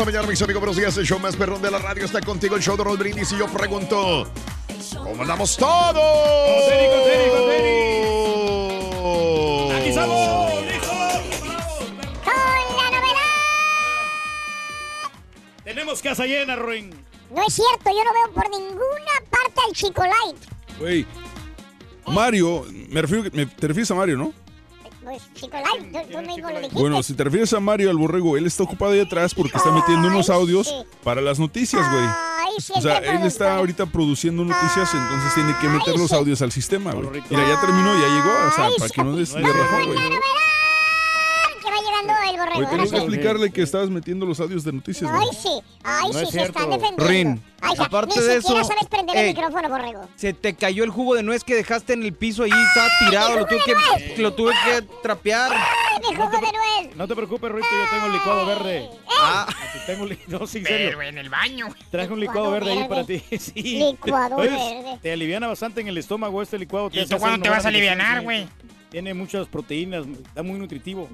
La mañana, mis amigos. Buenos días. El show más perrón de la radio está contigo. El show de Raúl Brindis. Y yo pregunto: ¿Cómo andamos todos? Aquí estamos, Tenemos casa llena, Ruin. No es cierto, yo no veo por ninguna parte al Chico Light. Güey, Mario, me refiero, me- te refieres a Mario, ¿no? Pues Chico Light, tú, tú mismo lo dijiste. Bueno, si te refieres a Mario, al borrego, él está ocupado ahí atrás porque está metiendo unos audios para las noticias, güey. Sí, O sea, él está ahorita produciendo noticias, entonces tiene que meter los audios al sistema, güey. Mira, ya terminó, ya llegó, o sea, para que no des de rajón, güey. Que borrego. Explicarle que estabas metiendo los audios de noticias. Ay, sí. Ay, No sí, es se están defendiendo. Rin, Ay, aparte ni de siquiera eso, sabes prender ey. el micrófono, borrego. Se te cayó el jugo de nuez que dejaste en el piso ahí, estaba tirado, lo tuve que, lo tuve que trapear. Ay, mi jugo de nuez. No te preocupes, Ruito, yo tengo un licuado verde. Ah, Tengo un li- No, sí, en serio. Pero en el baño. Traje un licuado Licuado verde ahí para ti. Sí. Licuado Oye, verde. Te aliviana bastante en el estómago este licuado. ¿Y tú cuándo te vas a alivianar, güey? Tiene muchas proteínas, está muy nutritivo.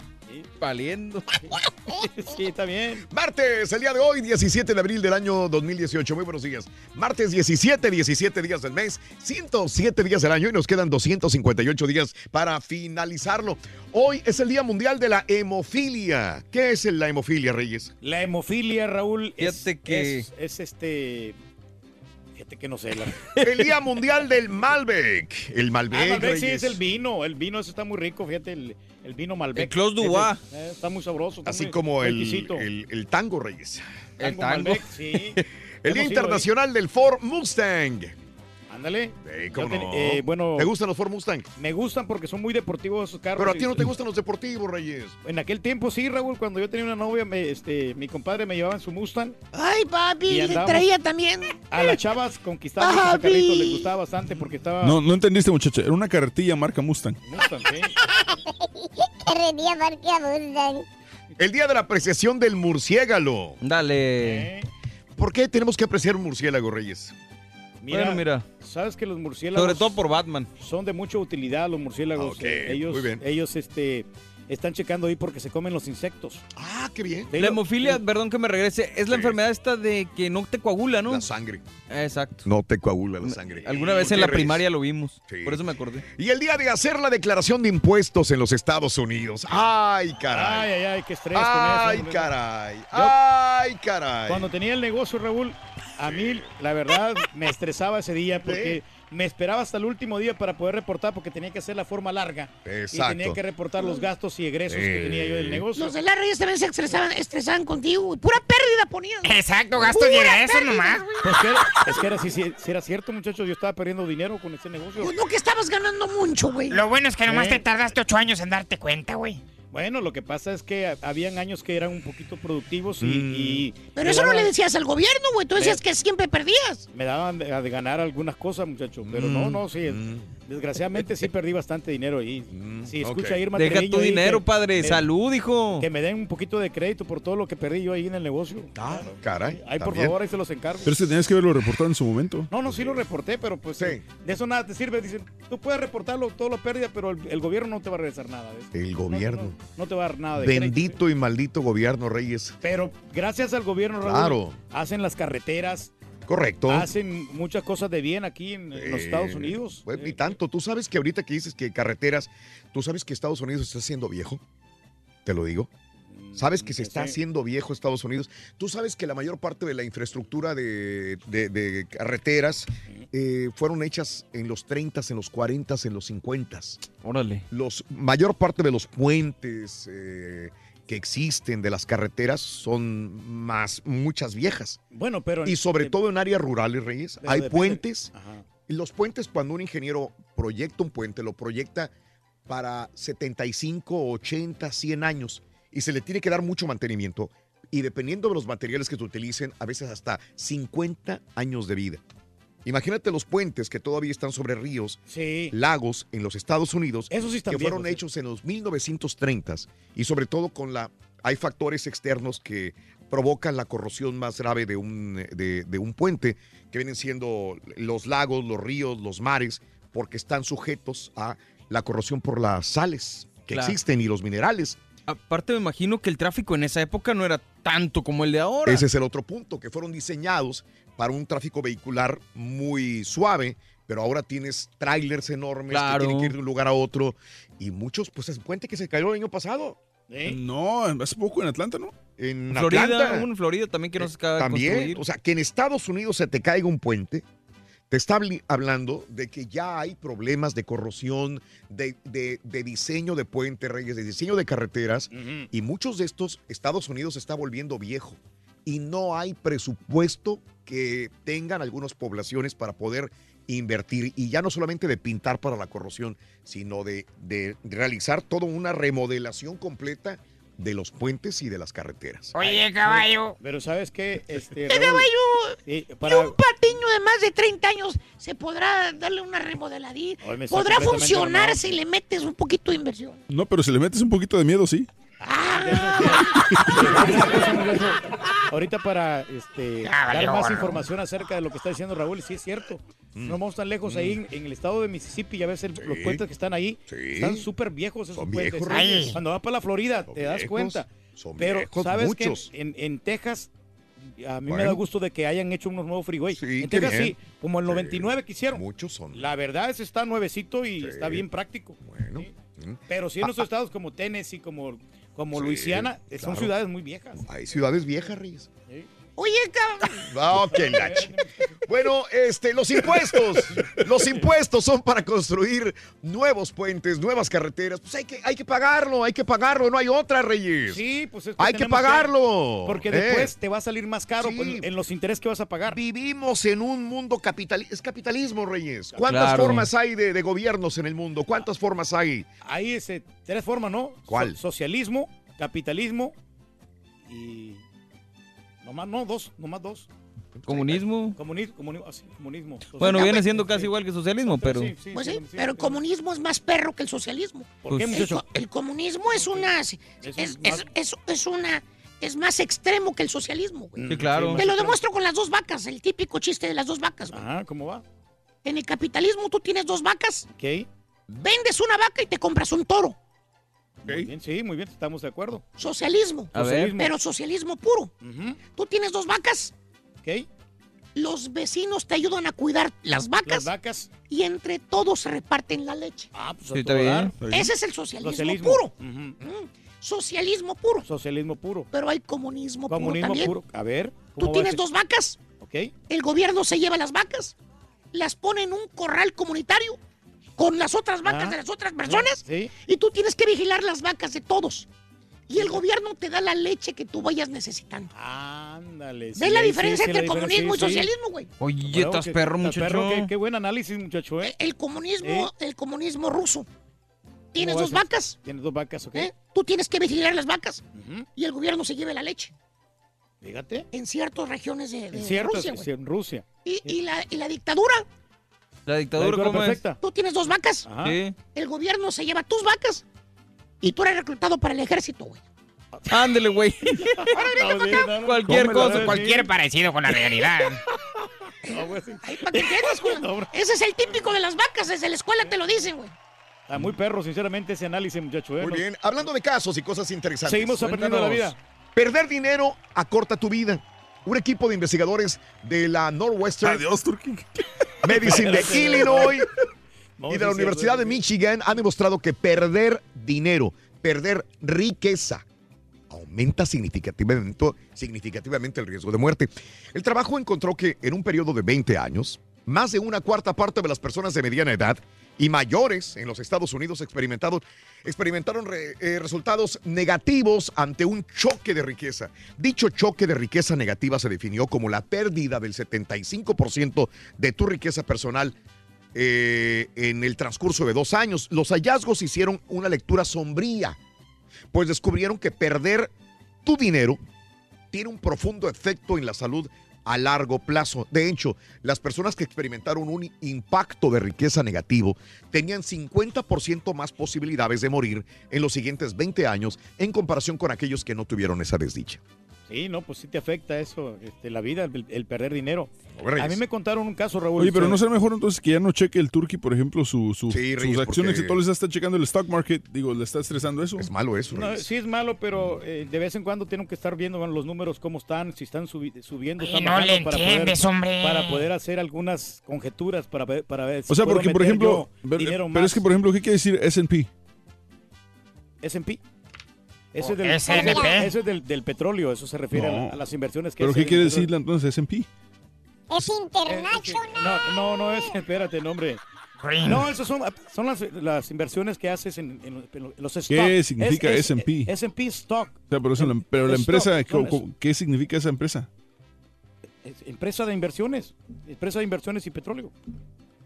Valiendo. sí, está bien. Martes, el día de hoy, 17 de abril del año 2018. Muy buenos días. Martes 17, 17 días del mes, 107 días del año y nos quedan 258 días para finalizarlo. Hoy es el Día Mundial de la Hemofilia. ¿Qué es la hemofilia, Reyes? La hemofilia, Raúl, es, Fíjate que- es, es este... Fíjate que no sé. La... El Día Mundial del Malbec. El Malbec, Ah, Malbec sí es el vino. El vino ese está muy rico, fíjate, el, el vino Malbec. El Clos du Ese, Bois. eh, está muy sabroso. está Así muy- como muy el, el- el tango, Reyes. El Tango tango. Malbec, sí. El Día ¿eh? Internacional del Ford Mustang. Ándale. Eh, ¿cómo ten- no? eh, bueno, ¿Te gustan los Ford Mustang? me gustan porque son muy deportivos esos carros. Pero a ti y- no te gustan los deportivos, Reyes. En aquel tiempo sí, Raúl, cuando yo tenía una novia, me- este, mi compadre me llevaba en su Mustang. Ay, Y papi, andamos- traía también. A las chavas conquistaban ese Papi. carrito, les gustaba bastante porque estaba No, no entendiste, muchacho. Era una carretilla marca Mustang. Mustang, sí. Que rendía marque a Mustang. El Día de la Apreciación del Murciélago. Dale. Eh, ¿Por qué tenemos que apreciar un murciélago, Reyes? Mira, Bueno, mira. sabes que los murciélagos Sobre todo por Batman. son de mucha utilidad los murciélagos. Ok, ellos, muy bien. ellos, este, están checando ahí porque se comen los insectos. Ah, qué bien. La hemofilia, perdón que me regrese, es la enfermedad esta de que no te coagula, ¿no? La sangre. Exacto. No te coagula la sangre. Alguna vez ¿Por en la primaria lo vimos. Sí. Por eso me acordé. Y el día de hacer la declaración de impuestos en los Estados Unidos. ¡Ay, Ay, caray! ay, ay, qué estrés ¡Ay, con eso. caray! ¡Ay, caray! Cuando tenía el negocio, Raúl, a mí, la verdad, me estresaba ese día porque me esperaba hasta el último día para poder reportar porque tenía que hacer la forma larga. Y Exacto. tenía que reportar los gastos y egresos que tenía yo del negocio. Los de la Reyes también se estresaban, estresaban contigo. güey. Pura pérdida ponían. Exacto, gastos y egresos nomás. Pues que era- es que era, sí, sí era cierto, muchachos. Yo estaba perdiendo dinero con ese negocio. Pues no que estabas ganando mucho, güey. Lo bueno es que nomás ¿Eh? te tardaste ocho años en darte cuenta, güey. Bueno, lo que pasa es que ha- habían años que eran un poquito productivos y... Mm. y Pero eso no le decías al gobierno, güey. Tú decías que siempre perdías. Me daban de, de ganar algunas cosas, muchacho. Pero no, no, sí. Desgraciadamente sí perdí bastante dinero ahí. Si escucha ok. a Irma Deja tu dinero, que padre. me- Salud, hijo. Que me den un poquito de crédito por todo lo que perdí yo ahí en el negocio. Ah, caray. Ahí, por favor, ahí se los encargo. Pero este tenías que haberlo reportado en su momento. No, no, sí lo reporté, pero pues de eso nada te sirve. Dicen, tú puedes reportarlo, todo lo pérdida, pero el, el gobierno no te va a regresar nada. ¿ves? El gobierno. No te va a dar nada de crédito. Bendito y maldito gobierno, Reyes. Pero gracias al gobierno, Raúl, Claro. hacen las carreteras, Correcto. hacen muchas cosas de bien aquí en, los Eh, Estados Unidos. Pues, ni tanto. Tú sabes que ahorita que dices que carreteras, tú sabes que Estados Unidos está haciendo viejo. Te lo digo. Sabes que se está sí. haciendo viejo Estados Unidos. Tú sabes que la mayor parte de la infraestructura de, de- de carreteras eh, fueron hechas en los 30, en los 40, en los 50. Órale. Los mayor parte de los puentes eh, que existen de las carreteras son más muchas viejas. Bueno, pero Y sobre todo en áreas rurales, Reyes, hay depende- puentes. Ajá. Los puentes, cuando un ingeniero proyecta un puente, lo proyecta para 75, 80, 100 años y se le tiene que dar mucho mantenimiento. Y dependiendo de los materiales que se utilicen, a veces hasta 50 años de vida. Imagínate los puentes que todavía están sobre ríos, Sí. lagos en los Estados Unidos, sí que fueron viejos, ¿eh? hechos en los 1930s y sobre todo con la hay factores externos que provocan la corrosión más grave de un, de, de un puente, que vienen siendo los lagos, los ríos, los mares, porque están sujetos a la corrosión por las sales que Claro. existen y los minerales. Aparte me imagino que el tráfico en esa época no era tanto como el de ahora. Ese es el otro punto, que fueron diseñados para un tráfico vehicular muy suave, pero ahora tienes trailers enormes Claro. que tienen que ir de un lugar a otro y muchos, pues es el puente que se cayó el año pasado. No, hace poco en Atlanta, ¿no? En Florida, Atlanta. en Florida también que no se acaba de También, construir. o sea, que en Estados Unidos se te caiga un puente, te está hablando de que ya hay problemas de corrosión, de, de- de diseño de puentes, reyes, de diseño de carreteras, y muchos de estos Estados Unidos se está volviendo viejo y no hay presupuesto que tengan algunas poblaciones para poder invertir y ya no solamente de pintar para la corrosión, sino de, de realizar toda una remodelación completa de los puentes y de las carreteras. Oye, caballo. Pero ¿sabes qué? Este, Raúl, caballo. Y para- un patiño de más de 30 años se podrá darle una remodeladita. Podrá funcionar armado. si le metes un poquito de inversión. No, pero si le metes un poquito de miedo, sí. Ahorita para este, Ya, dar más información acerca de lo que está diciendo Raúl, sí es cierto. Mm. No vamos tan lejos ahí en, en el estado de Mississippi, ya ves el- los puentes que están ahí. Están súper viejos esos Son puentes. viejos, Sí. Cuando vas para la Florida te das viejos, cuenta. son Pero viejos, sabes muchos. que en, en Texas a mí me da gusto de que hayan hecho unos nuevos freeways. en qué Texas bien. sí, como el 99 que hicieron. Muchos son. La verdad es está nuevecito y está bien práctico. Bueno. mm. Pero sí en los estados como Tennessee, como, como Sí, Luisiana, son claro. ciudades muy viejas. Hay ciudades viejas, Reyes. Oye, cabrón. Ah, qué lache. Bueno, este, los impuestos. Los impuestos son para construir nuevos puentes, nuevas carreteras. Pues hay que, hay que pagarlo, hay que pagarlo, no hay otra, Reyes. Sí, pues es Hay que pagarlo. porque Eh. después te va a salir más caro Sí. en, en los intereses que vas a pagar. Vivimos en un mundo capitalista. Es capitalismo, Reyes. ¿Cuántas Claro. formas hay de, de gobiernos en el mundo? ¿Cuántas formas hay? Hay ese, tres formas, ¿no? ¿Cuál? So- socialismo, capitalismo y... Nomás no, dos, nomás dos. Comunismo. Comunismo, comunismo, así, comunismo. Bueno, viene siendo casi igual que socialismo, pero... Sí, sí, Pues sí, sí, sí, pero el comunismo es más perro que el socialismo. ¿Por qué, El muchacho? co- El, comunismo es una. Es, Es es, es- es- es una. Es más extremo que el socialismo, güey. Sí, claro. Te lo demuestro con las dos vacas, el típico chiste de las dos vacas, güey. Ajá, ¿cómo va? En el capitalismo tú tienes dos vacas, Ok. vendes una vaca y te compras un toro. Muy bien, sí, muy bien, estamos de acuerdo. Socialismo. A ver. Pero socialismo puro. Ujú, Tú tienes dos vacas, Ok. los vecinos te ayudan a cuidar las vacas Las vacas. y entre todos se reparten la leche. Ah, pues Sí, está bien. Ese es el socialismo, Socialismo. puro. Mm, Socialismo puro. Socialismo puro. Pero hay comunismo, puro Comunismo también. puro. A ver. Tú ¿cómo va tienes dos vacas, Ok. el gobierno se lleva las vacas, las pone en un corral comunitario con las otras vacas Ah. de las otras personas Sí. y tú tienes que vigilar las vacas de todos. Y el gobierno te da la leche que tú vayas necesitando. Ándale. sí, ¿Ves la sí, diferencia la entre diferencia, comunismo y socialismo, güey? Oye, estás perro, muchacho. Qué, qué buen análisis, muchacho, ¿eh? El comunismo, el comunismo ruso tienes ¿Cómo dos vacas. Tienes dos vacas, ¿ok? ¿eh? Tú tienes que vigilar las vacas y el gobierno se lleve la leche. Fíjate. En ciertas regiones de, de En Rusia, güey. en Rusia. Y, y la, y la dictadura. La dictadura, ¿cómo es? perfecta. Tú tienes dos vacas. Ajá. Sí. El gobierno se lleva tus vacas y tú eres reclutado para el ejército, güey. Ándele, güey. Cualquier Cómela, cosa. sí. Cualquier parecido con la realidad. Ahí para que entiendas, güey. Ese es el típico de las vacas, desde la escuela te lo dicen, güey. Está muy perro, sinceramente, ese análisis, muchacho. ¿eh? Muy No- bien. Hablando de casos y cosas interesantes. Seguimos aprendiendo la vida. Perder dinero acorta tu vida. Un equipo de investigadores de la Northwestern Adiós. Medicine de Illinois No, y de la Universidad de Michigan han demostrado que perder dinero, perder riqueza, aumenta significativamente, significativamente el riesgo de muerte. El trabajo encontró que en un periodo de 20 años, más de una cuarta parte de las personas de mediana edad y mayores en los Estados Unidos experimentaron, eh, resultados negativos ante un choque de riqueza. Dicho choque de riqueza negativa se definió como la pérdida del 75% de tu riqueza personal eh, en el transcurso de dos años. Los hallazgos hicieron una lectura sombría, pues descubrieron que perder tu dinero tiene un profundo efecto en la salud a largo plazo. De hecho, las personas que experimentaron un impacto de riqueza negativo tenían 50% más posibilidades de morir en los siguientes 20 años en comparación con aquellos que no tuvieron esa desdicha. Sí, no, pues sí te afecta eso, este, la vida, el, el perder dinero. Reyes. A mí me contaron un caso, Raúl. Oye, pero se- no será mejor entonces que ya no cheque el Turkey, por ejemplo, su, su- Sí, sus acciones porque- que todo les está checando el stock market. Digo, le está estresando eso. Es malo eso, No, sí es malo, pero eh, de vez en cuando tienen que estar viendo bueno, los números, cómo están, si están subi- subiendo, Oye, están no bajando le para entiendes, poder, hombre. Para poder hacer algunas conjeturas, para ver, para ver si O sea, porque, por ejemplo, pero, pero es que, por ejemplo, ¿qué quiere decir S&P? S&P. Ese Oh, es del, ese es del, del petróleo, eso se refiere a la- No. a, las inversiones que ¿Pero qué el quiere decir entonces S&P? Es international. No, no, no es, espérate, no, hombre. Green. No, esas son, son las, las inversiones que haces en, en- en los stocks. ¿Qué significa S&P? S&P stock. O sea, pero, eso, la- pero la Es empresa, stock, no, ¿qué, es- qué significa esa empresa? es empresa de inversiones. Empresa de inversiones y petróleo.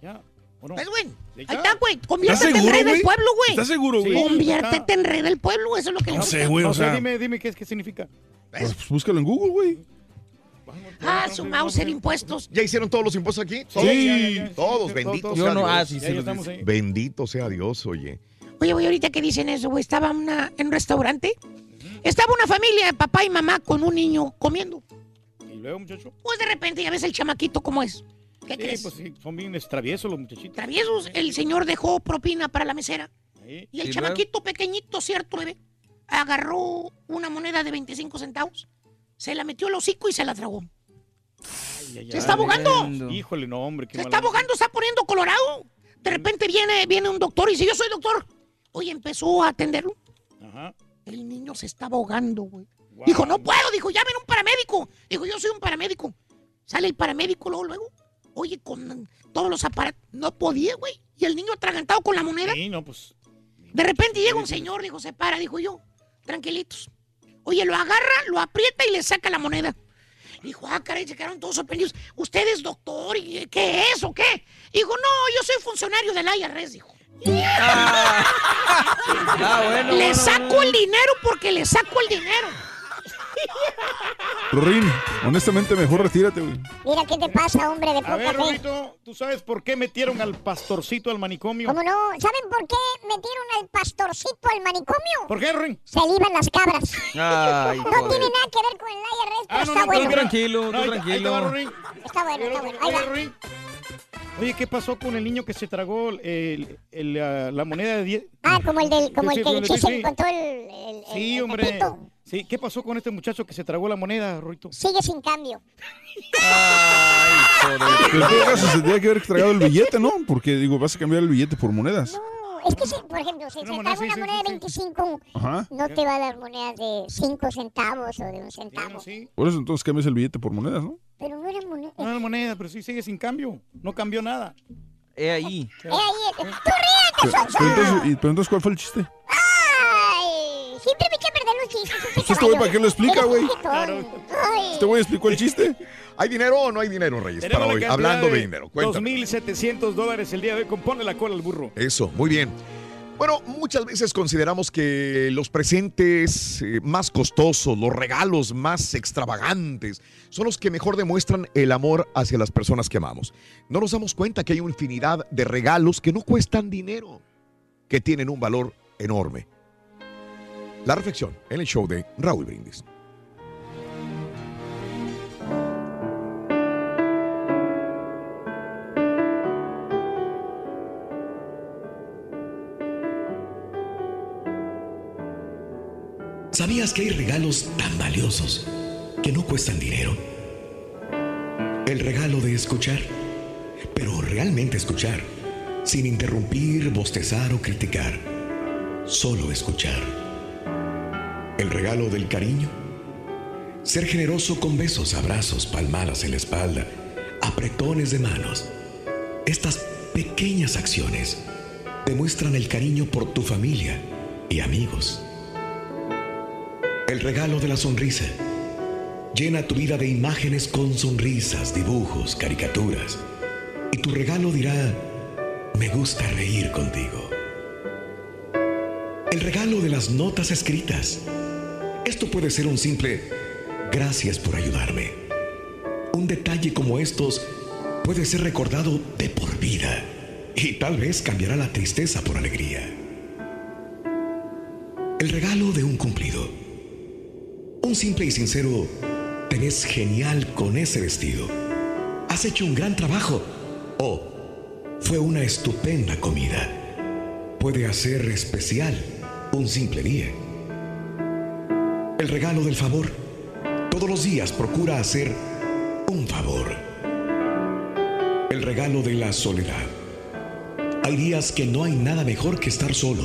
Ya. ¿O no? Pues, güey, ahí está, güey. Conviértete en rey del pueblo, güey. ¿Estás seguro, güey? Sí. Conviértete en rey del pueblo, eso es lo que le No gusta. sé, güey, no o sé, sea, dime, dime qué, qué significa. pues, pues, búscalo en Google, güey. Ah, su Mauser impuestos. ¿Ya hicieron todos los impuestos aquí? ¿Todos? Sí, ya, ya, ya. Todos, Sí, bendito todos, sea Yo no, Dios. ah, sí, sí. los. Bendito sea Dios, oye. Oye, güey, ahorita que dicen eso, güey, estaba una, en un restaurante. Estaba una familia de papá y mamá con un niño comiendo. Y luego, muchacho. Pues de repente ya ves el chamaquito cómo es. ¿Qué Sí, crees? pues sí, son bien traviesos los muchachitos. Traviesos, el señor dejó propina para la mesera. Y el ¿Y chamaquito pequeñito, cierto, bebé, agarró una moneda de 25 centavos, se la metió al hocico y se la tragó. Ay, ay, ¡Se ay. está ahogando! Tremendo. Híjole, no, hombre, qué Se mala está ahogando, está poniendo colorado. De repente viene, viene un doctor y dice, yo soy doctor. Oye, empezó a atenderlo. Ajá. El niño se estaba ahogando, güey. Wow. Dijo, no puedo, dijo, llamen un paramédico. Dijo, yo soy un paramédico. Sale el paramédico luego, luego. Oye, con todos los aparatos. No podía, güey. Y el niño atragantado con la moneda. Sí, no, pues. De repente llega un señor, dijo, se para, dijo yo, tranquilitos. Oye, lo agarra, lo aprieta y le saca la moneda. Dijo, ah, caray, se quedaron todos sorprendidos. ¿Usted es doctor? ¿Y qué es o qué? Dijo, no, yo soy funcionario del IRS, dijo. Ah, bueno. le bueno, saco bueno. el dinero porque le saco el dinero. Rorín, honestamente, mejor retírate, güey. Mira qué te pasa, hombre de A poca ver, fe. ¿tú sabes por qué metieron al pastorcito al manicomio? ¿Cómo no? ¿Saben por qué metieron al pastorcito al manicomio? ¿Por qué, Rorín? Se le iban las cabras. Ay, No joder. tiene nada que ver con el IRS, pero Ah, no, está no, bueno. Tú tranquilo, No, tú ahí te- ahí tranquilo. va. Está bueno, está bueno. Ahí Oye, va. Rorín. Oye, ¿qué pasó con el niño que se tragó el- el, ah, la moneda de 10? Ah, como el del, como Sí, el que sí, sí, se encontró el, el, el- Sí, el hombre. Pepito. Sí, ¿qué pasó con este muchacho que se tragó la moneda, Rorito? Sigue sin cambio. Ay, joder. Pero en todo caso se tendría que haber tragado el billete, ¿no? Porque, digo, vas a cambiar el billete por monedas. No, es que si, por ejemplo, si se trae una sí, moneda de sí, sí. 25, Ajá. no te va a dar monedas de 5 centavos o de un Sí, centavo. sí. Por eso entonces cambias el billete por monedas, ¿no? Pero no era moneda. No era moneda, pero sí sigue sin cambio. No cambió nada. He ahí. Eh, ahí, tú ríete, Pero, pero entonces, y- pero entonces, ¿cuál fue el chiste? Ay, siempre me este Pues este güey, ¿para qué lo explica, güey? ¿Este güey explicó el chiste? ¿Hay dinero o no hay dinero, Reyes, Tenemos para hoy? Hablando de dinero. Cuéntame. 2.700 dólares el día de hoy. Compone la cola al burro. Eso, muy bien. Bueno, muchas veces consideramos que los presentes eh, más costosos, los regalos más extravagantes, son los que mejor demuestran el amor hacia las personas que amamos. No nos damos cuenta que hay una infinidad de regalos que no cuestan dinero, que tienen un valor enorme. La reflexión en el show de Raúl Brindis. ¿Sabías que hay regalos tan valiosos que no cuestan dinero? El regalo de escuchar, pero realmente escuchar, sin interrumpir, bostezar o criticar, solo escuchar. El regalo del cariño, ser generoso con besos, abrazos, palmadas en la espalda, apretones de manos. Estas pequeñas acciones demuestran el cariño por tu familia y amigos. El regalo de la sonrisa. Llena tu vida de imágenes con sonrisas, dibujos, caricaturas. Y tu regalo dirá, me gusta reír contigo. El regalo de las notas escritas. Esto puede ser un simple gracias por ayudarme. Un detalle como estos puede ser recordado de por vida y tal vez cambiará la tristeza por alegría. El regalo de un cumplido. Un simple y sincero, te ves genial con ese vestido. Has hecho un gran trabajo. O fue una estupenda comida. Puede hacer especial un simple día. El regalo del favor. Todos los días procura hacer un favor. El regalo de la soledad. Hay días que no hay nada mejor que estar solo.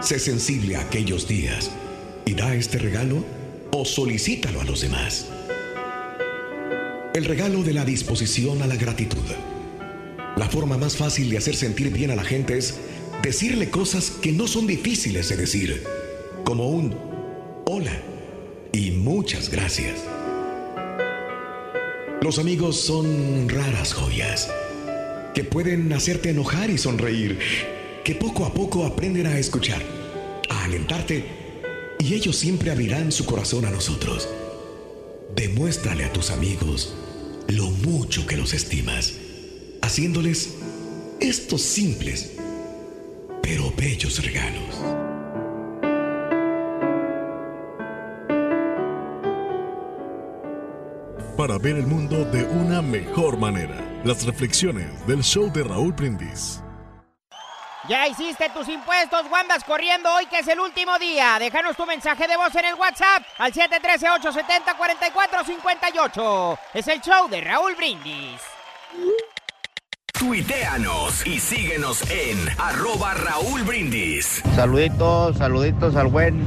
Sé sensible a aquellos días y da este regalo o solicítalo a los demás. El regalo de la disposición a la gratitud. La forma más fácil de hacer sentir bien a la gente es decirle cosas que no son difíciles de decir, como un muchas gracias. Los amigos son raras joyas que pueden hacerte enojar y sonreír, que poco a poco aprenden a escuchar, a alentarte y ellos siempre abrirán su corazón a nosotros. Demuéstrale a tus amigos lo mucho que los estimas, haciéndoles estos simples pero bellos regalos. Para ver el mundo de una mejor manera, las reflexiones del show de Raúl Brindis. Ya hiciste tus impuestos, Wambas corriendo hoy que es el último día. Déjanos tu mensaje de voz en el WhatsApp al 713-870-4458. Es el show de Raúl Brindis. Tuiteanos y síguenos en arroba Raúl Brindis. Saluditos, saluditos al buen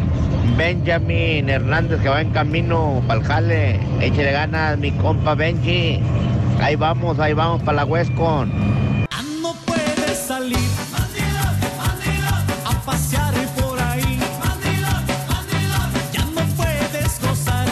Benjamin Hernández que va en camino para el jale. Échale ganas, mi compa Benji. Ahí vamos, ahí vamos para la Westcon. No puedes salir a pasear por ahí. Ya no puedes gozar.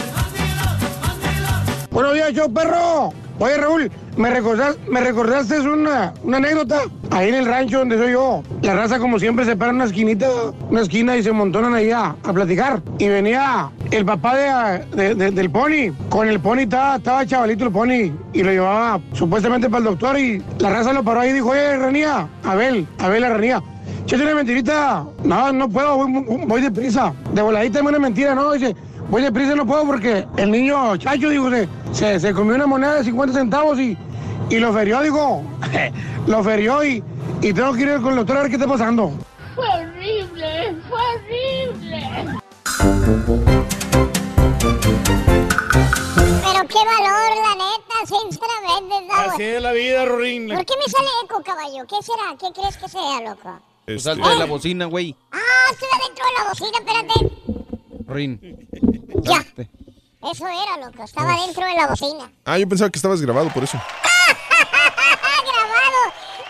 Buenos días, yo perro. Oye, Raúl, me recordaste, me recordaste una, una anécdota. Ahí en el rancho donde soy yo, la raza como siempre se para una esquinita, una esquina y se montonan ahí a, platicar. Y venía el papá de, de- de- del pony. Con el pony estaba, estaba chavalito el pony y lo llevaba supuestamente para el doctor y la raza lo paró ahí y dijo, oye, Ranía, Abel, Abel la Ranía. Échate una mentirita. No, no puedo, voy, voy deprisa. De voladita es una mentira, ¿no? Dice, voy deprisa, no puedo porque el niño chacho, digo, se, se, se comió una moneda de 50 centavos y, y lo ferió, digo. lo ferió y, y tengo que ir con el doctor a ver qué está pasando. Fue horrible, fue horrible. Pero qué valor, la neta, sinceramente. ¿no? Así es la vida, Rorín. ¿Por qué me sale eco, caballo? ¿Qué será? ¿Qué crees que sea, loco? Pues alto de la bocina, güey. Ah, estoy adentro de la bocina, espérate. Rin. Ya. Eso era, loco. Estaba dentro de la bocina. Ah, yo pensaba que estabas grabado por eso. grabado.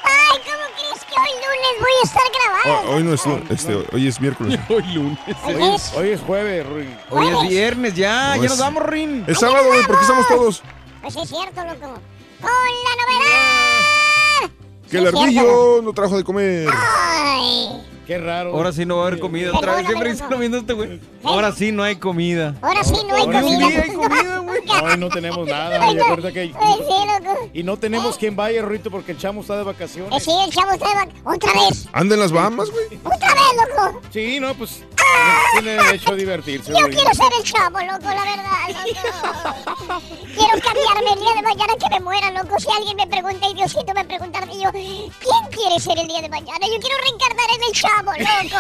Ay, ¿cómo crees que hoy lunes voy a estar grabado? Oh, hoy no es, lu- este, hoy es miércoles. Hoy lunes. Hoy es- Hoy es jueves, Rorín. Hoy es viernes, ya, No ya es- nos vamos, Rin. Es sábado, güey, porque estamos todos. Pues sí, es cierto, loco. Con la novedad. Que el ardillo no trajo de comer. Ay, Qué raro. Ahora sí no va a haber comida. Otra vez siempre dice lo mismo este güey. Ahora sí no hay comida. ahora sí no hay Ahora sí comida. hay comida, güey. No, tenemos nada. Y acuérdate que... Ay, sí, loco. Y no tenemos quien vaya, Rorrito, porque el chamo está de Eh, vacaciones. sí, el chavo está de vac- Otra vez. Anda en las Bahamas, güey. Otra vez, loco. Sí, no, pues tiene derecho a divertirse. Yo quiero ser el chavo, loco, la verdad, loco. Quiero cambiarme el día de mañana que me muera, loco. Si alguien me pregunta y Diosito me pregunta yo, ¿quién quiere ser el día de mañana? Yo quiero reencarnar en el chavo, loco.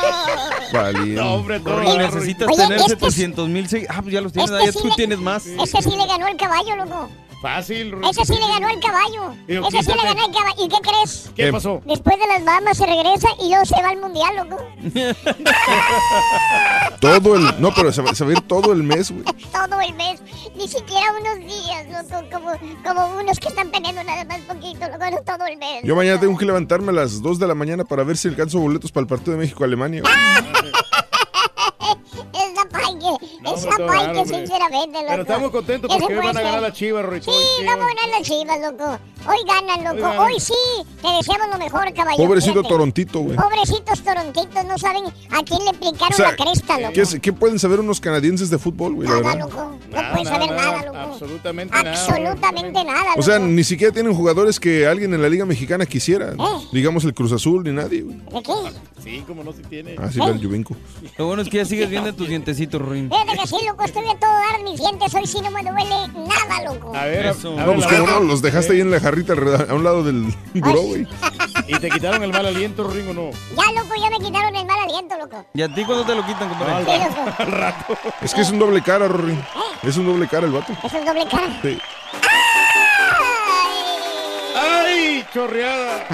Valiente. No, hombre, no. Porque necesitas Oye, tener este 700 mil Ah, pues ya los tienes. Este ya sí tú le- tienes más. Ese sí le ganó el caballo, loco. Fácil. Ese sí le ganó el caballo. Ese sí le ganó el caballo. ¿Y qué crees? ¿Qué pasó? Después de las Bahamas se regresa y luego se va al mundial, loco. Todo el. No, pero se va, se va a ir todo el mes, güey. Todo el mes. Ni siquiera unos días, loco. Como, como unos que están peleando nada más poquito, loco. No todo el mes. Yo mañana tengo que levantarme a las 2 de la mañana para ver si alcanzo boletos para el partido de México-Alemania. es raro, hombre. sinceramente, loco. Pero estamos contentos porque van a ganar las chivas, Rorrito. Sí, vamos a ganar las chivas, loco. Hoy ganan, loco. ganan. Hoy sí. Te deseamos lo mejor, caballero. Pobrecito fíjate. Torontito, güey. Pobrecitos torontitos, no saben a quién le aplicaron O sea, la cresta, loco. ¿qué, pueden saber unos canadienses de fútbol, güey? Nada, loco. No Nada, puedes saber nada, nada, loco. Absolutamente nada. Absolutamente nada, loco. O sea, ni siquiera tienen jugadores que alguien en la Liga Mexicana quisiera. Eh. Digamos el Cruz Azul, ni nadie, güey. ¿De qué? Sí, como no se tiene. Así va el Juvenco. Lo bueno es que ya sigues viendo tus dientecitos, Ruin. Fíjate que sí, loco. Estoy a todo dar mis dientes. Hoy sí no me duele nada, loco. A ver, Eso. a No, pues boca. no, los dejaste ahí en la jarrita a un lado del buró, güey. ¿Y te quitaron el mal aliento, Ringo, no? Ya, loco, ya me quitaron el mal aliento, loco. ¿Y a ti cuándo te lo quitan, No, compadre? al, Sí, rato, loco. al rato. Es que es un doble cara, Rory. Es un doble cara el vato. Es doble cara. Sí. ¡Ay, chorreada!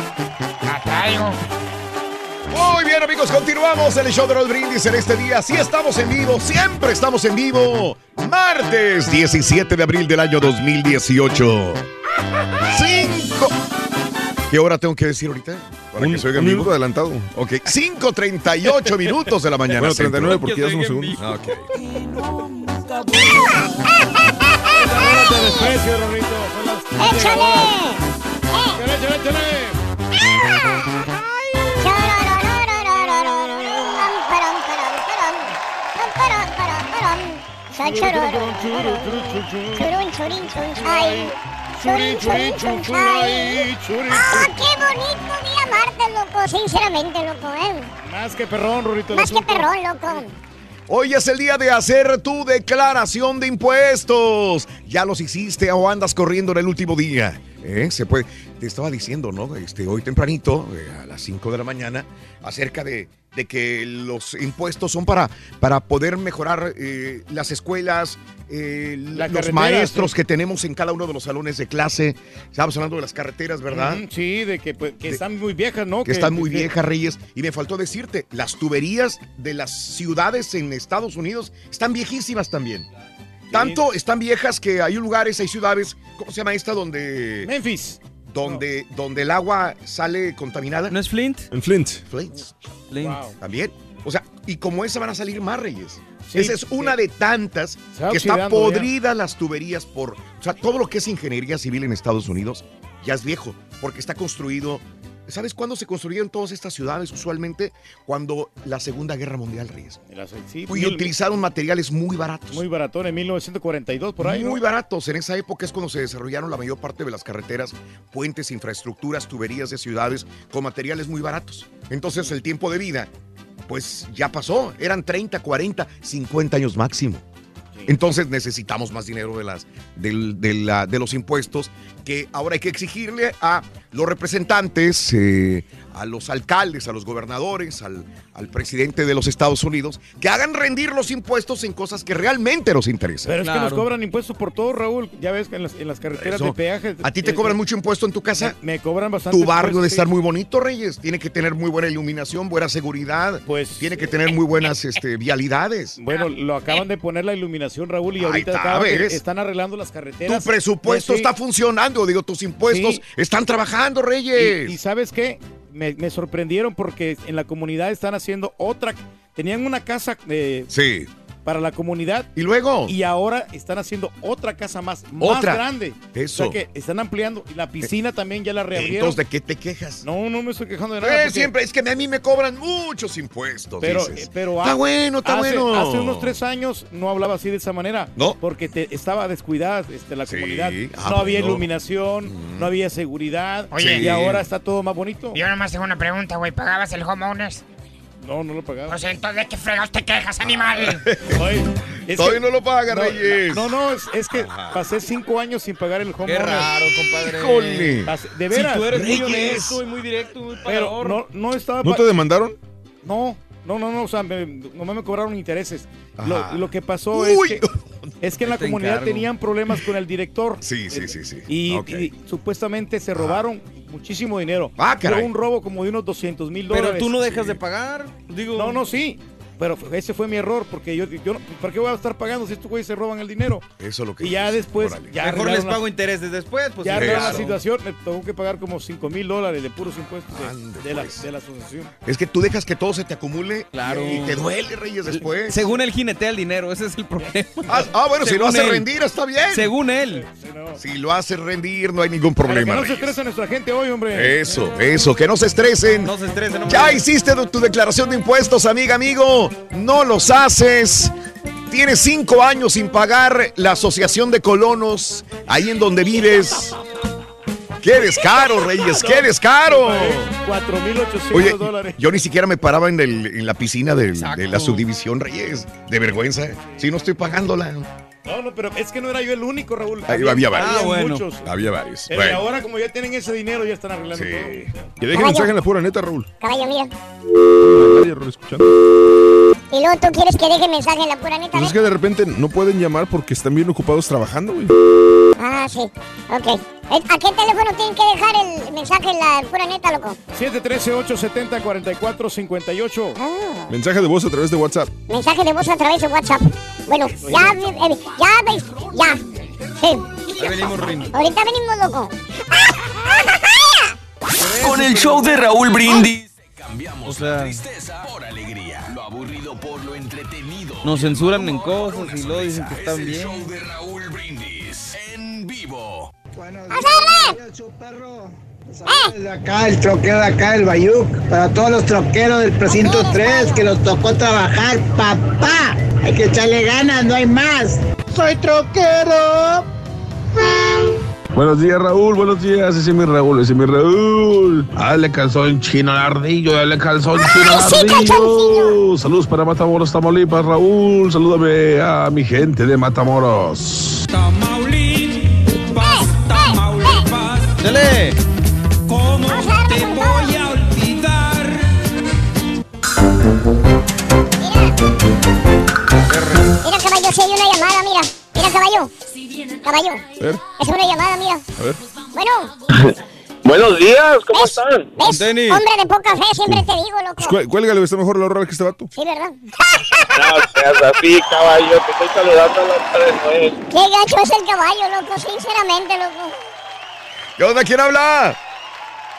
Muy bien, amigos, continuamos el show de los brindis en este día. Sí estamos en vivo, siempre estamos en vivo. Martes 17 de abril del año 2018. Cinco. ¿Qué hora tengo que decir ahorita? Para Un, que se oiga un minuto vivo. adelantado. Ok, 5.38 minutos de la mañana. Bueno, centro. 39 porque ya somos segundos. Ah, ok. Son. Chun, chay. ¡Ah, qué bonito día martes, loco! Sinceramente, loco, ¿eh? Más que perrón, Rorrito. el Más que perrón, loco. Hoy es el día de hacer tu declaración de impuestos. ¿Ya los hiciste o andas corriendo en el último día? ¿Eh? Se puede. Te estaba diciendo, ¿no? Este, hoy tempranito, eh, a las 5 de la mañana, acerca de, de que los impuestos son para, para poder mejorar eh, las escuelas, eh, La los maestros sí. que tenemos en cada uno de los salones de clase. Estamos hablando de las carreteras, ¿verdad? Sí, de que, pues, que están muy viejas, ¿no? que están muy que- viejas, Reyes. Y me faltó decirte, las tuberías de las ciudades en Estados Unidos están viejísimas también. Tanto están viejas que hay lugares, hay ciudades, ¿cómo se llama esta? Donde... Memphis. Donde, donde el agua sale contaminada. ¿No es Flint? En Flint. Flint. Flint. Wow. También. O sea, y como esa van a salir más, Reyes. Sí, esa es una de tantas que está ya. podrida las tuberías por... O sea, todo lo que es ingeniería civil en Estados Unidos ya es viejo, porque está construido... ¿Sabes cuándo se construyeron todas estas ciudades usualmente? Cuando la Segunda Guerra Mundial, sí, Y mil- utilizaron materiales muy baratos. Muy baratón en 1942, por ahí, ¿no? Muy baratos. En esa época es cuando se desarrollaron la mayor parte de las carreteras, puentes, infraestructuras, tuberías de ciudades con materiales muy baratos. Entonces el tiempo de vida, pues ya pasó. Eran 30, 40, 50 años máximo. Entonces necesitamos más dinero de, las, del- de, la- de los impuestos que ahora hay que exigirle a los representantes, eh, a los alcaldes, a los gobernadores, al, al presidente de los Estados Unidos, que hagan rendir los impuestos en cosas que realmente nos interesan. Pero es que nos cobran impuestos por todo, Raúl. Ya ves que en las, en las carreteras Eso. de peaje. ¿A ti te eh, cobran eh, mucho impuesto en tu casa? Me, me cobran bastante. Tu barrio debe sí. estar muy bonito, Reyes. Tiene que tener muy buena iluminación, buena seguridad. Pues. Tiene que tener muy buenas este, vialidades. Bueno, lo acaban de poner la iluminación, Raúl, y ahorita están arreglando las Tu carreteras. presupuesto Eh, sí. está funcionando, digo, tus impuestos Sí. están trabajando, Reyes. Y, y ¿sabes qué? Me, me sorprendieron porque en la comunidad están haciendo otra. Tenían una casa eh, Sí. Para la comunidad. ¿Y luego? Y ahora están haciendo otra casa más, más Otra. grande. Eso. O sea que están ampliando. Y la piscina también ya la reabrieron. Entonces, ¿de qué te quejas? No, no me estoy quejando de nada. Eh, porque- siempre, es que a mí me cobran muchos impuestos. Pero, dices. eh, pero está ha- bueno, está hace, bueno. Hace unos tres años no hablaba así de esa manera. No. Porque te, estaba descuidada este, la comunidad. ah, no había bueno. iluminación, no había seguridad. Oye. y ahora está todo más bonito. Yo nomás tengo una pregunta, güey. ¿Pagabas el homeowners? No, no lo pagaba. Pues entonces, ¿de qué fregados te quejas, animal? Oye, es Todavía que- no lo paga, no, Reyes. No, no, es, es que pasé cinco años sin pagar el home Qué raro, compadre. Híjole. Pasé- De veras. Si tú eres muy honesto y muy directo, muy Pero pagador. no, no estaba... ¿No pa- te demandaron? No, no, no, no, o sea, me, nomás me cobraron intereses. Ajá. Lo, lo que pasó Uy. es que, es que en la Te comunidad encargo. tenían problemas con el director. Sí, sí, sí, sí. Y, supuestamente se robaron muchísimo dinero. Ah, caray. Fue un robo como de unos 200 mil Pero dólares. tú no dejas de pagar. Digo, No, no, sí. Pero ese fue mi error, porque yo, yo no- ¿para qué voy a estar pagando si estos güeyes se roban el dinero? Eso es lo que Y ya dices. después, Órale. ya Mejor les la- pago intereses después. Pues ya arreglaron la claro. situación, me tengo que pagar como 5 mil dólares de puros impuestos de, Ande, de la, pues. de la asociación. Es que tú dejas que todo se te acumule Claro. y te duele, Reyes, después. Según él jinetea el dinero, ese es el problema. Ah, ah, bueno, si lo Según hace él. rendir, está bien. Según él. Si lo hace rendir, no hay ningún Para que problema. no se Reyes. estrese nuestra gente hoy, hombre. Eso, eso, que no se estresen. No se estresen, hombre. Ya hiciste tu- tu declaración de impuestos, amiga, amigo. No los haces. Tienes cinco años sin pagar la asociación de colonos ahí en donde vives. ¡Qué descaro, Reyes! ¡Qué descaro! 4.800 Oye, dólares. yo ni siquiera me paraba en, el- en la piscina del- de, la subdivisión Reyes. De vergüenza. Si no estoy pagándola. No, no, pero es que no era yo el único, Raúl. Ahí había varios. Ah, bueno. muchos. Había varios. Pero Bueno, ahora, como ya tienen ese dinero, ya están arreglando sí. todo. Que deje mensaje en la pura neta, Raúl. Caballo, mira. Nadie, Raúl, escuchando. Y luego tú quieres que deje mensaje en la pura neta, Pues es que de repente no pueden llamar porque están bien ocupados trabajando, güey. Ah, sí. Ok. Eh, ¿A qué teléfono tienen que dejar el mensaje en la pura neta, loco? 713-870-4458. Ah, Mensaje de voz a través de WhatsApp. mensaje de voz a través de WhatsApp. Bueno, ya, eh, ya ves, ya. Sí. Ahí venimos, Rin. Ahorita venimos, loco. Con el show de Raúl Brindis. Cambiamos O sea- la tristeza por alegría. Lo aburrido por lo entretenido. Nos censuran en cosas y luego dicen que están Es el bien. show de Raúl Brindis en vivo. Eh, Acá, el troquero de acá, el Bayuc. Para todos los troqueros del precinto 3 que los tocó trabajar, papá. Hay que echarle ganas, no hay más. Soy troquero. Buenos días, Raúl. Buenos días. Ese es mi Raúl. Ese es mi Raúl. Dale calzón chino al ardillo. Dale calzón chino al sí, ardillo. Saludos para Matamoros, Tamaulipas, Raúl. Salúdame a mi gente de Matamoros. Tamaulipas, Tamaulipas, ¡Dale! ¿cómo te voy a olvidar? Mira, caballo, si hay una llamada, mira. Mira, caballo. Caballo. A ver, Es una llamada, mira. a ver. Bueno, Buenos días, ¿cómo ¿ves? están? ¿Ves? Hombre de poca fe, siempre te digo, loco. Pues, cué- cuélgale, está mejor la hora que este vato. Sí, ¿verdad? No seas así, caballo, te estoy saludando a la de Noel. Qué gacho es el caballo, loco, sinceramente, loco. ¿Qué onda? ¿Quién habla?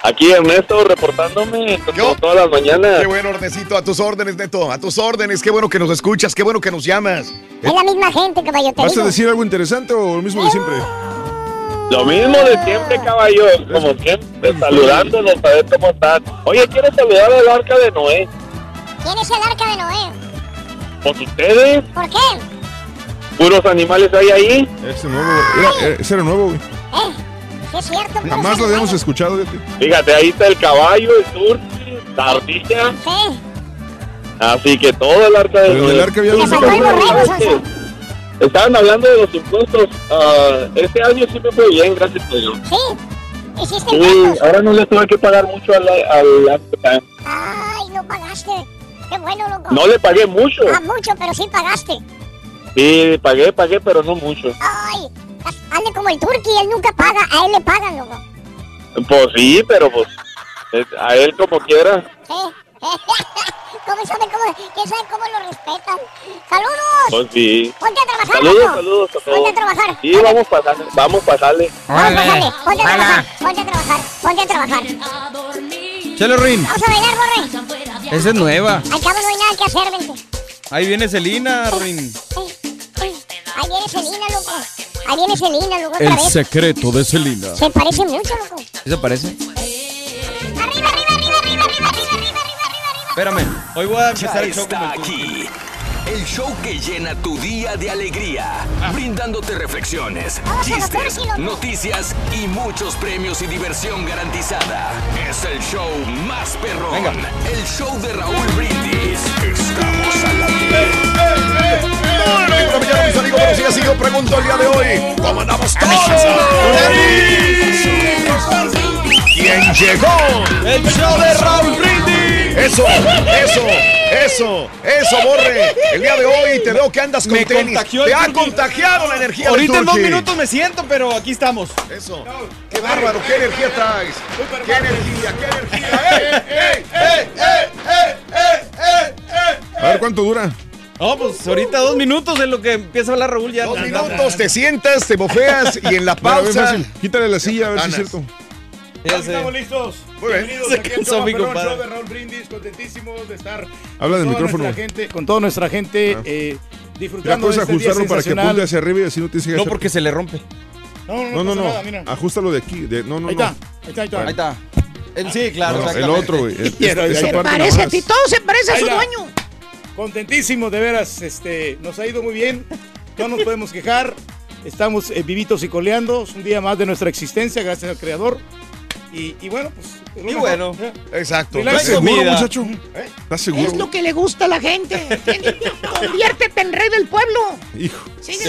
Aquí Ernesto reportándome como todas las mañanas. Qué bueno, Ornecito, a tus órdenes, Neto, a tus órdenes. Qué bueno que nos escuchas, qué bueno que nos llamas. Es la misma gente, caballo, te ¿Vas a decir algo interesante o lo mismo de siempre? Lo mismo de siempre, caballo, como siempre, saludándonos a ver cómo están. Oye, quiero saludar al arca de Noé. ¿Quién es el arca de Noé? Pues ustedes, ¿Por qué? puros animales hay ahí. Ese nuevo, era- ese era nuevo, güey. ¿Eh? Es cierto. Jamás lo habíamos escuchado, fíjate. Fíjate, ahí está el caballo, el turqui, la ardilla. Sí. Así que todo el arca de Pero del arca había el caballos. borrego, ¿Sabes Sonso. qué? Estaban hablando de los impuestos. Ah, este año sí me fue bien, gracias a Dios. Sí. Hiciste Sí, impuestos. ahora no le tuve que pagar mucho al, al Ay, no pagaste. Qué bueno, loco. No le pagué mucho. Ah, mucho, pero sí pagaste. Sí, pagué, pagué, pero no mucho. Ay, hazle como el turqui, él nunca paga, a él le pagan, loco. Pues sí, pero pues es- a él como quiera. Sí. ¿Cómo sabe cómo, quién sabe cómo lo respetan? ¡Saludos! Pues sí. Ponte a trabajar, Saludos, loco. saludos a Ponte todos. a trabajar. Sí, vamos a pasarle, vamos a pasarle. Vamos, Órale, pásale. Ponte a trabajar, ponte a trabajar, ponte a trabajar. Chelo Rin. Vamos a bailar, borre. Esa es nueva. Al cabo no hay nada que hacer, vente. Ahí viene Celina, Rin. Ahí viene Selena, loco. Ahí viene Selena, loco, otra El vez. secreto de Celina. Se parece mucho, loco. ¿Sí se parece? Espérame, hoy voy a empezar Ya el show está aquí. El show que llena tu día de alegría, brindándote reflexiones, chistes, noticias y muchos premios y diversión garantizada. Es el show más perrón. El show de Raúl Brindis. Estamos al aire. Bueno, mañana, mis yo pregunto el día de hoy, ¿cómo andamos todos? ¿Quién llegó? El show de Raúl Brindis. Eso, eso, eso, eso, Borre. El día de hoy te veo que andas con Me tenis. Te ha contagiado la energía del Ahorita en dos minutos me siento, pero aquí estamos. Eso. Qué bárbaro, qué energía traes. Qué energía, qué energía. ¡Ey, ey, ey, ey, ey, ey, ey, ey! A ver cuánto dura. No, pues ahorita dos minutos en lo que empieza a hablar Raúl ya. Dos minutos, te sientas, te bofeas y en la bien pausa. fácil. Quítale la silla a ver si es cierto. Ya. Estamos listos. Muy bien. Bienvenidos Se aquí al show show de Raúl Brindis, contentísimos de estar Habla del con toda micrófono. nuestra gente, con toda nuestra gente Ah. eh, Mira, disfrutando puedes de este día ajustarlo para que apunte hacia arriba y así no tienes que No, hacer- porque se le rompe. No, no, no, No, no, pasa no. nada, mira. Ajustalo de aquí. De... No, no, Ahí no. está, ahí está, ahí está. Ahí está. El- sí, claro. No, el otro, güey. Se Parece a ti, todo se parece a su dueño. Contentísimos, de veras, este, nos ha ido muy bien, no nos podemos quejar, estamos eh, vivitos y coleando, es un día más de nuestra existencia, gracias al Creador. Y, y bueno, pues... lo Y bueno. ya. Exacto. ¿Estás seguro, muchacho? ¿Estás seguro? Es lo que le gusta a la gente. Conviértete en rey del pueblo. Hijo.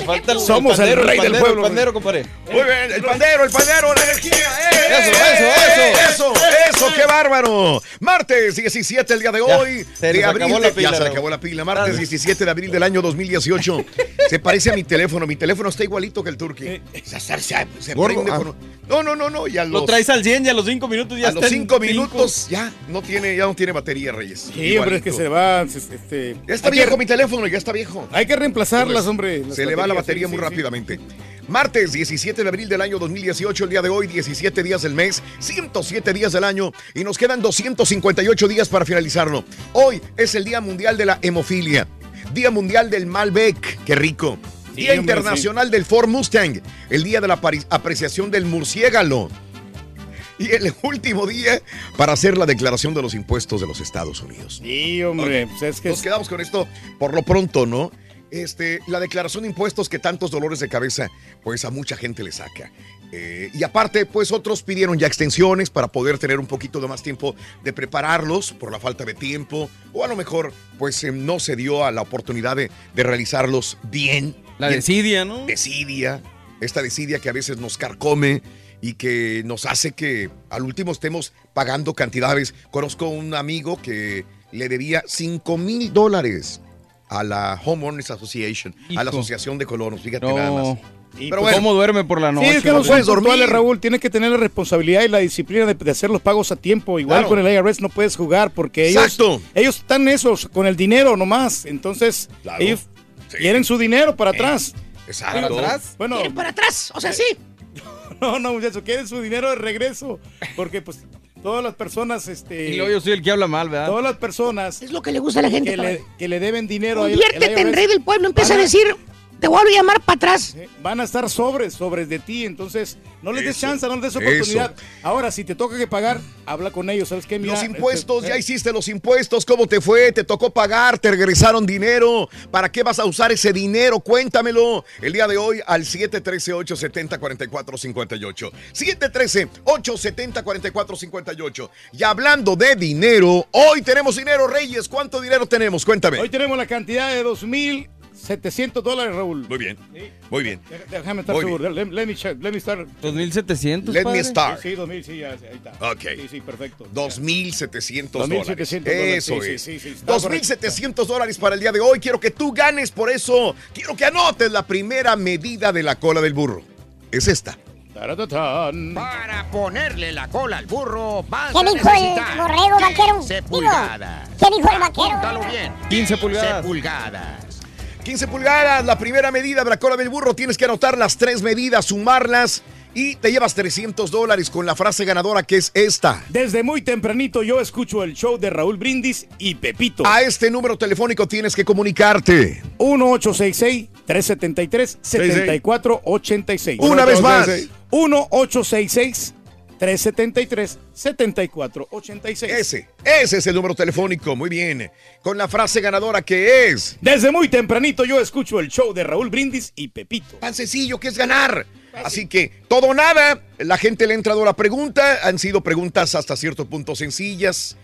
Falta el, Somos el pandero, rey del pandero, pueblo, El pandero, compadre. Muy bien, el pandero, el pandero, la energía. ¡Eh, Eso, eh, eso, eh, eso. Eso, eso, qué bárbaro. Martes 17 el día de Ya, hoy. se de nos abril. acabó la pila, ya se le acabó la pila. Martes Dale. 17 de abril del año 2018. se parece a mi teléfono. Mi teléfono está igualito que el turqui. Se, se- se- se prende ah. con- No, no, no, no. Ya Lo los, traes al 100 y a los 5 minutos ya a los está en 5 cinco. minutos ya no tiene, ya no tiene batería, Reyes. Sí, hombre, es que se va, este... Ya está que- viejo mi teléfono, ya está viejo. Hay que reemplazarlas, hombre. las Se le va la batería sí, muy sí, sí. rápidamente. Martes 17 de abril del año 2018, el día de hoy, 17 días del mes, 107 días del año y nos quedan 258 días para finalizarlo. Hoy es el Día Mundial de la Hemofilia, Día Mundial del Malbec, qué rico. Día hombre, Internacional del Ford Mustang, el Día de la Apreciación del Murciégalo. Y el último día para hacer la declaración de los impuestos de los Estados Unidos. Sí, hombre, pues es que... Nos quedamos con esto por lo pronto, ¿no? Este, la declaración de impuestos que tantos dolores de cabeza, pues a mucha gente le saca. Eh, y aparte, pues otros pidieron ya extensiones para poder tener un poquito de más tiempo de prepararlos por la falta de tiempo, o a lo mejor, pues eh, no se dio a la oportunidad de, de realizarlos bien. La Bien- desidia, ¿no? desidia, esta desidia que a veces nos carcome y que nos hace que al último estemos pagando cantidades. Conozco un amigo que le debía 5 mil dólares a la Homeowners Association, a la. Asociación de Colonos, fíjate No. nada más. Y, Pero pues, bueno, ¿Cómo duerme por la Sí, noche? es que no puedes puedes dormir. Raúl. Tienes que tener la responsabilidad y la disciplina de, de hacer los pagos a tiempo. Igual Claro. con el IRS no puedes jugar porque ellos, Exacto. ellos están esos con el dinero nomás. Entonces, Claro. ellos Sí. quieren su dinero para atrás. exacto. ¿Para atrás? Bueno, Quieren para atrás, o sea, sí. no, no, muchachos, quieren su dinero de regreso. Porque, pues, todas las personas, este. Y luego yo soy el que habla mal, ¿verdad? Todas las personas Es lo que le gusta a la gente. que le, que le deben dinero a Conviértete en rey del pueblo. Empieza a- decir, te voy a llamar para atrás. van a estar sobres, sobres de ti. Entonces, no les des chance, no les des eso. oportunidad. Ahora, si te toca que pagar, habla con ellos. ¿Sabes qué? Mira, Los impuestos, este, ya eh, hiciste los impuestos, ¿cómo te fue? ¿Te tocó pagar? ¿Te regresaron dinero? ¿Para qué vas a usar ese dinero? Cuéntamelo. El día de hoy al 713-870-4458. 713-870-4458. Y hablando de dinero, hoy tenemos dinero, Reyes. ¿Cuánto dinero tenemos? Cuéntame. Hoy tenemos la cantidad de 2.700 dólares, Raúl. Muy bien, muy bien. Déjame estar Muy seguro. Let, let me check, let me start. 2700. Let me padre. start. Sí, 2.000, sí, ya, ahí está. Ok. Sí, sí, perfecto. 2.700 dólares. 2.700 dólares, Eso sí, es. sí, sí, sí, está 2.700 dólares para el día de hoy. Quiero que tú ganes por eso. Quiero que anotes la primera medida de la cola del burro. Es esta. Taratatán. Para ponerle la cola al burro vas ¿Qué a dijo el borrego vaquero? 15 Digo, pulgadas. ¿Qué dijo el vaquero? Apúntalo bien. 15 pulgadas. 15 pulgadas. 15 pulgadas, la primera medida de la cola del burro. Tienes que anotar las tres medidas, sumarlas y te llevas 300 dólares con la frase ganadora que es esta. Desde muy tempranito yo escucho el show de Raúl Brindis y Pepito. A este número telefónico tienes que comunicarte. 1-866-373-7486. Una vez más. 1-866-373-7486. Ese, ese es el número telefónico. Muy bien. Con la frase ganadora que es. Desde muy tempranito yo escucho el show de Raúl Brindis y Pepito. Tan sencillo que es ganar. Así que todo o nada. La gente le ha entrado a la pregunta. Han sido preguntas hasta cierto punto sencillas,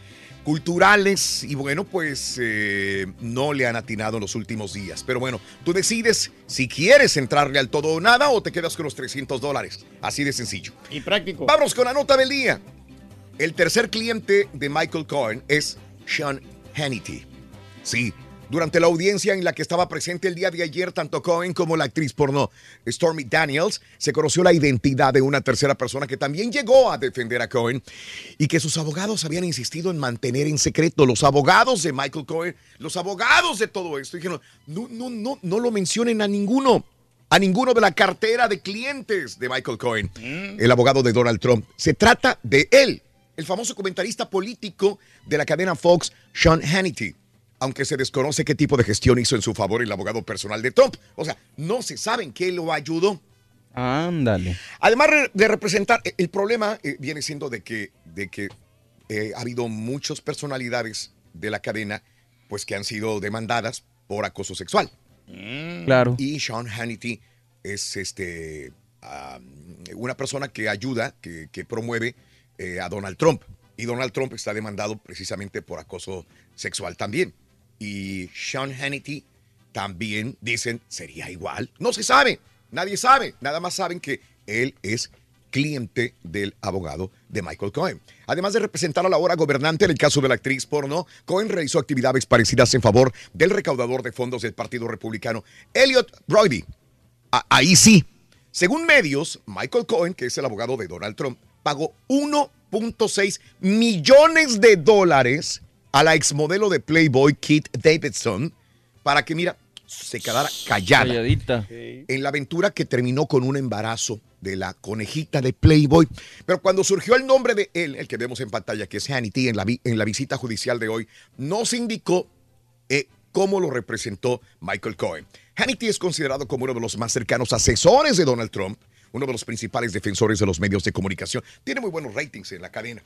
culturales. Y bueno, pues eh, no le han atinado en los últimos días. Pero bueno, tú decides si quieres entrarle al todo o nada o te quedas con los 300 dólares. Así de sencillo. Y práctico. Vámonos con la nota del día. El tercer cliente de Michael Cohen es Sean Hannity. Sí, durante la audiencia en la que estaba presente el día de ayer, tanto Cohen como la actriz porno Stormy Daniels, se conoció la identidad de una tercera persona que también llegó a defender a Cohen y que sus abogados habían insistido en mantener en secreto. Los abogados de Michael Cohen, los abogados de todo esto, dijeron, no, no, no, no lo mencionen a ninguno a ninguno de la cartera de clientes de Michael Cohen, el abogado de Donald Trump. Se trata de él, el famoso comentarista político de la cadena Fox, Sean Hannity, aunque se desconoce qué tipo de gestión hizo en su favor el abogado personal de Trump. O sea, no se sabe en qué lo ayudó. Ándale. Además de representar, eh, el problema eh, viene siendo de que, de que eh, ha habido muchas personalidades de la cadena pues que han sido demandadas por acoso sexual. Claro. Y Sean Hannity es este una persona que ayuda, que, que promueve eh, a Donald Trump. Y Donald Trump está demandado precisamente por acoso sexual también. Y Sean Hannity también dicen, sería igual. No se sabe, nadie sabe. Nada más saben que él es cliente del abogado de Michael Cohen. Además de representar a la hora gobernante en el caso de la actriz porno, Cohen realizó actividades parecidas en favor del recaudador de fondos del Partido Republicano, Elliot Brody. Ahí sí. Según medios, Michael Cohen, que es el abogado de Donald Trump, pagó 1.6 millones de dólares a la exmodelo de Playboy, Kit Davidson, para que, mira, se quedara callada Calladita. en la aventura que terminó con un embarazo de la conejita de Playboy. Pero cuando surgió el nombre de él, el que vemos en pantalla, que es Hannity, en la, vi- en la visita judicial de hoy, no se indicó eh, cómo lo representó Michael Cohen. Hannity es considerado como uno de los más cercanos asesores de Donald Trump, uno de los principales defensores de los medios de comunicación. Tiene muy buenos ratings en la cadena.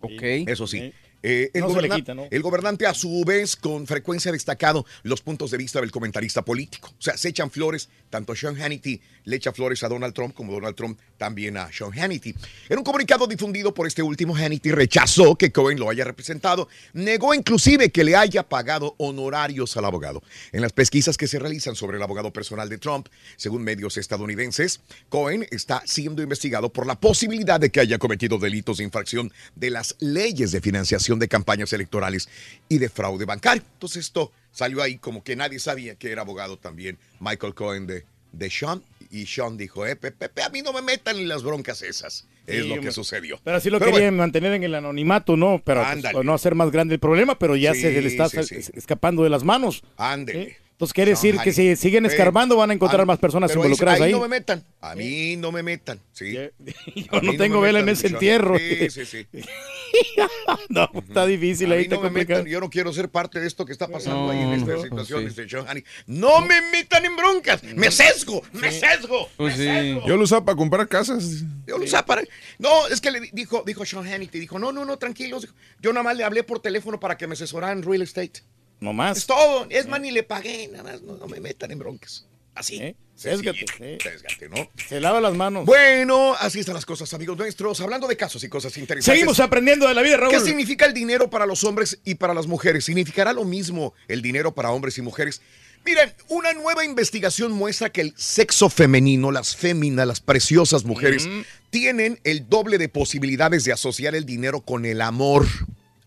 Ok. Eso sí. Eh, el, No se le goberna- quita, ¿no? el gobernante a su vez con frecuencia ha destacado los puntos de vista del comentarista político. O sea, se echan flores, tanto Sean Hannity le echa flores a Donald Trump como Donald Trump también a Sean Hannity. En un comunicado difundido por este último, Hannity rechazó que Cohen lo haya representado, negó inclusive que le haya pagado honorarios al abogado. En las pesquisas que se realizan sobre el abogado personal de Trump, según medios estadounidenses, Cohen está siendo investigado por la posibilidad de que haya cometido delitos de infracción de las leyes de financiación de campañas electorales y de fraude bancario. Entonces esto salió ahí como que nadie sabía que era abogado también Michael Cohen de, de Sean. Y Sean dijo, eh, Pepe, a mí no me metan en las broncas esas. Es Sí, lo que sucedió. Pero así lo Pero querían bueno, mantener en el anonimato, ¿no? Pero pues, para no hacer más grande el problema, pero ya Sí, se le está sí, escapando de las manos. Ándele. Entonces quiere Sean decir que si siguen escarbando van a encontrar más personas involucradas ahí. ahí. no me metan. A mí no me metan. Sí. Yo no tengo vela en ese entierro. Sí, sí, sí. no, está difícil A ahí, mí está no me metan, yo no quiero ser parte de esto que está pasando ahí en No, esta no, situación. sí. dice Sean Hannity. No me metan en broncas. Me sesgo, me sesgo. Pues me sí. sesgo. Yo lo usaba para comprar casas. Yo lo usaba para- No, es que le di- dijo, dijo Sean Hannity, dijo, no, no, no, tranquilos. Yo nada más le hablé por teléfono para que me asesorara en real estate. No más. Es todo. Es más, ni le pagué, nada más. No, no me metan en broncas. Así. Sésgate, Sencillito. Sésgate, ¿no? Se lava las manos. Bueno, así están las cosas, amigos nuestros. Hablando de casos y cosas interesantes. Seguimos aprendiendo de la vida, Raúl. ¿Qué significa el dinero para los hombres y para las mujeres? ¿Significará lo mismo el dinero para hombres y mujeres? Miren, una nueva investigación muestra que el sexo femenino, las féminas, las preciosas mujeres, tienen el doble de posibilidades de asociar el dinero con el amor.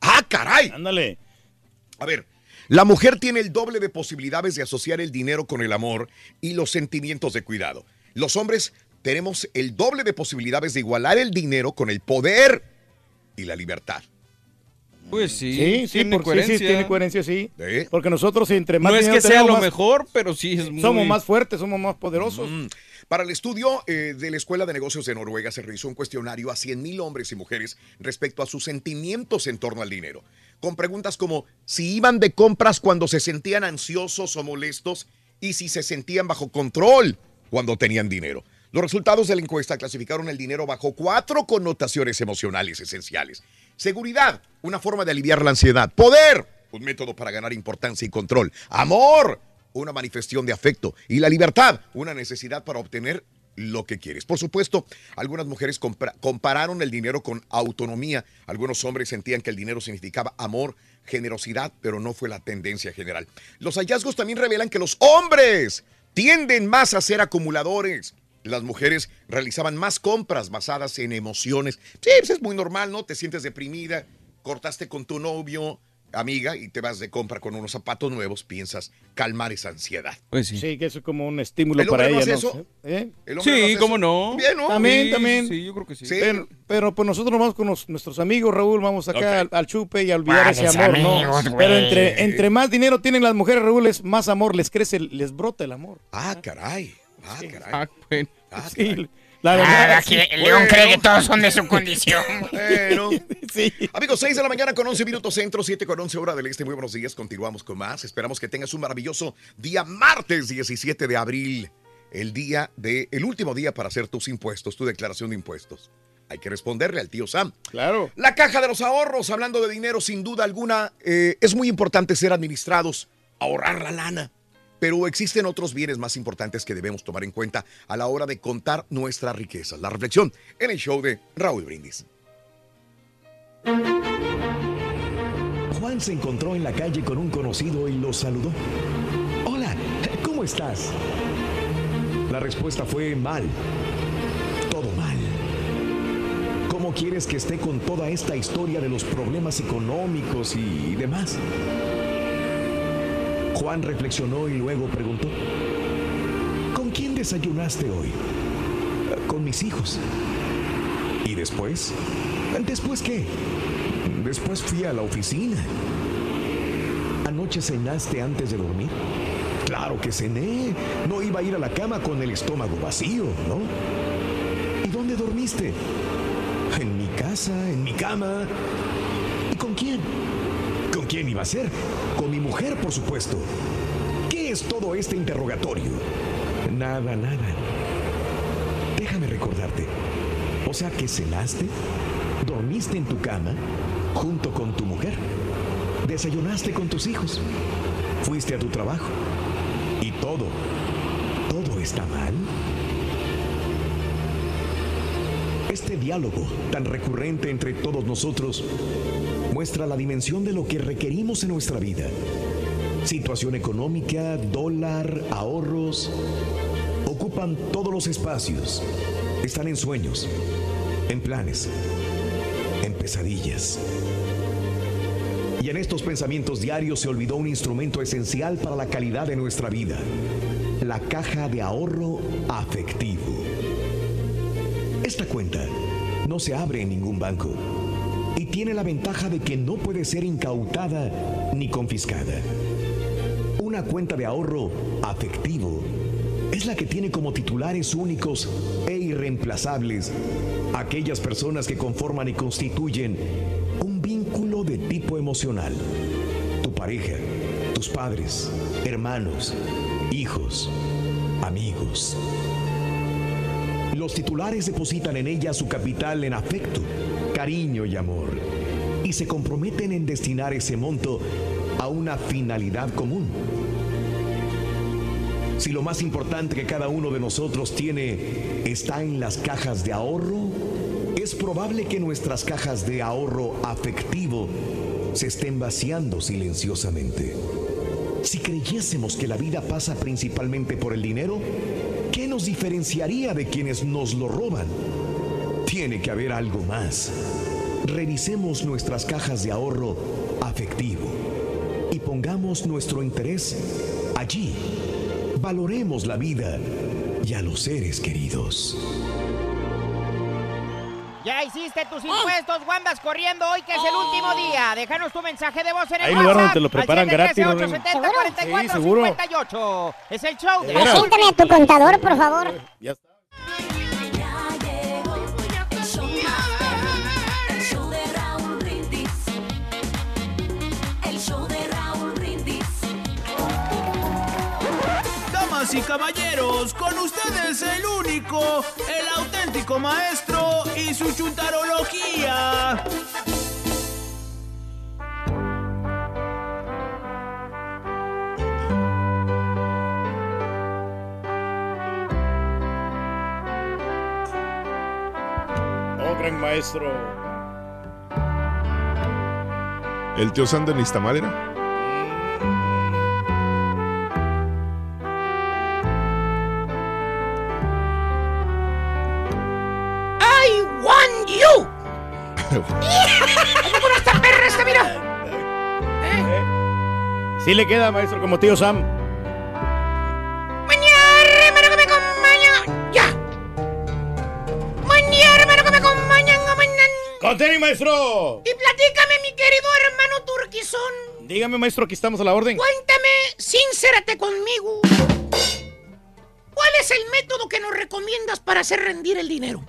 ¡Ah, caray! Ándale. A ver, la mujer tiene el doble de posibilidades de asociar el dinero con el amor y los sentimientos de cuidado. Los hombres tenemos el doble de posibilidades de igualar el dinero con el poder y la libertad. Pues sí, Sí, sí, tiene por- sí, sí, coherencia. tiene coherencia, sí. Porque nosotros entre más No es que sea lo más- mejor, pero sí es muy... Somos más fuertes, somos más poderosos. Mm. Para el estudio eh, de la Escuela de Negocios de Noruega se realizó un cuestionario a 100.000 hombres y mujeres respecto a sus sentimientos en torno al dinero, con preguntas como si iban de compras cuando se sentían ansiosos o molestos y si se sentían bajo control cuando tenían dinero. Los resultados de la encuesta clasificaron el dinero bajo cuatro connotaciones emocionales esenciales. Seguridad, una forma de aliviar la ansiedad. Poder, un método para ganar importancia y control. Amor, una manifestación de afecto. Y la libertad, una necesidad para obtener lo que quieres. Por supuesto, algunas mujeres compararon el dinero con autonomía. Algunos hombres sentían que el dinero significaba amor, generosidad, pero no fue la tendencia general. Los hallazgos también revelan que los hombres tienden más a ser acumuladores. Las mujeres realizaban más compras basadas en emociones. Sí, pues es muy normal, ¿no? Te sientes deprimida, cortaste con tu novio, amiga, y te vas de compra con unos zapatos nuevos, piensas calmar esa ansiedad. Pues sí. Sí, que eso es como un estímulo ¿El para hombre no ella, hace ¿no? eso? ¿Eh? ¿El hombre no Sí, hace cómo eso? no. Bien, ¿no? También, Sí, también. Sí, yo creo que sí. Pero, pero, pues nosotros vamos con los- nuestros amigos, Raúl, vamos acá al, al chupe y a olvidar ese ¿Cuáles amor. Pero entre, entre más dinero tienen las mujeres, Raúl, es más amor, les crece, les brota el amor. Ah, caray. Ah, caray. Ah, bueno. Sí, la verdad. Ah, sí. León cree que todos son de su condición. Bueno. Amigos, 6 de la mañana con 11 minutos centro, 7 con 11 hora del este. Muy buenos días. Continuamos con más. Esperamos que tengas un maravilloso día martes 17 de abril. El día de, el último día para hacer tus impuestos, tu declaración de impuestos. Hay que responderle al tío Sam. Claro. La caja de los ahorros, hablando de dinero, sin duda alguna, eh, es muy importante ser administrados, ahorrar la lana. Pero existen otros bienes más importantes que debemos tomar en cuenta a la hora de contar nuestra riqueza. La reflexión en el show de Raúl Brindis. Juan se encontró en la calle con un conocido y lo saludó. Hola, ¿cómo estás? La respuesta fue mal. Todo mal. ¿Cómo quieres que esté con toda esta historia de los problemas económicos y demás? Juan reflexionó y luego preguntó, ¿con quién desayunaste hoy? Con mis hijos. ¿Y después? ¿Después qué? Después fui a la oficina. ¿Anoche cenaste antes de dormir? Claro que cené. No iba a ir a la cama con el estómago vacío, ¿no? ¿Y dónde dormiste? En mi casa, en mi cama. ¿Y con quién? ¿Con quién iba a ser? Con mi mujer, por supuesto. ¿Qué es todo este interrogatorio? Nada, nada. Déjame recordarte. O sea que cenaste, dormiste en tu cama, junto con tu mujer, desayunaste con tus hijos, fuiste a tu trabajo y todo, todo está mal. Este diálogo tan recurrente entre todos nosotros muestra la dimensión de lo que requerimos en nuestra vida. Situación económica, dólar, ahorros, ocupan todos los espacios. Están en sueños, en planes, en pesadillas. Y en estos pensamientos diarios se olvidó un instrumento esencial para la calidad de nuestra vida, la caja de ahorro afectivo. Esta cuenta no se abre en ningún banco y tiene la ventaja de que no puede ser incautada ni confiscada. Una cuenta de ahorro afectivo es la que tiene como titulares únicos e irreemplazables aquellas personas que conforman y constituyen un vínculo de tipo emocional. Tu pareja, tus padres, hermanos, hijos, amigos. Los titulares depositan en ella su capital en afecto, cariño y amor y se comprometen en destinar ese monto a una finalidad común. Si lo más importante que cada uno de nosotros tiene está en las cajas de ahorro, es probable que nuestras cajas de ahorro afectivo se estén vaciando silenciosamente. Si creyésemos que la vida pasa principalmente por el dinero, ¿qué nos diferenciaría de quienes nos lo roban? Tiene que haber algo más. Revisemos nuestras cajas de ahorro afectivo y pongamos nuestro interés allí. Valoremos la vida y a los seres queridos. Ya hiciste tus impuestos, Wambas corriendo hoy que es el último día. Déjanos tu mensaje de voz en el Hay lugar donde te lo preparan gratis, Rodrigo. 713-870-4458. Sí, seguro. Es el show de? Preséntame a tu contador, por favor. Ya está. Y caballeros, con ustedes el único, el auténtico maestro y su chuntarología. Oh, gran maestro. El tío Nistamal era. ¿Cómo con esta perra esta, mira? Sí le queda, maestro, como tío Sam. Mañana, hermano, que me acompaña. Ya. Mañana, hermano, que me acompañan. ¡Con tenis, maestro! Y platícame, mi querido hermano Turquizón. Dígame, maestro, aquí estamos a la orden. Cuéntame, sincérate conmigo. ¿Cuál es el método que nos recomiendas para hacer rendir el dinero?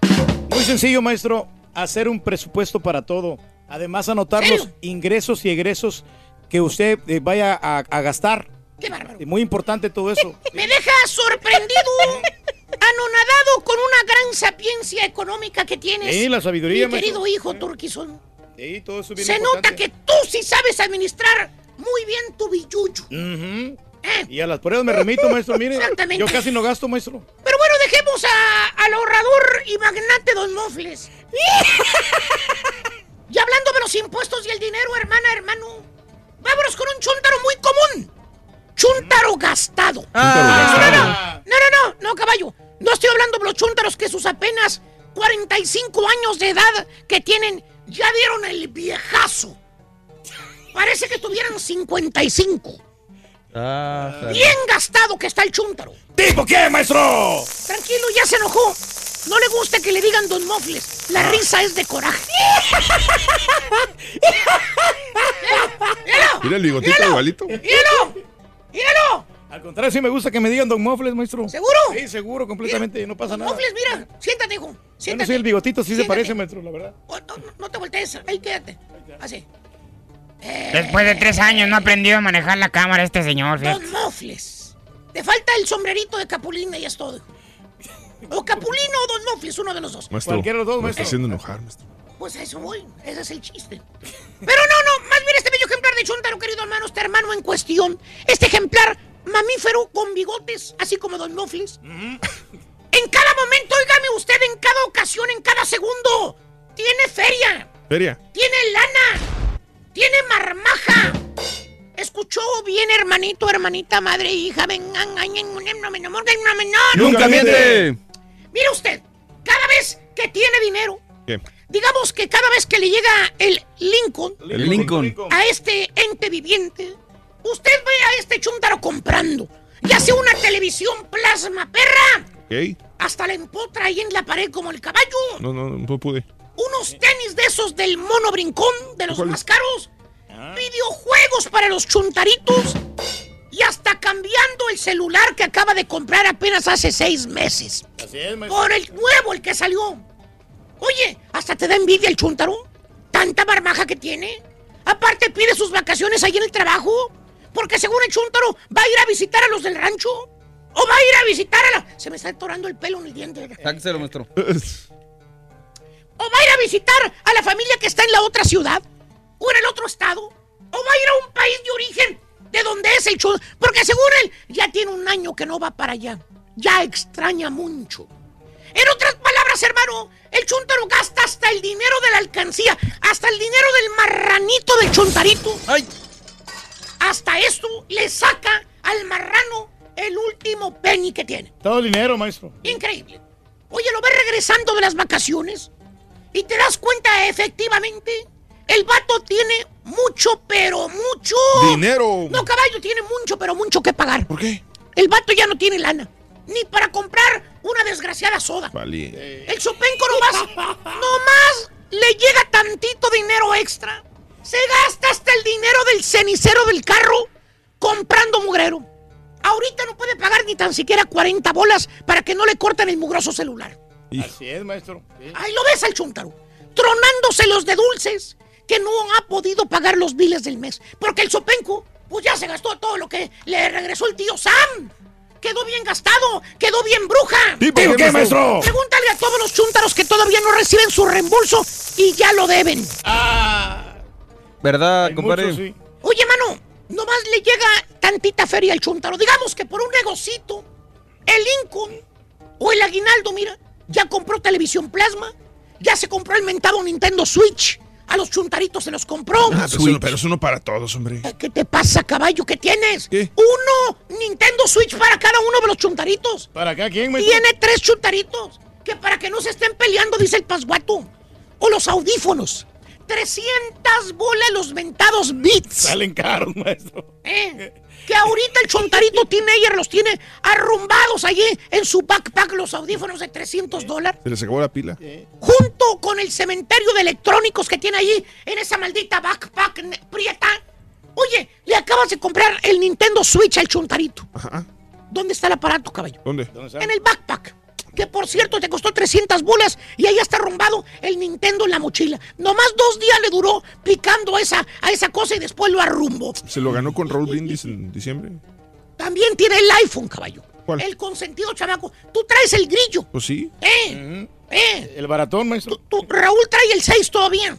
Muy sencillo, maestro. Hacer un presupuesto para todo. Además, anotar los ingresos y egresos que usted eh, vaya a, a gastar. Qué bárbaro. Muy importante todo eso. Me deja sorprendido, anonadado con una gran sapiencia económica que tienes. Sí, la sabiduría, Mi maestro. querido hijo Turquizón. Sí, todo eso es bien Se nota que tú sí sabes administrar muy bien tu billuyo. Ujú. Y a las pruebas me remito, maestro. Mire, Exactamente. yo casi no gasto, maestro. Pero bueno, dejemos a- al ahorrador y magnate Don Mofles. y hablando de los impuestos y el dinero, hermana, hermano, vámonos con un chúntaro muy común. Chúntaro gastado. Ah. No, no, no, no, no, caballo. No estoy hablando de los chúntaros que sus apenas 45 años de edad que tienen ya dieron el viejazo. Parece que tuvieran 55. Bien gastado que está el chúntaro. ¿Tipo qué, maestro? Tranquilo, ya se enojó. No le gusta que le digan Don Mofles. La risa es de coraje. Mira el bigotito Míralo. igualito. ¡Míralo! ¡Míralo! Al contrario, sí me gusta que me digan Don Mofles, maestro. ¿Seguro? Sí, seguro, completamente. No pasa nada. Mofles, mira. Siéntate, hijo. Bueno, Siéntate. sí, el bigotito sí se Siéntate. parece, maestro, la verdad. Oh, no, no, no te voltees. Ahí quédate. Así. Después de tres años no ha aprendido a manejar la cámara este señor, fíjate. Don Mofles. Te falta el sombrerito de Capulina y es todo. O Capulino o Don Mofles, uno de los dos. Maestro, Cualquiera de los dos, me está haciendo enojar, maestro. Pues a eso voy, ese es el chiste. Pero no, no, más bien este bello ejemplar de Chuntaro, querido hermano, este hermano en cuestión, este ejemplar mamífero con bigotes, así como Don Mofles. En cada momento, óigame usted, en cada ocasión, en cada segundo, tiene feria, Feria. tiene lana, tiene marmaja. ¿Escuchó bien, hermanito, hermanita, madre, hija? Vengan. ¡Nunca miente! Mire usted, cada vez que tiene dinero, ¿Qué? digamos que cada vez que le llega el Lincoln, El Lincoln. a este ente viviente, usted ve a este chúntaro comprando, ya sea una televisión plasma perra, ¿Qué? hasta la empotra ahí en la pared como el caballo, No, no, no pude. Unos tenis de esos del mono brincón, de los más caros, videojuegos para los chuntaritos y hasta cambiando el celular que acaba de comprar apenas hace seis meses. Así es, maestro. Por el nuevo, el que salió. Oye, hasta te da envidia el chuntaro. Tanta marmaja que tiene. Aparte pide sus vacaciones ahí en el trabajo. Porque según el chuntaro va a ir a visitar a los del rancho. O va a ir a visitar a la... Se me está atorando el pelo en el diente. Sáqueselo, maestro. O va a ir a visitar a la familia que está en la otra ciudad. O en el otro estado. O va a ir a un país de origen. De donde es el. Porque según él ya tiene un año que no va para allá. Ya extraña mucho. En otras palabras, hermano, el chuntaro gasta hasta el dinero de la alcancía, hasta el dinero del marranito del chuntarito. Hasta esto le saca al marrano el último penny que tiene. Todo el dinero, maestro. Increíble. Oye, lo ves regresando de las vacaciones y te das cuenta efectivamente, el vato tiene mucho, pero mucho. Dinero. No, caballo, tiene mucho, pero mucho que pagar. ¿Por qué? El vato ya no tiene lana. Ni para comprar una desgraciada soda. Vale. El Sopenco nomás, nomás le llega tantito dinero extra. Se gasta hasta el dinero del cenicero del carro comprando mugrero. Ahorita no puede pagar ni tan siquiera 40 bolas para que no le corten el mugroso celular. Así es, maestro. Sí. Ahí lo ves al chuntaro, tronándose los de dulces, que no ha podido pagar los biles del mes. Porque el Sopenco, pues ya se gastó todo lo que le regresó el tío Sam. Quedó bien gastado, quedó bien bruja. ¿Y por qué, maestro? Pregúntale a todos los chúntaros que todavía no reciben su reembolso y ya lo deben. ¿Verdad, compadre? Oye, mano, nomás le llega tantita feria al chuntaro. Digamos que por un negocito, el Lincoln o el Aguinaldo, mira, ya compró televisión plasma, ya se compró el mentado Nintendo Switch. A los chuntaritos se los compró. Ah, pero, eso, pero eso no para todos, hombre. ¿Qué te pasa, caballo? ¿Qué tienes? Uno Nintendo Switch para cada uno de los chuntaritos. ¿Para acá quién? Tiene tres chuntaritos. Que para que no se estén peleando, dice el pasguato. O los audífonos. 300 bolas los mentados Beats. Salen caros, maestro. ¿Eh? Que ahorita el chontarito teenager los tiene arrumbados allí en su backpack los audífonos de 300 dólares. Se les acabó la pila. Junto con el cementerio de electrónicos que tiene allí en esa maldita backpack prieta. Oye, le acabas de comprar el Nintendo Switch al chontarito. Ajá. ¿Dónde está el aparato, caballo? ¿Dónde? En el backpack. Que por cierto te costó 300 bolas y ahí está arrumbado el Nintendo en la mochila. Nomás dos días le duró picando a esa, a esa cosa y después lo arrumbó. Se lo ganó con Raúl Brindis en diciembre. También tiene el iPhone, caballo. El consentido chamaco. Tú traes el grillo. Pues sí. ¿Eh? ¿Eh? El baratón, maestro. Tú, Raúl trae el 6 todavía.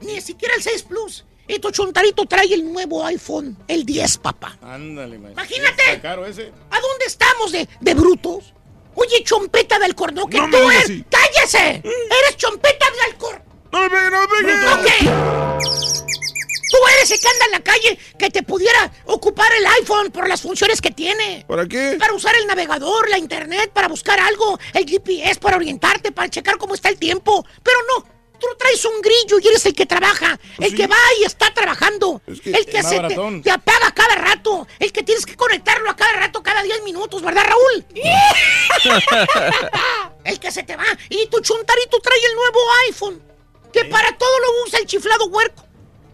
Ni siquiera el 6 Plus. Y tu chontarito trae el nuevo iPhone, el 10, papá. Ándale, maestro. Imagínate. Está caro ese. ¿A dónde estamos de, de brutos? Oye, chompeta de Alcornoque, No tú eres. así. ¡Cállese! Eres chompeta de Alcor. ¡No me no me! ¿Ok? Tú eres el que anda en la calle que te pudiera ocupar el iPhone por las funciones que tiene. ¿Para qué? Para usar el navegador, la internet, para buscar algo, el GPS, para orientarte, para checar cómo está el tiempo. Pero no, tú traes un grillo y eres el que trabaja, el que va y está trabajando, el que se te, te apaga cada rato, el que tienes que conectarlo a cada rato, cada 10 minutos, ¿verdad, Raúl? el que se te va. Y tu chuntarito trae el nuevo iPhone, que para todo lo usa el chiflado huerco.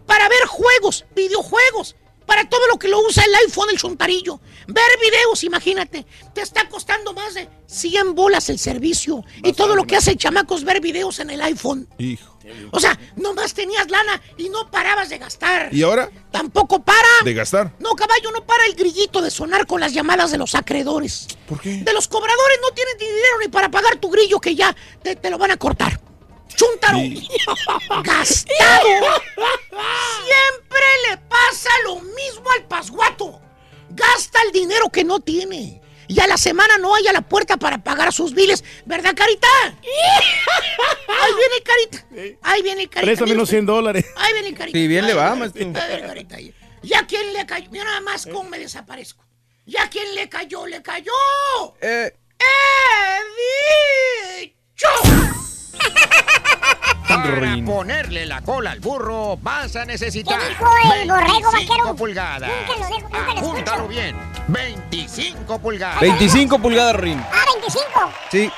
Para ver juegos, videojuegos, para todo lo que lo usa el iPhone, el chuntarillo. Ver videos, imagínate. Te está costando más de 100 bolas el servicio. y todo lo que hace el chamaco es ver videos en el iPhone. Hijo. O sea, nomás tenías lana y no parabas de gastar. ¿Y ahora? Tampoco para. De gastar. No, caballo, no para el grillito de sonar con las llamadas de los acreedores. ¿Por qué? De los cobradores no tienen dinero ni para pagar tu grillo que ya te, te lo van a cortar. Chúntaro. Gastado. Siempre le pasa lo mismo al pasguato. Gasta el dinero que no tiene. Y a la semana no hay a la puerta para pagar sus biles. ¿Verdad, Carita? Ahí viene Carita. Ahí viene Carita. Préstame unos 100 dólares. Ahí viene Carita. Sí, bien le va. A ver, Carita. ¿Ya quién le cayó? Mira nada más cómo me desaparezco. ¿Ya quién le cayó? ¡Le cayó! Eh. ¡He dicho! Para ponerle la cola al burro vas a necesitar ¿Qué dijo el borrego 25 vaquero? pulgadas. Nunca lo dejo, nunca lo bien. 25 pulgadas. 25 pulgadas, Rin. Ah, 25. Sí.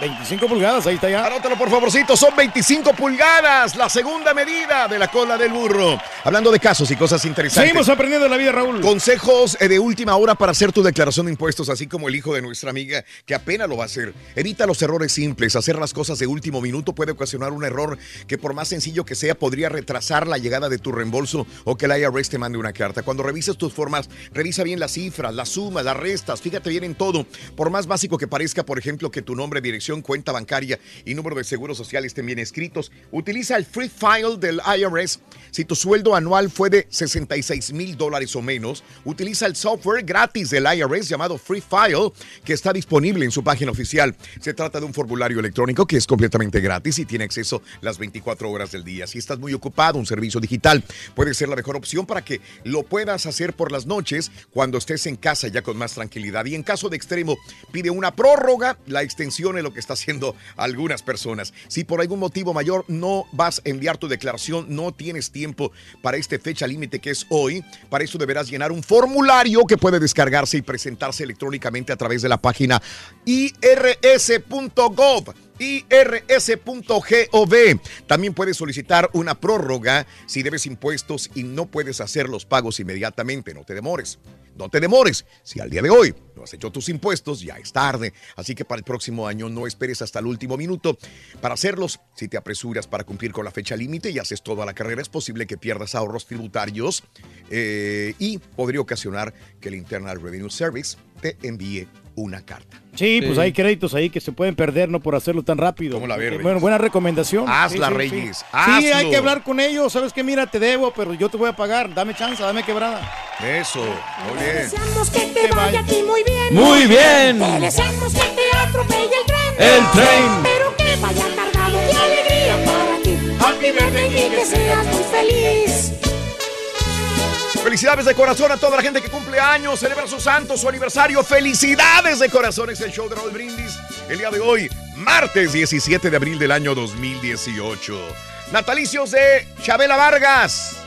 25 pulgadas, ahí está ya. Anótalo por favorcito, son 25 pulgadas, la segunda medida de la cola del burro. Hablando de casos y cosas interesantes. Seguimos aprendiendo de la vida, Raúl. Consejos eh, de última hora para hacer tu declaración de impuestos, así como el hijo de nuestra amiga que apenas lo va a hacer. Evita los errores simples. Hacer las cosas de último minuto puede ocasionar un error que por más sencillo que sea podría retrasar la llegada de tu reembolso o que la IRS te mande una carta. Cuando revises tus formas, revisa bien las cifras, las sumas, las restas, fíjate bien en todo. Por más básico que parezca, por ejemplo, que tu nombre, dirección, cuenta bancaria y número de seguro social estén bien escritos, utiliza el Free File del IRS. Si tu sueldo anual fue de 66 mil dólares o menos, utiliza el software gratis del IRS llamado Free File, que está disponible en su página oficial. Se trata de un formulario electrónico que es completamente gratis y tiene acceso las 24 horas del día. Si estás muy ocupado, un servicio digital puede ser la mejor opción para que lo puedas hacer por las noches cuando estés en casa ya con más tranquilidad. Y en caso de extremo, pide una prórroga, la extensión es lo que está haciendo algunas personas. Si por algún motivo mayor no vas a enviar tu declaración, no tienes tiempo para esta fecha límite que es hoy, para eso deberás llenar un formulario que puede descargarse y presentarse electrónicamente a través de la página irs.gov irs.gov. También puedes solicitar una prórroga si debes impuestos y no puedes hacer los pagos inmediatamente. No te demores. No te demores. Si al día de hoy no has hecho tus impuestos, ya es tarde. Así que para el próximo año no esperes hasta el último minuto para hacerlos. Si te apresuras para cumplir con la fecha límite y haces toda la carrera, es posible que pierdas ahorros tributarios eh, y podría ocasionar que el Internal Revenue Service te envíe una carta. Sí, pues hay créditos ahí que se pueden perder no por hacerlo tan rápido. ¿Cómo la? Bueno, buena recomendación. Hazla, Sí, sí, Reyes, Sí, hazlo. Sí, hay que hablar con ellos. ¿Sabes qué? Mira, te debo, pero yo te voy a pagar. Dame chance, dame quebrada. Eso, muy bien. Deseamos que te vaya aquí muy bien. Muy bien. Te deseamos que te atropelle el tren. El tren. Pero que vaya cargado de alegría para ti. Happy birthday y que seas muy feliz. Felicidades de corazón a toda la gente que cumple años, celebra su santo, su aniversario. Felicidades de corazón. Es el show de Raúl Brindis. El día de hoy, martes 17 de abril del año 2018. Natalicios de Chabela Vargas.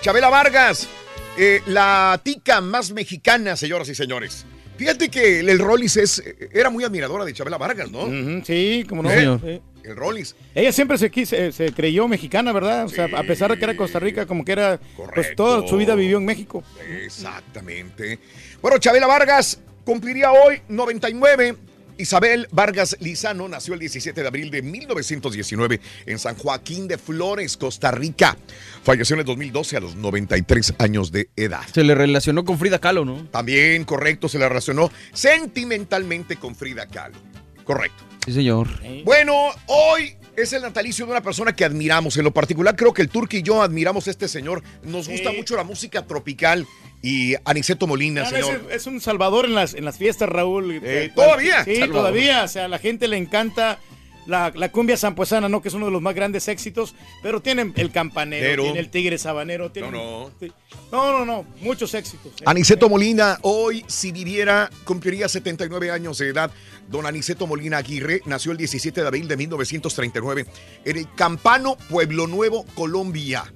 Chabela Vargas, eh, la tica más mexicana, señoras y señores. Fíjate que el Rollis es, era muy admiradora de Chabela Vargas, ¿no? Sí, como no. Sí, señor. Sí. El Rollis. Ella siempre se, quis- se, se creyó mexicana, ¿verdad? O sea, a pesar de que era Costa Rica, como que era, pues toda su vida vivió en México. Exactamente. Bueno, Chabela Vargas cumpliría hoy 99. Isabel Vargas Lizano nació el 17 de abril de 1919 en San Joaquín de Flores, Costa Rica. Falleció en el 2012 a los 93 años de edad. Se le relacionó con Frida Kahlo, ¿no? También, correcto, se le relacionó sentimentalmente con Frida Kahlo. Correcto. Sí, señor. Bueno, hoy es el natalicio de una persona que admiramos. En lo particular, creo que el Turque y yo admiramos a este señor. Nos gusta mucho la música tropical y Aniceto Molina, Ah, señor. Es, es un salvador en las, en las fiestas, Raúl. Eh, ¿todavía? Sí, Salvador. todavía. O sea, a la gente le encanta la, la cumbia zampuesana, ¿no? Que es uno de los más grandes éxitos. Pero tienen el campanero, Pero- tiene el tigre sabanero. Tienen, No, no. sí. no, no, no. Muchos éxitos. ¿eh? Aniceto Molina, hoy, si viviera, cumpliría 79 años de edad. Don Aniceto Molina Aguirre nació el 17 de abril de 1939 en el Campano, Pueblo Nuevo, Colombia.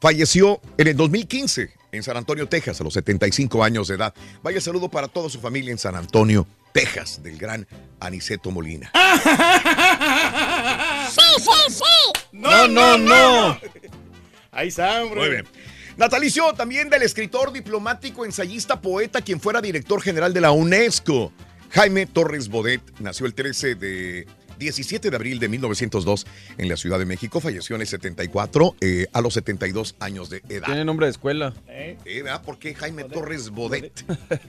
Falleció en el 2015 en San Antonio, Texas, a los 75 años de edad. Vaya saludo para toda su familia en San Antonio, Texas, del gran Aniceto Molina. Sí, sí, sí. No, no, no. Ahí está, hombre. Muy bien. Natalicio también del escritor, diplomático, ensayista, poeta, quien fuera director general de la UNESCO. Jaime Torres Bodet nació el 13 de 17 de abril de 1902 en la Ciudad de México. Falleció en el 74 eh, a los 72 años de edad. Tiene nombre de escuela. Eh, ¿verdad? ¿Por qué Jaime Torres Bodet?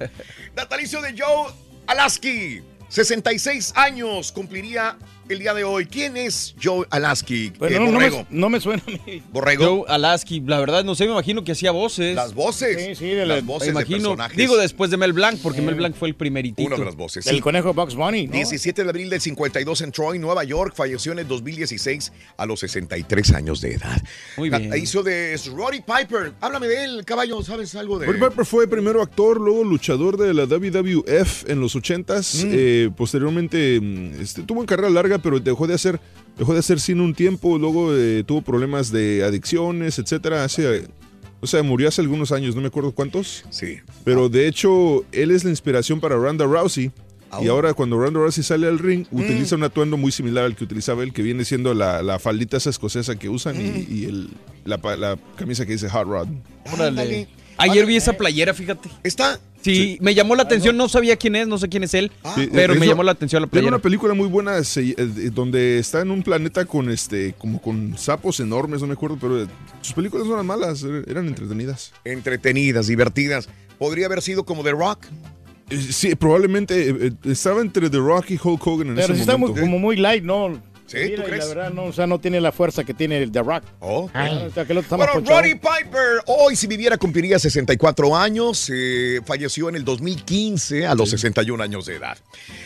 Natalicio de Joe Alaski. 66 años cumpliría el día de hoy. ¿Quién es Joe Alaski? Eh, no, no me, no me suena a mí. Borrego. Joe Alaski, la verdad no sé, me imagino que hacía voces. Las voces. Sí, sí, de la- las voces me de imagino. personajes. Digo después de Mel Blanc, porque Eh. Mel Blanc fue el primeritito. Una de las voces. El sí. conejo Bugs Bunny, ¿no? 17 de abril del 52 en Troy, Nueva York. Falleció en el 2016 a los 63 años de edad. Muy bien. La- Hizo de Roddy Piper. Háblame de él, caballo. ¿Sabes algo de Roddy Piper fue primero actor, luego luchador de la WWF en los 80s. eh, posteriormente mm, este, tuvo una carrera larga, pero dejó de hacer, dejó de hacer cine un tiempo. Luego eh, tuvo problemas de adicciones, etcétera. Hace, o sea, murió hace algunos años, no me acuerdo cuántos. Sí. Pero de hecho, él es la inspiración para Ronda Rousey. Y Ah. ahora cuando Ronda Rousey sale al ring, Mm. utiliza un atuendo muy similar al que utilizaba él, que viene siendo la, la faldita esa escocesa que usan y, Mm. y el- la camisa que dice Hot Rod. Órale. Ayer vi esa playera, fíjate. ¿Está? Sí, me llamó la atención, no sabía quién es, no sé quién es él, Sí, pero es me llamó la atención la Tiene playera. una película muy buena se- eh, donde está en un planeta con este como con sapos enormes, no me acuerdo, pero eh, sus películas no eran malas, er- eran entretenidas. Entretenidas, divertidas. Podría haber sido como The Rock. Eh, Sí, probablemente eh, eh, estaba entre The Rock y Hulk Hogan en Pero ese sí está muy- momento. como muy light, ¿no? ¿Sí? Mira, ¿Tú crees? La verdad, no, o sea, no tiene la fuerza que tiene el The Rock. Oh, Ah, o sea, que el otro está más Bueno. Roddy Piper, hoy si viviera cumpliría 64 años, eh, falleció en el 2015 a los 61 años de edad.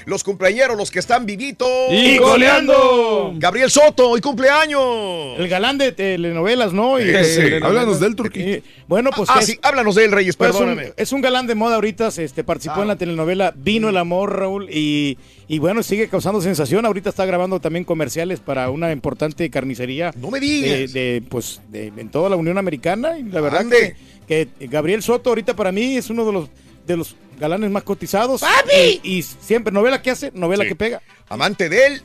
Los cumpleaños, los que están vivitos. ¡Y goleando! Gabriel Soto, hoy cumpleaños. El galán de telenovelas, ¿no? Y- Ese. Eh, Háblanos del Turquí. Bueno, pues. Ah, es- sí, háblanos de él, Reyes, pues, perdóname. Ah. un- es un galán de moda ahorita, este, participó en la telenovela Vino el Amor, Raúl, y, y bueno, sigue causando sensación. Ahorita está grabando también comerciales para una importante carnicería. No me De, digas. de, pues, de- en toda la Unión Americana. Y la verdad que, que Gabriel Soto ahorita para mí es uno de los, de los galanes más cotizados. ¡Papi! Y, y siempre, novela que hace, novela Sí. que pega. Amante de él.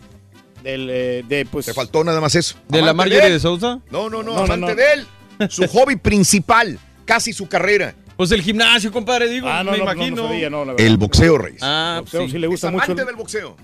Del, eh, de, pues, Te faltó nada más eso. ¿De la Marjorie de Sousa? No, no, no, amante no. de él. Su hobby principal, casi su carrera. Pues el gimnasio, compadre, digo, Ah, no, me no, no, imagino. no sabía, no, la verdad. El boxeo, Reyes. Ah, Boxeo, sí. sí le gusta es mucho. amante el- del boxeo.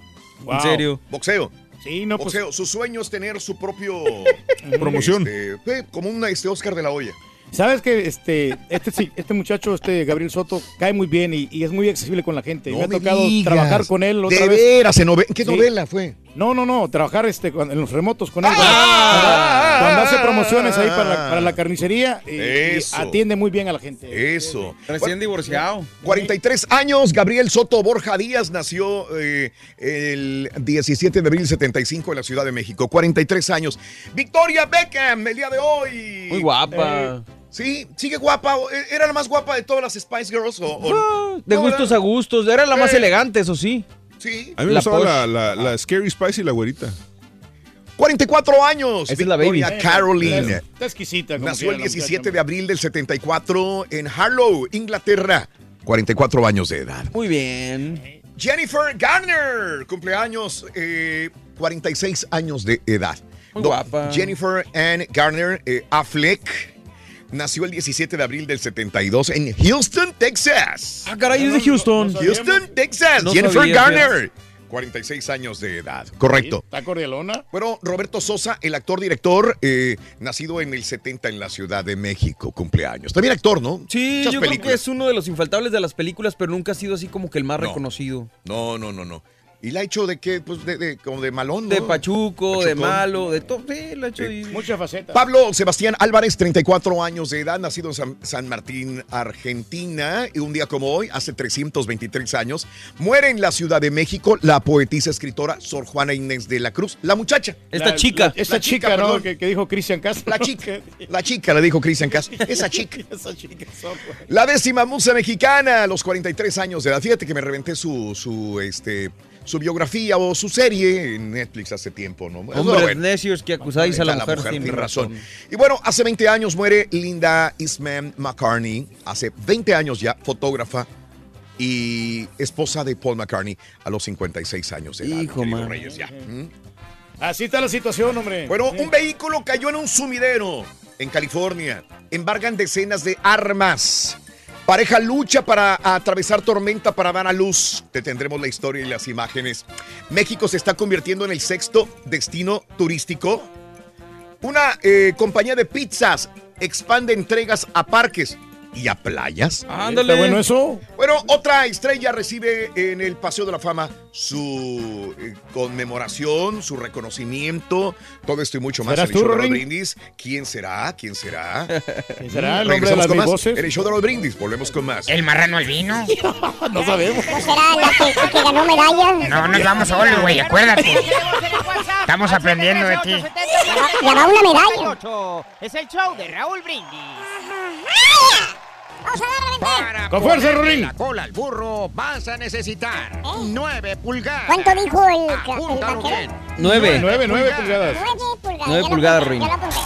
Wow. En serio. Boxeo. Sí, no, pues. boxeo. Su sueño es tener su propio Promoción. este, como un este Oscar de la Hoya. Sabes que este, este, sí, este muchacho, este Gabriel Soto, cae muy bien y, y es muy accesible con la gente. No me ha me tocado digas. trabajar con él otra De vez. veras, en, nove- ¿en qué Sí. novela fue? No, no, no, trabajar este, cuando- en los remotos con él. Ah, cuando, cuando hace ah, promociones ahí para la, ah. para la carnicería y, atiende muy bien a la gente. Eso. Recién divorciado. 43 años, Gabriel Soto Borja Díaz nació eh, el 17 de abril 75 en la Ciudad de México. 43 años. Victoria Beckham, el día de hoy. Muy guapa. Eh, sí, sigue guapa. ¿E- ¿Era la más guapa de todas las Spice Girls? O, o- Ah, de no, gustos ¿verdad? a gustos. Era la más Eh. elegante, eso sí. Sí. A mí me La gustaba la, la, la Scary Spice y la güerita. 44 años. Esa es la baby. Caroline. Está, está exquisita. como Nació el quiera la 17 muchacha. de abril del 74 en Harlow, Inglaterra. 44 años de edad. Muy bien. Jennifer Garner, cumpleaños, eh, 46 años de edad. Muy Do- guapa. Jennifer Ann Garner eh, Affleck nació el 17 de abril del 72 en Houston, Texas. Ah, caray, es de Houston. Houston, Texas. No Jennifer sabía, Garner. 46 años de edad. Correcto. ¿Está cordialona? Bueno, Roberto Sosa, el actor director, eh, nacido en el 70 en la Ciudad de México, cumpleaños. También actor, ¿no? Sí, Muchas yo creo que es uno de los infaltables de las películas, pero nunca ha sido así como que el más No. reconocido. No, no, no, no. ¿Y la ha hecho de qué? Pues de, de- como de malón, ¿no? De Pachuco, de malo, de todo. Sí, lo ha hecho. Muchas facetas. Pablo Sebastián Álvarez, 34 años de edad, nacido en San, San Martín, Argentina, y un día como hoy, hace 323 años, muere en la Ciudad de México la poetisa escritora Sor Juana Inés de la Cruz, la muchacha. Esta La- chica. la- esta La chica, chica, ¿no? perdón. Que, que dijo Cristian Castro. La chica, la chica, le dijo Cristian Castro. Esa chica. Esa chica. son. La décima musa mexicana, a los 43 años de edad. Fíjate que me reventé su, su, este, su biografía o su serie en Netflix hace tiempo, ¿no? Hombres bueno. necios que acusáis a la mujer, sin razón. Y bueno, hace 20 años muere Linda Eastman McCartney. Hace 20 años ya, fotógrafa y esposa de Paul McCartney a los 56 años de edad. Hijo, man. Reyes, ya. ¿Mm? Así está la situación, hombre. Bueno, Sí. un vehículo cayó en un sumidero en California. Embargan decenas de armas. Pareja lucha para atravesar tormenta para dar a luz. Te tendremos la historia y las imágenes. México se está convirtiendo en el sexto destino turístico. Una eh, compañía de pizzas expande entregas a parques y a playas. Ándale. ¿Está bueno eso? Bueno, otra estrella recibe en el Paseo de la Fama su eh, conmemoración, su reconocimiento, todo esto y mucho más. ¿Serás en el tú, show de los brindis. ¿Quién será? ¿Quién será? ¿Quién será el Mm, hombre de regresamos las con más voces? En el show de los brindis, volvemos con más. ¿El marrano al vino? No sabemos. ¿No será la que, que ganó medalla? No, nos vamos solos, güey, acuérdate. Estamos aprendiendo de ti. Ganó una medalla. Es el show de Raúl Brindis. Vamos a darle, vente. Con Para fuerza, Rorín. la cola al burro vas a necesitar nueve pulgadas. ¿Cuánto dijo el, el Apúntalo vaquero? bien. Nueve. Nueve, nueve pulgadas. Nueve pulgadas. Nueve ya lo pulgadas, apunté, Ruin. ya lo apunté.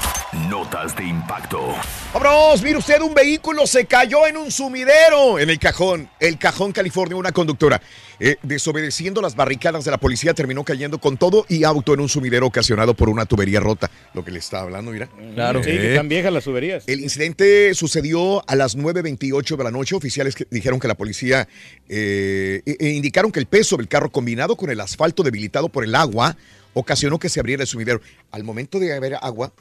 Notas de impacto. Vámonos, mire usted, un vehículo se cayó en un sumidero en el cajón, el cajón California, una conductora. Eh, desobedeciendo las barricadas de la policía, terminó cayendo con todo y auto en un sumidero ocasionado por una tubería rota. Lo que le estaba hablando, mira. Claro. Sí, que están viejas las tuberías. El incidente sucedió a las 9.28 de la noche. Oficiales que dijeron que la policía eh, e- e indicaron que el peso del carro combinado con el asfalto debilitado por el agua ocasionó que se abriera el sumidero. Al momento de haber agua,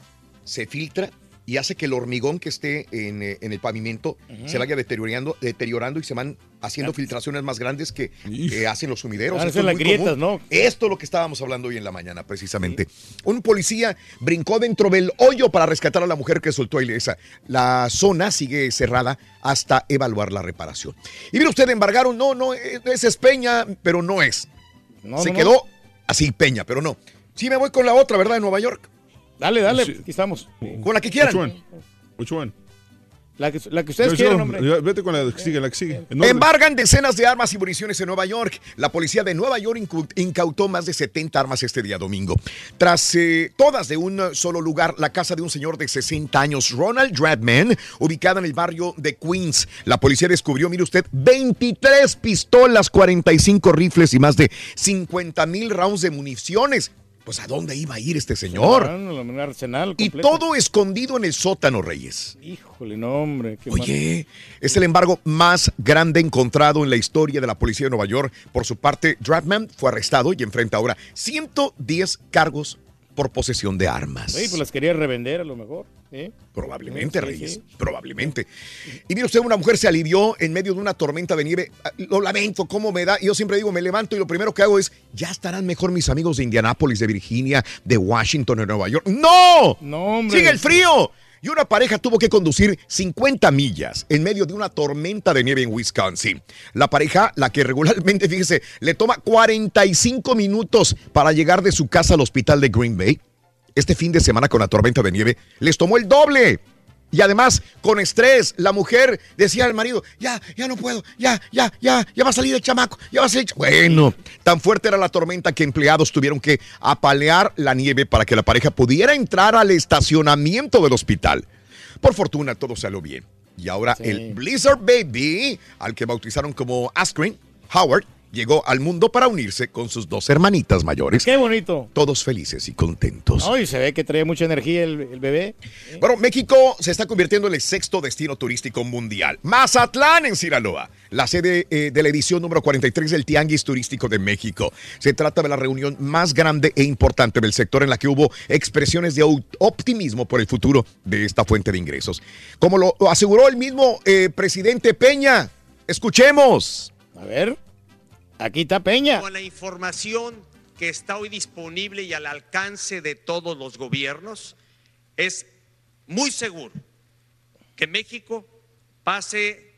se filtra y hace que el hormigón que esté en, eh, en el pavimento se vaya deteriorando, deteriorando y se van haciendo filtraciones más grandes que, que hacen los sumideros. A Esto ser es las grietas. ¿no? Esto es lo que estábamos hablando hoy en la mañana, precisamente. Un policía brincó dentro del hoyo para rescatar a la mujer que soltó ilesa. La zona sigue cerrada hasta evaluar la reparación. Y mire usted, embargaron, no, no, eh, esa es Peña, pero no es. No, Se no, quedó no. así Peña, pero no. Sí, me voy con la otra, ¿verdad? De Nueva York. Dale, dale, aquí estamos. Con la que quieran. Which one? Which one? La que, la que ustedes No, quieran, hombre. Vete con la que sigue, la que sigue. Embargan decenas de armas y municiones en Nueva York. La policía de Nueva York incautó más de 70 armas este día domingo. Tras eh, todas de un solo lugar, la casa de un señor de 60 años, Ronald Dradman, ubicada en el barrio de Queens. La policía descubrió, mire usted, 23 pistolas, 45 rifles y más de 50 mil rounds de municiones. Pues ¿a dónde iba a ir este señor? Un arsenal Y todo escondido en el sótano, Reyes. Híjole, no, hombre. qué Oye, es el embargo más grande encontrado en la historia de la policía de Nueva York. Por su parte, Dratman fue arrestado y enfrenta ahora 110 cargos por posesión de armas. Sí, pues las quería revender a lo mejor. ¿eh? Probablemente, Sí, Reyes, sí. probablemente. Y mire usted, una mujer se alivió en medio de una tormenta de nieve. Ah, Lo lamento, cómo me da. Yo siempre digo, me levanto y lo primero que hago es, ya estarán mejor mis amigos de Indianápolis, de Virginia, de Washington, de Nueva York. ¡No! No, hombre. ¡Sigue el frío! Y una pareja tuvo que conducir 50 millas en medio de una tormenta de nieve en Wisconsin. La pareja, la que regularmente, fíjese, le toma 45 minutos para llegar de su casa al hospital de Green Bay, este fin de semana con la tormenta de nieve, les tomó el doble. Y además, con estrés, la mujer decía al marido, ya, ya no puedo, ya, ya, ya, ya va a salir el chamaco, ya va a salir. el ch-". Bueno, tan fuerte era la tormenta que empleados tuvieron que apalear la nieve para que la pareja pudiera entrar al estacionamiento del hospital. Por fortuna, todo salió bien. Y ahora el Blizzard Baby, al que bautizaron como Askren, Howard, llegó al mundo para unirse con sus dos hermanitas mayores. Qué bonito. Todos felices y contentos. No, y se ve que trae mucha energía el, el bebé. Bueno, México se está convirtiendo en el sexto destino turístico mundial. Mazatlán en Sinaloa, la sede eh, de la edición número 43 del Tianguis Turístico de México. Se trata de la reunión más grande e importante del sector en la que hubo expresiones de optimismo por el futuro de esta fuente de ingresos. Como lo, lo aseguró el mismo eh, presidente Peña. Escuchemos. A ver, aquí está Peña. Con la información que está hoy disponible y al alcance de todos los gobiernos, es muy seguro que México pase,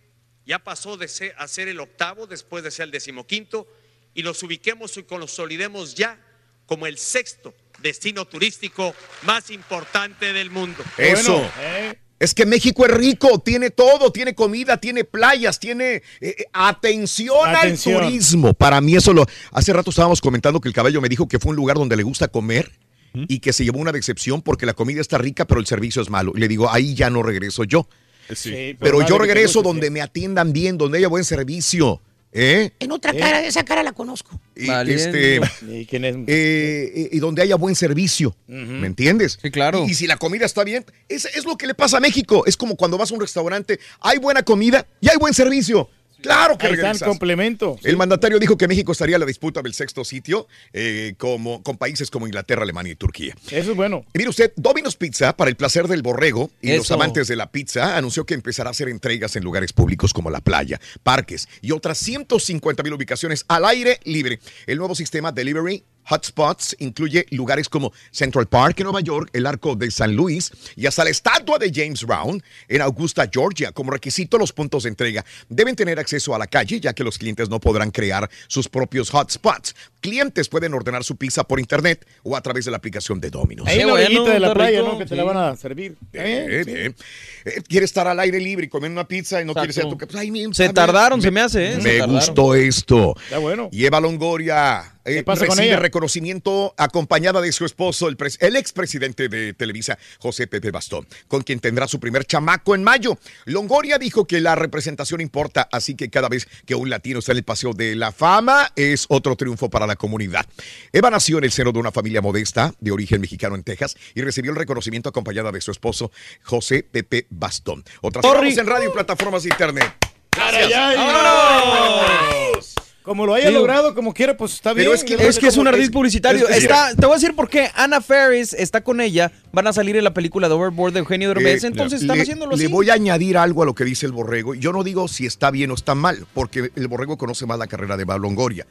ya pasó de ser, a ser el octavo después de ser el decimoquinto, y nos ubiquemos y consolidemos ya como el sexto destino turístico más importante del mundo. Eso. eh. Es que México es rico, tiene todo, tiene comida, tiene playas, tiene eh, eh, atención, Atención. al turismo. Para mí eso lo... Hace rato estábamos comentando que el caballo me dijo que fue un lugar donde le gusta comer y que se llevó una decepción porque la comida está rica pero el servicio es malo. Y le digo, ahí ya no regreso yo. Sí, Pero yo regreso donde me atiendan bien, donde haya buen servicio. ¿Eh? En otra cara, esa cara la conozco. Y, este, ¿Y quién es? eh, eh, y donde haya buen servicio. ¿Me entiendes? Sí, claro. Y, y si la comida está bien, es, es lo que le pasa a México. Es como cuando vas a un restaurante, hay buena comida y hay buen servicio. Claro que Ahí está el regresas. complemento. El mandatario dijo que México estaría en la disputa del sexto sitio eh, como, con países como Inglaterra, Alemania y Turquía. Eso es bueno. Y mire usted, Domino's Pizza, para el placer del borrego y los amantes de la pizza, anunció que empezará a hacer entregas en lugares públicos como la playa, parques y otras 150 mil ubicaciones al aire libre. El nuevo sistema Delivery Hotspots incluye lugares como Central Park en Nueva York, el Arco de San Luis y hasta la estatua de James Brown en Augusta, Georgia. Como requisito, los puntos de entrega deben tener acceso a la calle, ya que los clientes no podrán crear sus propios hotspots. Clientes pueden ordenar su pizza por internet o a través de la aplicación de Domino's. Ahí en la bueno, de la playa, rico, ¿no? Que te la van a servir. ¿Eh? Bien, bien. Eh, quiere estar al aire libre y comer una pizza y no quiere ser tu pues, ay, mi- Se tardaron, se me hace, ¿eh? Se Me gustó esto. Está bueno. Y Eva Longoria eh, ¿Qué pasa con recibe ella? reconocimiento acompañada de su esposo, el, el expresidente de Televisa, José Pepe Bastón, con quien tendrá su primer chamaco en mayo. Longoria dijo que la representación importa, así que cada vez que un latino está en el Paseo de la Fama es otro triunfo para la comunidad. Eva nació en el seno de una familia modesta de origen mexicano en Texas y recibió el reconocimiento acompañada de su esposo, José Pepe Bastón. Otras en radio y plataformas de internet. Ay, ay, ¡Vámonos! Como lo haya Digo, logrado, como quiera, pues está bien. es que es, un ardid publicitario. es- está, te voy a decir por qué. Anna Ferris está con ella. Van a salir en la película de Overboard de Eugenio Derbez. Eh, entonces están le, haciéndolo le así. voy a añadir algo a lo que dice el borrego. Yo no digo si está bien o está mal, porque el borrego conoce más la carrera de Balongoria.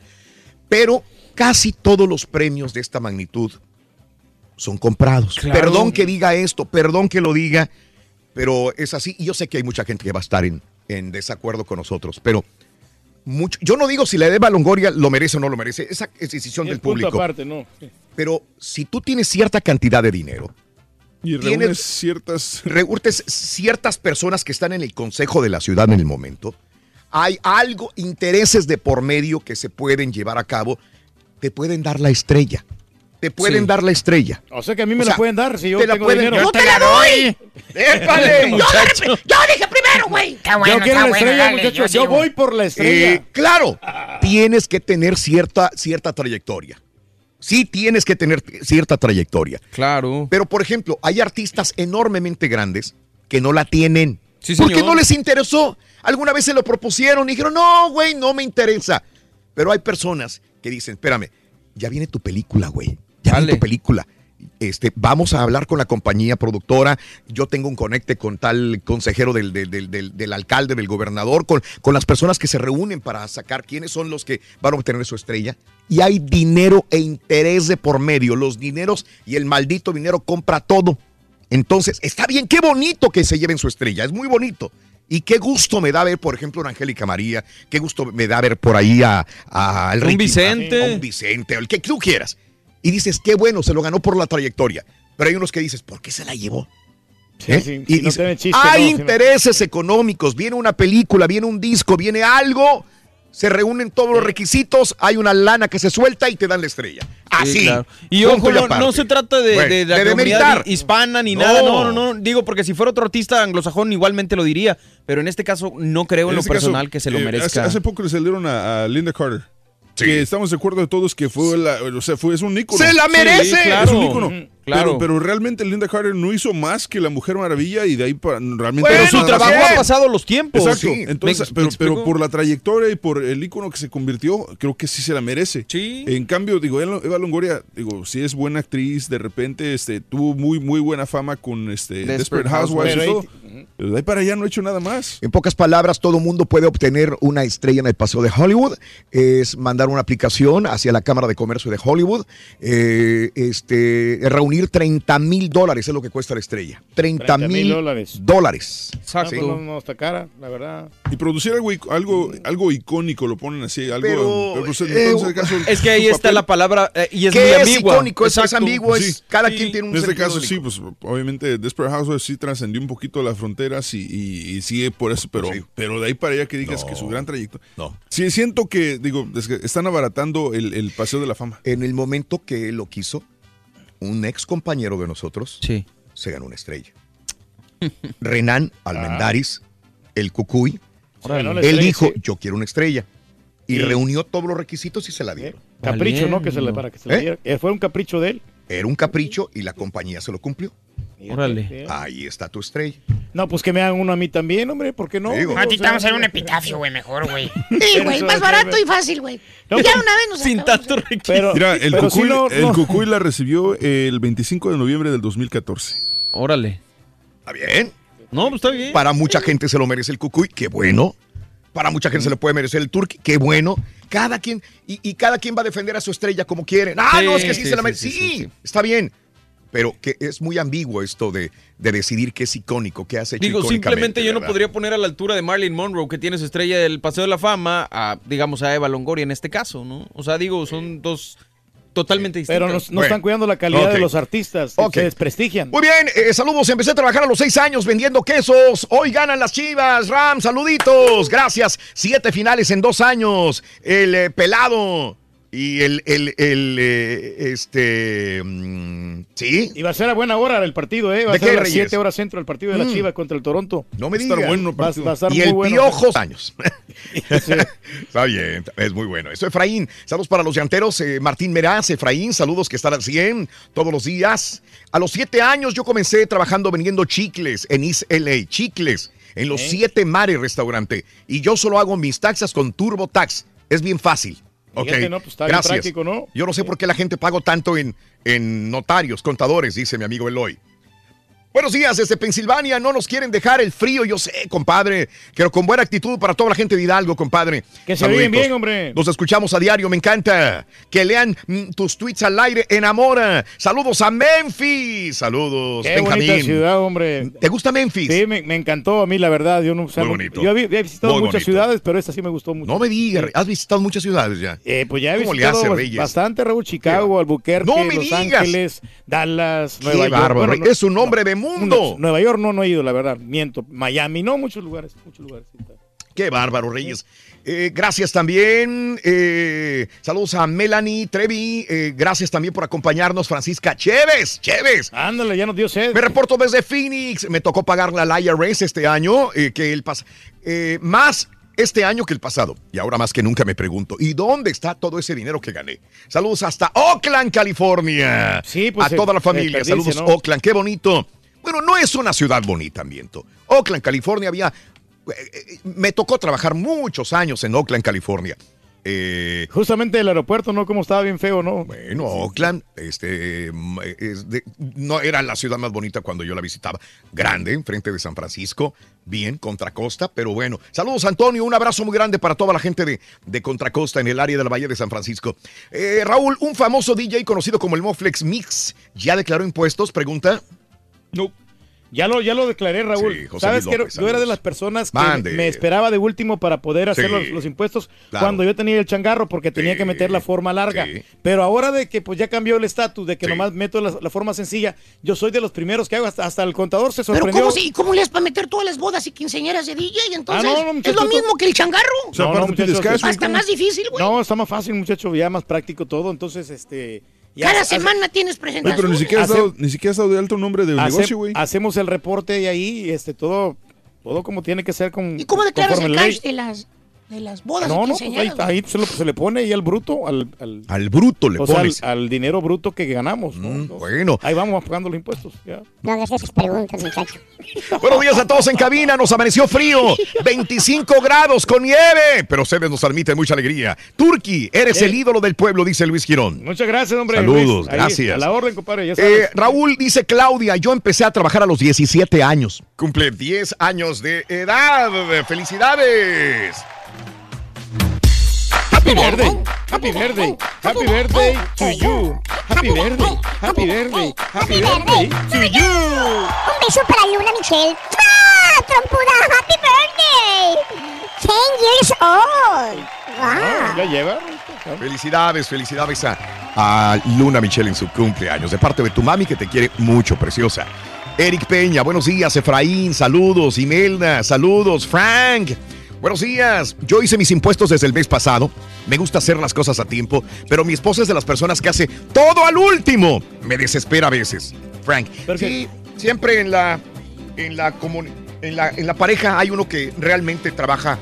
Pero casi todos los premios de esta magnitud son comprados. Claro. Perdón que diga esto, perdón que lo diga, pero es así. Y yo sé que hay mucha gente que va a estar en, en desacuerdo con nosotros, pero mucho, yo no digo si la de Balongoria lo merece o no lo merece. Esa es decisión del punto público. aparte, ¿no? Pero si tú tienes cierta cantidad de dinero, Y tienes- reúnes ciertas... reúnes ciertas personas que están en el consejo de la ciudad en el momento, hay algo, intereses de por medio que se pueden llevar a cabo, te pueden dar la estrella. Te pueden Sí. dar la estrella. O sea que a mí me O la pueden dar si yo te la pueden- dinero. ¡Yo te la doy! ¡Épale! Yo, yo dije güey. Bueno, yo quiero está la bueno, estrella, dale, muchachos. Yo, sigo. voy por la estrella. Eh, claro, tienes que tener cierta, cierta trayectoria. Sí, tienes que tener cierta trayectoria. Claro. Pero, por ejemplo, hay artistas enormemente grandes que no la tienen. Sí, porque no les interesó. Alguna vez se lo propusieron y dijeron, no, güey, no me interesa. Pero hay personas que dicen, espérame, ya viene tu película, güey. Ya viene tu película. Este, vamos a hablar con la compañía productora. Yo tengo un conecte con tal consejero del, del- del- alcalde, del gobernador, con, con las personas que se reúnen para sacar quiénes son los que van a obtener su estrella. Y hay dinero e interés de por medio. Los dineros y el maldito dinero compra todo. Entonces, está bien, qué bonito que se lleven su estrella, es muy bonito. Y qué gusto me da ver, por ejemplo, a Angélica María, qué gusto me da ver por ahí a, a Un Ricky, Vicente. a un Vicente, el que tú quieras. Y dices, qué bueno, se lo ganó por la trayectoria. Pero hay unos que dices, ¿por qué se la llevó? Sí, ¿Eh? sí, Y si no dice, chiste, hay no, intereses económicos, viene una película, viene un disco, viene algo, se reúnen todos los requisitos, hay una lana que se suelta y te dan la estrella. Así. Sí, claro. Y ojo, no, no se trata de, Bueno, de la de comunidad hispana ni No. nada. No, no, no. Digo, porque si fuera otro artista anglosajón, igualmente lo diría. Pero en este caso, no creo en, En lo este caso, personal que se lo eh, merezca. Hace, hace poco le salieron a, a Linda Carter. Que estamos de acuerdo de todos que fue la, o sea, fue, es un ícono. ¡Se la merece! Sí, claro. Es un ícono. Claro. Pero, pero realmente Linda Carter no hizo más que la Mujer Maravilla y de ahí para realmente. Pero no su trabajo ha pasado los tiempos. Exacto. Sí. Entonces, ¿Me- pero, me pero explico? por la trayectoria y por el ícono que se convirtió, creo que sí se la merece. Sí. En cambio, digo, Eva Longoria, digo, sí es buena actriz, de repente este, tuvo muy, muy buena fama con este, Desperate Desperate Housewives y todo. Pero de ahí para allá no ha hecho nada más. En pocas palabras, todo mundo puede obtener una estrella en el Paseo de Hollywood. Es mandar una aplicación hacia la Cámara de Comercio de Hollywood. eh, este, reunir 30 mil dólares es lo que cuesta la estrella. 30 mil dólares. dólares. Sí. pues no, no está cara, la verdad. Y producir algo, algo, algo icónico, lo ponen así, algo. Pero, pues, eh, entonces, caso, Es que ahí está papel- la palabra eh, y es ¿Qué muy es ambigua. icónico? Es- es Exacto. ambiguo, es- cada quien tiene un En este caso, único. sí, pues obviamente Desperate Housewives sí trascendió un poquito las fronteras y, y, y sigue por eso, pero, pero de ahí para allá que digas que su gran trayecto. No. Sí, siento que, digo, es que están abaratando el, el paseo de la fama. En el momento que lo quiso, un ex compañero de nosotros se ganó una estrella. Renan Almendaris, el Cucuy, él estrella, dijo, sí. yo quiero una estrella. Y reunió todos los requisitos y se la dieron. Capricho, ¿no? Que se le, para que se le ¿Eh? diera. Eh, Fue un capricho de él. Era un capricho y la compañía se lo cumplió. Órale. Ahí está tu estrella. No, pues que me hagan uno a mí también, hombre, ¿por qué no? Digo. A ti te vamos a hacer un epitafio, güey, mejor, güey. Sí, güey, más barato y fácil, güey. No, ya pues, una vez nos Sin tanto requisito. Mira, el, pero Cucuy, sí no- el no. Cucuy la recibió el 25 de noviembre del 2014. Órale. ¿Está bien? No, pues está bien. Para mucha gente se lo merece el Cucuy, qué bueno. Para mucha gente se le puede merecer el Turqui, qué bueno. Cada quien, y, y cada quien va a defender a su estrella como quiere. Ah, Sí, no, es que sí, sí, se la merece. sí, Sí, sí, sí. está bien. Pero que es muy ambiguo esto de, de decidir qué es icónico, qué hace Digo, simplemente yo no podría poner a la altura de Marilyn Monroe, que tiene su estrella del Paseo de la Fama, a, digamos, a Eva Longoria en este caso, ¿no? O sea, digo, son dos totalmente distintas. Pero no, no están cuidando la calidad de los artistas. Ok. Se desprestigian. Muy bien, eh, saludos. Empecé a trabajar a los seis años vendiendo quesos. Hoy ganan las chivas. Ram, saluditos. Gracias. Siete finales en dos años. El eh, pelado. Y el, el, el, eh, este, mm, sí. Y va a ser a buena hora el partido, ¿eh? Va ¿De a ser qué, a las Reyes? 7 horas centro el partido de la Mm. Chivas contra el Toronto. No me digas. bueno. Va, va a estar y muy el bueno. piojos años. Está bien, es muy bueno. Eso, Efraín. Saludos para los llanteros. eh, Martín Meraz, Efraín, saludos que están al 100 todos los días. A los siete años yo comencé trabajando vendiendo chicles en East LA. Chicles en los siete mares restaurante. Y yo solo hago mis taxas con TurboTax. Es bien fácil. Ok, Fíjate, no, pues está bien gracias. práctico, ¿no? Yo no sé por qué la gente paga tanto en, en notarios, contadores, dice mi amigo Eloy. Buenos días desde Pensilvania. No nos quieren dejar el frío, yo sé, compadre. Pero con buena actitud para toda la gente de Hidalgo, compadre. Que se oyen bien, hombre. Nos escuchamos a diario, me encanta. Que lean mm, tus tweets al aire, enamora. Saludos a Memphis. Saludos, Qué Benjamín. bonita ciudad, hombre. ¿Te gusta Memphis? Sí, me, me encantó a mí, la verdad. Yo no, o sea, Muy bonito. Yo he, he visitado Muy muchas bonito. ciudades, pero esta sí me gustó mucho. No me digas, has visitado muchas ciudades ya. Eh, pues ya he ¿Cómo le visitado hace, bas- Reyes? bastante, Raúl. Chicago, Albuquerque, No me Los digas. Ángeles, Dallas, Qué Nueva York. bárbaro, Bueno, es un hombre de mundo. Nueva York no, no he ido, la verdad. Miento. Miami, no, muchos lugares. Muchos lugares. Qué bárbaro, Reyes. Eh, gracias también. eh, saludos a Melanie Trevi. eh, gracias también por acompañarnos, Francisca Chévez. Chévez. Ándale, ya nos dio sed. Me reporto desde Phoenix. Me tocó pagar la IRS este año, que el pas más este año que el pasado. Y ahora más que nunca me pregunto, ¿y dónde está todo ese dinero que gané? Saludos hasta Oakland, California. Sí, pues, a toda la familia. Saludos, ¿no? Oakland. Qué bonito. Bueno, no es una ciudad bonita, miento. Oakland, California, había. eh, eh, Me tocó trabajar muchos años en Oakland, California. Eh, Justamente el aeropuerto, ¿no? Como estaba bien feo, ¿no? bueno, Oakland, este, mm, no era la ciudad más bonita cuando yo la visitaba. Grande, enfrente de San Francisco, bien, Contracosta, pero bueno. Saludos, Antonio, un abrazo muy grande para toda la gente de, de Contracosta en el área del Valle de San Francisco. Eh, Raúl, un famoso DJ conocido como el Moflex Mix, ¿ya declaró impuestos? Pregunta. No. Ya lo, ya lo declaré, Raúl. Sí, José Sabes Luis que yo era de las personas que Mande. me esperaba de último para poder hacer Sí. los, los impuestos Claro. cuando yo tenía el changarro porque tenía que meter la forma larga. Pero ahora de que pues ya cambió el estatus, de que nomás meto la, la forma sencilla, yo soy de los primeros que hago, hasta, hasta el contador se Pero sorprendió. ¿cómo, si, ¿cómo le das para meter todas las bodas y quinceañeras de DJ? Entonces, Ah, no, no, es muchacho, lo mismo que el changarro. No, no, muchachos, Hasta más difícil, güey. No, está más fácil, muchacho, ya más práctico todo. Entonces, este. Ya Cada hace- semana tienes Oye, presentación. pero ni siquiera, has dado, ni siquiera has dado de alto nombre del hace- negocio, güey. Hacemos el reporte y ahí, este, todo, todo como tiene que ser con. ¿Y cómo declaras el cash de las, de las bodas No, y no, pues ahí, se, lo- se le pone ahí al bruto, al, al, Al bruto le o sea, al, pones. al dinero bruto que ganamos. ¿no? Entonces, bueno. Ahí vamos pagando los impuestos. ya. No hagas esas preguntas, muchacho. Buenos días a todos en cabina. Nos amaneció frío. 25 grados con nieve. Pero ustedes nos transmiten mucha alegría. Turki, eres el ídolo del pueblo, dice Luis Girón. Muchas gracias, hombre. Saludos, Luis. Ahí, gracias. A la orden, compadre, ya sabes. Eh, Raúl dice Claudia, yo empecé a trabajar a los 17 años. Cumple 10 años de edad. ¡Felicidades! Happy birthday, happy birthday, happy birthday to you. Happy birthday, happy birthday, happy birthday to you. Un beso para Luna Michelle. ¡Ah! ¡Trompuda! ¡Happy birthday! 10 years old. Ah, ¡Wow! ¿Ya lleva? Felicidades, felicidades a, a Luna Michelle en su cumpleaños. De parte de tu mami que te quiere mucho, preciosa. Eric Peña, buenos días. Efraín, saludos. Imelda, saludos. Frank, buenos días. Yo hice mis impuestos desde el mes pasado. Me gusta hacer las cosas a tiempo, pero mi esposa es de las personas que hace todo al último. Me desespera a veces. Frank, sí, siempre en la, en la, en la, en la pareja hay uno que realmente trabaja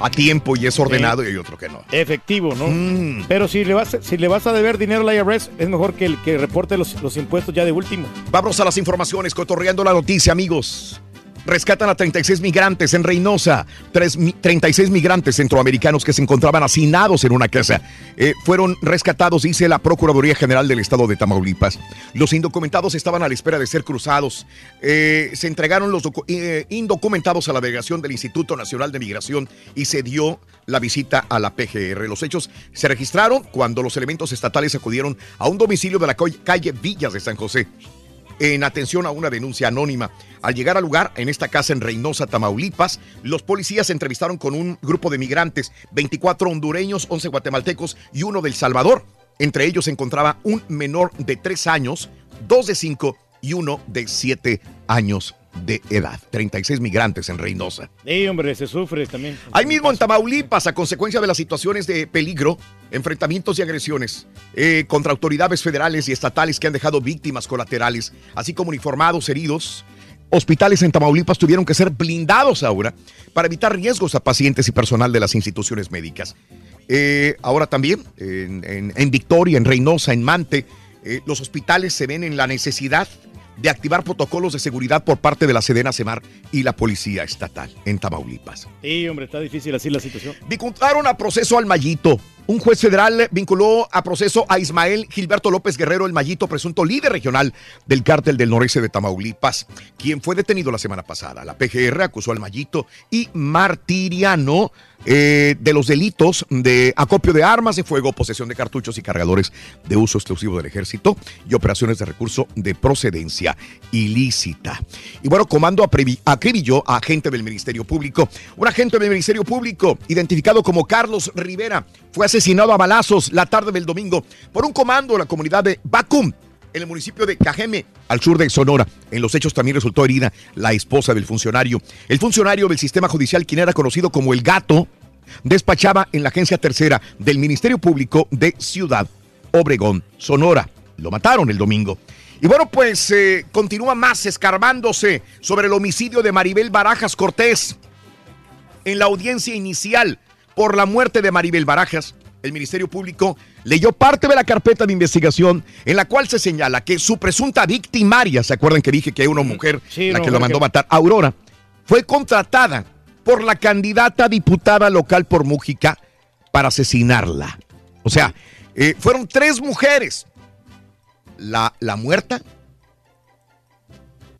a tiempo y es ordenado y hay otro que no. Efectivo, ¿no? Mm. Pero si le, vas, a- si le vas a deber dinero al IRS, es mejor que el que reporte los, los impuestos ya de último. Vamos a las informaciones, cotorreando la noticia, amigos. Rescatan a 36 migrantes en Reynosa. Tres mi- 36 migrantes centroamericanos que se encontraban hacinados en una casa. Eh, fueron rescatados, dice la Procuraduría General del Estado de Tamaulipas. Los indocumentados estaban a la espera de ser cruzados. Eh, se entregaron los eh, indocumentados a la delegación del Instituto Nacional de Migración y se dio la visita a la PGR. Los hechos se registraron cuando los elementos estatales acudieron a un domicilio de la calle Villas de San José en atención a una denuncia anónima. Al llegar al lugar, en esta casa en Reynosa, Tamaulipas, los policías se entrevistaron con un grupo de migrantes, 24 hondureños, 11 guatemaltecos y uno del Salvador. Entre ellos se encontraba un menor de 3 años, dos de 5 y uno de 7 años de edad. 36 migrantes en Reynosa. Sí, hombre, se sufre también. Ahí mismo en Tamaulipas, a consecuencia de las situaciones de peligro, enfrentamientos y agresiones eh, contra autoridades federales y estatales que han dejado víctimas colaterales, así como uniformados heridos, hospitales en Tamaulipas tuvieron que ser blindados ahora para evitar riesgos a pacientes y personal de las instituciones médicas. Eh, ahora también en, en- en Victoria, en Reynosa, en Mante, eh, los hospitales se ven en la necesidad de activar protocolos de seguridad por parte de la Sedena Semar y la Policía Estatal en Tamaulipas. Sí, hombre, está difícil así la situación. Vincularon a proceso al Mayito. Un juez federal vinculó a proceso a Ismael Gilberto López Guerrero, el Mayito, presunto líder regional del cártel del noreste de Tamaulipas, quien fue detenido la semana pasada. La PGR acusó al Mayito y Martiriano eh, de los delitos de acopio de armas de fuego, posesión de cartuchos y cargadores de uso exclusivo del ejército y operaciones de recurso de procedencia ilícita. Y bueno, comando acribilló a agente del Ministerio Público. Un agente del Ministerio Público, identificado como Carlos Rivera, fue asesinado a balazos la tarde del domingo por un comando de la comunidad de Bacum en el municipio de Cajeme, al sur de Sonora. En los hechos también resultó herida la esposa del funcionario. El funcionario del sistema judicial, quien era conocido como el gato, despachaba en la agencia tercera del Ministerio Público de Ciudad Obregón, Sonora. Lo mataron el domingo. Y bueno, pues eh, continúa más escarbándose sobre el homicidio de Maribel Barajas Cortés. En la audiencia inicial por la muerte de Maribel Barajas, el Ministerio Público leyó parte de la carpeta de investigación en la cual se señala que su presunta victimaria, ¿se acuerdan que dije que hay una mujer Sí, la que lo mujer mandó que- matar, Aurora, fue contratada por la candidata diputada local por Mújica para asesinarla? O sea, eh, fueron tres mujeres. La, la muerta,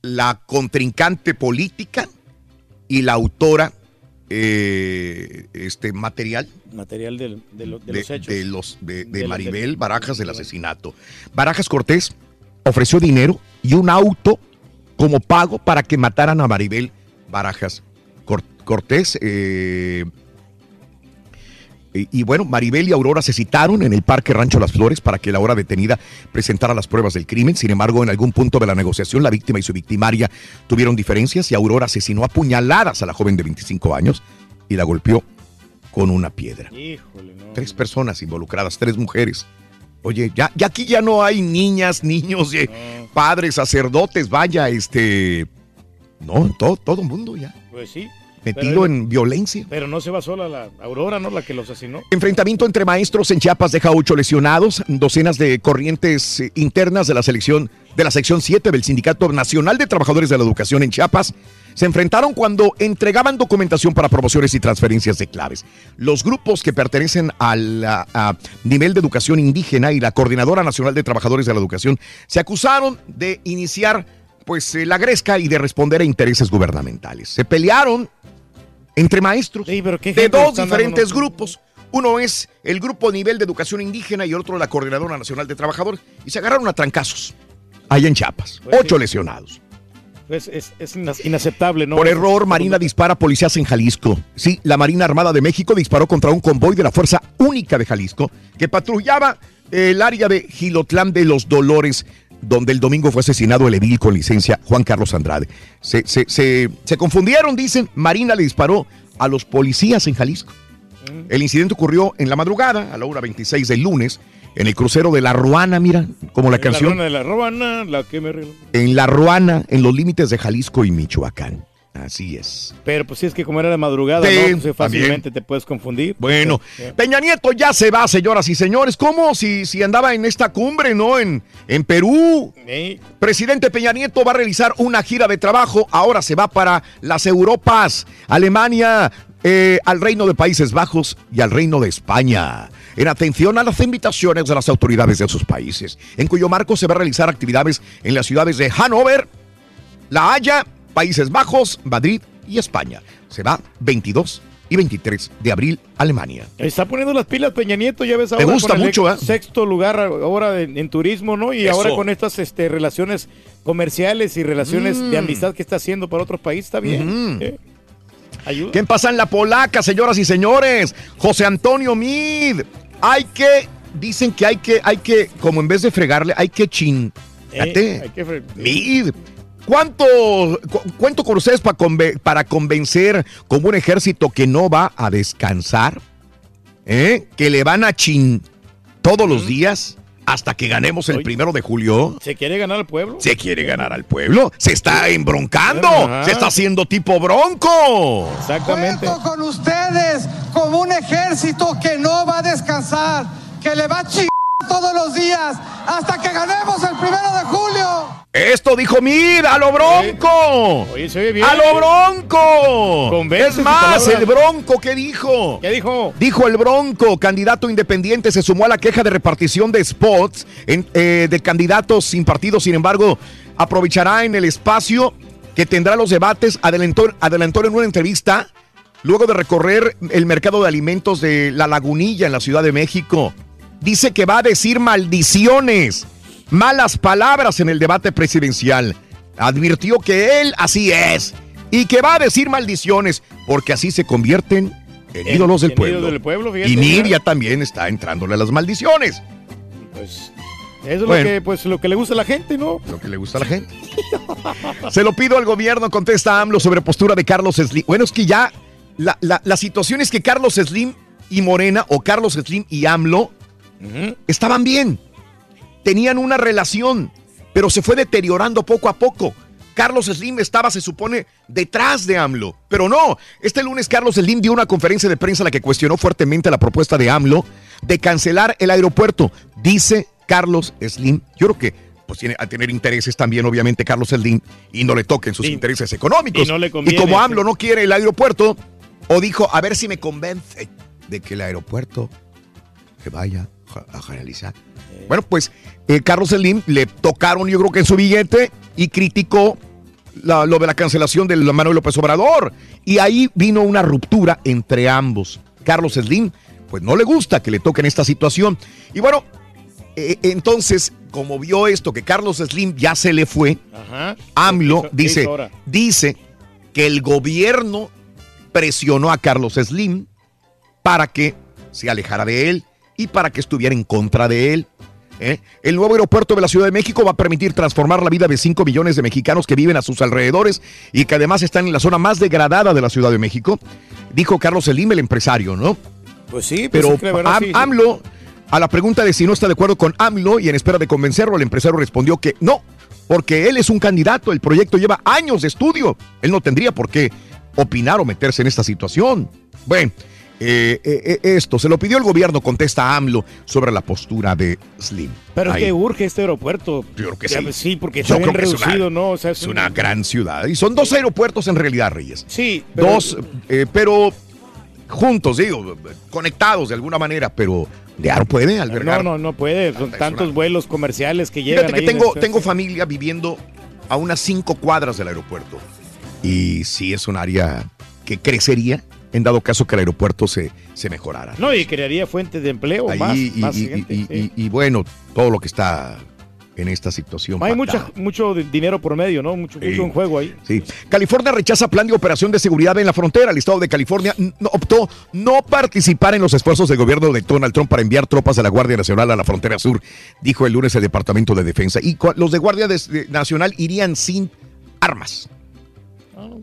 la contrincante política y la autora eh, este material Material del- de, lo- de de, los hechos. de los- de- de De la- Maribel Barajas del asesinato. Barajas Cortés ofreció dinero y un auto como pago para que mataran a Maribel Barajas Cor- Cortés. eh, y, y bueno, Maribel y Aurora se citaron en el Parque Rancho Las Flores para que la hora detenida presentara las pruebas del crimen. Sin embargo, en algún punto de la negociación, la víctima y su victimaria tuvieron diferencias y Aurora asesinó a puñaladas a la joven de 25 años y la golpeó con una piedra. Híjole, no. Tres personas involucradas, tres mujeres. Oye, ya, ya aquí ya no hay niñas, niños, eh, padres, sacerdotes, vaya, este. No, todo, todo el mundo ya. Pues sí. Metido en violencia. Pero no se va sola la Aurora, ¿no? La que los asesinó. Enfrentamiento entre maestros en Chiapas deja ocho lesionados, docenas de corrientes eh, internas de la selección de la sección 7 del Sindicato Nacional de Trabajadores de la Educación en Chiapas se enfrentaron cuando entregaban documentación para promociones y transferencias de claves. Los grupos que pertenecen al a- a nivel de educación indígena y la Coordinadora Nacional de Trabajadores de la Educación se acusaron de iniciar pues eh, la gresca y de responder a intereses gubernamentales. Se pelearon entre maestros de dos diferentes grupos. Uno es el grupo a nivel de educación indígena y otro la Coordinadora Nacional de Trabajadores. Y se agarraron a trancazos allá en Chiapas. Pues Ocho lesionados. Pues es, inaceptable, ¿no? Por error, Marina dispara a policías en Jalisco. Sí, la Marina Armada de México disparó contra un convoy de la Fuerza Única de Jalisco que patrullaba el área de Gilotlán de los Dolores, donde el domingo fue asesinado el edil con licencia Juan Carlos Andrade. Se, se- se- se confundieron, dicen. Marina le disparó a los policías en Jalisco. El incidente ocurrió en la madrugada, a la hora 26 del lunes, en el crucero de La Ruana, mira, como la canción. La ruana de la Ruana, la que me... En La Ruana, en los límites de Jalisco y Michoacán. Así es. Pero pues sí es que como era de madrugada, Sí, ¿no? Pues, fácilmente te puedes confundir. Bueno, Sí, sí. Peña Nieto ya se va, señoras y señores. ¿Cómo si, si andaba en esta cumbre, no? En, en Perú. Presidente Peña Nieto va a realizar una gira de trabajo. Ahora se va para las Europas, Alemania, eh, al Reino de Países Bajos y al Reino de España. En atención a las invitaciones de las autoridades de esos países, en cuyo marco se va a realizar actividades en las ciudades de Hannover, La Haya, Países Bajos, Madrid y España. Se va 22 y 23 de abril, Alemania. Está poniendo las pilas Peña Nieto, ya ves Me ahora. gusta con el mucho, ¿eh? Sexto lugar ahora en, en turismo, ¿no? Y Eso. ahora con estas este, relaciones comerciales y relaciones Mm. de amistad que está haciendo para otros países, está bien. Ujú. Eh, Ayuda. ¿Qué pasa en la polaca, señoras y señores? José Antonio Mid. Hay que, dicen que hay que, hay que, como en vez de fregarle, hay que chin. Eh, hay que Mid. ¿Cuánto cu- cuento con ustedes para, conve- para convencer como un ejército que no va a descansar? ¿Eh? Que le van a chin todos los días hasta que ganemos el primero de julio. ¿Se quiere ganar al pueblo? Se quiere ganar al pueblo. Se está embroncando. Ajá. Se está haciendo tipo bronco. Exactamente. Cuento con ustedes como un ejército que no va a descansar, que le va a chingar todos los días hasta que ganemos el primero de julio. Esto dijo Mid, a lo bronco. Oye, se ve bien. A lo bronco. Convence es más, el bronco, ¿qué dijo? ¿Qué dijo? Dijo el bronco, candidato independiente, se sumó a la queja de repartición de spots en- eh, de candidatos sin partido. Sin embargo, aprovechará en el espacio que tendrá los debates. Adelantó, adelantó en una entrevista luego de recorrer el mercado de alimentos de La Lagunilla en la Ciudad de México. Dice que va a decir maldiciones, malas palabras en el debate presidencial. Advirtió que él así es y que va a decir maldiciones porque así se convierten en ídolos del pueblo. del pueblo, fíjate, y. Nidia también está entrándole a las maldiciones. Pues es Bueno. lo que, pues, lo que le gusta a la gente, ¿no? Lo que le gusta a la gente. Se lo pido al gobierno, contesta AMLO sobre postura de Carlos Slim. Bueno, es que ya la, la- la situación es que Carlos Slim y Morena, o Carlos Slim y AMLO, estaban bien. Tenían una relación, pero se fue deteriorando poco a poco. Carlos Slim estaba, se supone, detrás de AMLO, pero no. Este lunes Carlos Slim dio una conferencia de prensa en la que cuestionó fuertemente la propuesta de AMLO de cancelar el aeropuerto. Dice Carlos Slim, yo creo que pues tiene a tener intereses también, obviamente, Carlos Slim, y no le toquen sus intereses económicos. y no le conviene, como. AMLO no quiere el aeropuerto, o dijo, a ver si me convence de que el aeropuerto se vaya a-. Bueno, pues eh, Carlos Slim le tocaron, yo creo que en su billete, y criticó la- lo de la cancelación de Manuel López Obrador. Y ahí vino una ruptura entre ambos. Carlos Slim, pues no le gusta que le toquen esta situación. Y bueno, eh, entonces, como vio esto, que Carlos Slim ya se le fue, Ajá. AMLO ¿Qué hizo- qué dice, dice que el gobierno presionó a Carlos Slim para que se alejara de él y para que estuviera en contra de él. ¿eh? El nuevo aeropuerto de la Ciudad de México va a permitir transformar la vida de 5 millones de mexicanos que viven a sus alrededores y que además están en la zona más degradada de la Ciudad de México, dijo Carlos Slim, el empresario, ¿no? Pues sí, pues Pero es que la verdad Am- sí, sí. AMLO, a la pregunta de si no está de acuerdo con AMLO y en espera de convencerlo, el empresario respondió que no, porque él es un candidato, el proyecto lleva años de estudio, él no tendría por qué opinar o meterse en esta situación. Bueno, eh, eh, eh, esto se lo pidió el gobierno, contesta AMLO sobre la postura de Slim. Pero es Ahí. que urge este aeropuerto. Yo creo que sí. pues sí, porque Yo está bien creo que es una- reducido, ¿no? O sea, Es una gran ciudad. Y son dos aeropuertos en realidad, Reyes. Sí, pero- Dos, eh, pero juntos, digo, conectados de alguna manera, pero ya no puede No, albergar. no, no puede. Son tantos vuelos comerciales que llegan Fíjate que ahí tengo, tengo familia viviendo a unas cinco cuadras del aeropuerto. Y sí es un área que crecería en dado caso que el aeropuerto se, se mejorara. No, y crearía fuentes de empleo Ahí, más, y, más y- gente, y- sí. y- y bueno, todo lo que está en esta situación. Hay mucha, mucho dinero por medio, ¿no? Mucho, Sí. mucho en juego ahí. Sí. California rechaza plan de operación de seguridad en la frontera. El estado de California optó no participar en los esfuerzos del gobierno de Donald Trump para enviar tropas de la Guardia Nacional a la frontera sur, dijo el lunes el Departamento de Defensa. Y los de Guardia Nacional irían sin armas.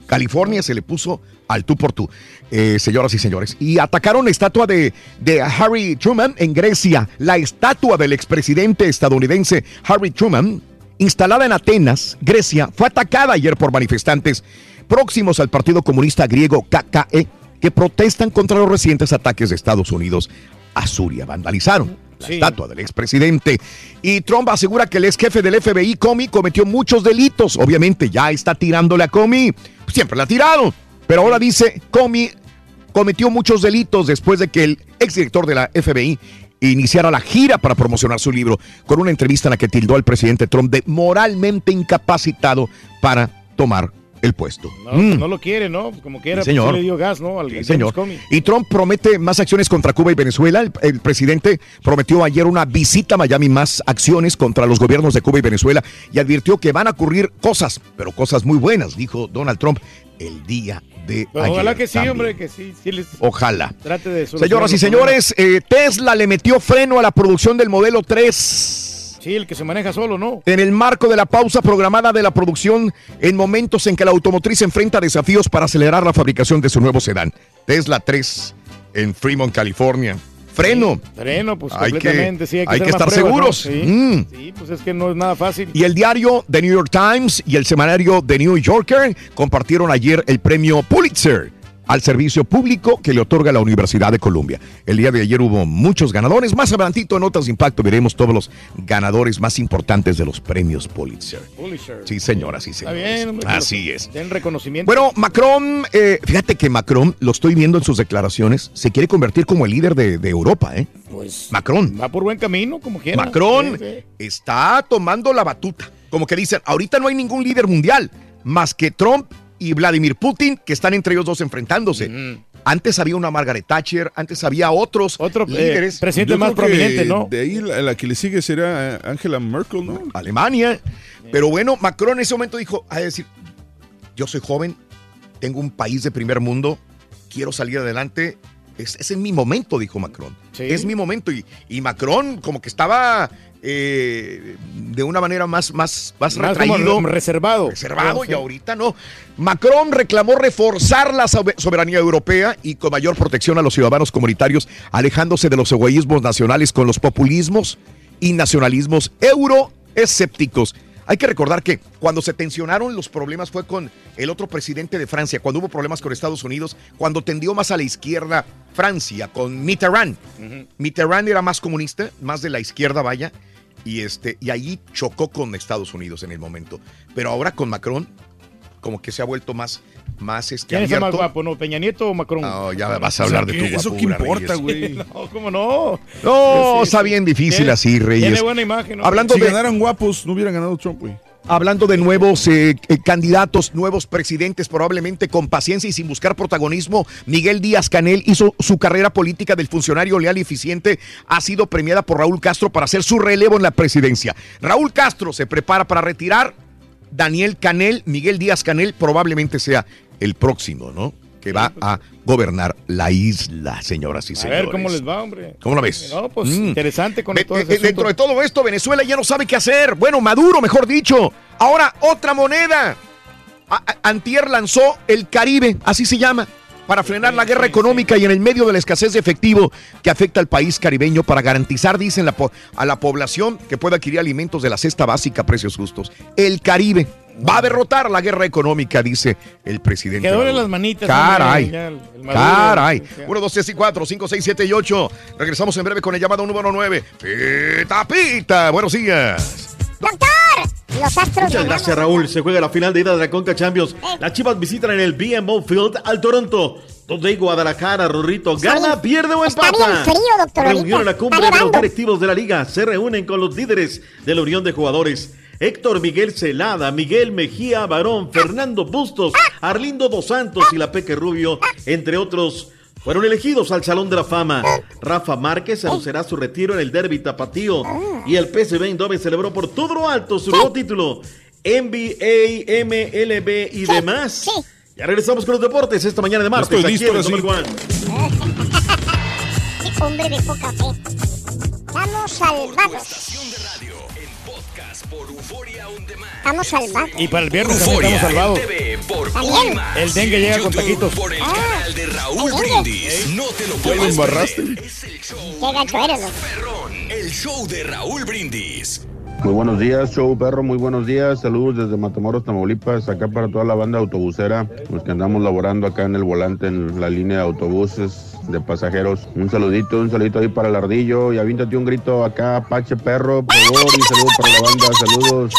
California se le puso al tú por tú, eh, señoras y señores. Y atacaron la estatua de, de Harry Truman en Grecia. La estatua del expresidente estadounidense Harry Truman, instalada en Atenas, Grecia, fue atacada ayer por manifestantes próximos al Partido Comunista Griego KKE que protestan contra los recientes ataques de Estados Unidos a Suria. Vandalizaron la estatua del expresidente. Y Trump asegura que el ex jefe del FBI, Comey, cometió muchos delitos. Obviamente ya está tirándole a Comey. Siempre la ha tirado. Pero ahora dice, Comey cometió muchos delitos después de que el exdirector de la FBI iniciara la gira para promocionar su libro con una entrevista en la que tildó al presidente Trump de moralmente incapacitado para tomar el puesto. No, Mm. no lo quiere, ¿no? Como quiera, Sí, pues, señor. sí le dio gas, ¿no? Al Sí, señor. Y Trump promete más acciones contra Cuba y Venezuela. El, el presidente prometió ayer una visita a Miami, más acciones contra los gobiernos de Cuba y Venezuela y advirtió que van a ocurrir cosas, pero cosas muy buenas, dijo Donald Trump el día de ayer. ojalá que sí, también. hombre, que sí, sí les Ojalá. trate de Señoras y señores, eh, Tesla le metió freno a la producción del modelo 3. Sí, el que se maneja solo, ¿no? En el marco de la pausa programada de la producción en momentos en que la automotriz enfrenta desafíos para acelerar la fabricación de su nuevo sedán. Tesla 3 en Fremont, California. Freno. Freno, pues Hay que- completamente, sí, hay que, hay que estar pruebas, seguros. ¿no? Sí, Mm. sí, pues es que no es nada fácil. Y el diario The New York Times y el semanario The New Yorker compartieron ayer el premio Pulitzer al servicio público que le otorga la Universidad de Columbia. El día de ayer hubo muchos ganadores. Más adelantito en Notas de Impacto veremos todos los ganadores más importantes de los premios Pulitzer. Pulitzer. Sí, señora, sí, Está señores. bien, hombre, que Así es. Den reconocimiento. Bueno, Macron, eh, fíjate que Macron, lo estoy viendo en sus declaraciones, se quiere convertir como el líder de, de Europa, ¿eh? Pues Macron. va por buen camino, como quiera. Macron Sí, sí. está tomando la batuta. Como que dicen, ahorita no hay ningún líder mundial más que Trump y Vladimir Putin, que están entre ellos dos enfrentándose. Antes había una Margaret Thatcher, antes había otros líderes. Yo creo que De ahí la, la que le sigue será eh, Angela Merkel, ¿no? Alemania. Pero bueno, Macron en ese momento dijo, a decir, yo soy joven, tengo un país de primer mundo, quiero salir adelante. Es, ese es mi momento, dijo Macron. Es mi momento. Y, y Macron como que estaba eh, de una manera más, más, más, retraído. re- reservado. Reservado Sí. y ahorita no. Macron reclamó reforzar la sobe- soberanía europea y con mayor protección a los ciudadanos comunitarios, alejándose de los egoísmos nacionales con los populismos y nacionalismos euroescépticos. Hay que recordar que cuando se tensionaron los problemas fue con el otro presidente de Francia, cuando hubo problemas con Estados Unidos, cuando tendió más a la izquierda Francia, con Mitterrand. Mitterrand era más comunista, más de la izquierda, vaya, y, este, y allí chocó con Estados Unidos en el momento. Pero ahora con Macron, como que se ha vuelto más, más este, ¿Quién es el más guapo, no? ¿Peña Nieto o Macron? No, ya vas a hablar de tu ¿Eso qué guapura, importa, güey? no, ¿cómo no? No, Sí, está bien difícil Tiene- así, Reyes. Tiene buena imagen, ¿no? Hablando si de- ganaran guapos, no hubieran ganado Trump, güey. Hablando de nuevos eh, eh, candidatos, nuevos presidentes, probablemente con paciencia y sin buscar protagonismo, Miguel Díaz Canel hizo su carrera política del funcionario leal y eficiente. Ha sido premiada por Raúl Castro para hacer su relevo en la presidencia. Raúl Castro se prepara para retirar. Daniel Canel, Miguel Díaz Canel, probablemente sea el próximo, ¿no? Que va a gobernar la isla, señoras y A señores. ver cómo les va, hombre. ¿Cómo la ves? No, pues Mm. interesante con todo ese eh, Dentro de todo esto, Venezuela ya no sabe qué hacer. Bueno, Maduro, mejor dicho. Ahora otra moneda. A- a- Antier lanzó el Caribe, así se llama, para frenar la guerra económica y en el medio de la escasez de efectivo que afecta al país caribeño para garantizar, dicen, la po- a la población que pueda adquirir alimentos de la cesta básica a precios justos. El Caribe va a derrotar la guerra económica, dice el presidente. Que Maduro. las manitas. Caray. hombre, el- el Maduro. Caray. O sea, 1, 2, 3 y 4, 5, 6, 7 y 8. Regresamos en breve con el llamado número 9. Pita, pita. Buenos días. Los astros Muchas gracias, Raúl. Se juega la final de ida de la Conca Champions. Las Chivas visitan en el BMO Field al Toronto. Donde Guadalajara, Rorrito, gana, pierde o está empata. bien frío, doctor Reunión en la cumbre Está de los directivos de la liga. Se reúnen con los líderes de la Unión de Jugadores. Héctor Miguel Celada, Miguel Mejía Barón, Fernando Bustos, Arlindo Dos Santos y la Peque Rubio, entre otros, fueron elegidos al Salón de la Fama. Rafa Márquez anunciará su retiro en el Derby Tapatío y el PSV Eindhoven celebró por todo lo alto su nuevo título, NBA, MLB y demás. Ya regresamos con los deportes esta mañana de martes. Estoy aquí listo, en el. Qué hombre de poca fe. Estamos salvados. Estamos salvados. Y para el viernes también Euforia estamos salvados. TV por También. El dengue llega con taquitos. Por el Ah, canal de Raúl el dengue. Brindis. No te lo puedes embarraste. perder. Qué gacho eres, loco. El show de Raúl Brindis. Muy buenos días, show perro, muy buenos días. Saludos desde Matamoros, Tamaulipas, acá para toda la banda autobusera, los que andamos laborando acá en el volante en la línea de autobuses de pasajeros. Un saludito, un saludito ahí para el ardillo y avíntate un grito acá, Pache Perro, por favor, y saludos para la banda, saludos.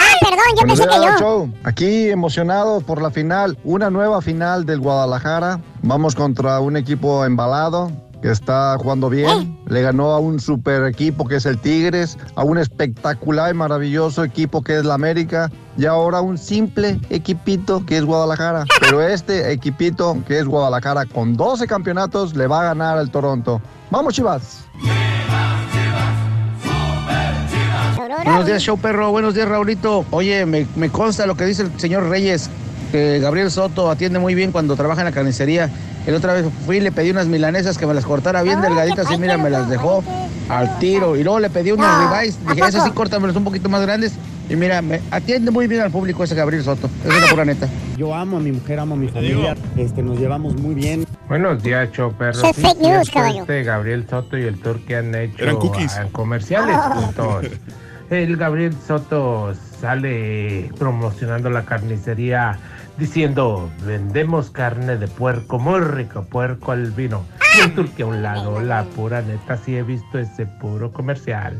Ah, perdón, yo pensé que yo. show. Aquí emocionados por la final, una nueva final del Guadalajara. Vamos contra un equipo embalado que está jugando bien. Le ganó a un super equipo que es el Tigres, a un espectacular y maravilloso equipo que es la América y ahora un simple equipito que es Guadalajara. Pero este equipito que es Guadalajara con 12 campeonatos le va a ganar al Toronto. Vamos, Chivas. Buenos días, show perro. Buenos días, Raulito. Oye, me, me consta lo que dice el señor Reyes, que Gabriel Soto atiende muy bien cuando trabaja en la carnicería. El otra vez fui y le pedí unas milanesas que me las cortara bien delgaditas y mira, me las dejó al tiro. Y luego le pedí unos No, ribeyes. ¿a Dije, esas sí poco? córtamelos un poquito más grandes. Y mira, me atiende muy bien al público ese Gabriel Soto. Es la pura neta. Yo amo a mi mujer, amo a mi familia. Este, nos llevamos muy bien. Buenos días, Sí, cierto, caballo. Este Gabriel Soto y el tour que han hecho Eran cookies. en comerciales Oh. juntos. El Gabriel Soto sale promocionando la carnicería diciendo, vendemos carne de puerco, muy rico, puerco al vino. Y el turqui a un lado, la pura neta, sí he visto ese puro comercial.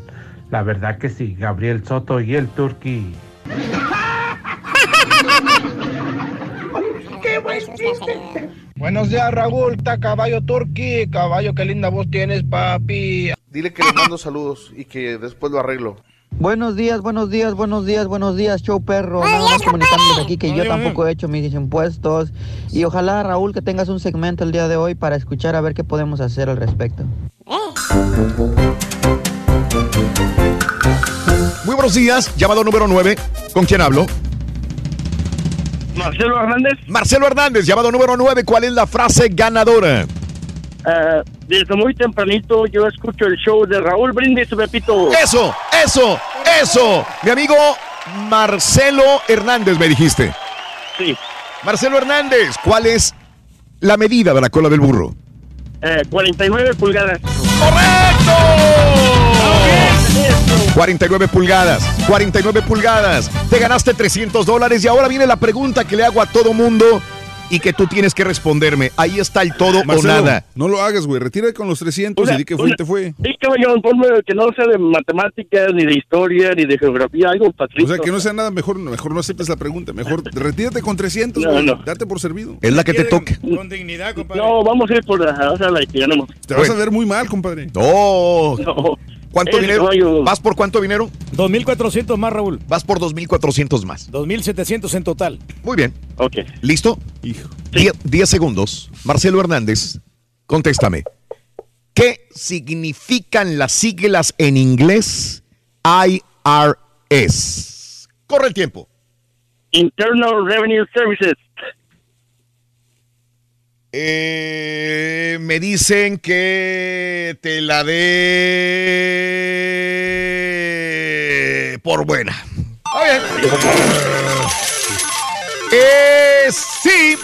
La verdad que sí, Gabriel Soto y el turqui. ¡Qué buen chiste! Buenos días, Raúl. Está caballo turqui. Caballo, qué linda voz tienes, papi. Dile que le mando saludos y que después lo arreglo. Buenos días, buenos días, buenos días, buenos días, show perro. Nada más comunicándoles aquí que yo tampoco he hecho mis impuestos. Y ojalá, Raúl, que tengas un segmento el día de hoy para escuchar a ver qué podemos hacer al respecto. Muy buenos días, llamado número 9. ¿Con quién hablo? Marcelo Hernández. Marcelo Hernández, llamado número 9. ¿Cuál es la frase ganadora? Eh, desde muy tempranito yo escucho el show de Raúl Brindis, Pepito. Eso, eso, eso. Mi amigo Marcelo Hernández, me dijiste. Sí. Marcelo Hernández, ¿cuál es la medida de la cola del burro? Eh, 49 pulgadas. 49 pulgadas, 49 pulgadas. Te ganaste 300 dólares y ahora viene la pregunta que le hago a todo mundo y que tú tienes que responderme. Ahí está el todo Marcelo, o nada. No lo hagas, güey. Retira con los 300 Una- y di que fue una- y te fue. Sí, caballón, ponme que no sea de matemáticas, ni de historia, ni de geografía, algo O patricio. sea, que no sea nada, mejor, mejor no aceptes la pregunta. Mejor retírate con 300, No, güey. no. Date por servido. Es la que te toque. Con dignidad, compadre. No, vamos a ir por la, o sea, la que ganamos. Te vas a ver muy mal, compadre. No. No. ¿Cuánto El dinero? ¿Vas por cuánto dinero? 2.400 más, Raúl. Vas por 2.400 más. 2.700 en total. Muy bien. Ok. ¿Listo? Hijo. 10 segundos. Marcelo Hernández, contéstame. ¿Qué significan las siglas en inglés IRS? Corre el tiempo. Internal Revenue Services. Eh, me dicen que te la dé por buena. Eh, sí,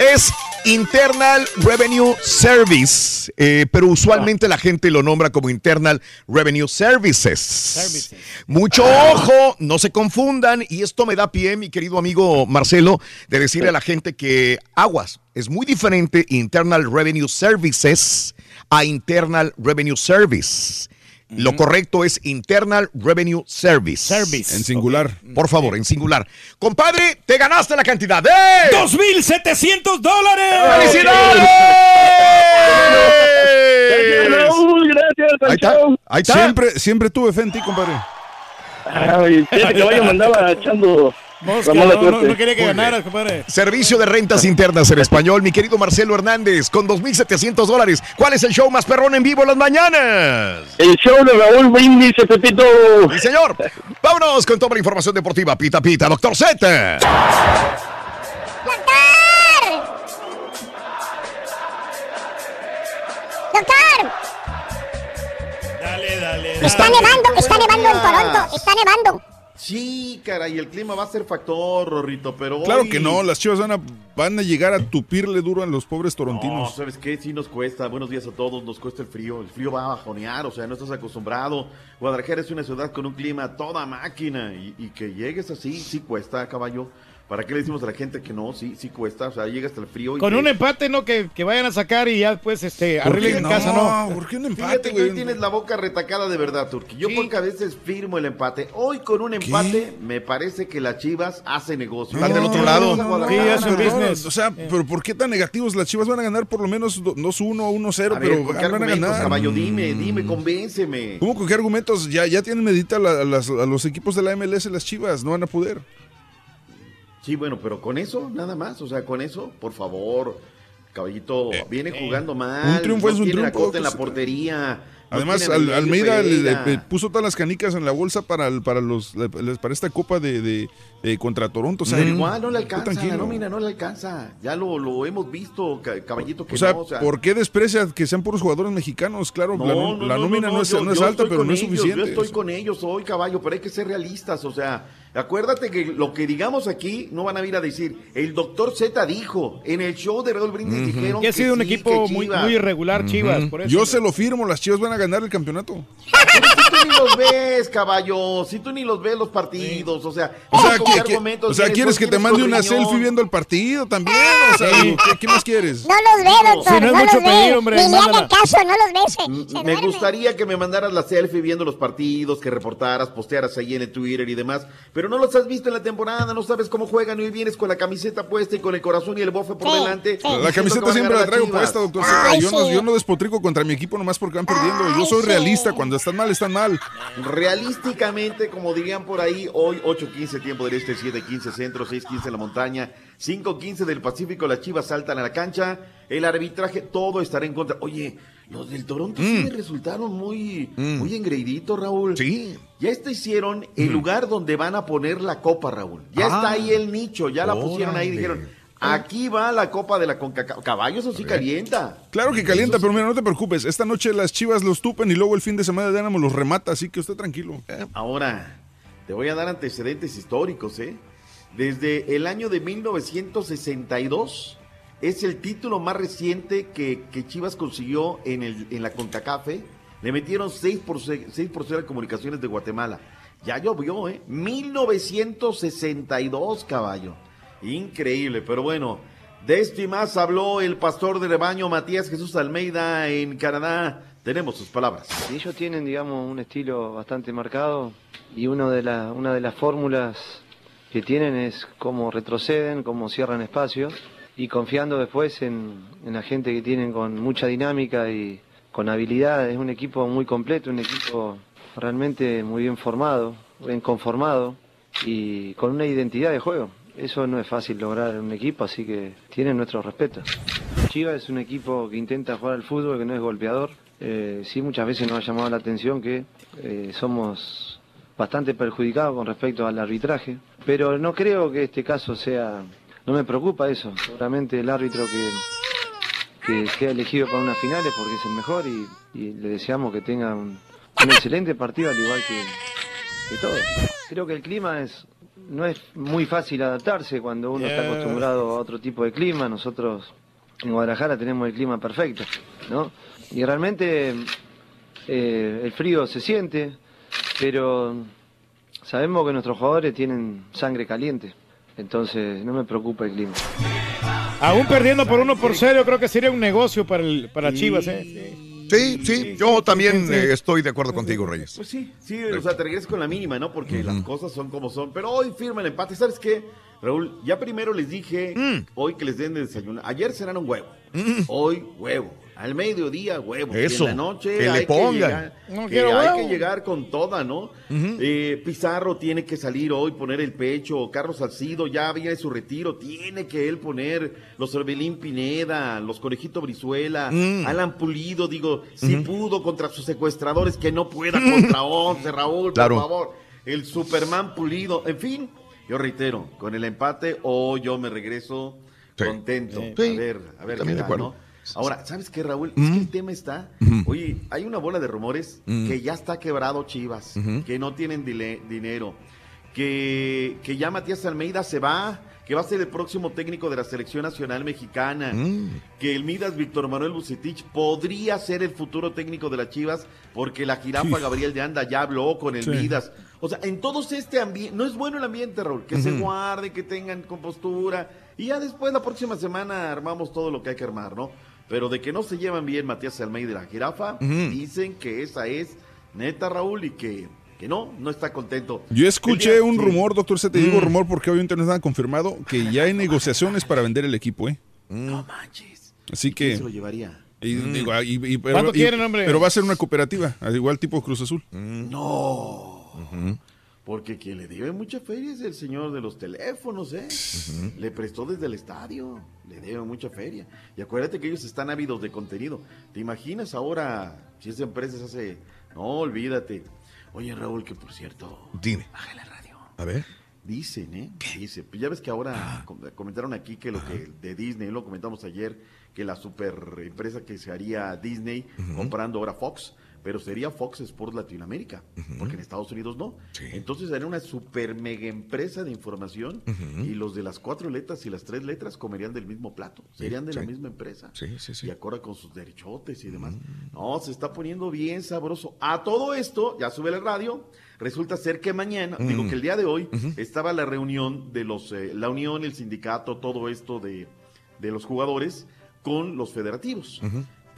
es Internal Revenue Service, eh, pero usualmente la gente lo nombra como Internal Revenue Services. Mucho ojo, no se confundan, y esto me da pie, mi querido amigo Marcelo, de decirle a la gente que aguas, es muy diferente Internal Revenue Services a Internal Revenue Service. Lo correcto es Internal Revenue Service. Service. En singular. Por favor, en singular. Compadre, te ganaste la cantidad de... ¡2.700 dólares! ¡Felicidades! Gracias, Raúl, gracias al Ahí está, show. ahí está. Siempre, siempre tuve fe en ti, compadre. Ay, ese caballo me andaba echando Mosca, no, no, suerte. no quería que Muy ganaras, compadre. Servicio de rentas internas en español, mi querido Marcelo Hernández, con 2.700 dólares. ¿Cuál es el show más perrón en vivo en las mañanas? El show de Raúl Brindis, Pepito. Sí, señor. Vámonos con toda la información deportiva. Pita, pita, doctor Z. ¡Doctor! Dale, dale. Está nevando, está nevando en Toronto, está nevando. Sí, caray, el clima va a ser factor, Rorrito, pero Claro hoy- que no, las chivas van a, van a llegar a tupirle duro a los pobres No, torontinos. ¿sabes qué? Sí nos cuesta. Buenos días a todos. Nos cuesta el frío. El frío va a bajonear, o sea, no estás acostumbrado. Guadalajara es una ciudad con un clima toda máquina y, y que llegues así, sí cuesta, caballo. ¿Para qué le decimos a la gente que no? Sí, sí cuesta. O sea, llega hasta el frío. y Con que- un empate, ¿no? Que, que vayan a sacar y ya después este, ¿Por arreglen qué en no? casa, ¿no? ¿Por qué un Fíjate que hoy tienes la boca retacada de verdad, Turki. Yo porque a veces firmo el empate. Hoy con un empate me parece que las Chivas hace negocio. Están del otro No, lado. no, no, no, no, no, no. O sea, pero ¿por qué tan negativos? Las chivas van a ganar por lo menos do- 2-1 o 1-0, A ver, pero ¿con qué van a ganar. caballo? Dime, dime, convénceme. ¿Cómo con qué argumentos? Ya, ya tienen medita la- a, las- a los equipos de la MLS las chivas, no van a poder. Sí, bueno, pero con eso, nada más. O sea, con eso, por favor. Caballito, viene jugando mal. un triunfo no es un la triunfo, cota en la portería. Además, Al- Almeida le, Pereira. le- le puso todas las canicas en la bolsa para, el- para, los, para esta copa de, de- eh, contra Toronto. O sea, igual no le alcanza, la nómina no le alcanza. Ya lo, lo hemos visto, ca- caballito, que O sea, no. O sea, ¿por qué desprecia que sean puros jugadores mexicanos? Claro, la, No, la nómina no, es, yo- alta, pero no es ellos, suficiente. Yo estoy con ellos hoy, caballo, pero hay que ser realistas. O sea, Acuérdate que lo que digamos aquí no van a ir a decir. El doctor Z dijo en el show de Raúl Brindis dijeron Que ha sido un sí, equipo que muy, muy irregular, Chivas, Ujú. por eso. Yo se lo firmo, las Chivas van a ganar el campeonato. Si tú ni los ves, caballo, si tú ni los ves los partidos, o sea, O sea, ¿con ¿qué- qué qué- argumentos o sea? ¿quieres que te mande una selfie viendo el partido también? O sea, Sí. ¿qué, qué más quieres? No los ve, doctor. Si no es no mucho pedir, hombre, Ni le caso, no los bese. Se Me gustaría que me mandaras la selfie viendo los partidos, que reportaras, postearas ahí en el Twitter y demás, pero no los has visto en la temporada, no sabes cómo juegan y hoy vienes con la camiseta puesta y con el corazón y el bofe por delante. La camiseta siempre la traigo puesta, doctor. Yo no, yo no despotrico contra mi equipo nomás porque van perdiendo. Yo soy realista. Cuando están mal, están mal. Realísticamente, como dirían por ahí, hoy 8.15 tiempo del este, 7.15 centro, 6.15 en la montaña, 5.15 del Pacífico, las chivas saltan a la cancha, el arbitraje, todo estará en contra. Oye, los del Toronto sí me resultaron muy, muy engreiditos, Raúl. Sí. Ya está hicieron el lugar donde van a poner la copa, Raúl. Ya Ah. está ahí el nicho, ya la pusieron ahí, dijeron, aquí va la copa de la CONCACAF. Caballo, eso sí calienta. Claro que calienta, pero mira, no te preocupes. Esta noche las chivas los tupen y luego el fin de semana de Ánimo los remata, así que usted tranquilo. Ahora, te voy a dar antecedentes históricos, ¿eh? Desde el año de 1962 es el título más reciente que, Chivas consiguió en, el, en la CONCACAF. ¿eh? Le metieron 6 por, 6 por 0 a Comunicaciones de Guatemala. Ya llovió, ¿eh? 1962, caballo. Increíble, pero bueno. De esto y más habló el pastor de rebaño Matías Jesús Almeida en Canadá. Tenemos sus palabras. Ellos tienen, digamos, un estilo bastante marcado y uno de una de las fórmulas que tienen es cómo retroceden, cómo cierran espacios y confiando después en, la gente que tienen con mucha dinámica y con habilidad. Es un equipo muy completo, un equipo realmente muy bien formado, bien conformado y con una identidad de juego. Eso no es fácil lograr en un equipo, así que tienen nuestro respeto. Chivas es un equipo que intenta jugar al fútbol, que no es golpeador. Eh, sí, muchas veces nos ha llamado la atención que eh, somos bastante perjudicados con respecto al arbitraje, pero no creo que este caso sea, no me preocupa eso. Seguramente el árbitro que, que sea elegido para unas finales porque es el mejor y, y le deseamos que tenga un, un excelente partido al igual que, que todos. Creo que el clima es no es muy fácil adaptarse cuando uno está acostumbrado a otro tipo de clima. Nosotros en Guadalajara tenemos el clima perfecto, ¿no? Y realmente eh, el frío se siente, pero sabemos que nuestros jugadores tienen sangre caliente, entonces no me preocupa el clima. Aún perdiendo por uno por cero, creo que sería un negocio para, el, para Chivas, ¿eh? Sí, sí, yo también eh, estoy de acuerdo contigo, Reyes. Pues sí, sí, o sea, te regresas con la mínima, ¿no? Porque las cosas son como son. Pero hoy firma el empate. ¿Sabes qué, Raúl? Ya primero les dije Mm. hoy que les den de desayuno. Ayer cenaron huevo. Hoy huevo. Al mediodía huevo. Y Eso, en la noche que le hay pongan. llegar- No que quiero hay huevo. que llegar con toda, ¿no? Eh, Pizarro tiene que salir hoy, poner el pecho. Carlos Salcido ya viene su retiro. Tiene que él poner los Orbelín Pineda, los Conejito Brizuela, Mm. Alan Pulido. Digo, si pudo contra sus secuestradores, que no pueda contra 11, Raúl, Claro. por favor. El Superman Pulido. En fin, yo reitero, con el empate o yo me regreso contento. Sí. A ver, a ver También qué de tal, acuerdo. ¿no? Ahora, ¿sabes qué, Raúl? Es Mm. que el tema está. Ujú. Oye, hay una bola de rumores Mm. que ya está quebrado Chivas, Ujú. que no tienen dile- dinero, que, que ya Matías Almeida se va, que va a ser el próximo técnico de la selección nacional mexicana, Mm. que el Midas Víctor Manuel Bucetich podría ser el futuro técnico de las Chivas, porque la jirafa Sí. Gabriel de Anda ya habló con el Sí. Midas. O sea, en todo este ambiente, no es bueno el ambiente, Raúl, que se Ujú. guarde, que tengan compostura, y ya después la próxima semana armamos todo lo que hay que armar, ¿no? Pero de que no se llevan bien Matías Almeida y la jirafa, dicen que esa es neta, Raúl, y que, que no, no está contento. Yo escuché día- un sí. rumor, doctor, se te digo Mm. rumor porque obviamente no está confirmado, que ya hay negociaciones para vender el equipo, ¿eh? No manches. Así ¿Quién que... se lo llevaría? y Mm. digo, ah, y- y- pero, ¿Cuánto y- quieren, hombre? pero va a ser una cooperativa, al igual tipo Cruz Azul. No. Porque quien le debe mucha feria es el señor de los teléfonos, ¿eh? Le prestó desde el estadio, le debe mucha feria. Y acuérdate que ellos están ávidos de contenido. ¿Te imaginas ahora si esa empresa se hace... No, olvídate. Oye, Raúl, que por cierto... Dime. Baja la radio. A ver. Dicen, ¿eh? Dice. Pues ya ves que ahora com- comentaron aquí que lo que de Disney, lo comentamos ayer, que la super empresa que se haría Disney comprando ahora Fox, pero sería Fox Sports Latinoamérica, porque en Estados Unidos no. Entonces era una super mega empresa de información y los de las cuatro letras y las tres letras comerían del mismo plato, serían de la misma empresa. Sí, sí, sí. Y acorde con sus derechotes y demás. No, se está poniendo bien sabroso. A todo esto, ya sube la radio, resulta ser que mañana, Mm. digo que el día de hoy, estaba la reunión de los, eh, la unión, el sindicato, todo esto de, de los jugadores con los federativos.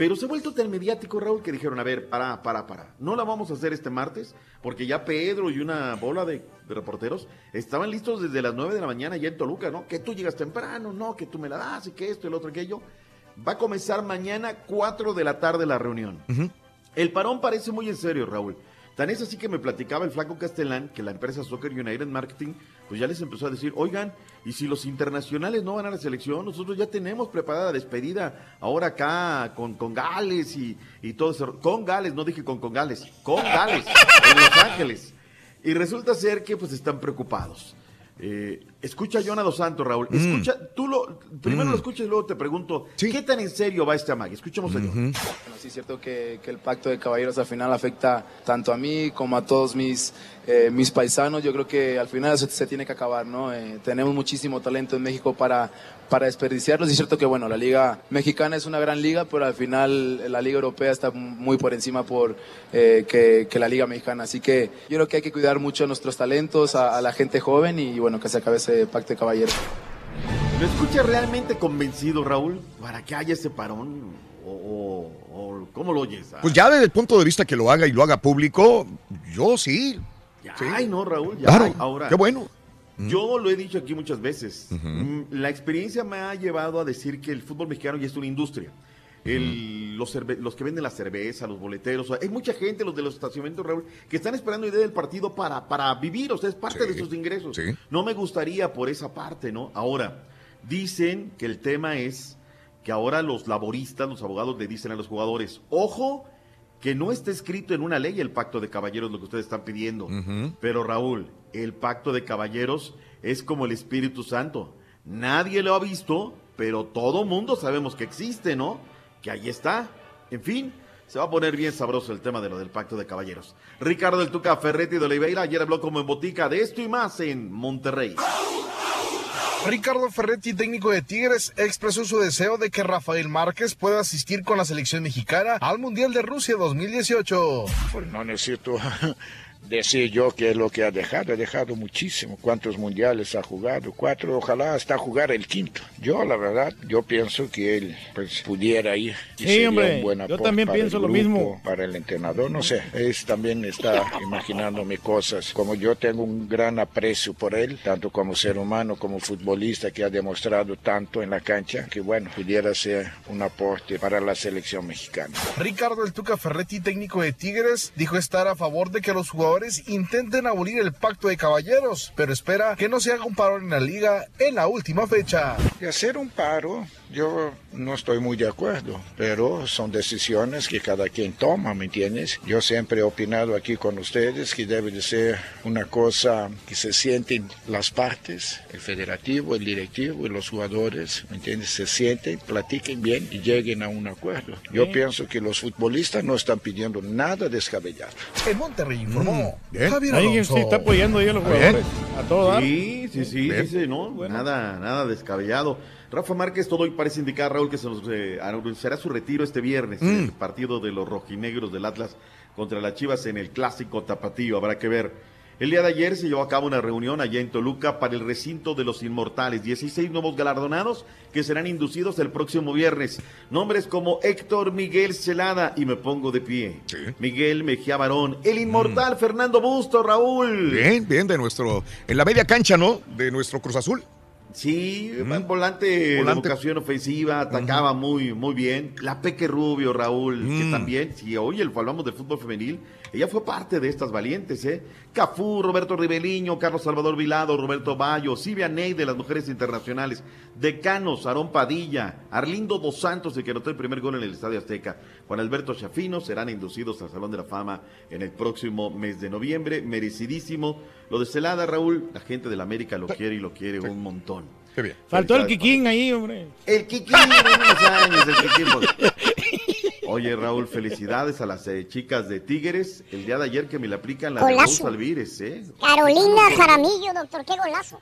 Pero se ha vuelto tan mediático, Raúl, que dijeron, a ver, para, para, para. No la vamos a hacer este martes, porque ya Pedro y una bola de, de reporteros estaban listos desde las 9 de la mañana ya en Toluca, ¿no? Que tú llegas temprano, no, que tú me la das y que esto, el otro, aquello. Va a comenzar mañana 4 de la tarde la reunión. El parón parece muy en serio, Raúl. Tan es así que me platicaba el flaco Castellán que la empresa Soccer United Marketing, pues ya les empezó a decir, oigan, y si los internacionales no van a la selección, nosotros ya tenemos preparada la despedida ahora acá con, con Gales y, y todo eso. Con Gales, no dije con con Gales, con Gales, en Los Ángeles. Y resulta ser que pues están preocupados. Eh, escucha a Jonah Dos Santos, Raúl. Mm. Escucha, tú lo, primero lo escuchas y luego te pregunto, ¿qué tan en serio va este amague? Escuchemos a Jonah. Bueno, sí es cierto que, que el pacto de caballeros al final afecta tanto a mí como a todos mis, eh, mis paisanos. Yo creo que al final se, se tiene que acabar, ¿no? Eh, tenemos muchísimo talento en México para, para desperdiciarlos. Y es cierto que, bueno, la liga mexicana es una gran liga, pero al final la liga europea está muy por encima por, eh, que, que la liga mexicana. Así que yo creo que hay que cuidar mucho a nuestros talentos, a, a la gente joven y, bueno, que se acabe ese pacto de caballeros. ¿Lo escucha realmente convencido, Raúl, para que haya ese parón? ¿O, o- o cómo lo oyes? Pues ya desde el punto de vista que lo haga y lo haga público, yo sí. Ya Sí. hay, ¿no, Raúl? Ya Claro, hay. Ahora, qué bueno. Yo lo he dicho aquí muchas veces. Mm, La experiencia me ha llevado a decir que el fútbol mexicano ya es una industria. El- los, que venden la cerveza, los boleteros, o sea, hay mucha gente, los de los estacionamientos, Raúl, que están esperando idea del partido para, para vivir, o sea, es parte de sus ingresos. No me gustaría por esa parte, ¿no? Ahora, dicen que el tema es que ahora los laboristas, los abogados le dicen a los jugadores, ojo, que no está escrito en una ley el pacto de caballeros lo que ustedes están pidiendo. Pero Raúl, el pacto de caballeros es como el Espíritu Santo. Nadie lo ha visto, pero todo mundo sabemos que existe, ¿no? Que ahí está. En fin, se va a poner bien sabroso el tema de lo del pacto de caballeros. Ricardo del Tuca Ferretti de Oliveira ayer habló como en botica de esto y más en Monterrey. Ricardo Ferretti, técnico de Tigres, expresó su deseo de que Rafael Márquez pueda asistir con la selección mexicana al Mundial de Rusia 2018. Pues no necesito decir yo qué es lo que ha dejado. Ha dejado muchísimo. ¿Cuántos mundiales ha jugado? Cuatro. Ojalá hasta jugar el quinto. Yo, la verdad, yo pienso que él pues, pudiera ir. y Sí, sería hombre, un buen yo también para pienso el lo mismo. Para el entrenador, no sé. Es también está imaginándome cosas. Como yo tengo un gran aprecio por él, tanto como ser humano como futbolista que ha demostrado tanto en la cancha, que bueno, pudiera ser un aporte para la selección mexicana. Ricardo El Tuca Ferretti, técnico de Tigres, dijo estar a favor de que los jugadores intenten abolir el pacto de caballeros, pero espera que no se haga un parón en la liga en la última fecha. Y hacer un paro, yo no estoy muy de acuerdo, pero son decisiones que cada quien toma, ¿me entiendes? Yo siempre he opinado aquí con ustedes que debe de ser una cosa que se sienten las partes, el federativo, el directivo y los jugadores, ¿me entiendes? Se sienten, platiquen bien y lleguen a un acuerdo. Yo Sí. pienso que los futbolistas no están pidiendo nada descabellado. En Monterrey informó bien. Javier Alguien se está apoyando ahí a los jugadores. A todo dar. Sí, sí, sí, Bien. dice, ¿no? Nada, nada descabellado. Rafa Márquez, todo hoy parece indicar, Raúl, que se nos eh, anunciará su retiro este viernes, Mm. el partido de los rojinegros del Atlas contra las Chivas en el clásico tapatío. Habrá que ver. El día de ayer se llevó a cabo una reunión allá en Toluca para el recinto de los inmortales. 16 nuevos galardonados que serán inducidos el próximo viernes. Nombres como Héctor Miguel Celada, y me pongo de pie. Miguel Mejía Barón, el inmortal Fernando Busto, Raúl. Bien, bien, de nuestro. En la media cancha, ¿no? De nuestro Cruz Azul. Sí, un volante, de Volante. vocación ofensiva, atacaba muy, muy bien. La Peque Rubio, Raúl, que Mm. también, si hoy el, hablamos del fútbol femenil, ella fue parte de estas valientes, ¿eh? Cafú, Roberto Ribeliño, Carlos Salvador Vilado, Roberto Bayo, Silvia Ney de las mujeres internacionales, Decanos, Aarón Padilla, Arlindo Dos Santos, el que anotó el primer gol en el Estadio Azteca, Juan Alberto Chafino, serán inducidos al Salón de la Fama en el próximo mes de noviembre, merecidísimo. Lo de Celada, Raúl, la gente de la América lo quiere y lo quiere un montón. Qué bien. Faltó el Kikín ahí, hombre. El Kikín, unos años, el Kikín. Oye, Raúl, felicidades a las eh, chicas de Tigres. El día de ayer que me le aplican la de. Raúl Alvírez, ¿eh? Carolina Jaramillo, doctor, qué golazo.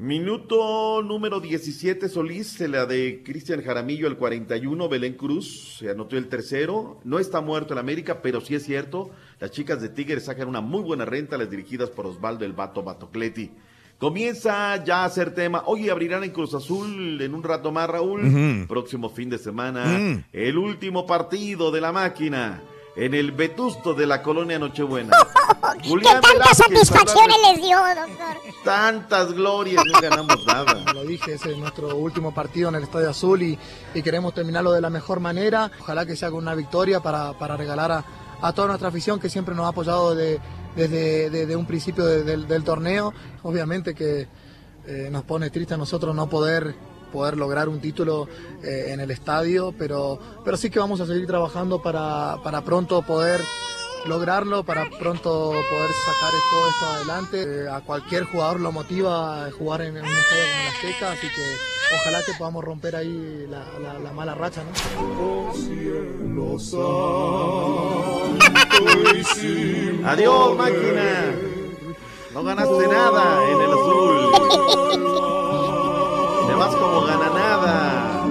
Minuto número 17, Solís, la de Cristian Jaramillo, el 41, Belén Cruz, se anotó el tercero. No está muerto el América, pero sí es cierto, las chicas de Tigres sacan una muy buena renta, las dirigidas por Osvaldo el Bato Batocleti. Comienza ya a ser tema. Hoy abrirán en Cruz Azul en un rato más, Raúl. Ujú. Próximo fin de semana, Mm. el último partido de la máquina en el Vetusto de la colonia Nochebuena. ¿Qué Julián tantas Velázquez, satisfacciones les dio, doctor? Tantas glorias, no ganamos nada. Lo dije, ese es nuestro último partido en el Estadio Azul y, y queremos terminarlo de la mejor manera. Ojalá que sea con una victoria para, para regalar a, a toda nuestra afición que siempre nos ha apoyado de- desde, desde un principio de- del, del torneo. Obviamente que eh, nos pone triste a nosotros no poder poder lograr un título eh, en el estadio, pero, pero sí que vamos a seguir trabajando para, para pronto poder lograrlo, para pronto poder sacar todo esto adelante. Eh, a cualquier jugador lo motiva a jugar en un estadio como la Azteca, así que ojalá que podamos romper ahí la, la- la mala racha. ¿no? Adiós, máquina. No ganaste nada en el azul. Te vas como gana nada.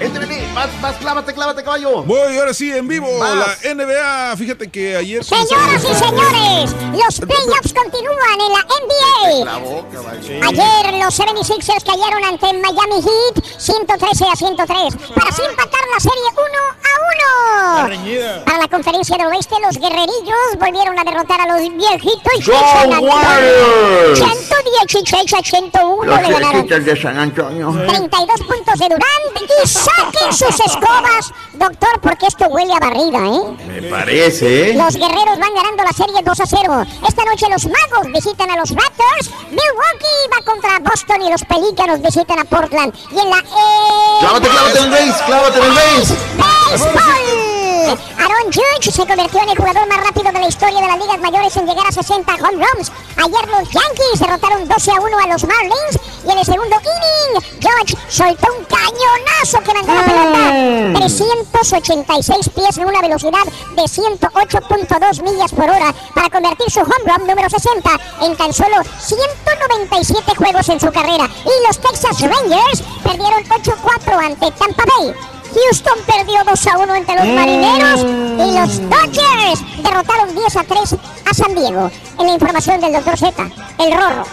Éntrale, más, más, clávate, clávate, caballo. Voy ahora sí en vivo. Vas. La NBA, fíjate que ayer. Señoras y señores, los playoffs continúan en la NBA. Boca. Ayer los 76ers cayeron ante Miami Heat 113 a 103 para así empatar la serie 1 a 1. Para la conferencia del oeste, los guerrerillos volvieron a derrotar a los viejitos Go Warriors. 116 a 101 Los le ganaron. de San Antonio. 32 puntos de Durant y saquen sus escobas, doctor, porque esto huele a barrida, ¿eh? Me parece, ¿eh? Los guerreros van ganando la serie 2 a 0. Esta noche los magos visitan a los Raptors. Milwaukee va contra Boston y los pelícanos visitan a Portland. Y en la eh, Clávate, clávate en el base, clávate en el base. Aaron Judge se convirtió en el jugador más rápido de la historia de las ligas mayores en llegar a 60 home runs. Ayer los Yankees derrotaron 12 a 1 a los Marlins y en el segundo inning Judge soltó un cañonazo que mandó la pelota 386 pies en una velocidad de 108.2 millas por hora para convertir su home run número 60 en tan solo 197 juegos en su carrera. Y los Texas Rangers perdieron 8-4 ante Tampa Bay. Houston perdió 2 a 1 ante los marineros y los Dodgers derrotaron 10 a 3 a San Diego. En la información del doctor Z, el Rorro.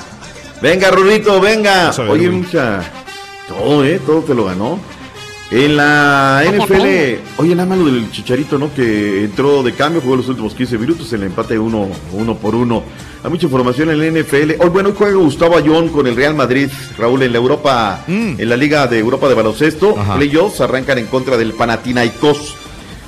Venga, Rurito, venga. Oye, mucha. Todo, ¿eh? Todo te lo ganó. En la NFL, oye, nada más lo del Chicharito, ¿no? Que entró de cambio, jugó los últimos 15 minutos, el empate uno, uno por uno. Hay mucha información en la NFL. Hoy, bueno, hoy juega Gustavo Ayón con el Real Madrid, Raúl, en la Europa, en la Liga de Europa de Baloncesto. Playoffs arrancan en contra del Panathinaikos.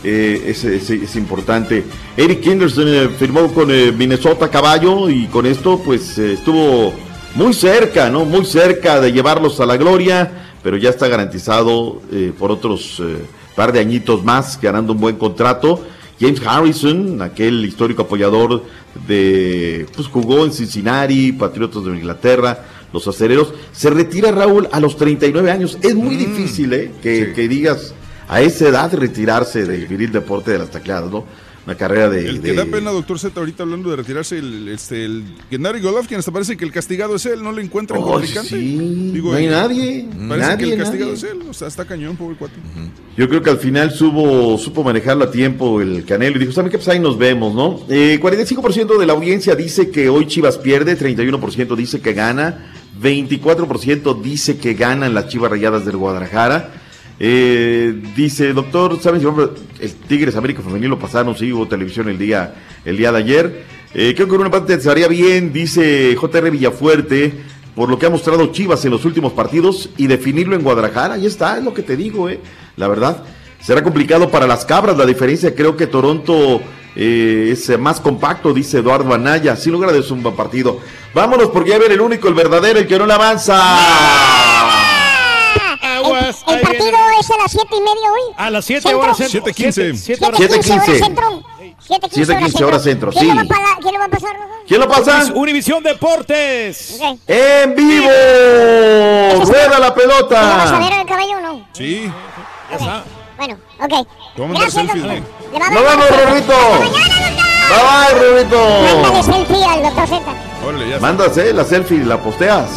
Eh, es, es- es importante. Eric Henderson eh, firmó con eh, Minnesota Caballo y con esto pues eh, estuvo muy cerca, ¿no? Muy cerca de llevarlos a la gloria, pero ya está garantizado eh, por otros eh, par de añitos más, ganando un buen contrato. James Harrison, aquel histórico apoyador de, pues jugó en Cincinnati, Patriotas de Inglaterra, los acereros, se retira Raúl a los 39 años. Es muy difícil, ¿eh? Que, que digas a esa edad retirarse del viril deporte de las tacleadas, ¿no? Una carrera de... El que de- da pena, doctor Z, ahorita hablando de retirarse, el, este, el Gennady Golovkin, hasta parece que el castigado es él, no le encuentran Oh, contrincante. sí, Digo, no hay eh, nadie, Parece nadie, que el castigado nadie. es él, o sea, está cañón, pobre cuate. Yo creo que al final supo, supo manejarlo a tiempo el Canelo y dijo, ¿saben qué? Pues ahí nos vemos, ¿no? Eh, 45% de la audiencia dice que hoy Chivas pierde, 31% dice que gana, 24% dice que ganan las Chivas Rayadas del Guadalajara. Eh, dice, doctor, ¿saben si el Tigres América Femenil lo pasaron? Sí, hubo televisión el día, el día de ayer. Eh, creo que por una parte se haría bien, dice JR Villafuerte, por lo que ha mostrado Chivas en los últimos partidos y definirlo en Guadalajara. Ahí está, es lo que te digo, eh. La verdad, será complicado para las cabras. La diferencia, creo que Toronto eh, es más compacto, dice Eduardo Anaya. Sin lugar a dudas, un buen partido. Vámonos, porque ya viene el único, el verdadero, el que no le avanza. El, el partido es a las 7 y media hoy. A las 7 Centro. horas centro. 7:15. 7 horas 7:15 horas 7:15. centro. 7:15 7:15 horas centro, ¿Quién sí. lo va ¿Quién lo va a pasar? Rojo? ¿Quién lo pasa? Univisión Deportes. Ok. En vivo. Rueda la ¿Lo vas a ver pelota. el caballo o no? Sí. Ya está. Bueno, ok. Vamos Gracias, doctor. A ¡Nos vemos, Rorrito! ¡Bye, bye, Mándale Rorrito! selfie al doctor Z. Órale, ya eh, la selfie y la posteas.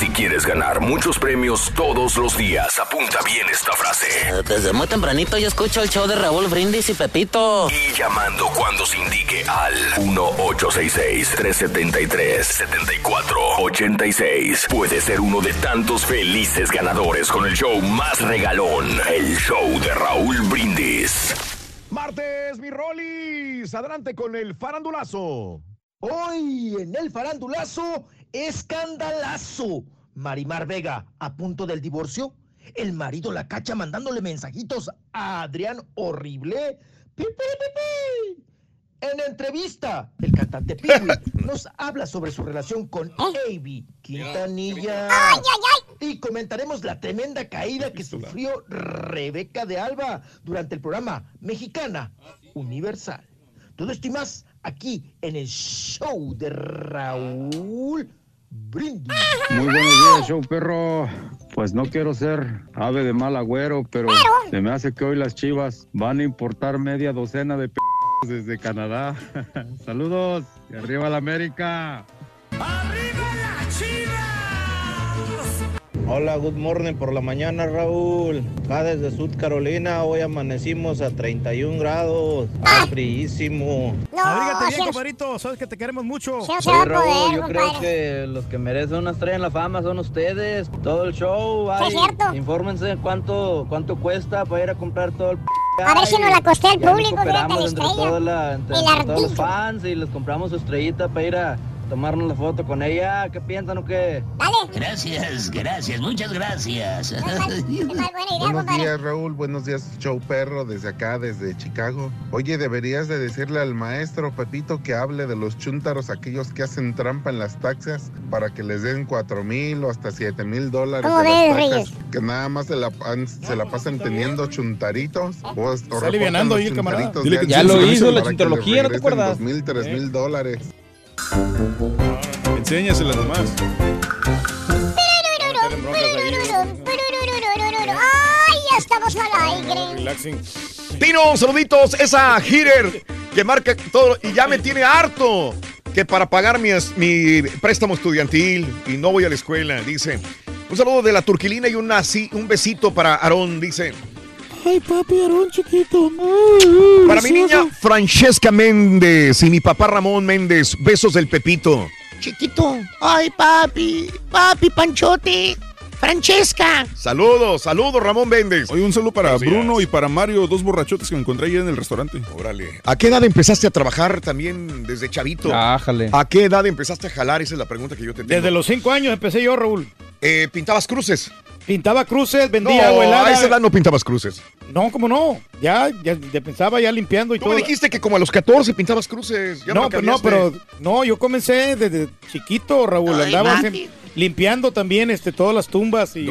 Si quieres ganar muchos premios todos los días, apunta bien esta frase. Desde muy tempranito yo escucho el show de Raúl Brindis y Pepito. Y llamando cuando se indique al 1-866-373-7486. Puede ser uno de tantos felices ganadores con el show más regalón, el show de Raúl Brindis. Martes, mi Rolis. Adelante con el farandulazo. Hoy en el farandulazo, escandalazo. Marimar Vega, a punto del divorcio. El marido la cacha mandándole mensajitos a Adrián Horrible. ¡Pi, pi, pi! En entrevista, el cantante Piwi nos habla sobre su relación con Avi Quintanilla. Y comentaremos la tremenda caída que sufrió Rebeca de Alba durante el programa Mexicana Universal. Todo esto y más aquí en el show de Raúl Brindis. Muy buenos días, show perro. Pues no quiero ser ave de mal agüero, pero se me hace que hoy las chivas van a importar media docena de p desde Canadá. Saludos y arriba la América. Hola, good morning por la mañana, Raúl. Acá desde Sud Carolina, hoy amanecimos a 31 grados. Está fríísimo. Abrígate bien, compadrito. Sabes que te queremos mucho. Sí, Raúl, yo creo que los que merecen una estrella en la fama son ustedes. Todo el show, Sí, ay, es cierto. infórmense cuánto, cuánto cuesta para ir a comprar todo el p A ver si nos la Ya nos público, fíjate, la estrella. la- entre- El todos los fans y les compramos su estrellita para ir a tomarnos la foto con ella. ¿Qué piensan o qué? Gracias, gracias, muchas gracias. Buenos días, Raúl. Buenos días, show perro, desde acá, desde Chicago. Oye, deberías de decirle al maestro Pepito que hable de los chúntaros, aquellos que hacen trampa en las taxas, para que les den cuatro mil o hasta siete mil dólares. ¿Cómo ves, Reyes? Que nada más se la, se la pasan teniendo chuntaritos. O, o Está alivianando ahí el camarada. Dile que Ya lo hizo, la chuntarología, chuntarología, ¿no te acuerdas? Dos mil, tres Eh. mil dólares. Enséñaselas nomás. ¡Ay, ya estamos al aire! Relaxing. Tino, saluditos. Esa hitter que marca todo y ya me tiene harto. Que para pagar mi, mi préstamo estudiantil y no voy a la escuela, dice. Un saludo de la turquilina y una, sí, un besito para Aarón, dice. Ay, papi, Aarón chiquito. Para mi niña Francesca Méndez y mi papá Ramón Méndez, besos del Pepito. Chiquito. Ay, papi. Papi, Panchote. Francesca. Saludos, saludos Ramón Méndez. Hoy un saludo para Bruno y para Mario, dos borrachotes que me encontré ayer en el restaurante. Órale. ¿A qué edad empezaste a trabajar también desde chavito? Ájale. ¿A qué edad empezaste a jalar? Esa es la pregunta que yo te tengo. Desde los cinco años empecé yo, Raúl. Eh, ¿Pintabas cruces? Pintaba cruces, vendía No, agua helada. a esa edad no pintabas cruces. No, ¿cómo no? Ya, ya, ya pensaba ya limpiando y Tú todo. me dijiste que como a los 14 pintabas cruces. Ya no, pero no, cambiaste. pero no, yo comencé desde chiquito, Raúl. Ay, Andaba limpiando también este, todas las tumbas y,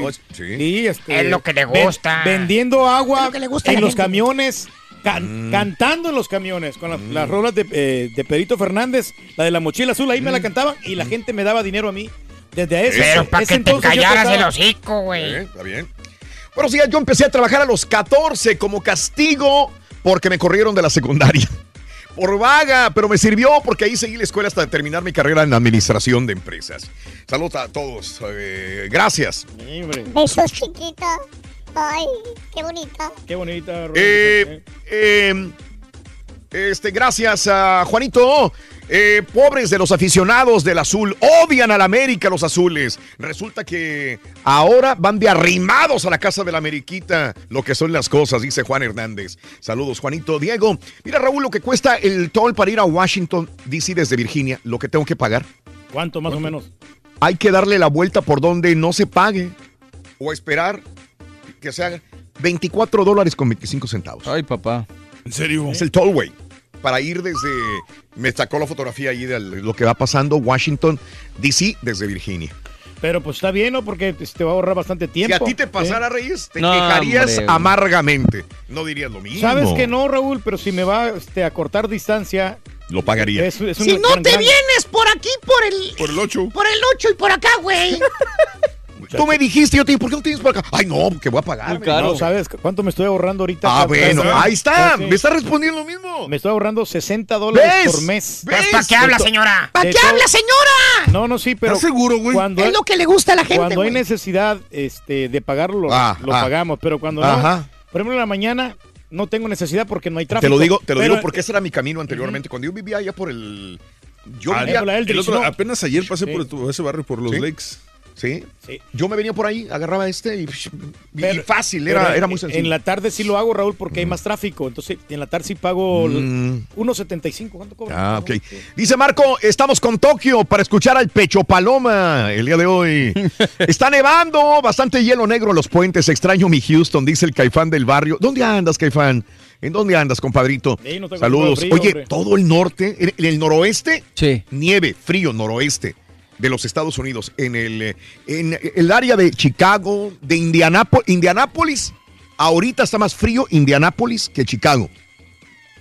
y, este, Es lo que le ven- gusta. vendiendo agua Es lo que le gusta a en los gente. camiones. can- Cantando en los camiones con las, las rolas de, eh, de Pedrito Fernández, la de la mochila azul, ahí me la cantaban y la gente me daba dinero a mí. Desde ese, Pero para que te callaras el hocico, güey. Eh, Está bien. Bueno, sí, yo empecé a trabajar a los 14 como castigo porque me corrieron de la secundaria. Por vaga, pero me sirvió porque ahí seguí la escuela hasta terminar mi carrera en administración de empresas. Saludos a todos. eh, gracias. Besos, chiquita. Ay, qué bonita. Qué bonita. Eh, eh, este, gracias a Juanito. Eh, pobres de los aficionados del azul, odian al América los azules. Resulta que ahora van de arrimados a la casa de la Ameriquita, lo que son las cosas, dice Juan Hernández. Saludos, Juanito. Diego, mira Raúl, lo que cuesta el toll para ir a Washington, D.C. desde Virginia, lo que tengo que pagar. ¿Cuánto más o menos? Hay que darle la vuelta por donde no se pague o esperar que se haga 24 dólares con 25 centavos. Ay, papá. ¿En serio? Es el tollway. Para ir desde. Me sacó la fotografía ahí de lo que va pasando Washington, D.C., desde Virginia. Pero pues está bien, ¿no? Porque pues, te va a ahorrar bastante tiempo. Si a ti te pasara, ¿eh? Reyes, te No, quejarías hombre. amargamente. No dirías lo mismo. Sabes que no, Raúl, pero si me va este, a cortar distancia. Lo pagaría. Es, es Si no te vienes por aquí, por el. Por el 8. Por el 8 y por acá, güey. Tú me dijiste, yo te dije, ¿por qué no tienes por acá? Ay, no, que voy a pagar. No, ¿sabes cuánto me estoy ahorrando ahorita? Ah, bueno, ahí está. Sí. Me está respondiendo lo mismo. Me estoy ahorrando 60 dólares ¿Ves? por mes. ¿Ves? ¿Para qué habla, señora? ¿Para de qué habla, señora? No, no, sí, pero. ¿Estás seguro, güey? Cuando Es lo que le gusta a la gente, Cuando hay necesidad este, de pagarlo, lo, Ah, lo ah. pagamos. Pero cuando no. Ajá. Por ejemplo, en la mañana no tengo necesidad porque no hay tráfico. Te lo digo, te lo Pero- digo porque ese era mi camino anteriormente. Cuando yo vivía allá por el. Yo Ah, vivía. el otro- ¿no? apenas ayer pasé Sí. por ese barrio, por los Sí. lakes. ¿Sí? Sí. Yo me venía por ahí, agarraba este y, fácil, era, en- era muy sencillo. En la tarde sí lo hago, Raúl, porque hay más tráfico. Entonces, en la tarde sí pago Mm. 1.75. ¿Cuánto cobra? Ah, ok. Dice Marco, estamos con Tokio para escuchar al Pecho Paloma el día de hoy. Está nevando, bastante hielo negro en los puentes. Extraño mi Houston, dice el caifán del barrio. ¿Dónde andas, caifán? ¿En dónde andas, compadrito? Ey, no Saludos. frío, Oye, hombre. todo el norte, en, en el noroeste, Sí. nieve, frío, noroeste de los Estados Unidos. En el, eh, en el área de Chicago, de Indianápolis, Indianápolis, ahorita está más frío Indianápolis que Chicago.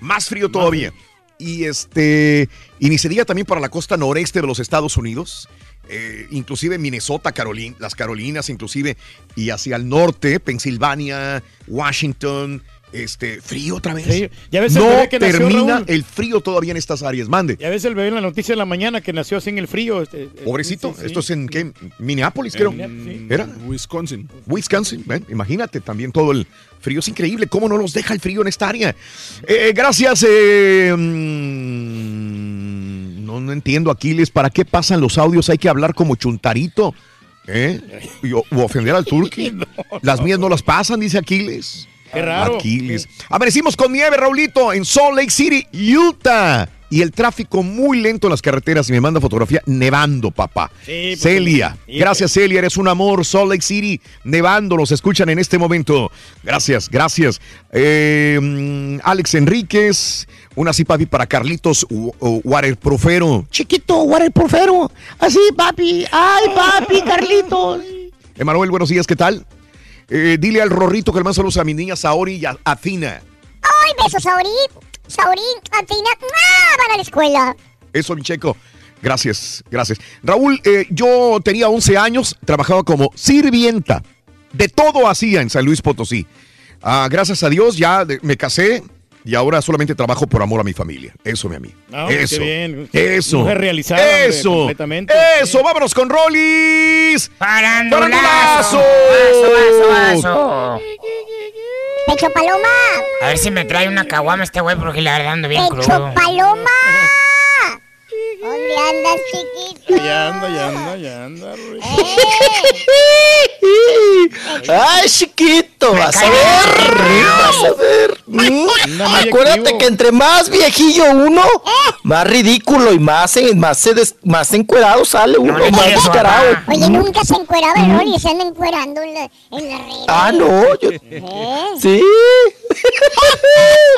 Más frío todavía. Y este, y ni se diga también para la costa noreste de los Estados Unidos, eh, inclusive Minnesota, Carolina, las Carolinas, inclusive, y hacia el norte, Pensilvania, Washington, este, frío otra vez. Sí, ya ves el no bebé que nació, termina Raúl. el frío todavía en estas áreas. Mande. Y a veces el bebé en la noticia de la mañana que nació así en el frío. este, eh, Pobrecito, sí, sí. esto es en ¿qué? Minneapolis, creo. Sí. ¿Era? Wisconsin. Wisconsin, ven, imagínate también todo el frío. Es increíble cómo no nos deja el frío en esta área. Eh, gracias. eh, mm, no, no entiendo, Aquiles, ¿para qué pasan los audios? Hay que hablar como chuntarito. ¿Eh? Y- o, o ofender al turqui. Las mías no las pasan, dice Aquiles. Qué raro. Aquiles. Amanecimos con nieve, Raulito, en Salt Lake City, Utah. Y el tráfico muy lento en las carreteras. Y me manda fotografía nevando, papá. Sí, Celia. Sí, Gracias, Celia. Eres un amor. Salt Lake City, nevando. Nos escuchan en este momento. Gracias, gracias. Eh, mm, Alex Enríquez. Una así, papi, para Carlitos Waterprofero. Chiquito, waterproofero. Así, papi. Ay, papi, Carlitos. Emanuel, buenos días, ¿qué tal? Eh, dile al Rorrito que le mando saludos a mi niña Saori y a Athena. ¡Ay, besos, Sauri! Sauri, Atina, ¡ah! van a la escuela. Eso, mi checo. Gracias, gracias. Raúl, eh, yo tenía 11 años, trabajaba como sirvienta. De todo hacía en San Luis Potosí. Ah, gracias a Dios ya me casé y ahora solamente trabajo por amor a mi familia. Eso, mi amigo. Ah, qué eso. bien. Eso. Mujer realizada, hombre, Eso. completamente. Eso. Vámonos con Rollis. Vaso, vaso. Pecho Paloma. A ver si me trae una caguama este güey porque le ando bien Pecho crudo. Paloma. ¿Dónde andas, chiquito? Ya anda, ya anda, ya anda. Ruiz. Ay, chiquito, vas a ver, vas a ver. Mm, Acuérdate activo. que entre más viejillo uno, más ridículo y más, en- más, se des- más encuerado sale uno, le más descarado. Oye, nunca se encueraba el Rolly y se anda encuerando en la, en la red. Ah, no, yo, ¿Eh? sí.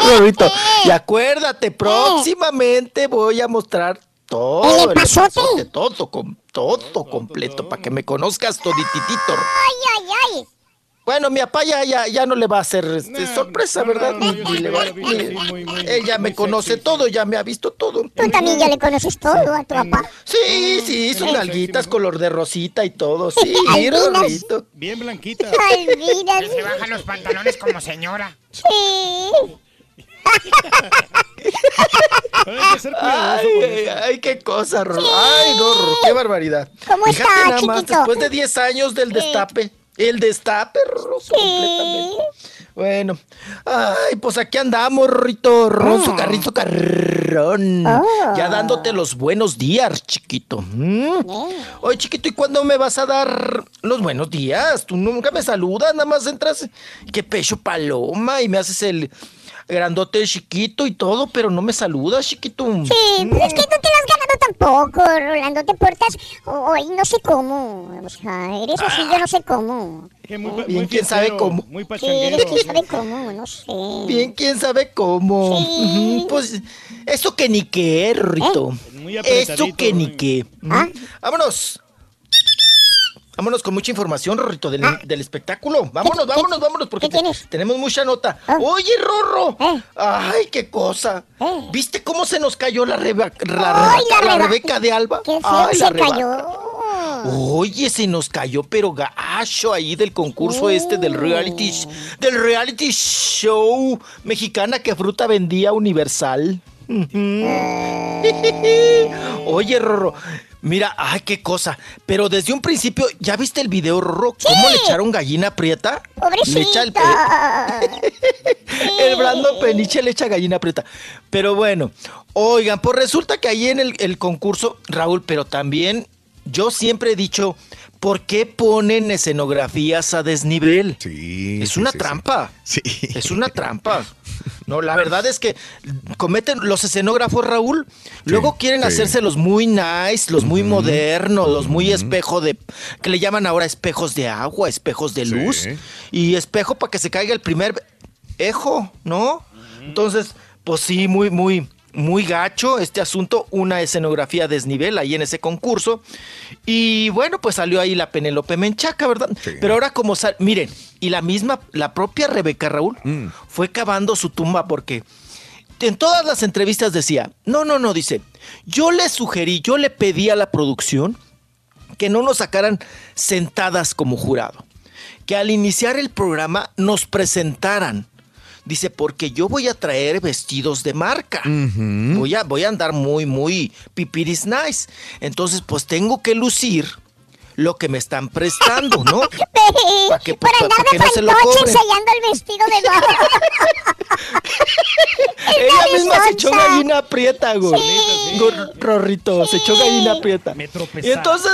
Rorrito, y acuérdate, próximamente voy a mostrar todo ¿El epazote, todo, com- todo completo, para que me conozcas todititito. Ay, ay, ay. Bueno, mi papá ya, ya, ya no le va a hacer este, sorpresa, ¿verdad? no, le va- muy, muy- él ya me conoce sexy, todo, ya me ha visto todo. Tú también ya le conoces todo a tu papá. Sí, sí, sus nalguitas sí, color de rosita y todo, sí. Bien blanquita. Ay, mira. Que se bajan los pantalones como señora. Sí. Pero hay que ser cuidadoso Ay, con ay, eso. ay, qué cosa, Rorro. Ay, no, Rorro, qué barbaridad. ¿Cómo Fíjate está, nada más, chiquito? después de 10 años del destape. El destape, Rorro, completamente. Bueno, ay, pues aquí andamos, Rorrito, Ronzo, carrito, carrón. Ah. Ya dándote los buenos días, chiquito. ¿Mm? Oye, chiquito, ¿y cuándo me vas a dar los buenos días? Tú nunca me saludas, nada más entras, qué pecho paloma, y me haces el grandote chiquito y todo, pero no me saludas, chiquito. Sí, pues es que no te lo has ganado tampoco, Rolando. Te portas hoy no sé cómo. O sea, eres así, yo no sé cómo. Que muy, Bien, quién sabe cómo. Muy Sí, pachanguero. eres quién sabe cómo, no sé. Bien, quién sabe cómo. Sí. Pues, eso que ni qué, Rito. Muy Eso que ni qué. ¿Ah? Vámonos. Vámonos con mucha información, Rorrito, del, del espectáculo. Vámonos, ¿Qué- vámonos, vámonos, porque te- tenemos mucha nota. Ah. Oye, Rorro. Eh. Ay, qué cosa. Eh. ¿Viste cómo se nos cayó la, reba- la, Ay, Rebeca, la la Reba- Rebeca de Alba? Qué feo Ay, se la cayó. Oye, se nos cayó pero gacho ahí del concurso este del reality sh- del reality show mexicana que fruta vendía Universal. Oye, Rorro, mira, ay, qué cosa. Pero desde un principio, ¿ya viste el video, Rorro? ¿Cómo le echaron gallina prieta? Le echa el, el Brando Peniche le echa gallina prieta. Pero bueno, oigan, pues resulta que ahí en el, el concurso, Raúl, pero también yo siempre he dicho, ¿por qué ponen escenografías a desnivel? Sí. Es una trampa. Sí. Es una trampa. No, la verdad es que cometen los escenógrafos, Raúl, luego quieren sí. hacerse los muy nice, los muy modernos, los muy espejo de, que le llaman ahora espejos de agua, espejos de luz, y espejo para que se caiga el primer ejo, ¿no? Entonces, pues sí, muy, muy, muy gacho este asunto, una escenografía desnivel ahí en ese concurso. Y bueno, pues salió ahí la Penélope Menchaca, ¿verdad? Pero ahora como sal, miren, y la misma, la propia Rebeca Raúl fue cavando su tumba porque en todas las entrevistas decía, no, no, no, dice, yo le sugerí, yo le pedí a la producción que no nos sacaran sentadas como jurado, que al iniciar el programa nos presentaran. Dice, porque yo voy a traer vestidos de marca. voy, a, voy a andar muy, muy pipiris nice. Entonces, pues tengo que lucir lo que me están prestando, ¿no? Para que, Por pa- andar pa' de que no se lo fantoche cobren. ensayando el vestido de. Ella misma se echó gallina aprieta, güey. Rorrito, se echó gallina aprieta. Me tropezaba. Y entonces.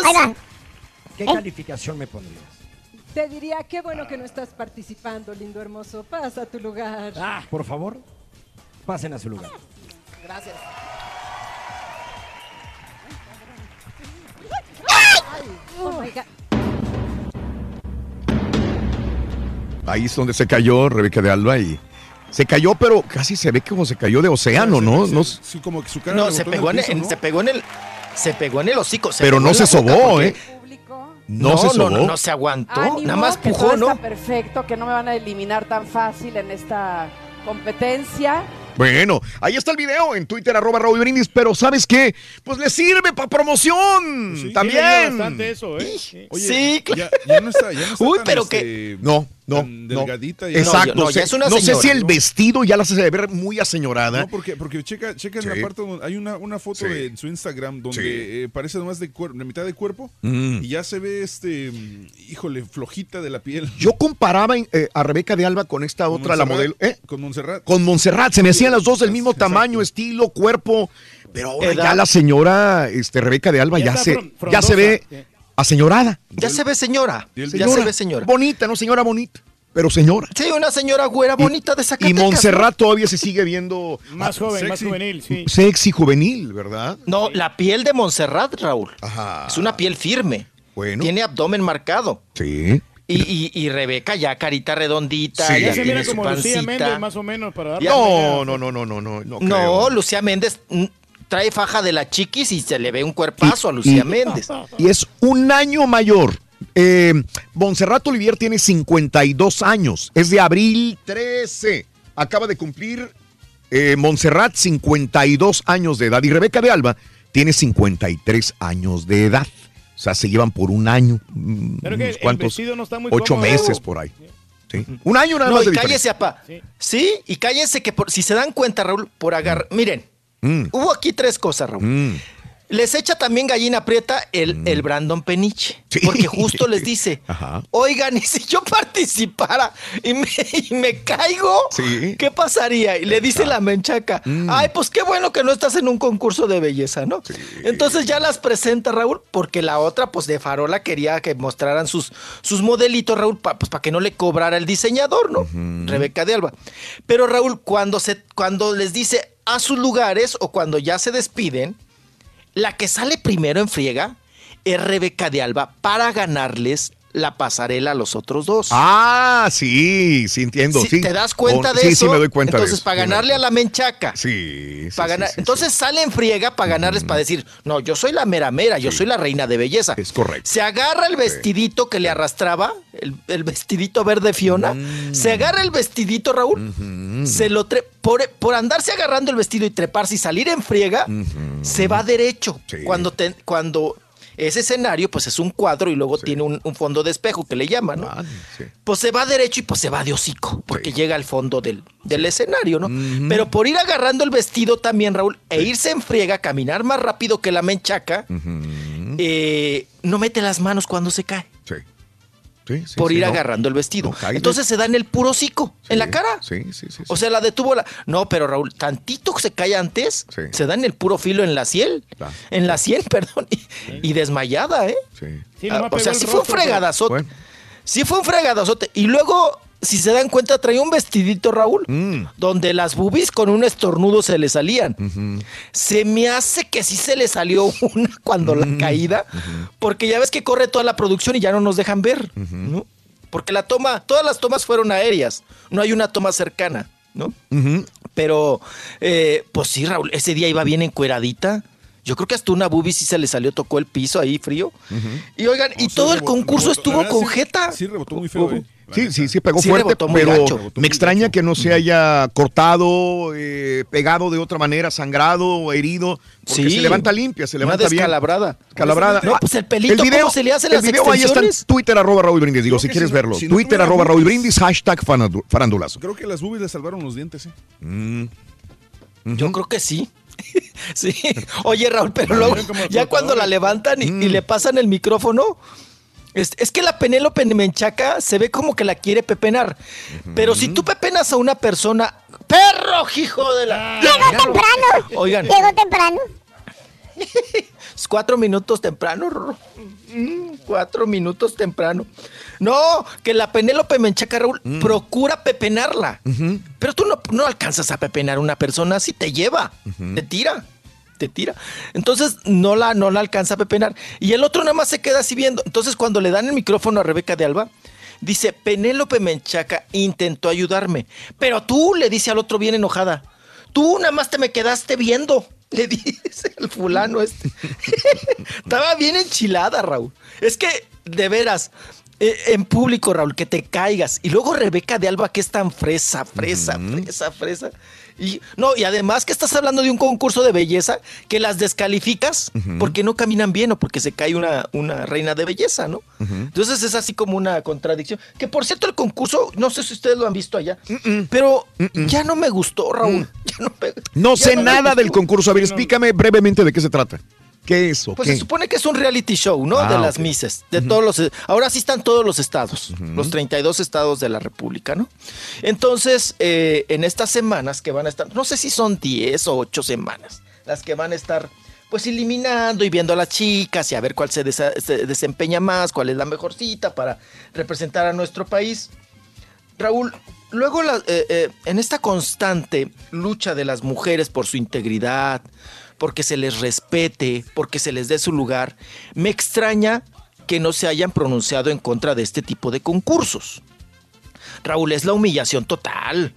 ¿Qué calificación me pondrías? Te diría, qué bueno que no estás participando, lindo hermoso. Pasa a tu lugar. Ah, por favor, pasen a su lugar. Gracias. Oh my God. Ahí es donde se cayó Rebeca de Alba y se cayó, pero casi se ve como se cayó de océano, ¿no? No Sí, como que su cara No, se en pegó el en, piso, en- ¿no? se pegó en el. Se pegó en el hocico. se pero no se sobó, porque- ¿eh? No, se sobó. No, no, se aguantó. Ánimo, nada más que pujó, todo ¿no? está perfecto, que no me van a eliminar tan fácil en esta competencia. Bueno, ahí está el video en Twitter, arroba Raúl Brindis, pero ¿sabes qué? Pues le sirve para promoción Sí, también. bastante eso, ¿eh? Oye, Sí, ya, ya no está, ya no está Uy, tan, pero este, No, no, tan no. delgadita ya. Exacto. No, ya- no, sé- es una no sé señora, si el ¿no? vestido ya la hace ver muy aseñorada. No, porque, porque checa, checa en la parte donde hay una, una foto Sí. de, en su Instagram donde Sí. eh, parece nomás de cuer- la mitad de cuerpo Mm. y ya se ve este, mm, híjole, flojita de la piel. Yo comparaba eh, a Rebeca de Alba con esta Con otra, la modelo. ¿eh? Con Montserrat. Con Montserrat, se me hacían las dos del mismo tamaño, estilo, cuerpo. Pero ahora Edad. ya la señora este, Rebeca de Alba Ya se, ya se ve frondosa. Aseñorada. Ya se ve señora. Ya se ve señora. Bonita, no señora bonita, pero señora. Sí, una señora güera bonita de Y Zacatecas. Montserrat todavía se sigue viendo Más joven, más juvenil, sí. Sexy juvenil, ¿verdad? No, la piel de Montserrat, Raúl. Ajá. Es una piel firme. Bueno. Tiene abdomen marcado. Sí. Y, y, y Rebeca ya carita redondita. Sí. ya se mira como Lucía. Méndez, más o menos, para darle No, no, no, no, no, no. No, No, creo. Lucía Méndez trae faja de la chiquis y se le ve un cuerpazo a Lucía y- Méndez. Y es un año mayor. Eh, Montserrat Olivier tiene 52 años. Es de abril 13. Acaba de cumplir eh, Montserrat 52 años de edad. Y Rebeca de Alba tiene 53 años de edad. O sea, se llevan por un año. mm, Pero que unos el no está muy ocho cómodo. meses por ahí. Sí. Un año nada No, más y de cállese, diferencia. apa. Sí. y cállense que por, si se dan cuenta, Raúl, por agarrar. Miren, Mm, hubo aquí tres cosas, Raúl. mm. Les echa también gallina prieta el, el Brandon Peniche. Porque justo les dice, Ajá. oigan, y si yo participara y me, y me caigo, Sí. ¿qué pasaría? Y le dice la menchaca, Mm. ay, pues qué bueno que no estás en un concurso de belleza, ¿no? Entonces ya las presenta Raúl, porque la otra, pues de farola quería que mostraran sus, sus modelitos, Raúl, pa- pues para que no le cobrara el diseñador, ¿no? Rebeca de Alba. Pero Raúl, cuando, se, cuando les dice a sus lugares o cuando ya se despiden, la que sale primero en friega es Rebeca de Alba para ganarles la pasarela a los otros dos. Ah, sí, sí entiendo. Sí, sí. ¿Te das cuenta Oh, de sí, eso? Sí, me doy cuenta Entonces, de eso. para ganarle a la menchaca. Sí, para ganar. Entonces sale en friega para ganarles, para decir, no, yo soy la mera mera, yo soy la reina de belleza. Es correcto. Se agarra el vestidito que le arrastraba, el, el vestidito verde Fiona, Mm. se agarra el vestidito, Raúl, se lo por, por andarse agarrando el vestido y treparse y salir en friega, se va derecho. Cuando, te- cuando ese escenario pues es un cuadro y luego tiene un, un fondo de espejo que le llaman, ¿no? Pues se va derecho y pues se va de hocico, porque llega al fondo del, del escenario, ¿no? Pero por ir agarrando el vestido también, Raúl, e irse en friega, caminar más rápido que la menchaca, eh, no mete las manos cuando se cae. Sí. Sí, sí, por sí, ir no. agarrando el vestido. No Entonces se da en el puro hocico, en la cara. Sí, sí, sí. O sea, la detuvo la. No, pero Raúl, tantito que se cae antes, se da en el puro filo en la sien. En la sien, perdón. Y, y desmayada, ¿eh? Sí, Ah, o sea, sí fue un fregadazote. Sí fue un fregadazote. Y luego, si se dan cuenta, traía un vestidito, Raúl, Mm. donde las boobies con un estornudo se le salían. Se me hace que sí se le salió una cuando la caída, porque ya ves que corre toda la producción y ya no nos dejan ver, ¿no? Porque la toma, todas las tomas fueron aéreas, no hay una toma cercana, ¿no? Pero, eh, pues sí, Raúl, ese día iba bien encueradita. Yo creo que hasta una boobie sí se le salió, tocó el piso ahí frío. Y oigan, y todo el concurso estuvo con jeta. Sí, rebotó muy feo, eh. Sí, sí, sí, pegó Sí, fuerte, pero gacho. me extraña que no se haya cortado, eh, pegado de otra manera, sangrado, herido, porque Sí. se levanta limpia, se levanta bien. descalabrada. Calabrada. No, pues el pelito, ¿cómo se le hacen el las video ahí está en? Twitter, arroba Raúl Brindis, digo, Creo si quieres si no- verlo. si no Twitter, arroba Raúl Brindis, hashtag farandu- farandulazo. Creo que las boobies le salvaron los dientes, ¿eh? Mm. Yo creo que sí. sí. Oye, Raúl, pero luego, ya cuando la levantan y, Mm. y le pasan el micrófono, es, es que la Penélope Menchaca se ve como que la quiere pepenar. Pero si tú pepenas a una persona, perro, hijo de la. Llegó temprano. Oigan, Llegó temprano. es cuatro minutos temprano. Mm, Cuatro minutos temprano. No, que la Penélope Menchaca, Raúl, Mm. procura pepenarla. Pero tú no, no alcanzas a pepenar a una persona así, te lleva, te tira, te tira. Entonces no la, no la alcanza a pepenar. Y el otro nada más se queda así viendo. Entonces cuando le dan el micrófono a Rebeca de Alba, dice, Penélope Menchaca intentó ayudarme. Pero tú, le dice al otro bien enojada, tú nada más te me quedaste viendo. Le dice el fulano este. Estaba bien enchilada, Raúl. Es que, de veras, eh, en público, Raúl, que te caigas. Y luego Rebeca de Alba, que es tan fresa, fresa, fresa, fresa. Y, no, y además que estás hablando de un concurso de belleza que las descalificas porque no caminan bien o porque se cae una, una reina de belleza, ¿no? Entonces es así como una contradicción. Que por cierto, el concurso, no sé si ustedes lo han visto allá, pero ya no me gustó, Raúl. Ya no me- No ya sé nada del concurso. A ver, explícame brevemente de qué se trata. ¿Qué es o Pues qué? se supone que es un reality show, ¿no? Ah, de las. Mises, de todos los... Ahora sí están todos los estados, los 32 estados de la República, ¿no? Entonces, eh, en estas semanas que van a estar, no sé si son 10 o 8 semanas, las que van a estar pues eliminando y viendo a las chicas y a ver cuál se, desa- se desempeña más, cuál es la mejor cita para representar a nuestro país. Raúl, luego la- eh, eh, en esta constante lucha de las mujeres por su integridad, porque se les respete, porque se les dé su lugar, me extraña que no se hayan pronunciado en contra de este tipo de concursos. Raúl, es la humillación total.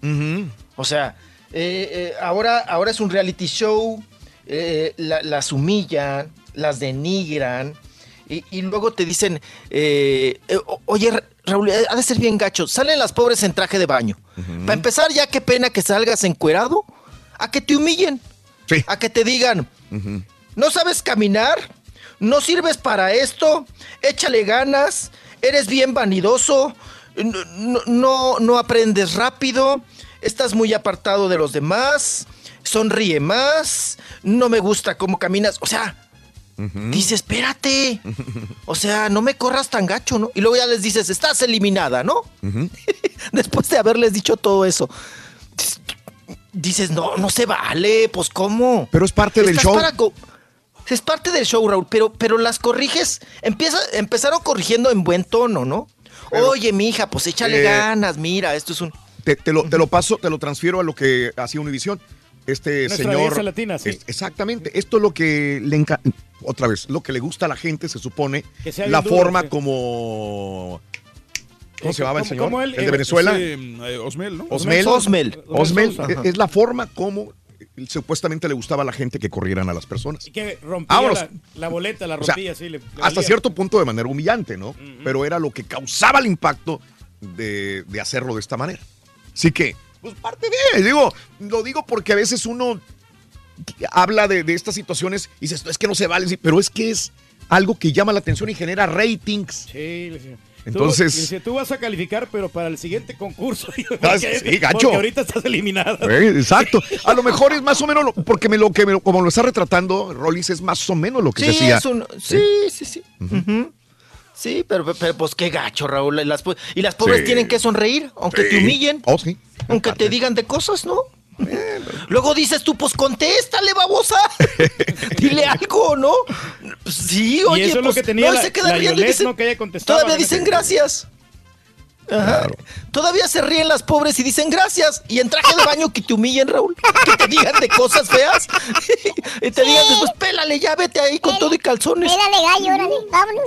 O sea, eh, eh, ahora, ahora es un reality show, eh, la- las humillan, las denigran, y, y luego te dicen, oye, Ra- Raúl, ha de ser bien gacho, salen las pobres en traje de baño. Para empezar, ya qué pena que salgas encuerado, a que te humillen, a que te digan, no sabes caminar, no sirves para esto, échale ganas, eres bien vanidoso, no, no- aprendes rápido, estás muy apartado de los demás, sonríe más, no me gusta cómo caminas, o sea, dice, espérate, o sea, no me corras tan gacho, ¿no? Y luego ya les dices, estás eliminada, ¿no? Después de haberles dicho todo eso. Dices, no, no se vale, pues ¿cómo? Pero es parte del show. para es parte del show, Raúl, pero, pero las corriges, empieza, empezaron corrigiendo en buen tono, ¿no? Oye, mija, pues échale eh, ganas, mira, esto es un... Te, te lo, te lo paso, te lo transfiero a lo que hacía Univisión. Este Nuestra señor. latina, sí. es- exactamente. Esto es lo que le encanta. Otra vez, lo que le gusta a la gente, se supone. Que sea La duro, forma sí. como. ¿Cómo Eh, se llamaba el ¿cómo- señor? cómo el, de Eh, Venezuela. ese, eh, Osmel, ¿no? Osmel. Osmel. Osmel. Osmel Sousa. Es, la forma como eh, supuestamente le gustaba a la gente que corrieran a las personas. Y que rompía la, la boleta, la O sea, rompía así. Le, le Hasta cierto punto de manera humillante, ¿no? Pero era lo que causaba el impacto de, de hacerlo de esta manera. Así que, pues parte de, digo, lo digo porque a veces uno habla de, de estas situaciones y dices, es que no se vale, sí, pero es que es algo que llama la atención y genera ratings. Sí. Entonces- Tú, tú vas a calificar, pero para el siguiente concurso. Ah, Porque- sí, gacho. Porque ahorita estás eliminado. Eh, exacto. A lo mejor es más o menos, lo- porque me lo que me- como lo está retratando Rollis es más o menos lo que se Sí, hacía. es un- sí, sí, sí. Sí, pero, pero pues qué gacho, Raúl. Y las, po- y las pobres Sí. tienen que sonreír, aunque te humillen, Oh, sí. aunque te digan de cosas, ¿no? Luego dices tú, pues contéstale, babosa. Dile algo, ¿no? Pues sí, oye, y eso es lo que tenía no, y la, se quedan la riendo y Yolette, dicen- ¿no? Que haya contestado. Todavía dicen gracias. Ajá. Todavía se ríen las pobres y dicen gracias. Y en traje de baño que te humillen, Raúl. Que te digan de cosas feas. y te digan después, pélale, ya vete ahí con todo y calzones. Pélale gallo, órale, vámonos.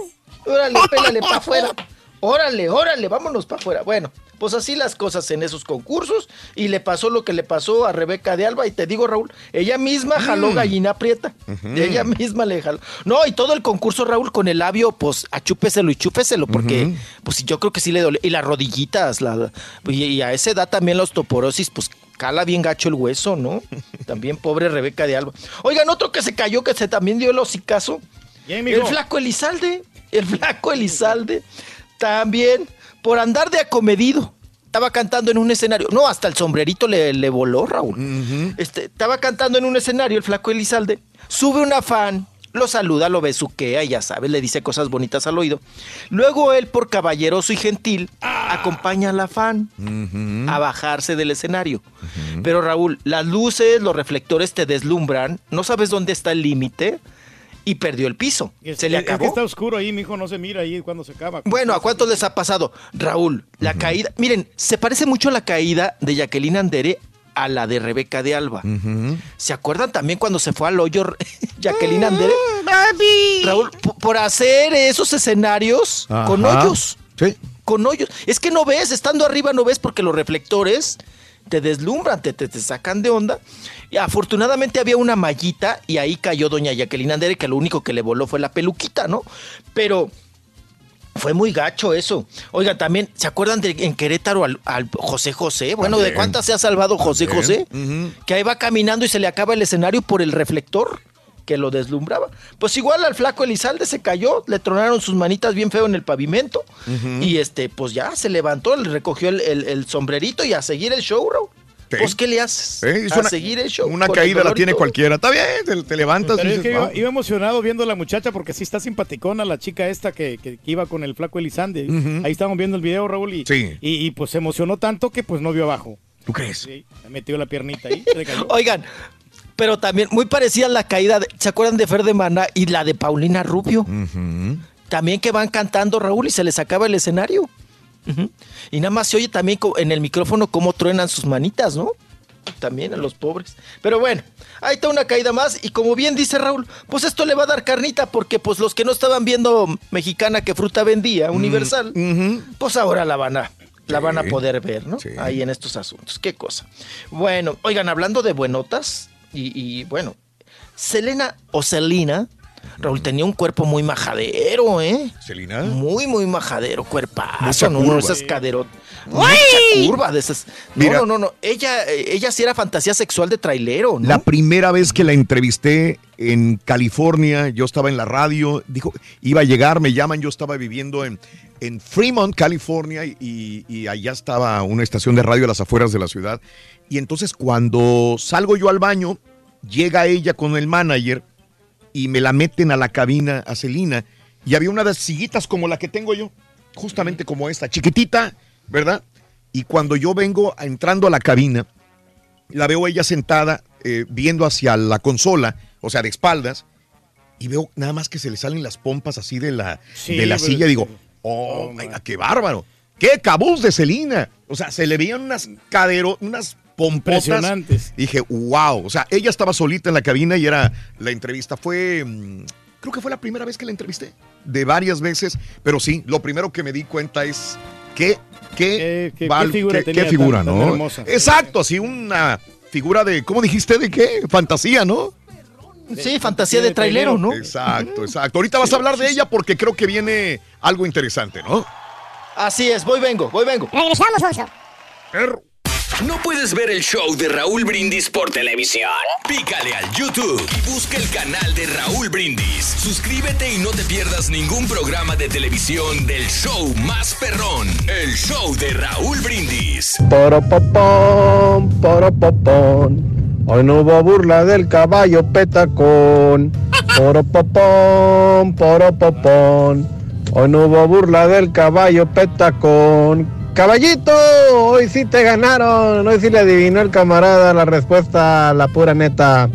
Órale, pélale para afuera. Órale, órale, vámonos para afuera. Bueno, pues así las cosas en esos concursos. Y le pasó lo que le pasó a Rebeca de Alba. Y te digo, Raúl, ella misma jaló Mm. gallina prieta. Ella misma le jaló. No, y todo el concurso, Raúl, con el labio, pues achúpeselo y chúpeselo. Porque, pues yo creo que sí le duele. Y las rodillitas, la, y, y a esa edad también la osteoporosis, pues cala bien gacho el hueso, ¿no? También pobre Rebeca de Alba. Oigan, otro que se cayó, que se también dio el hocicazo. El flaco Elizalde. El flaco Elizalde. También, por andar de acomedido. Estaba cantando en un escenario. No, hasta el sombrerito le, le voló, Raúl. este, estaba cantando en un escenario el flaco Elizalde. Sube una fan, lo saluda, lo besuquea, ya sabes, le dice cosas bonitas al oído. Luego él, por caballeroso y gentil, acompaña a la fan a bajarse del escenario. Pero Raúl, las luces, los reflectores te deslumbran, no sabes dónde está el límite y perdió el piso. Es- Se le es- es que acabó. está oscuro ahí, mijo, no se mira ahí cuando se acaba. Bueno, ¿a cuántos les ha pasado? Raúl, la caída. Miren, se parece mucho la caída de Jacqueline Andere a la de Rebeca de Alba. ¿Se acuerdan también cuando se fue al hoyo Jacqueline Andere? Raúl, po- por hacer esos escenarios con hoyos. Sí. Con hoyos. Es que no ves, estando arriba no ves porque los reflectores te deslumbran, te, te, te sacan de onda. Y afortunadamente había una mallita y ahí cayó doña Jacqueline Andere, que lo único que le voló fue la peluquita, ¿no? Pero fue muy gacho eso. Oiga, también, ¿se acuerdan de en Querétaro al, al José José? Bueno, ¿de cuántas se ha salvado José También. José? Que ahí va caminando y se le acaba el escenario por el reflector que lo deslumbraba. Pues igual al flaco Elizalde se cayó, le tronaron sus manitas bien feo en el pavimento y este, pues ya se levantó, le recogió el, el- el sombrerito y a seguir el show, Raúl. Sí. Pues, ¿qué le haces? Eh, es a una- seguir el show. Una caída la y tiene cualquiera. Está bien, te, te levantas y Pero es dices, que iba, "Wow". iba emocionado viendo a la muchacha porque sí está simpaticona la chica esta que, que- que iba con el flaco Elizande. Ujú. Ahí estábamos viendo el video, Raúl, y, Sí. y, y, pues se emocionó tanto que pues no vio abajo. ¿Tú crees? Sí, me metió la piernita ahí. se cayó. Oigan, pero también muy parecida a la caída, de- ¿se acuerdan de Fer de Mana y la de Paulina Rubio? También que van cantando Raúl y se les acaba el escenario. Y nada más se oye también en el micrófono cómo truenan sus manitas, ¿no? También a los pobres. Pero bueno, ahí está una caída más. Y como bien dice Raúl, pues esto le va a dar carnita porque pues los que no estaban viendo mexicana que fruta vendía, Universal, pues ahora la van a, la van a poder ver, ¿no? Ahí en estos asuntos. Qué cosa. Bueno, oigan, hablando de buenotas, y, y, bueno, Selena o Selena, Raúl tenía un cuerpo muy majadero, ¿eh? ¿Selena? Muy, muy majadero, cuerpazo, Mucha ¿no? No, esas caderotas. ¡Uy! Mucha curva de esas. Mira. No, no, no, no. Ella, eh, ella sí era fantasía sexual de trailero, ¿no? La primera vez que la entrevisté en California, yo estaba en la radio, dijo, iba a llegar, me llaman, yo estaba viviendo en, en Fremont, California, y, y allá estaba una estación de radio a las afueras de la ciudad. Y entonces cuando salgo yo al baño, llega ella con el manager y me la meten a la cabina a Celina, y había una de sillitas como la que tengo yo, justamente como esta, chiquitita, ¿verdad? Y cuando yo vengo a- entrando a la cabina, la veo ella sentada eh, viendo hacia la consola, o sea, de espaldas, y veo nada más que se le salen las pompas así de la, Sí, de la pero- silla. Digo, oh, my God, qué bárbaro. ¡Qué cabuz de Celina! O sea, se le veían unas cadero, unas pompotas. Impresionantes. Dije, wow. O sea, ella estaba solita en la cabina y era la entrevista. Fue, mm, creo que fue la primera vez que la entrevisté. De varias veces. Pero sí, lo primero que me di cuenta es que, qué, qué val- figura qué- tenía qué figura, tan- tan ¿no? hermosa. Exacto, así una figura de, ¿cómo dijiste? ¿De qué? Fantasía, ¿no? Sí, fantasía de trailero, ¿no? Exacto, exacto. Ahorita vas a hablar de ella porque creo que viene algo interesante, ¿no? Así es, voy vengo, voy vengo. Regresamos, Oso. ¿No puedes ver el show de Raúl Brindis por televisión? Pícale al YouTube y busca el canal de Raúl Brindis. Suscríbete y no te pierdas ningún programa de televisión del show más perrón, el show de Raúl Brindis. Poropopón, poropopón. Hoy no hubo burla del caballo petacón. Poropopón, poropopón. Hoy no hubo burla del caballo petacón. Caballito, hoy sí te ganaron. Hoy sí le adivinó el camarada la respuesta, a la pura neta.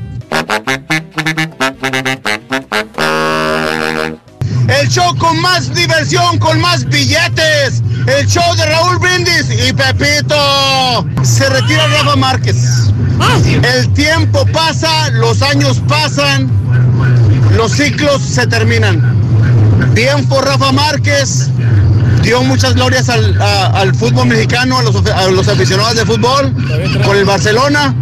El show con más diversión, con más billetes. El show de Raúl Brindis y Pepito. Se retira Rafa Márquez. El tiempo pasa, los años pasan, los ciclos se terminan. Bien por Rafa Márquez. Dio muchas glorias al, al fútbol mexicano, a los, a los aficionados de fútbol, con el Barcelona.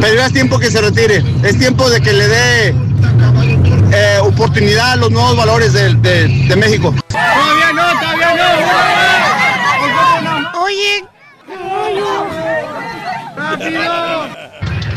Pero ya es tiempo que se retire. Es tiempo de que le dé eh, oportunidad a los nuevos valores de, de- de México. Todavía no, todavía no. Oye.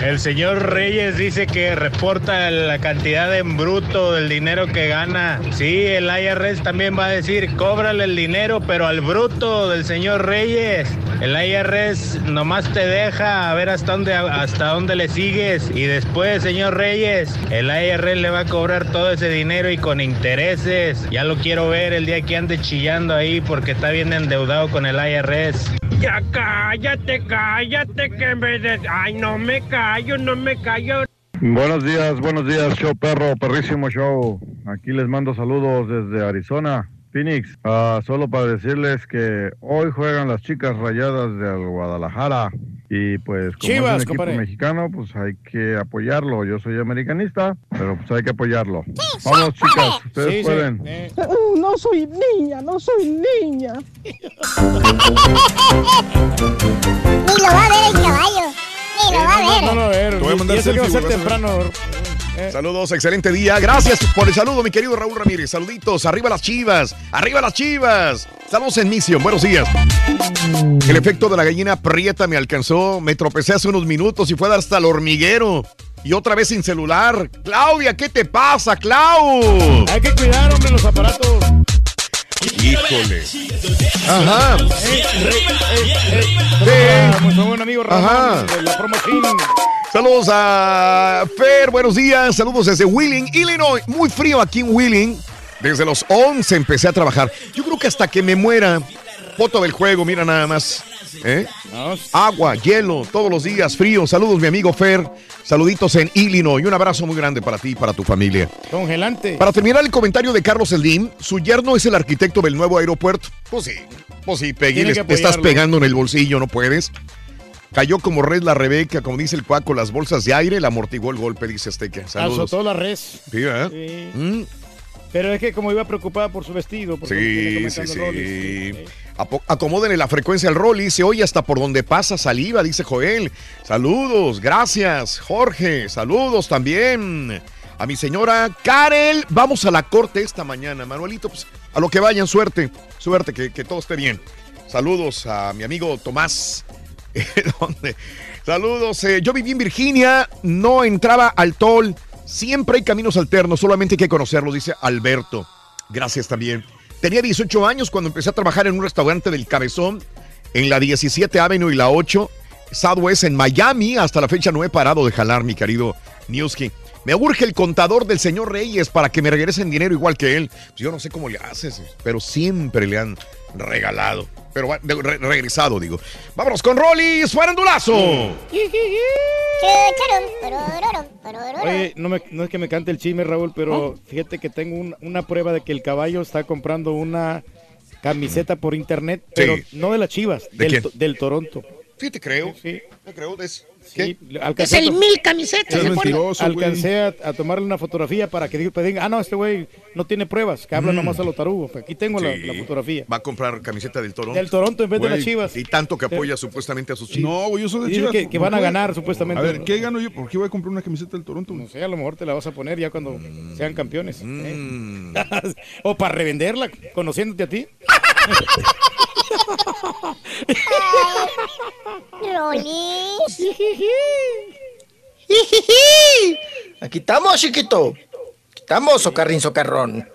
El señor Reyes dice que reporta la cantidad en bruto del dinero que gana. Sí, el IRS también va a decir, cóbrale el dinero, pero al bruto del señor Reyes. El IRS nomás te deja a ver hasta dónde, hasta dónde le sigues. Y después, señor Reyes, el IRS le va a cobrar todo ese dinero y con intereses. Ya lo quiero ver el día que ande chillando ahí porque está bien endeudado con el IRS. Ya cállate, cállate, que me des... Ay, no me callo, no me callo. Buenos días, buenos días, show perro, perrísimo show. Aquí les mando saludos desde Arizona, Phoenix. Ah, solo para decirles que hoy juegan las chicas rayadas del Guadalajara. Y pues como Chivas, es un equipo mexicano, pues hay que apoyarlo. Yo soy americanista, pero pues hay que apoyarlo. Vamos chicas, ustedes Sí, sí, pueden. eh. No soy niña, no soy niña. Ni lo va a ver el caballo. Ni lo va a ver. No, no, a ver. Te voy a mandar y eso que va a selfie, ser güey, vas a ver. temprano. Eh. Saludos, excelente día. Gracias por el saludo, mi querido Raúl Ramírez. Saluditos, arriba las chivas, arriba las chivas. Saludos en Mission, buenos días. El efecto de la gallina prieta me alcanzó. Me tropecé hace unos minutos y fue hasta el hormiguero. Y otra vez sin celular. Claudia, ¿qué te pasa, Clau? Hay que cuidar, hombre, los aparatos. Híjole. Ajá. Eh, eh, eh, buen amigo Ramón Ajá. de la promoción. Saludos a Fer, buenos días. Saludos desde Wheeling, Illinois. Muy frío aquí en Wheeling. Desde los 11 empecé a trabajar. Yo creo que hasta que me muera. Foto del juego, mira nada más. ¿Eh? Agua, hielo, todos los días, frío. Saludos, mi amigo Fer. Saluditos en Illinois. Y un abrazo muy grande para ti y para tu familia. Congelante. Para terminar el comentario de Carlos Slim, su yerno es el arquitecto del nuevo aeropuerto. Pues sí, pues sí, Peggy, le- te estás pegando en el bolsillo, no puedes. Cayó como red la Rebeca, como dice el Cuaco, las bolsas de aire, le amortiguó el golpe, dice Azteca. Saludos. Azotó la res. Sí. Sí. Mm, Pero es que como iba preocupada por su vestido. viene Sí, sí, comentando sí. Acomódenle la frecuencia al Rolly, se oye hasta por donde pasa saliva, dice Joel. Saludos, gracias, Jorge. Saludos también a mi señora Karel. Vamos a la corte esta mañana, Manuelito. Pues a lo que vayan, suerte, suerte, que, que todo esté bien. Saludos a mi amigo Tomás. ¿Dónde? Saludos. eh, yo viví en Virginia, no entraba al toll. Siempre hay caminos alternos, solamente hay que conocerlos, dice Alberto. Gracias también. Tenía 18 años cuando empecé a trabajar en un restaurante del Cabezón en la 17 Avenue y la 8 Southwest en Miami. Hasta la fecha no he parado de jalar, mi querido Newski. Me urge el contador del señor Reyes para que me regresen dinero igual que él. Pues Yo no sé cómo le haces, pero siempre le han regalado. Pero re- regresado, digo. Vámonos con Rollis, farandulazo. Oye, no, me- no es que me cante el chisme, Raúl, pero fíjate que tengo un- una prueba de que el caballo está comprando una camiseta por internet, pero no de las Chivas, ¿De del, quién? to- del Toronto. Sí, te creo. Sí. Te creo. Es, Sí, Es el mil camisetas. se pone. Alcancé a, a tomarle una fotografía para que diga, pues diga, ah, no, este güey no tiene pruebas, que habla Mm. nomás a los tarugos. Aquí tengo la, Sí. la fotografía. Va a comprar camiseta del Toronto. Del Toronto en vez de las Chivas. Y tanto que apoya supuestamente a sus chivas. No, güey, yo soy de Chivas. que- que van a ganar, supuestamente. A ver, ¿qué gano yo? ¿Por qué voy a comprar una camiseta del Toronto? No sé, a lo mejor te la vas a poner ya cuando Mm. sean campeones. ¿eh? o para revenderla, conociéndote a ti. Rolis. Aquí estamos, chiquito. Aquí estamos, socarrín, socarrón.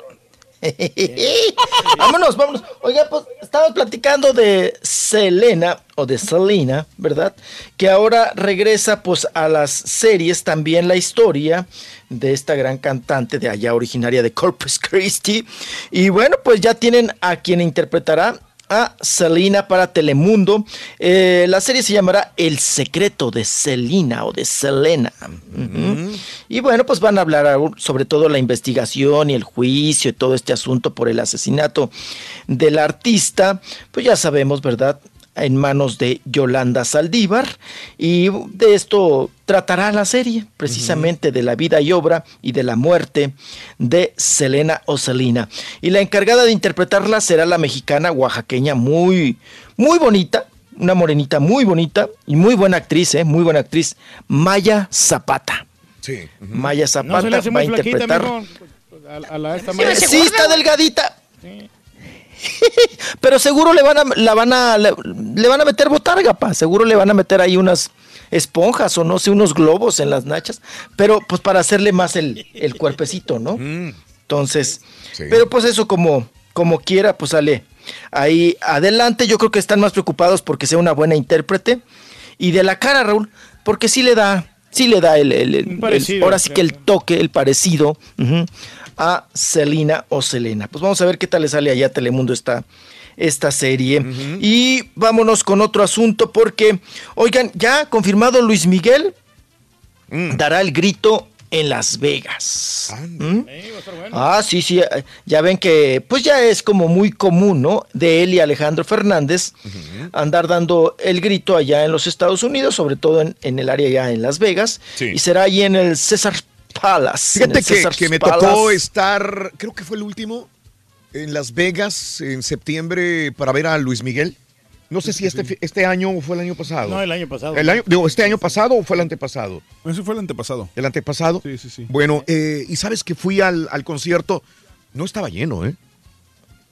vámonos, vámonos. Oiga, pues estamos platicando de Selena o de Selena, ¿verdad? Que ahora regresa pues a las series también la historia de esta gran cantante de allá originaria de Corpus Christi. Y bueno, pues ya tienen a quien interpretará a Selena para Telemundo. Eh, la serie se llamará El secreto de Selena o de Selena. Y bueno, pues van a hablar sobre todo la investigación y el juicio y todo este asunto por el asesinato del artista. Pues ya sabemos, ¿verdad? En manos de Yolanda Saldívar. Y de esto tratará la serie, precisamente de la vida y obra y de la muerte de Selena o Selena. Y la encargada de interpretarla será la mexicana oaxaqueña muy, muy bonita, una morenita muy bonita y muy buena actriz, ¿eh? muy buena actriz, Maya Zapata. Sí. Maya Zapata va a flaquita, interpretar. mijo. A, a la esta Sí, madre. sí, está delgadita. Pero seguro le van a, la van a, le, le van a meter botarga, pa. Seguro le van a meter ahí unas esponjas o no sé, unos globos en las nachas. Pero pues para hacerle más el, el cuerpecito, ¿no? Entonces, pero pues eso como, como quiera, pues sale ahí adelante. Yo creo que están más preocupados porque sea una buena intérprete. Y de la cara, Raúl, porque sí le da, sí le da el, el- el- el- parecido, ahora sí que el toque, el parecido a Selena o Selena. Pues vamos a ver qué tal le sale allá a Telemundo esta, esta serie. Y vámonos con otro asunto porque, oigan, ya confirmado Luis Miguel dará el grito en Las Vegas. ¿Mm? Ah, sí, sí, ya ven que pues ya es como muy común, ¿no? De él y Alejandro Fernández andar dando el grito allá en los Estados Unidos, sobre todo en, en el área ya en Las Vegas, y será ahí en el César Palace. Fíjate que, que me Palace. tocó estar, creo que fue el último, en Las Vegas en septiembre para ver a Luis Miguel. No sé si este, este año o fue el año pasado. No, el año pasado. El año, digo, ¿este año pasado o fue el antepasado? Ese fue el antepasado. ¿El antepasado? Sí, sí, sí. Bueno, eh, y sabes que fui al, al concierto, no estaba lleno, ¿eh?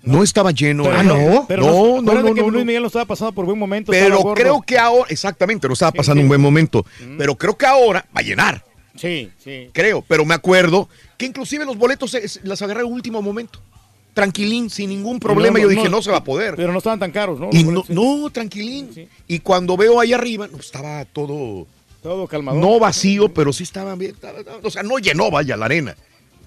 No estaba lleno. Pero Ah, no, pero no, no, no, no, que no, Luis. Miguel no estaba pasando por buen momento. Pero creo que ahora, exactamente, no estaba pasando sí. un buen momento. Pero creo que ahora va a llenar. Sí, sí. Creo, pero me acuerdo que inclusive los boletos se- se- las agarré a último momento. Tranquilín, sin ningún problema. no, Yo dije, no, no, se va a poder. Pero no estaban tan caros, ¿no? Y no, no, tranquilín. Y cuando veo ahí arriba, no, estaba todo. Todo calmado. No vacío, pero sí estaba bien. estaba- estaba- o sea, no llenó, vaya, la arena.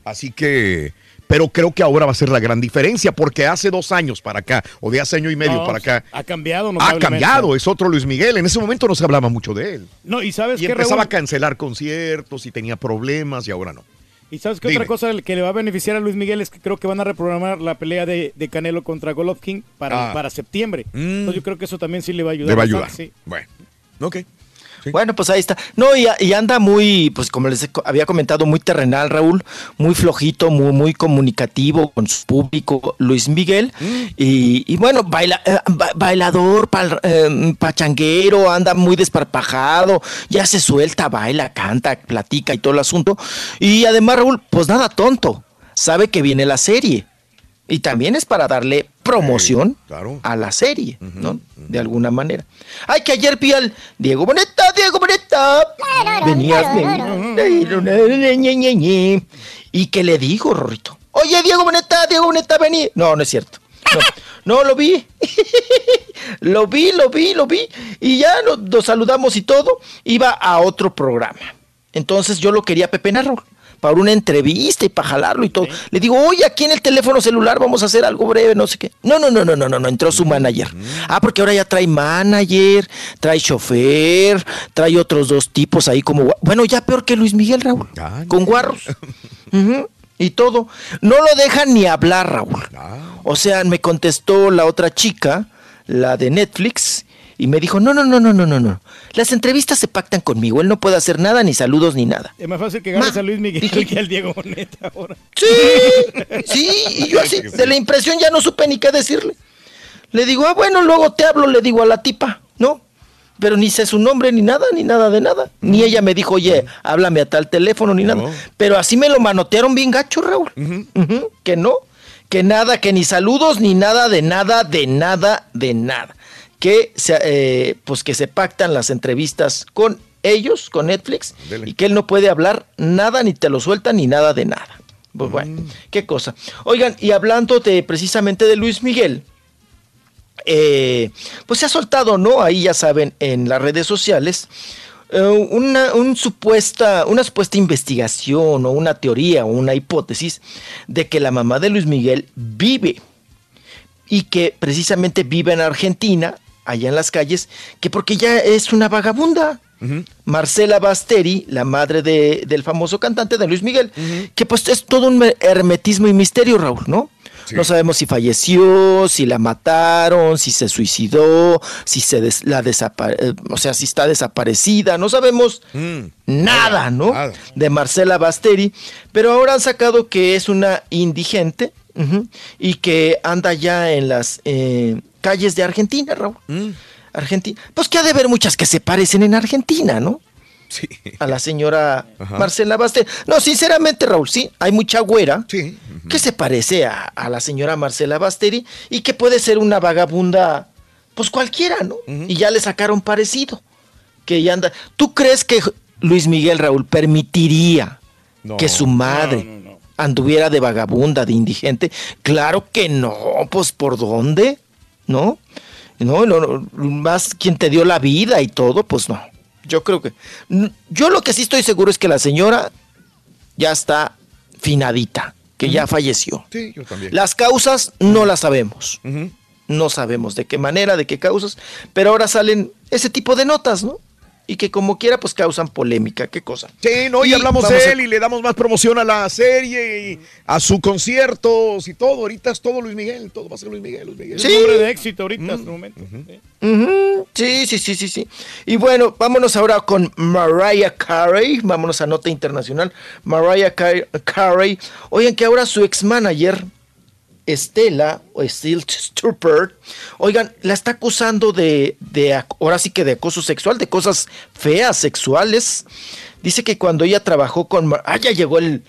Así que. Pero creo que ahora va a ser la gran diferencia, porque hace dos años para acá, o de hace año y medio No, para acá, Ha cambiado ha notablemente. cambiado. Es otro Luis Miguel. En ese momento no se hablaba mucho de él. No, y sabes Y qué, empezaba Raúl? a cancelar conciertos y tenía problemas y ahora no. Y sabes qué Dime. otra cosa que le va a beneficiar a Luis Miguel es que creo que van a reprogramar la pelea de, de Canelo contra Golovkin para, Ah. para septiembre. Mm. Entonces yo creo que eso también sí le va a ayudar. Le va a ayudar. sí. Bueno, ok. Bueno, pues ahí está. No, y, y anda muy, pues como les había comentado, muy terrenal, Raúl, muy flojito, muy, muy comunicativo con su público, Luis Miguel. Y, y bueno, baila, eh, ba- bailador, pal- eh, pachanguero, anda muy desparpajado, ya se suelta, baila, canta, platica y todo el asunto. Y además, Raúl, pues nada tonto, sabe que viene la serie. Y también es para darle promoción a la serie, ¿no? De alguna manera. Ay, que ayer vi al Diego Boneta, Diego Boneta. Venías. de- Y que le digo, Rorrito. Oye, Diego Boneta, Diego Boneta, vení. No, no es cierto. No, no lo vi. lo vi, lo vi, lo vi. Y ya nos, nos saludamos y todo. Iba a otro programa. Entonces yo lo quería pepenar, Raúl, para una entrevista y para jalarlo y todo. Le digo, oye, aquí en el teléfono celular vamos a hacer algo breve, no sé qué. No, no, no, no, no, no, no, entró su manager. Ah, porque ahora ya trae manager, trae chofer, trae otros dos tipos ahí como, bueno, ya peor que Luis Miguel, Raúl, con guarros. Y todo. No lo dejan ni hablar, Raúl. O sea, me contestó la otra chica, la de Netflix, y me dijo, no, no, no, no, no, no, no. Las entrevistas se pactan conmigo. Él no puede hacer nada, ni saludos, ni nada. Es más fácil que ganes a Luis Miguel que al Diego Boneta ahora. Sí, sí, y yo así, de la impresión ya no supe ni qué decirle. Le digo, ah, bueno, luego te hablo, le digo a la tipa, ¿no? Pero ni sé su nombre, ni nada, ni nada de nada. Ni ella me dijo, oye, háblame a tal teléfono, ni nada. Pero así me lo manotearon bien gacho, Raúl. Que no, que nada, que ni saludos, ni nada, de nada, de nada, de nada. Que se, eh, pues que se pactan las entrevistas con ellos, con Netflix, y que él no puede hablar nada, ni te lo suelta, ni nada de nada. Pues bueno, qué cosa. Oigan, y hablando de precisamente de Luis Miguel, eh, pues se ha soltado, ¿no? Ahí ya saben, en las redes sociales, eh, una, un supuesta, una supuesta investigación o una teoría o una hipótesis de que la mamá de Luis Miguel vive y que precisamente vive en Argentina, allá en las calles, que porque ya es una vagabunda. Marcela Basteri, la madre de- del famoso cantante de Luis Miguel, que pues es todo un hermetismo y misterio, Raúl, ¿no? No sabemos si falleció, si la mataron, si se suicidó, si se des- la eh, o sea, si está desaparecida, no sabemos nada, ¿no? De Marcela Basteri, pero ahora han sacado que es una indigente y que anda ya en las eh, calles de Argentina, Raúl. Argentina. Pues que ha de haber muchas que se parecen en Argentina, ¿no? Sí. A la señora Ajá. Marcela Basteri. No, sinceramente, Raúl, sí, hay mucha güera que se parece a, a la señora Marcela Basteri y que puede ser una vagabunda, pues cualquiera, ¿no? Y ya le sacaron parecido. Que ya anda. ¿Tú crees que Luis Miguel Raúl permitiría No. que su madre anduviera de vagabunda, de indigente? Claro que no, pues ¿por dónde? ¿No? No, no, no, más quien te dio la vida y todo, pues no. Yo creo que. Yo lo que sí estoy seguro es que la señora ya está finadita, que ya falleció. Sí, yo también. Las causas no las sabemos. No sabemos de qué manera, de qué causas, pero ahora salen ese tipo de notas, ¿no? Y que como quiera, pues causan polémica. ¿Qué cosa? Sí, no, y, Y hablamos de a- él y le damos más promoción a la serie y a su conciertos y todo. Ahorita es todo Luis Miguel, todo va a ser Luis Miguel, Luis Miguel. Es un hombre de éxito ahorita, hasta el momento. Ujú, Sí, sí, sí, sí, sí. Y bueno, vámonos ahora con Mariah Carey. Vámonos a nota internacional. Mariah Car- Carey. Oigan que ahora su ex manager, Estela, o Steel Stupert, oigan, la está acusando de, de, ahora sí que de acoso sexual, de cosas feas sexuales. Dice que cuando ella trabajó con... Ah, ya llegó el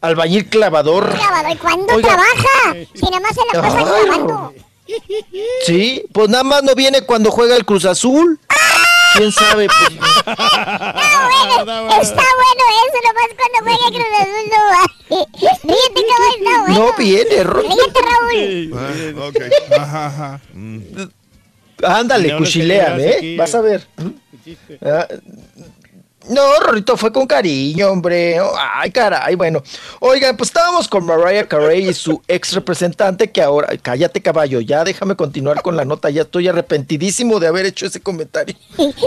albañil clavador. Clavado, ¿y cuándo trabaja? Si nada más se la pasa clavando. Sí, pues nada más no viene cuando juega el Cruz Azul. ¿Quién sabe? Pues, Está bueno eso, nomás cuando juega Cruz Azul no va. Ríete, cabrón, está bueno. no viene, Ro- Ríete, Raúl. Ah, ok. Ajá, ajá. Ándale, cuchileame, ¿eh? Vas a ver. Ah, no, Rorito, fue con cariño, hombre. Ay, caray, bueno. Oigan, pues estábamos con Mariah Carey y su ex representante que ahora... Cállate, caballo, ya déjame continuar con la nota. Ya estoy arrepentidísimo de haber hecho ese comentario.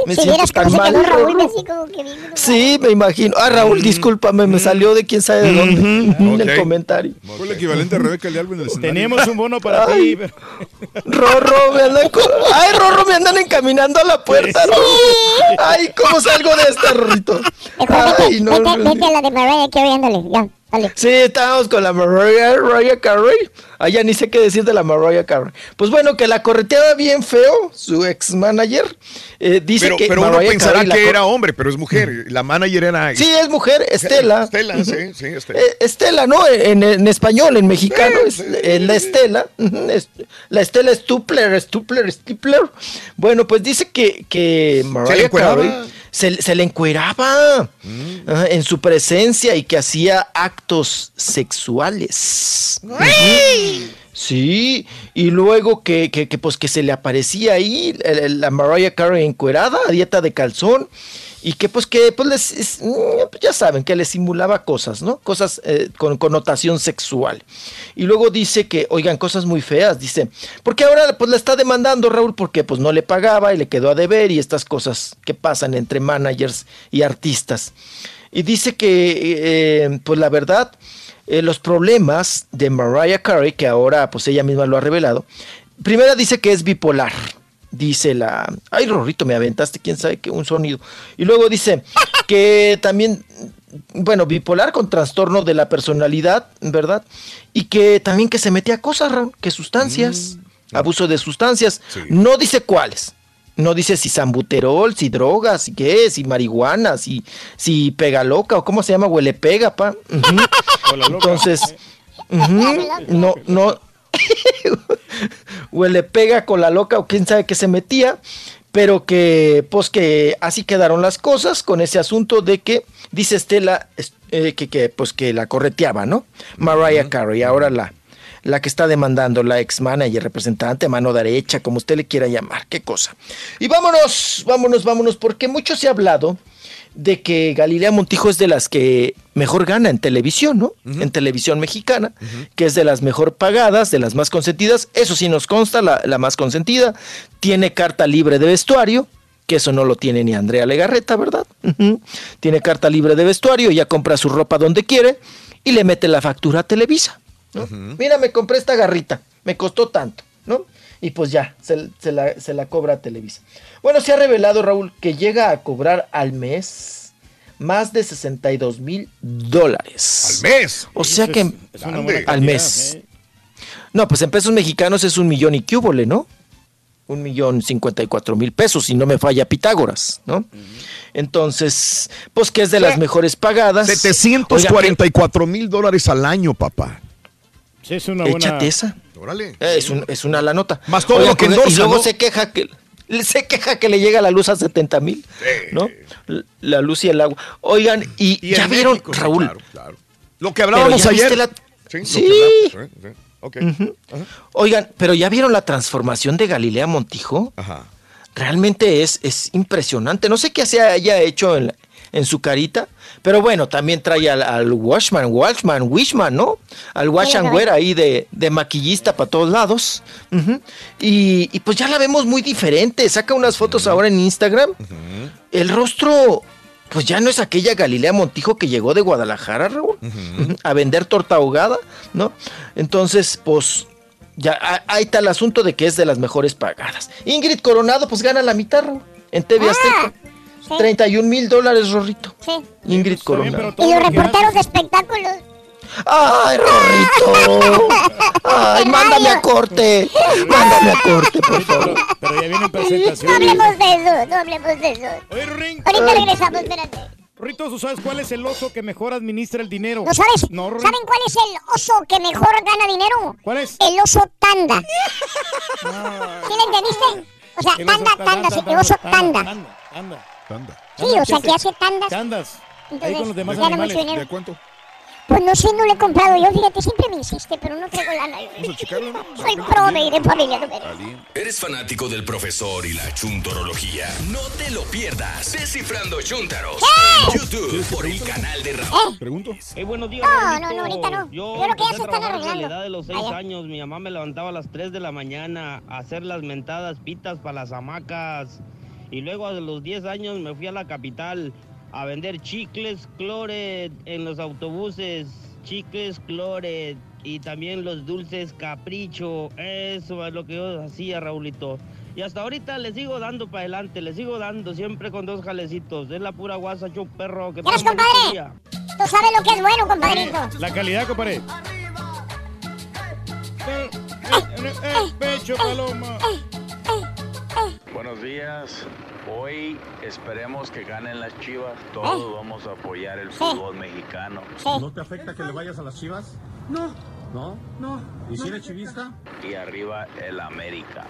Me si siento tan mal. Raúl, así como que. Sí, me imagino. Ah, Raúl, discúlpame, me salió de quién sabe de dónde en el comentario. Fue el equivalente a Rebeca Leal en el escenario. Tenemos un bono para Ay. ti. Rorro, me andan Ay, Rorro, me andan encaminando a la puerta, Rorro. Ay, ¿cómo salgo de esta, Rorrito? Ay, no, Vete, vete a la de Mariah Carey, ándale, ya, dale. Sí, estábamos con la Mariah, Mariah Carey. Ah, ya ni sé qué decir de la Mariah Carey. Pues bueno, que la correteaba bien feo, su ex manager. Eh, dice Pero, que pero uno Mariah pensará Carey la que era hombre, pero es mujer. La manager era. Sí, es mujer, Estela. Estela, sí, sí, Estela. Eh, Estela, ¿no? En, en español, en mexicano, es, la Estela. es- la Estela Stupler, Stupler, Stipler. Bueno, pues dice que, que Mariah. Carey se, se le encueraba ajá, en su presencia y que hacía actos sexuales. Sí, y luego que, que, que, pues que se le aparecía ahí la Mariah Carey encuerada, a dieta de calzón, y que pues que pues les, es- mm, ya saben, que le simulaba cosas, ¿no? Cosas eh, con connotación sexual. Y luego dice que, oigan, cosas muy feas, dice, porque ahora pues la está demandando Raúl porque pues no le pagaba y le quedó a deber y estas cosas que pasan entre managers y artistas. Y dice que, eh, pues la verdad, eh, los problemas de Mariah Carey, que ahora pues ella misma lo ha revelado, primera dice que es bipolar. Dice la. Ay, Rorrito, me aventaste, quién sabe qué, un sonido. Y luego dice que también, bueno, bipolar con trastorno de la personalidad, ¿verdad? Y que también que se metía a cosas, que sustancias, abuso de sustancias. No dice cuáles. No dice si sambuterol, si drogas, si qué, si marihuana, si, si pega loca o cómo se llama, huele pega, pa. Entonces, no, no. o le pega con la loca o quién sabe qué se metía, pero que pues que así quedaron las cosas con ese asunto de que dice Estela es- eh, que, que pues que la correteaba, ¿no? Mariah Carey, ahora la la que está demandando, la ex manager, representante, mano derecha, como usted le quiera llamar, qué cosa. Y vámonos, vámonos, vámonos, porque mucho se ha hablado de que Galilea Montijo es de las que mejor gana en televisión, ¿no? En televisión mexicana, que es de las mejor pagadas, de las más consentidas. Eso sí nos consta, la, la más consentida. Tiene carta libre de vestuario, que eso no lo tiene ni Andrea Legarreta, ¿verdad? Tiene carta libre de vestuario, ya compra su ropa donde quiere y le mete la factura a Televisa. ¿no? Mira, me compré esta garrita, me costó tanto, ¿no? Y pues ya, se, se la, se la cobra a Televisa. Bueno, se ha revelado, Raúl, que llega a cobrar al mes más de 62 mil dólares. ¿Al mes? O sea Eso que es- es al cantidad, mes. ¿eh? No, pues en pesos mexicanos es un millón y cúbole, ¿no? Un millón cincuenta y cuatro mil pesos, si no me falla Pitágoras, ¿no? Entonces, pues que es de las mejores pagadas. Oiga, 744 mil dólares al año, papá. Sí, es una Échate buena... esa. Órale. Eh, Es, un- es una la nota. Más todo lo que Y luego ¿no? se queja que se queja que le llega la luz a 70 mil, ¿no? La luz y el agua. Oigan, y, ya vieron, México, Raúl. claro, claro. Lo que hablábamos Pero ya ayer. la- Sí, Sí. ¿eh? Ajá. Oigan, pero ya vieron la transformación de Galilea Montijo. Ajá. Realmente es, es impresionante. No sé qué se haya hecho en, la- en su carita, pero bueno, también trae al, al Washman, Washman, Wishman, ¿no? Al Wash and Wear ahí de, de maquillista para todos lados. Y, y pues ya la vemos muy diferente. Saca unas fotos ahora en Instagram. El rostro, pues ya no es aquella Galilea Montijo que llegó de Guadalajara, Raúl, a vender torta ahogada, ¿no? Entonces, pues ya ahí está el asunto de que es de las mejores pagadas. Ingrid Coronado, pues gana la mitad, Raúl, en TV Azteca. 31 mil dólares, Rorrito. Sí. Ingrid Coronado. Y los reporteros de espectáculos. ¡Ay, Rorrito! ¡Ay, mándame a corte! ¡Mándame a corte, por favor! Pero ya vienen No presentaciones. hablemos de eso, no hablemos de eso. Oye. Ahorita regresamos, espérate. Rorrito, ¿tú sabes cuál es el oso que mejor administra el dinero? ¿No sabes? No. ¿Saben cuál es el oso que mejor gana dinero? ¿Cuál es? El oso tanda. ¿Sí le entendiste? O sea, tanda, tanda, sí, el oso tanda. Tanda, tanda. Sí, o sea, que hace tandas. Tandas. Ahí Entonces, con los demás gana animales. mucho dinero. ¿De cuánto? Pues no sé, no lo he comprado yo, fíjate, siempre me insiste, pero no traigo lana. Soy prove de familia, no me- ¿Eres fanático del profesor y la chuntorología? No te lo pierdas. Descifrando Chuntaros. En YouTube por el canal de Raúl. Pregunto. Hey, buenos días, No, no, no, ahorita no. Yo, Yo creo que ya se a están arreglando. desde la edad de los 6 Allá. años. Mi mamá me levantaba a las 3 de la mañana a hacer las mentadas pitas para las hamacas. Y luego a los 10 años me fui a la capital a vender chicles Cloret en los autobuses. Chicles Cloret y también los dulces Capricho. Eso es lo que yo hacía, Raulito. Y hasta ahorita le sigo dando para adelante, le sigo dando siempre con dos jalecitos. Es la pura guasa, chu perro. Que ¿Quieres, tenga un bonito compadre? Tú sabes lo que es bueno, compadrito. La calidad, compadre. Eh, eh, eh, Pecho, paloma. Buenos días. Hoy esperemos que ganen las Chivas. Todos vamos a apoyar el fútbol mexicano. ¿No te afecta que le vayas a las chivas? No. ¿No? No. ¿Y si eres chivista? Y arriba el América.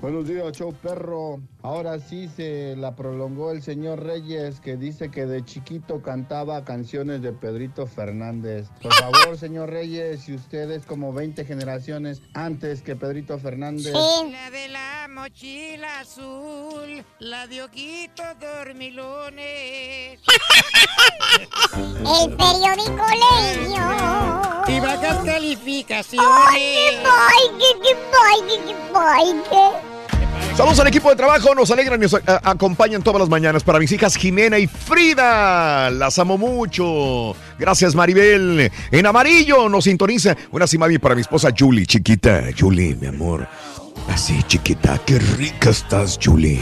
Buenos días, show perro. Ahora sí se la prolongó el señor Reyes, que dice que de chiquito cantaba canciones de Pedrito Fernández. Por favor, señor Reyes, si usted es como 20 generaciones antes que Pedrito Fernández. La de la mochila azul, la de ojitos dormilones. El periódico leño. Y bajas ¡Ay, calificaciones. qué boy, qué, qué boy, qué, qué boy, qué! Saludos al equipo de trabajo, nos alegran y nos a- acompañan todas las mañanas. Para mis hijas Jimena y Frida, las amo mucho. Gracias Maribel. En amarillo nos sintoniza. Una Simami para mi esposa Julie, chiquita. Julie, mi amor. Así, chiquita, qué rica estás, Julie.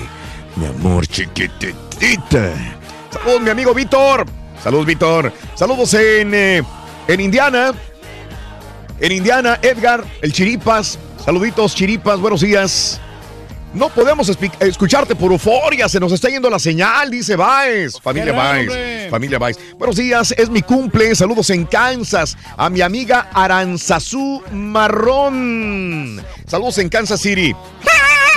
Mi amor, chiquitita. Saludos, mi amigo Víctor. Saludos, Víctor. Saludos en, eh, en Indiana. En Indiana, Edgar, el Chiripas. Saluditos, Chiripas, buenos días. No podemos escucharte por euforia, se nos está yendo la señal, dice Baez. Familia Baez, familia Baez. Buenos días, es mi cumple, saludos en Kansas a mi amiga Aranzazú Marrón. Saludos en Kansas City.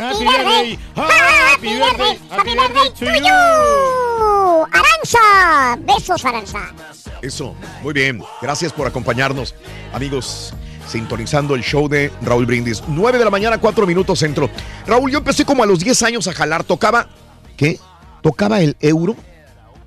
Happy birthday. Happy birthday. Happy birthday to you. ¡Aranza! Besos, Aranza. Eso, muy bien. Gracias por acompañarnos, amigos. Sintonizando el show de Raúl Brindis. 9 de la mañana, 4 minutos centro. Raúl, yo empecé como a los 10 años a jalar. Tocaba, ¿qué? Tocaba el euro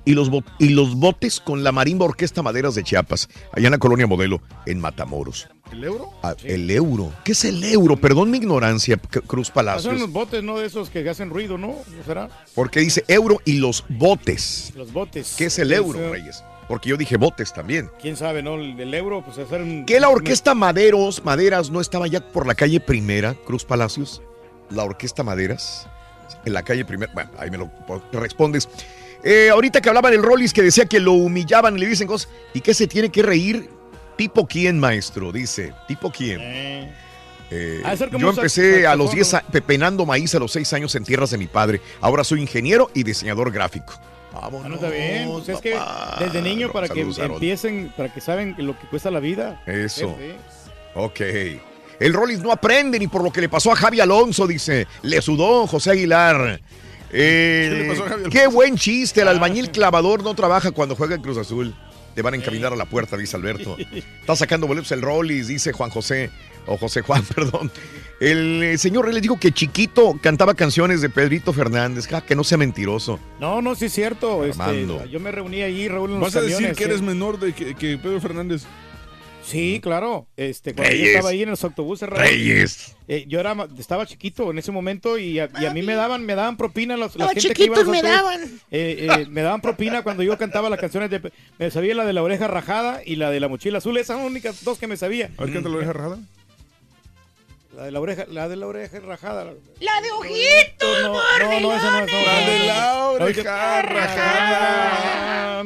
y los, y los botes con la Marimba Orquesta Maderas de Chiapas, allá en la colonia Modelo, en Matamoros. ¿El euro? Ah, El euro. ¿Qué es el euro? Perdón mi ignorancia, Cruz Son Palacios. los botes, ¿no? De esos que hacen ruido, ¿no? ¿No será? Porque dice euro y los botes. Los botes. ¿Qué es el euro, Reyes? Porque yo dije botes también. ¿Quién sabe, no? El, el euro, pues hacer un... ¿Que la orquesta Maderos, Maderas, no estaba ya por la calle Primera, Cruz Palacios? La orquesta Maderas, en la calle Primera. Bueno, ahí me lo po- respondes. Eh, ahorita que hablaba del Rollis que decía que lo humillaban y le dicen cosas. ¿Y qué se tiene que reír? ¿Tipo quién, maestro? Dice. ¿Tipo quién? Eh, como yo empecé a los saxofón, 10 a- pepenando maíz a los 6 años en tierras de mi padre. Ahora soy ingeniero y diseñador gráfico. Ah, no está bien. Pues es que desde niño para que Harold. empiecen, para que saben lo que cuesta la vida. Eso. Sí. Ok. El Rollis no aprende ni por lo que le pasó a Javi Alonso, dice. Le sudó José Aguilar. Eh, ¿Qué le pasó a Javi qué buen chiste. El albañil clavador no trabaja cuando juega en Cruz Azul. Te van a encaminar a la puerta, dice Alberto. Está sacando boletos el Rollis, dice Juan José. O José Juan, perdón. El eh, señor le dijo que chiquito cantaba canciones de Pedrito Fernández. Ja, que no sea mentiroso. No, no, sí es cierto. este, yo me reuní allí, Raúl, en los ¿Vas a decir que sí. eres menor de que, que Pedro Fernández? Sí, claro. Este, cuando yo estaba ahí en los autobuses, Raúl, Reyes. eh, yo era, estaba chiquito en ese momento y a, y a mí me daban, me daban propina los, la Los gente que iba a los me daban. Eh, eh, me daban propina cuando yo cantaba las canciones de, me sabía la de la oreja rajada y la de la mochila azul, esas son las únicas dos que me sabía. A ver, canta la oreja rajada. La de la oreja, la de la oreja rajada. La de ojitos, No, no, no, esa no es. La de la oreja rajada.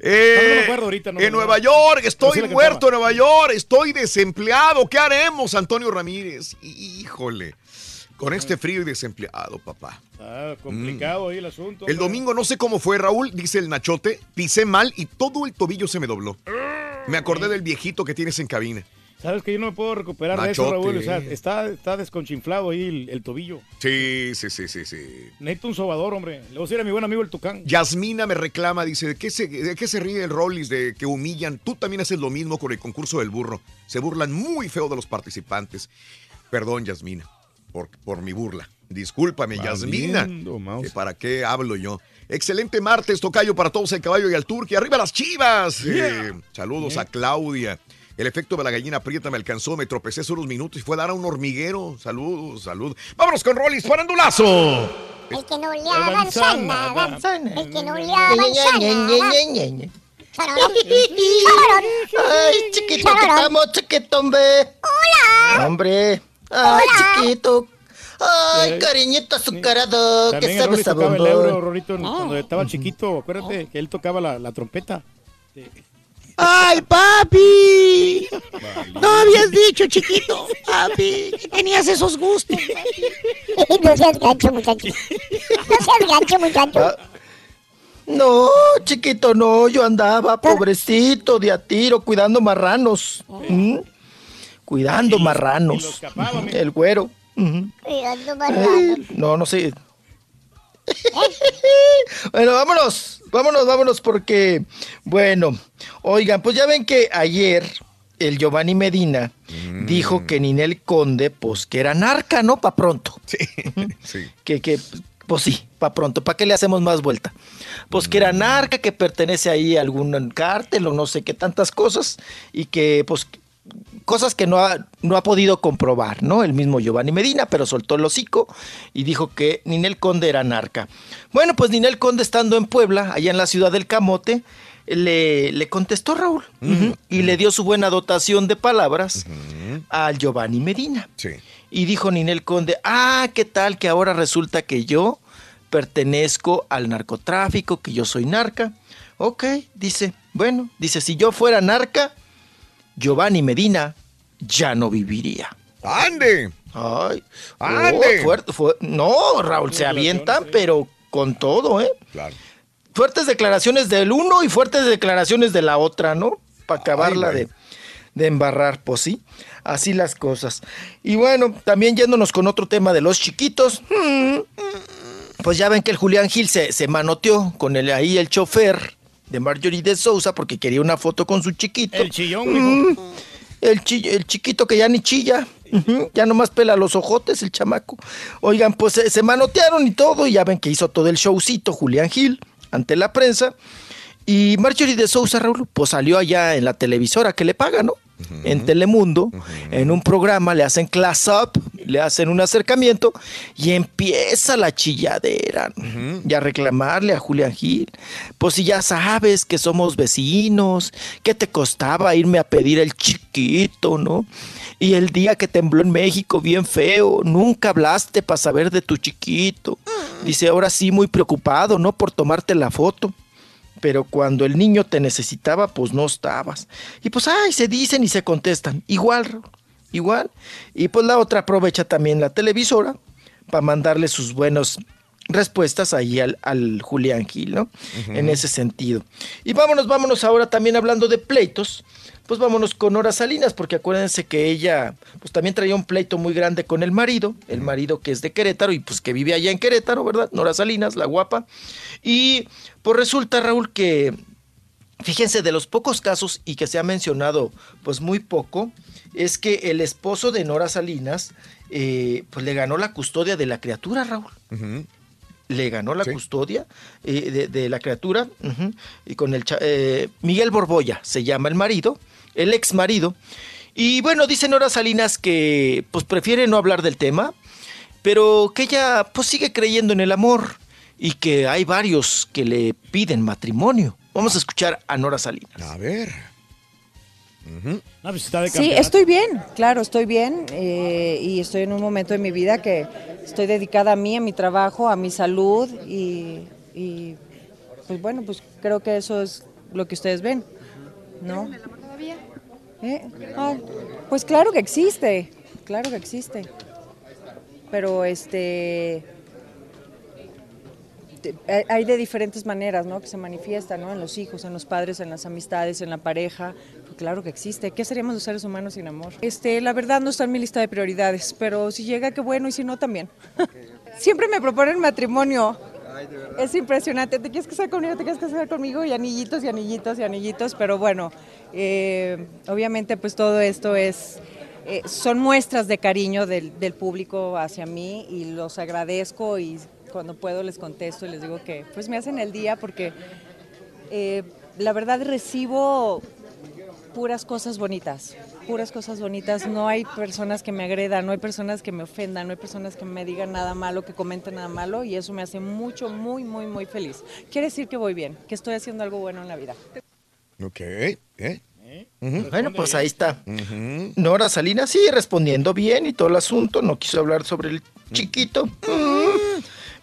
Eh, No, me acuerdo ahorita, no en. Nueva York, estoy muerto en Nueva York, estoy desempleado. ¿Qué haremos, Antonio Ramírez? Híjole, con este frío y desempleado, papá. Ah, complicado ahí el asunto. El domingo no sé cómo fue, Raúl, dice el Nachote, pisé mal y todo el tobillo se me dobló. Me acordé del viejito que tienes en cabina. Sabes que yo no me puedo recuperar de eso. Raúl. O sea, está, está desconchinflado ahí el, el tobillo. Sí, sí, sí, sí, sí. Necesito un sobador, hombre. Le voy a decir a mi buen amigo el Tucán. Yasmina me reclama, dice, ¿de qué se, de qué se ríe el Rollis de que humillan? Tú también haces lo mismo con el concurso del burro. Se burlan muy feo de los participantes. Perdón, Yasmina, por, por mi burla. Discúlpame, Yasmina. ¿Para qué hablo yo? Excelente martes, Tocayo, para todos el caballo y al turque. ¡Arriba las chivas! Eh, saludos a Claudia. El efecto de la gallina prieta me alcanzó, me tropecé hace unos minutos y fue a dar a un hormiguero. Saludos, salud. ¡Vámonos con Rollis, farandulazo! El que no le avanza manzana, nada. El que no le avanza nada. Charorón, charorón. Ay, chiquito, que estamos, chiquito. Hola. Hombre. Ay, Hola. chiquito. Ay, cariñito azucarado. Que También el sabe Rolly tocaba el euro, Rorrito, cuando estaba chiquito. Acuérdate que él tocaba la, la trompeta. ¡Ay, papi! No habías dicho, chiquito, papi, que tenías esos gustos. No seas gancho, muchacho. No seas gancho, muchacho. Ah, No, chiquito, no. Yo andaba pobrecito de a tiro cuidando marranos. ¿Mm? Cuidando los marranos. capaba, El güero. Ujú. Cuidando Ay, marrano. no, no sé. bueno, vámonos, vámonos, vámonos, porque, bueno, oigan, pues ya ven que ayer el Giovanni Medina dijo que Ninel Conde, pues que era narca, ¿no? Pa' pronto. Sí, sí. Que, que, pues sí, pa' pronto, ¿para qué le hacemos más vuelta? Pues que era narca, que pertenece ahí a algún cártel o no sé qué tantas cosas, y que, pues, cosas que no ha, no ha podido comprobar, ¿no? El mismo Giovanni Medina, pero soltó el hocico y dijo que Ninel Conde era narca. Bueno, pues Ninel Conde estando en Puebla, allá en la ciudad del Camote, le, le contestó Raúl y le dio su buena dotación de palabras al Giovanni Medina. Sí. Y dijo Ninel Conde, ah, ¿qué tal que ahora resulta que yo pertenezco al narcotráfico, que yo soy narca? Ok, dice, bueno, dice, si yo fuera narca, Giovanni Medina ya no viviría. ¡Ande! Ay, ¡Ande! oh, fuerte, fue- no, Raúl, se avientan, pero con todo, ¿eh? Claro. Fuertes declaraciones del uno y fuertes declaraciones de la otra, ¿no? Para acabarla de, de embarrar, pues sí, así las cosas. Y bueno, también yéndonos con otro tema de los chiquitos, mm, pues ya ven que el Julián Gil se, se manoteó con el, ahí el chofer de Marjorie de Sousa porque quería una foto con su chiquito. El chillón, Mm, el, chi- el chiquito que ya ni chilla. Ujú, Ya nomás pela los ojotes el chamaco. Oigan, pues se, se manotearon y todo, y ya ven que hizo todo el showcito Julián Gil ante la prensa. Y Marjorie de Sousa, Raúl, pues salió allá en la televisora que le paga, ¿no? En Telemundo, en un programa, le hacen class up, le hacen un acercamiento y empieza la chilladera y a reclamarle a Julián Gil. Pues si ya sabes que somos vecinos, ¿qué te costaba irme a pedir el chiquito, no? Y el día que tembló en México, bien feo, nunca hablaste para saber de tu chiquito. Dice, ahora sí, muy preocupado, ¿no? Por tomarte la foto pero cuando el niño te necesitaba, pues no estabas. Y pues, ay, se dicen y se contestan. Igual, igual. Y pues la otra aprovecha también la televisora para mandarle sus buenas respuestas ahí al, al Julián Gil, ¿no? En ese sentido. Y vámonos, vámonos ahora también hablando de pleitos. Pues vámonos con Nora Salinas, porque acuérdense que ella, pues también traía un pleito muy grande con el marido, el marido que es de Querétaro y pues que vive allá en Querétaro, ¿verdad? Nora Salinas, la guapa. Y pues resulta, Raúl, que fíjense, de los pocos casos y que se ha mencionado pues muy poco, es que el esposo de Nora Salinas eh, pues le ganó la custodia de la criatura, Raúl. Le ganó la custodia eh, de, de la criatura y con el eh, Miguel Borboya se llama el marido, el ex marido. Y bueno, dice Nora Salinas que pues prefiere no hablar del tema, pero que ella pues sigue creyendo en el amor y que hay varios que le piden matrimonio. Vamos a escuchar a Nora Salinas. A ver. De Sí, estoy bien, claro, estoy bien eh, y estoy en un momento de mi vida que estoy dedicada a mí, a mi trabajo, a mi salud y, y, pues bueno, pues creo que eso es lo que ustedes ven, ¿no? ¿Eh? Ah, pues claro que existe, claro que existe, pero este te- hay- hay de diferentes maneras, ¿no? Que se manifiesta, ¿no? En los hijos, en los padres, en las amistades, en la pareja. Pues claro que existe. ¿Qué seríamos los seres humanos sin amor? Este, la verdad no está en mi lista de prioridades, pero si llega, qué bueno, y si no, también. Siempre me proponen matrimonio. Es impresionante. ¿Te quieres casar conmigo? ¿Te quieres casar conmigo? Y anillitos y anillitos y anillitos. Pero bueno, eh, obviamente pues todo esto es... eh, son muestras de cariño del, del público hacia mí y los agradezco y cuando puedo les contesto y les digo que pues me hacen el día porque eh, la verdad recibo puras cosas bonitas, puras cosas bonitas. No hay personas que me agredan, no hay personas que me ofendan, no hay personas que me digan nada malo, que comenten nada malo y eso me hace mucho, muy, muy, muy feliz. Quiere decir que voy bien, que estoy haciendo algo bueno en la vida. Ok. ¿Eh? Bueno, pues ahí está. Nora Salinas sigue respondiendo bien y todo el asunto. No quiso hablar sobre el chiquito. Mm.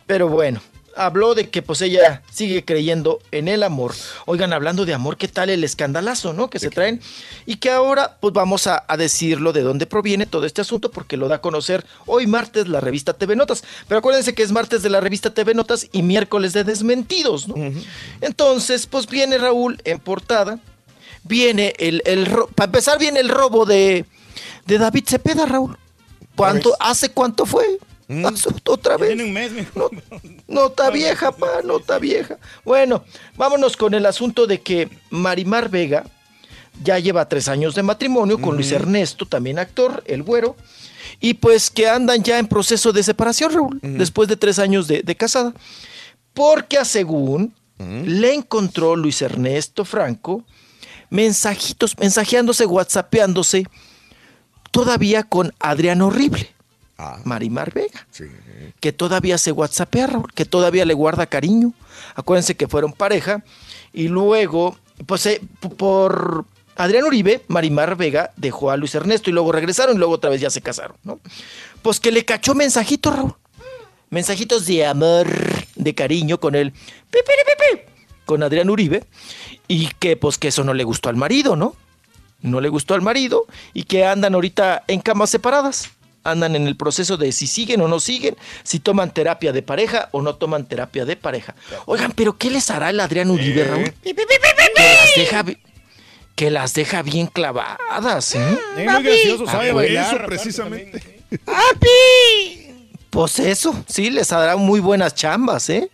Pero bueno, habló de que pues ella sigue creyendo en el amor. Oigan, hablando de amor, ¿qué tal el escandalazo, no? Que se traen. Y que ahora pues vamos a, a decirlo de dónde proviene todo este asunto porque lo da a conocer hoy martes la revista TV Notas. Pero acuérdense que es martes de la revista TV Notas y miércoles de desmentidos, ¿no? Entonces, pues viene Raúl en portada. Viene el, el para empezar viene el robo de, de David Cepeda, Raúl. ¿Cuánto, ¿Hace cuánto fue? Hace otra vez. Tiene un mes, mijo. Nota vieja, pa, nota vieja. Bueno, vámonos con el asunto de que Marimar Vega ya lleva tres años de matrimonio con Luis Ernesto, también actor, el güero, y pues que andan ya en proceso de separación, Raúl, después de tres años de, de casada. Porque a según le encontró Luis Ernesto Franco mensajitos, mensajeándose, whatsappeándose, todavía con Adrián Horrible, Marimar Vega que todavía se whatsappea, Raúl, que todavía le guarda cariño. Acuérdense que fueron pareja. Y luego, pues eh, por Adrián Uribe, Marimar Vega dejó a Luis Ernesto y luego regresaron y luego otra vez ya se casaron, ¿no? Pues que le cachó mensajitos, Raúl. Mensajitos de amor, de cariño con él. Con Adrián Uribe. Y que pues que eso no le gustó al marido, ¿no? No le gustó al marido y que andan ahorita en camas separadas. Andan en el proceso de si siguen o no siguen, si toman terapia de pareja o no toman terapia de pareja. Oigan, pero ¿qué les hará el Adrián Uribe, Raúl? Que las deja, que las deja bien clavadas, ¿eh? Es muy gracioso, Ah, sabe bailar. Eso precisamente. Pues eso, sí, les hará muy buenas chambas, ¿eh?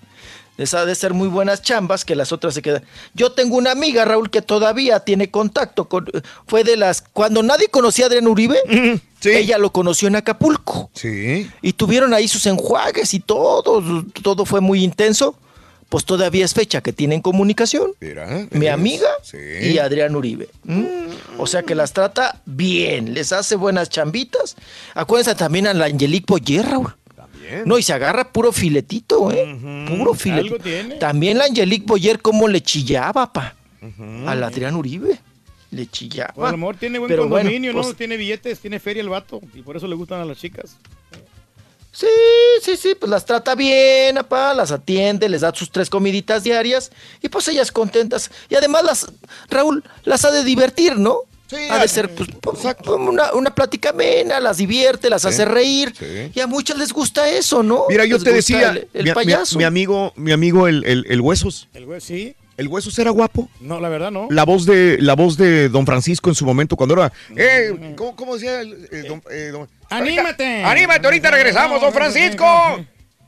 Les ha de ser muy buenas chambas que las otras se quedan. Yo tengo una amiga, Raúl, que todavía tiene contacto con. Fue de las. Cuando nadie conocía a Adrián Uribe, ella lo conoció en Acapulco. Sí. Y tuvieron ahí sus enjuagues y todo. Todo fue muy intenso. Pues todavía es fecha que tienen comunicación. Mira. Mi amiga Sí. y Adrián Uribe. ¿m? O sea que las trata bien, les hace buenas chambitas. Acuérdense también a la Angelique Boyer, Raúl. No, y se agarra puro filetito, ¿eh? Puro filetito. Algo tiene. También la Angelique Boyer, cómo le chillaba, pa. Al Adrián Uribe. Le chillaba. Pues a lo mejor tiene buen Pero bueno, condominio, ¿no? pues, Tiene billetes, tiene feria el vato. Y por eso le gustan a las chicas. Sí, sí, sí, pues las trata bien, apá, las atiende, les da sus tres comiditas diarias y pues ellas contentas. Y además las, Raúl, las ha de divertir, ¿no? Ha de ser pues, una, una plática amena, las divierte, las Sí, hace reír. sí. Y a muchas les gusta eso, ¿no? Mira, yo Les te decía, El, el mi, mi- payaso. mi amigo, mi amigo el, el, el Huesos. El güey, sí. ¿El Huesos era guapo? No, la verdad no. La voz de la voz de Don Francisco en su momento cuando era eh, ¿cómo, cómo decía el, don- eh, don- ¡Anímate! Anímate, ahorita regresamos, don Francisco.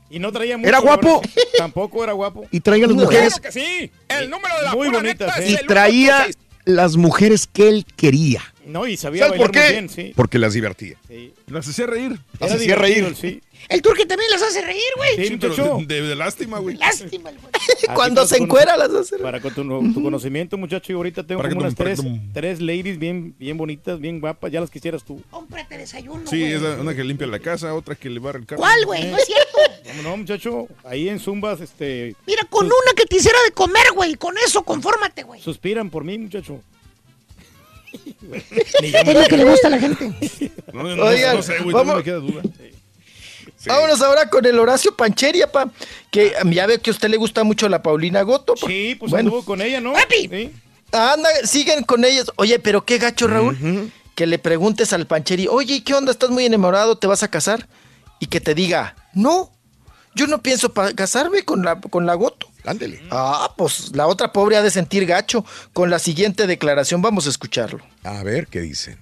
Y no traía mucho. ¿Era guapo? Tampoco era guapo. Y traía las mujeres Claro que sí. El número de la Muy bonita, sí. y traía las mujeres que él quería. No, y sabía ¿Sabes bailar por qué? muy bien, sí. Porque las divertía. Las hacía reír. Las hacía reír. sí. El turque también las hace reír, güey. Sí, pero de, de- de lástima, güey. Lástima, el güey. Cuando se encuera las hace. Para con tu, tu conocimiento, muchacho, y ahorita tengo Para como que unas tres, tres ladies bien, bien bonitas, bien guapas, ya las quisieras tú. Cómprate desayuno, Sí, es una que limpia la casa, otra que le barre el carro. ¿Cuál, güey? No es cierto. ¿Cómo no, muchacho? Ahí en Zumbas, este, Mira, con una que te hiciera de comer, güey. Con eso, confórmate, güey. suspiran por mí, muchacho. Es lo que le gusta a la gente. No, no, no, Oigan, no sé, güey, vamos- me queda duda. Vámonos ahora con el Horacio Pancheria, pa. Que ya ve que a usted le gusta mucho la Paulina Goto. pa. Sí, pues Bueno. anduvo con ella, ¿no? Sí. Anda, siguen con ellas. Oye, pero qué gacho, Raúl. Que le preguntes al Pancheri, oye, ¿qué onda? ¿Estás muy enamorado? ¿Te vas a casar? Y que te diga, no, yo no pienso casarme con la, con la Goto. Ándele. Ah, pues la otra pobre ha de sentir gacho. Con la siguiente declaración, vamos a escucharlo. A ver qué dicen.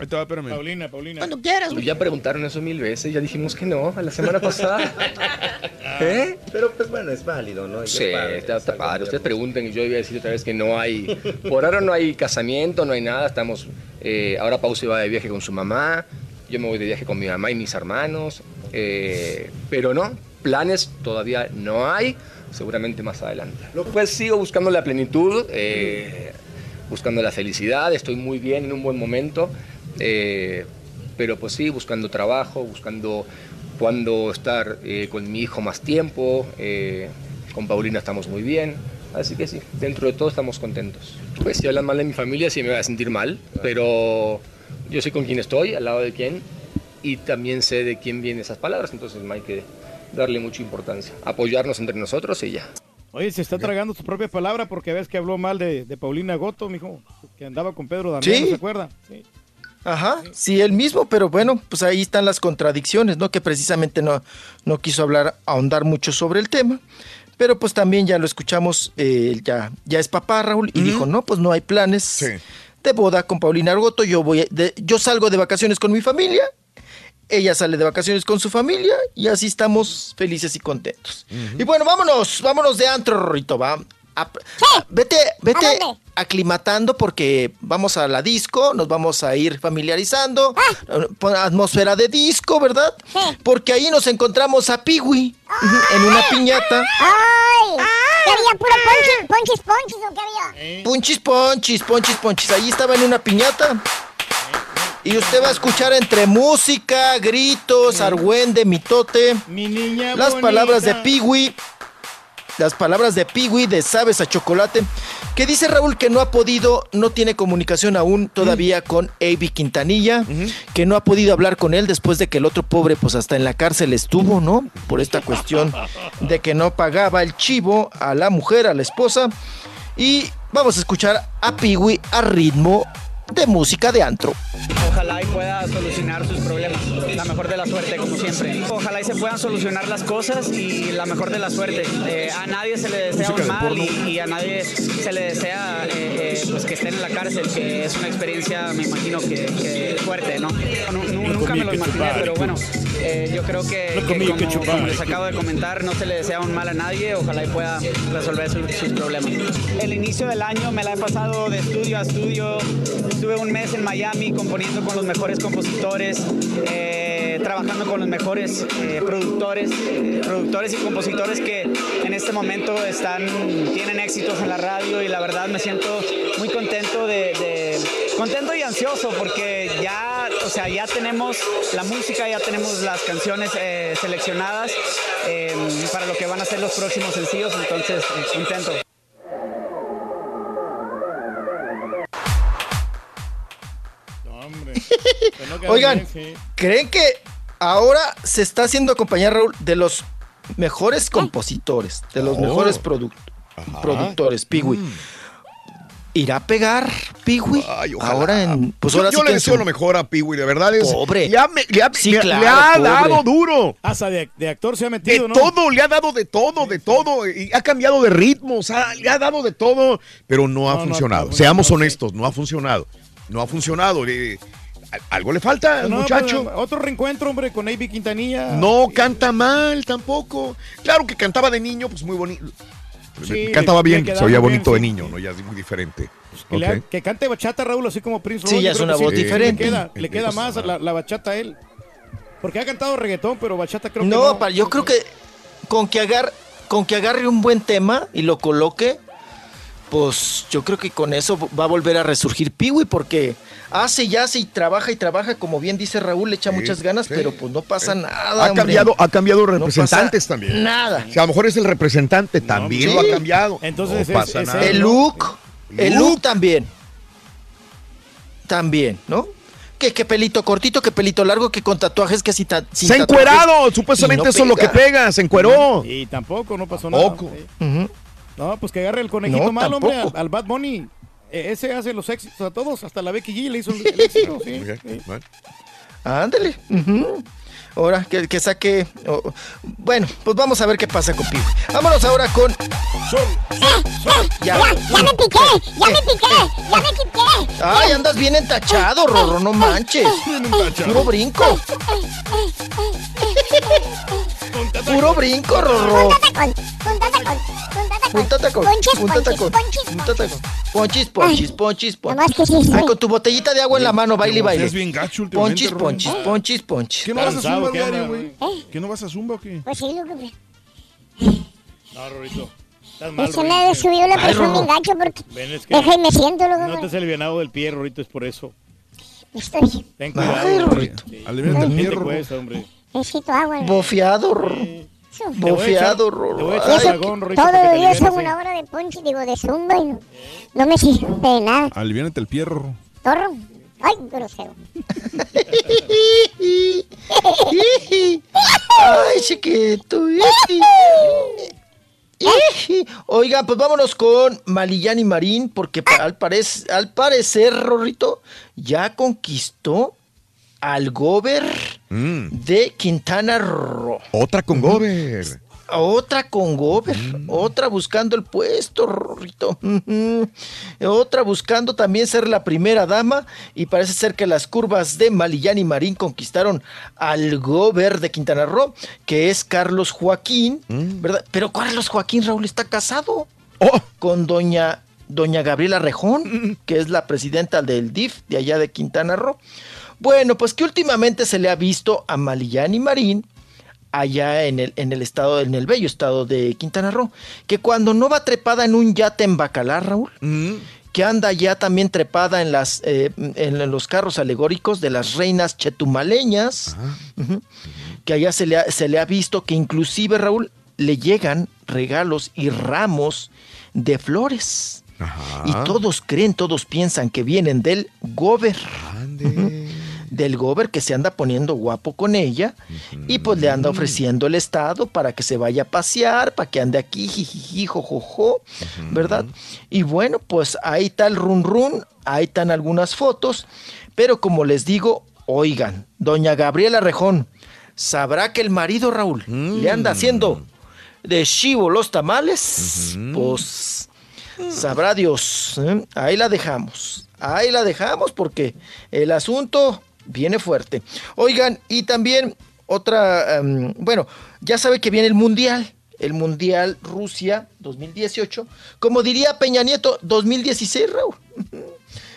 Ahí te va, espérame. Paulina, Paulina. Cuando quieras, güey. Ya preguntaron eso mil veces, ya dijimos que no, a la semana pasada. ¿Eh? Pero pues bueno, es válido, ¿no? Sí, padre, está, padre. Ustedes pregunten y yo iba a decir otra vez que no hay. Por ahora no hay casamiento, no hay nada. Estamos. eh, ahora Pau se va de viaje con su mamá. Yo me voy de viaje con mi mamá y mis hermanos. eh, pero no, planes todavía no hay. Seguramente más adelante. Pues sigo buscando la plenitud, eh, buscando la felicidad. Estoy muy bien en un buen momento. eh, pero pues sí, buscando trabajo, buscando cuándo estar eh, con mi hijo más tiempo. eh, con Paulina estamos muy bien. Así que sí, dentro de todo estamos contentos. Pues si hablan mal de mi familia, sí me voy a sentir mal, pero yo sé con quién estoy, al lado de quién, y también sé de quién vienen esas palabras, entonces no hay que darle mucha importancia. Apoyarnos entre nosotros y ya. Oye, se está tragando su propia palabra porque ves que habló mal de, de Paulina Goto, mijo, que andaba con Pedro Damián, Sí. ¿no se acuerda? Sí. Ajá, sí, él mismo, pero bueno, pues ahí están las contradicciones, ¿no? Que precisamente no, no quiso hablar, ahondar mucho sobre el tema. Pero pues también ya lo escuchamos, eh, ya, ya es papá Raúl, y dijo, no, pues no hay planes de boda con Paulina Argoto, yo voy, de- yo salgo de vacaciones con mi familia, ella sale de vacaciones con su familia, y así estamos felices y contentos. Y bueno, vámonos, vámonos de antro, Rorrito, va. A- vete, vete aclimatando porque vamos a la disco, nos vamos a ir familiarizando, pon atmósfera de disco, ¿verdad? Porque ahí nos encontramos a Piwi en una piñata. ¡Ay! ¿Qué había puro ponchis, ponchis, ponchis o qué había? Punchis, ponchis, ponchis, ponchis. Ahí estaba en una piñata. Y usted va a escuchar entre música, gritos, argüende, mitote, Mi niña las bonita. palabras de Piwi, las palabras de Piwi de Sabes a Chocolate, que dice Raúl que no ha podido, no tiene comunicación aún todavía con Avi Quintanilla, que no ha podido hablar con él después de que el otro pobre pues hasta en la cárcel estuvo, ¿no? Por esta cuestión de que no pagaba el chivo a la mujer, a la esposa. Y vamos a escuchar a Piwi a ritmo de música de antro. Ojalá y pueda solucionar sus problemas. La mejor de la suerte, como siempre. Ojalá y se puedan solucionar las cosas y la mejor de la suerte. Eh, a nadie se le desea Música un mal y, y a nadie se le desea eh, eh, pues que estén en la cárcel, que es una experiencia, me imagino, que, que fuerte, ¿no? Nu- nu- No nunca me lo imaginé, chupar, pero bueno, eh, yo creo que, No que como, chupar. como les acabo de comentar, no se le desea un mal a nadie, ojalá y pueda resolver su- sus problemas. El inicio del año me la he pasado de estudio a estudio, estuve un mes en Miami componiendo con los mejores compositores, eh, trabajando con los mejores eh, productores, eh, productores y compositores que en este momento están, tienen éxitos en la radio y la verdad me siento muy contento de, de- contento y ansioso porque ya, o sea, ya tenemos la música, ya tenemos las canciones seleccionadas para lo que van a ser los próximos sencillos, entonces eh, Oigan, ¿creen que ahora se está haciendo acompañar Raúl de los mejores compositores, de los Oh. mejores produc- productores, Piwi? ¿Irá a pegar Piwi? Ahora en. Pues yo ahora yo sí le deseo lo mejor a Piwi, de verdad es. Pobre. Le ha, me- le ha- Sí, le claro, le ha pobre. dado duro. Hasta de, de actor se ha De metido, ¿no? todo, le ha dado de todo, de todo. Y ha cambiado de ritmos, ha- le ha dado de todo, pero no ha No, no, funcionado. no, Seamos no, sí. honestos, no ha funcionado. No ha funcionado. Algo le falta al No, muchacho. pues, otro reencuentro, hombre, con Avi Quintanilla. No canta mal tampoco. Claro que cantaba de niño, pues muy bonito. Sí, cantaba bien, se oía bien, bonito de sí. niño, ¿no? Ya es muy diferente. Que, le ha- Ok. que cante bachata, Raúl, así como Prince Sí, ya es una que voz sí, diferente. Le queda, le queda más la, la bachata a él. Porque ha cantado reggaetón, pero bachata creo que No, no. yo creo que con que agarre, con que agarre un buen tema y lo coloque, pues yo creo que con eso va a volver a resurgir Piwi porque hace y hace y trabaja y trabaja, como bien dice Raúl, le echa Sí, muchas ganas, sí, pero pues no pasa sí. nada. Ha hombre. cambiado, ha cambiado representantes también. Nada. O sea, a lo mejor es el representante, también sí. lo ha cambiado. Entonces no pasa es nada. El look, el look también. También, ¿no? Que, que pelito cortito, que pelito largo, que con tatuajes, que sin, ta- sin Se ha encuerado, supuestamente no eso es lo que pega. se encueró. Y tampoco, no pasó nada. No, pues que agarre el conejito No, mal, hombre, al, Bad Bunny. E- ese hace los éxitos a todos, hasta la Becky G le hizo el, éxito, sí. Ándale. Ahora que, que saque. oh, bueno, pues vamos a ver qué pasa con Piwi. Vámonos ahora con. Ya. Ya, ya me piqué, ya me piqué, ya me piqué. Ay, andas bien entachado, Rorro, no manches. Puro brinco. Puro brinco, Rorro. Punta tacón, punta Punta tacón, punta tacón. tacón, Ponchis, ponchis, tacón, ponchis. Ponchis. Ay, con tu botellita de agua en la mano, baile y baile. Ponchis, ponchis, ponchis, ponchis. ¿Qué no vas zumba que diario, güey? ¿Eh? ¿Qué no vas a zumba o qué? Pues sí, lo que... No, Rorito. Estás mal, Es que Rorito. me subió la presión bien gacho porque... Ven, es que Deja y me siento, no te loco. has alivianado del pie, Rorito, es por eso. Estoy... Ten cuidado. Ay. Rorrito. Sí. Aliviánate el ¿Qué fierro. cuesta, hombre? Necesito agua. ¿no? Bofiado. Eso. Echar- Bofiado, Rorro. que te días hago alivianes, una hora de ponche, digo, de zumba y no, no me sirve de nada. Aliviánate el pierro. Torro. Ay, grosero. Ay, chiquito. Oiga, pues vámonos con Malillani Marín, porque al, parec- al parecer, Rorrito, ya conquistó al gober Mm, de Quintana Roo. Otra con Gober. Otra con Gober, otra buscando el puesto, Rorrito. Otra buscando también ser la primera dama y parece ser que las curvas de Malillán y Marín conquistaron al Gober de Quintana Roo, que es Carlos Joaquín, ¿verdad? Pero Carlos Joaquín Raúl está casado Oh, con doña, doña Gabriela Rejón, que es la presidenta del DIF de allá de Quintana Roo. Bueno, pues que últimamente se le ha visto a Malillán y Marín allá en el, en el estado, en el bello estado de Quintana Roo, que cuando no va trepada en un yate en Bacalar, Raúl, mm, que anda ya también trepada en, las, eh, en los carros alegóricos de las reinas chetumaleñas, que allá se le, ha, se le ha visto que inclusive, Raúl, le llegan regalos y ramos de flores. Ajá. Y todos creen, todos piensan que vienen del Gober. Ande. Del gober que se anda poniendo guapo con ella y pues le anda ofreciendo el estado para que se vaya a pasear, para que ande aquí, jijiji, jojojo, ¿verdad? Y bueno, pues ahí está el run run, ahí están algunas fotos, pero como les digo, oigan, doña Gabriela Rejón, sabrá que el marido Raúl le anda haciendo de chivo los tamales, pues sabrá Dios, ¿eh? ahí la dejamos, ahí la dejamos porque el asunto viene fuerte. Oigan, y también otra, em, bueno, ya sabe que viene el Mundial, el Mundial Rusia 2018, como diría Peña Nieto, 2016, Raúl. Mm,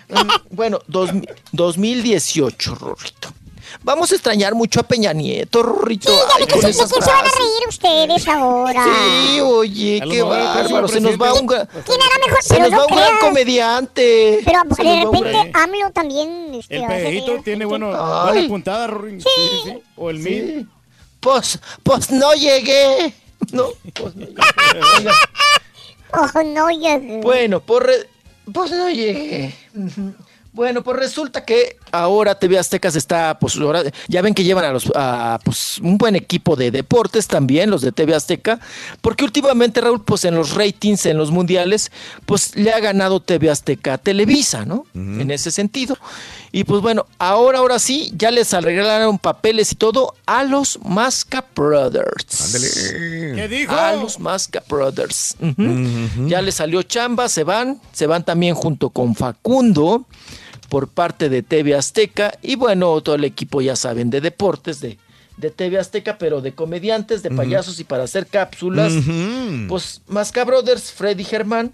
bueno, dos- 2018, Rorrito. Vamos a extrañar mucho a Peña Nieto, Rorrito. ¿De Ay, qué, con esas qué se van a reír ustedes ahora? Sí, oye, qué bárbaro. Se nos va un, presidente. gra- ¿Quién hará mejor? se nos no va un gran comediante. Pero de repente gran- AMLO también... Este, El pedejito tiene bueno, buena puntada, Rorín. Sí, sí, sí. O el mil. Pues, pues no llegué. No, pues no llegué. Oh, no, ya... Bueno, por pues no llegué. Bueno, pues resulta que ahora TV Azteca se está, pues ahora, ya ven que llevan a los, a, pues un buen equipo de deportes también, los de TV Azteca, porque últimamente Raúl, pues en los ratings, en los mundiales, pues le ha ganado TV Azteca a Televisa, ¿no? En ese sentido. Y pues bueno, ahora, ahora sí, ya les arreglaron papeles y todo a los Masca Brothers. Ándale. ¿Qué dijo? A los Masca Brothers. Ya le salió chamba, se van, se van también junto con Facundo por parte de TV Azteca y bueno, todo el equipo ya saben de deportes de, de TV Azteca, pero de comediantes, de payasos y para hacer cápsulas. Pues Masca Brothers, Freddy Germán,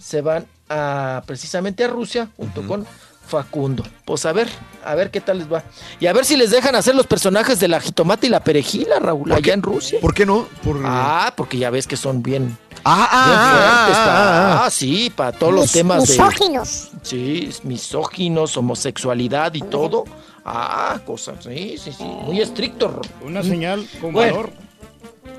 se van a precisamente a Rusia junto con Facundo. Pues a ver, a ver qué tal les va. Y a ver si les dejan hacer los personajes de la jitomate y la perejila, Raúl, allá en Rusia. ¿Por qué no? Por... Ah, porque ya ves que son bien, Ah, ah, ah, ah, ah, ah, sí, para todos los temas de... misóginos. Sí, misóginos, homosexualidad y todo. Ah, cosas, sí, sí, sí. Muy estricto. Una señal con Bueno. valor.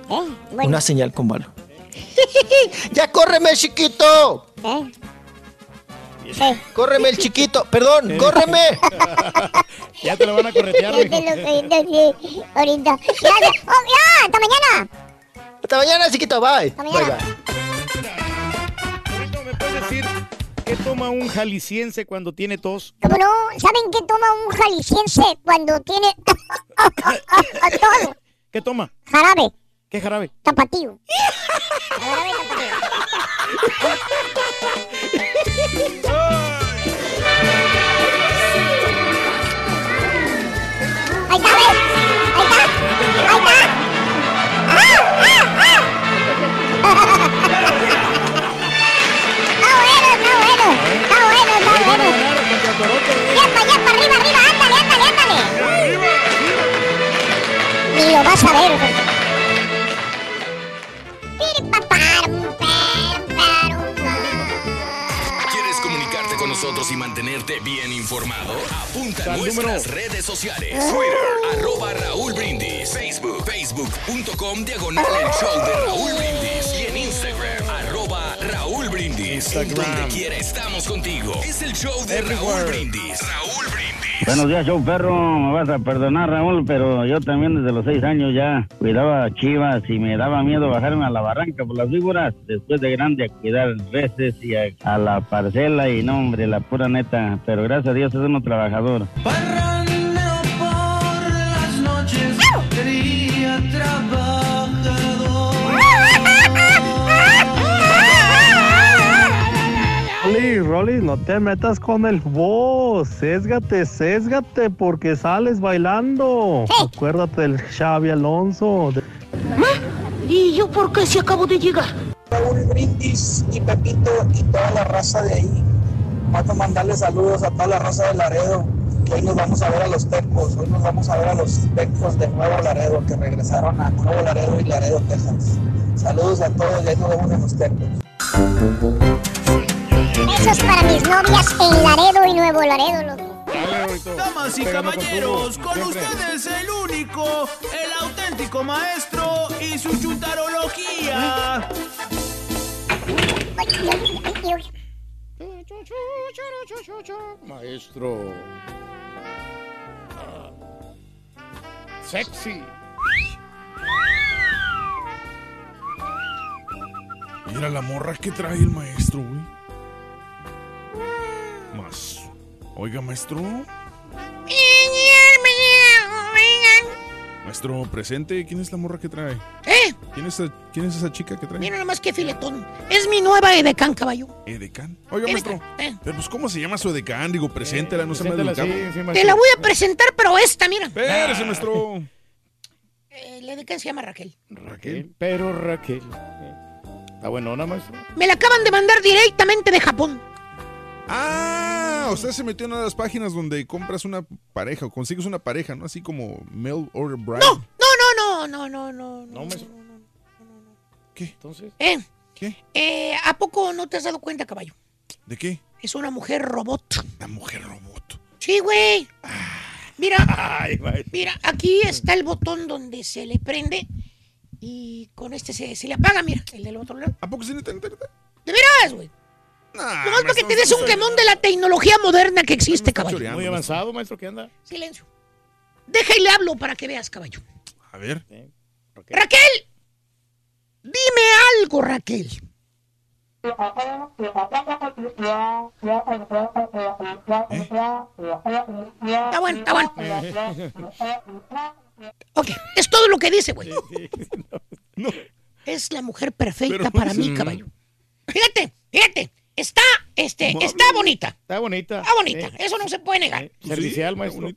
¿Eh? Una señal con valor. ¡Ya córreme, chiquito! ¿Eh? ¡Córreme el chiquito! ¡Perdón! Eh. ¡Córreme! Ya te lo van a corretear, ahorita. Ya, ya. Oh, ya, hasta mañana. Hasta mañana, chiquito. Bye. Hasta mañana. bye. ¿Me puedes decir qué toma un jalisciense cuando tiene tos? ¿Cómo no? ¿Saben qué toma un jalisciense cuando tiene todo? ¿Qué toma? Jarabe, ¿Qué jarabe? tapatío. Jarabe tapatío. Ahí está, ¿ves? Ahí está. Ahí está. ¡Ah, ah, ah! Bueno. Está bueno, está bueno. Yepa, yepa, arriba, arriba. Ándale, ándale, ándale. Ni lo vas a ver. ¿Quieres comunicarte con nosotros y mantenerte bien informado? Apunta a nuestras redes sociales. Twitter, arroba Raúl Brindis. Facebook, facebook.com, diagonal el show de Raúl Brindis. Y en Instagram, arroba Raúl Brindis. Donde quiera estamos contigo. Es el show de Raúl Brindis. Raúl Brindis. Buenos días, show perro. Me vas a perdonar, Raúl, pero yo también desde los seis años ya cuidaba chivas y me daba miedo bajarme a la barranca por las víboras. Después de grande a cuidar reses y a, a la parcela y no, hombre, la pura neta. Pero gracias a Dios es uno trabajador. las noches sería Rolly, Rolly, no te metas con el vos. Sésgate, sésgate, porque sales bailando. Acuérdate del Xavi Alonso. de- ¿Y yo por qué si acabo de llegar? Raúl Brindis y Pepito y toda la raza de ahí. Vamos a mandarle saludos a toda la raza de Laredo. Que hoy nos vamos a ver a los tecos. Hoy nos vamos a ver a los tecos de Nuevo Laredo que regresaron a Nuevo Laredo y Laredo, Texas. Saludos a todos y ahí nos vemos en los tecos. Besos para mis novias en Laredo y Nuevo Laredo, loco. Damas y caballeros, con ustedes el único, el auténtico maestro y su chuntarología. Maestro. Sexy. Mira la morra que trae el maestro, güey. Más. Oiga, maestro. Maestro, presente. ¿Quién es la morra que trae? ¿Eh? ¿Quién es, esa- quién es esa chica que trae? Mira nomás qué filetón. Es mi nueva edecán, caballo. Edecán. Oiga, maestro. eh. Pero pues, ¿cómo se llama su edecán? Digo, preséntela, no se me educado. sí, sí, Te la voy a presentar, pero esta, mira. Espérese, maestro. Eh, la edecán se llama Raquel. Raquel. Pero Raquel. Está buenona, maestro. Me la acaban de mandar directamente de Japón. Ah, usted se metió en una de las páginas donde compras una pareja o consigues una pareja, ¿no? Así como Mail Order Bride. No, no, no, no, no, no. No, maestro. ¿Qué? Entonces. ¿Eh? ¿Qué? Eh, ¿A poco no te has dado cuenta, caballo? ¿De qué? Es una mujer robot. La mujer robot. Sí, güey. Mira, Ay, mira, aquí está el botón donde se le prende y con este se, se le apaga, mira, el del otro lado. ¿A poco neta, neta? ¿De veras, güey? Nah, Nomás para que maestro, te des no un quemón de la tecnología moderna que existe, caballo. Muy avanzado, maestro, ¿qué anda? Silencio. Deja y le hablo para que veas, caballo. A ver. Raquel, dime algo, Raquel. Está bueno, está bueno. Ok, es todo lo que dice, güey. Es la mujer perfecta Pero- para mí, Mm. caballo. Fíjate, fíjate. Está, este, está bonita. Está bonita. Está bonita. Eh, Eso no se puede negar. Servicial, maestro.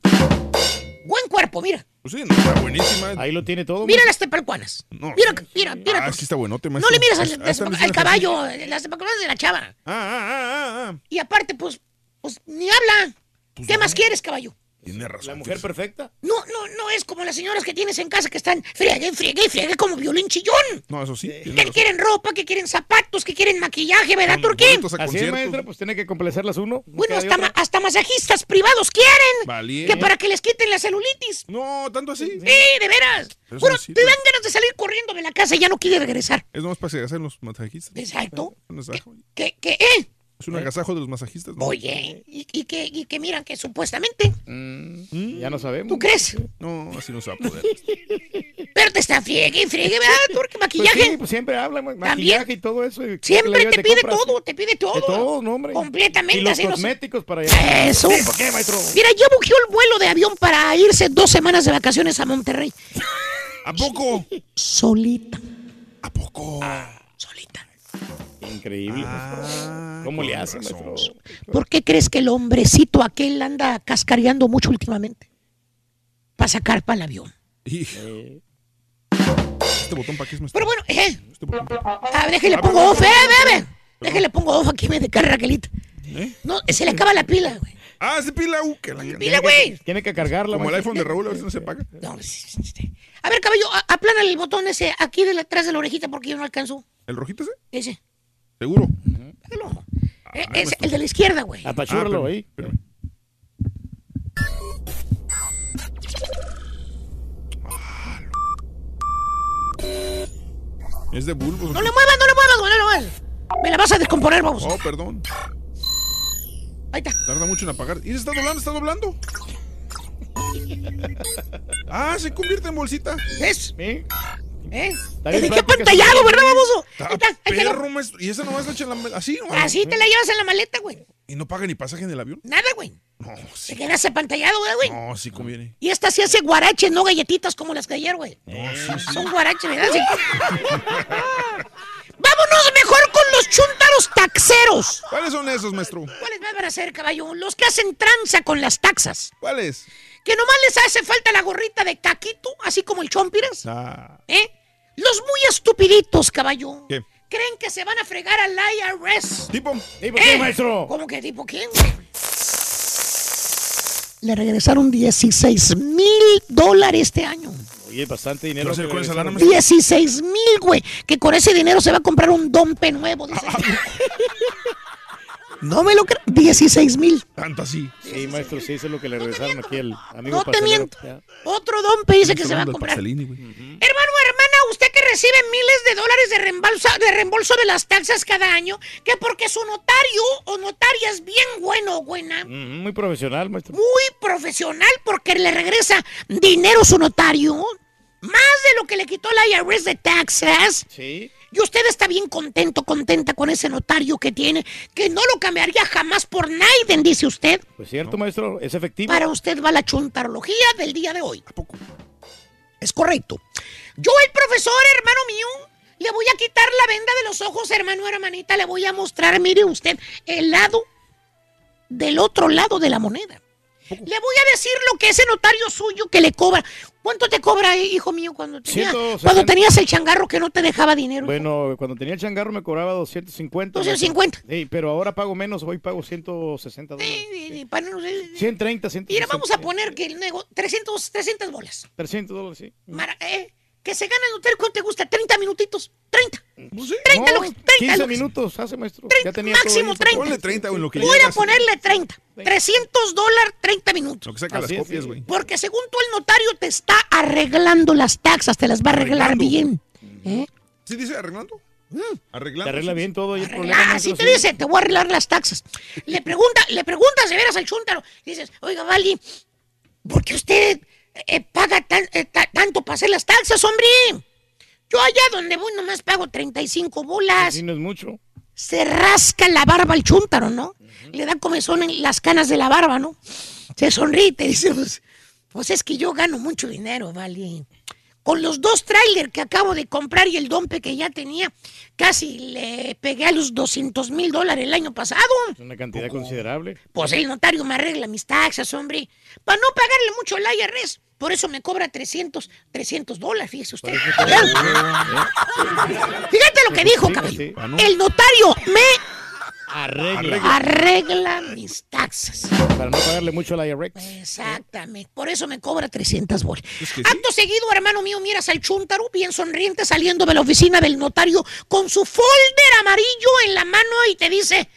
Buen cuerpo, mira. Pues sí, no, está buenísima. Ahí lo tiene todo. Mira las tepalcuanas. No. Mira, mira, mira. Ah, sí está buenote, No maestro. le miras al, Ah, no al caballo, las tepalcuanas de la chava. Ah, ah, ah, ah. Y aparte, pues, pues ni habla. Pues ¿Qué más quieres, caballo? Tiene razón. La mujer perfecta. No, no, no es como las señoras que tienes en casa que están friegue, friegue, friegue como violín chillón. No, eso sí. Que razón. quieren ropa, que quieren zapatos, que quieren maquillaje, ¿verdad, Turquín? Así es, maestro, pues tiene que complacerlas uno. no Bueno, hasta, ma- hasta masajistas privados quieren. Valiente. Que para que les quiten la celulitis. No, tanto así. Sí, de veras. Eso Bueno, te dan ganas de salir corriendo de la casa y ya no quiere regresar. Es nomás para hacer los masajistas. Exacto. Que, que, eh. Es un agasajo de los masajistas. ¿no? Oye, y, y que, y que miran que supuestamente, Mm. Ya no sabemos. ¿tú crees? No, así no se va a poder. Pero te está friegue y friegue, ¿verdad? Turque, Pues maquillaje. sí, pues siempre habla, ma- maquillaje y todo eso. y Siempre te de pide compras. todo, te pide todo. De todo, no, hombre. Completamente, Y los así no cosméticos para allá. Eso. Sí, ¿Por qué, maestro? Mira, ya buqueó el vuelo de avión para irse dos semanas de vacaciones a Monterrey. ¿A poco? Solita. ¿A poco? Solita. Increíble, Ah. ¿Cómo le hace, maestro? ¿Por qué crees que el hombrecito aquel anda cascareando mucho últimamente? Para sacar para el avión. Eh, ¿Este botón para qué es maestro? Pero bueno, eh. Este botón pa- A ver, déjale A pongo off, eh, perdón, bebé. Déjale pongo off aquí, me de cara, Raquelita. ¿Eh? No, se le acaba la pila, güey. Ah, es de pila. Uh, que la Pila, güey. Tiene que cargarla, Como el iPhone de Raúl, a ver si no se apaga. No. A ver, caballo, a- aplánale el botón ese aquí de atrás de la orejita porque yo no alcanzo. ¿El rojito ese? Ese. Seguro. Eh, ver, es maestro. el de la izquierda, güey. Apachúralo Ah, ahí. espérame. Es de bulbos. No le muevas, no le muevas, güey, no le muevas. Me la vas a descomponer, vamos. Oh, perdón. Ahí está. Tarda mucho en apagar. Y se está doblando, está doblando. Ah, se convierte en bolsita. ¿Ves? Sí. ¿Eh? Te bien dejé práctica, pantallado. ¿verdad, baboso? Perro, maestro. Y esa nomás la echa en la... Así, ¿no? Así te la llevas en la maleta, güey. Y no paga ni pasaje en el avión. Nada, güey. No, Te sí. quedas apantallado, ¿verdad, güey. No, sí conviene. Y esta sí hace guarache, no galletitas como las de ayer, güey. No, sí, sí. Son guaraches, ¿verdad? Sí. Vámonos mejor con los chúntaros taxeros. ¿Cuáles son esos, maestro? ¿Cuáles más van a ser, caballo? Los que hacen tranza con las taxas. ¿Cuáles? Que nomás les hace falta la gorrita de caquito, así como el chompiras. Ah, ¿Eh? Los muy estupiditos, caballo. ¿qué? Creen que se van a fregar al IRS. ¿Tipo? ¿Y por qué, ¿Eh? maestro? ¿Cómo que tipo quién, güey? Le regresaron 16 mil dólares este año. Oye, bastante dinero. ¿Qué va a hacer que con esa regresaron. lana, maestro? 16 mil, güey. Que con ese dinero se va a comprar un dompe nuevo, dice. No me lo creo. 16 mil. Tanto así. Sí, maestro, sí, eso es lo que le regresaron aquí al amigo No te pastelero. miento. Ya. Otro dompe dice que se va a comprar. pastelini, güey. Hermano, hermana, usted que recibe miles de dólares de reembolso, de reembolso de las taxas cada año, que porque su notario o notaria es bien bueno o buena, Muy profesional, maestro. muy profesional porque le regresa dinero a su notario, más de lo que le quitó la IRS de taxes. Sí. Y usted está bien contento, contenta con ese notario que tiene, que no lo cambiaría jamás por Naiden, dice usted. Pues cierto, maestro, es efectivo. Para usted va la chuntarología del día de hoy. Es correcto. Yo, el profesor, hermano mío, le voy a quitar la venda de los ojos, hermano, hermanita. Le voy a mostrar, mire usted, el lado del otro lado de la moneda. Le voy a decir lo que ese notario suyo que le cobra. ¿Cuánto te cobra, hijo mío, cuando, tenía- 160. cuando tenías el changarro que no te dejaba dinero? Bueno, cuando tenía el changarro me cobraba 250. 250. maestro. Sí, pero ahora pago menos, hoy pago 160 dólares. Eh, eh, para no- eh, 130, 160. Mira, vamos a poner que el nego 300, 300 bolas. 300 dólares, sí. Mara- eh, que se gana el notario, ¿cuánto te gusta? 30 minutitos. 30. No, 30 lo- 30 15 lo- minutos hace, maestro. 30, ya tenía máximo todo 30. Ponle 30 en lo que Voy a llegas. ponerle 30. 300 dólares, 30 minutos. Lo que saca las Así copias, sí. güey. Porque según tú, el notario te está arreglando las taxas, te las va a arreglar Arreglando. bien. ¿Eh? ¿Sí dice arreglando? Mm. Arreglando. Te arregla sí. bien todo y el problema. Ah, así te sí. dice, te voy a arreglar las taxas. Le pregunta, le preguntas de veras al chúntaro. Dices, oiga, Vali, ¿por qué usted eh, paga tan- eh, ta- tanto para hacer las taxas, hombre? Yo allá donde voy nomás pago 35 bolas. Sí, no es mucho. Se rasca la barba al chúntaro, ¿no? Le da comezón en las canas de la barba, ¿no? Se sonríe y te dice, pues, pues es que yo gano mucho dinero, Vali. Con los dos trailers que acabo de comprar y el dompe que ya tenía, casi le pegué a los 200 mil dólares el año pasado. Es una cantidad considerable. Pues el notario me arregla mis taxas, hombre. Para no pagarle mucho al IRS. Por eso me cobra 300, 300 dólares, fíjese usted. Fíjate lo que dijo, caballo. Sí. El notario me Arregla. arregla mis taxas. Para no pagarle mucho al IRS. Exactamente. Por eso me cobra 300 bolas. Es que sí. Acto seguido, hermano mío, miras al chúntaro bien sonriente saliendo de la oficina del notario con su folder amarillo en la mano y te dice,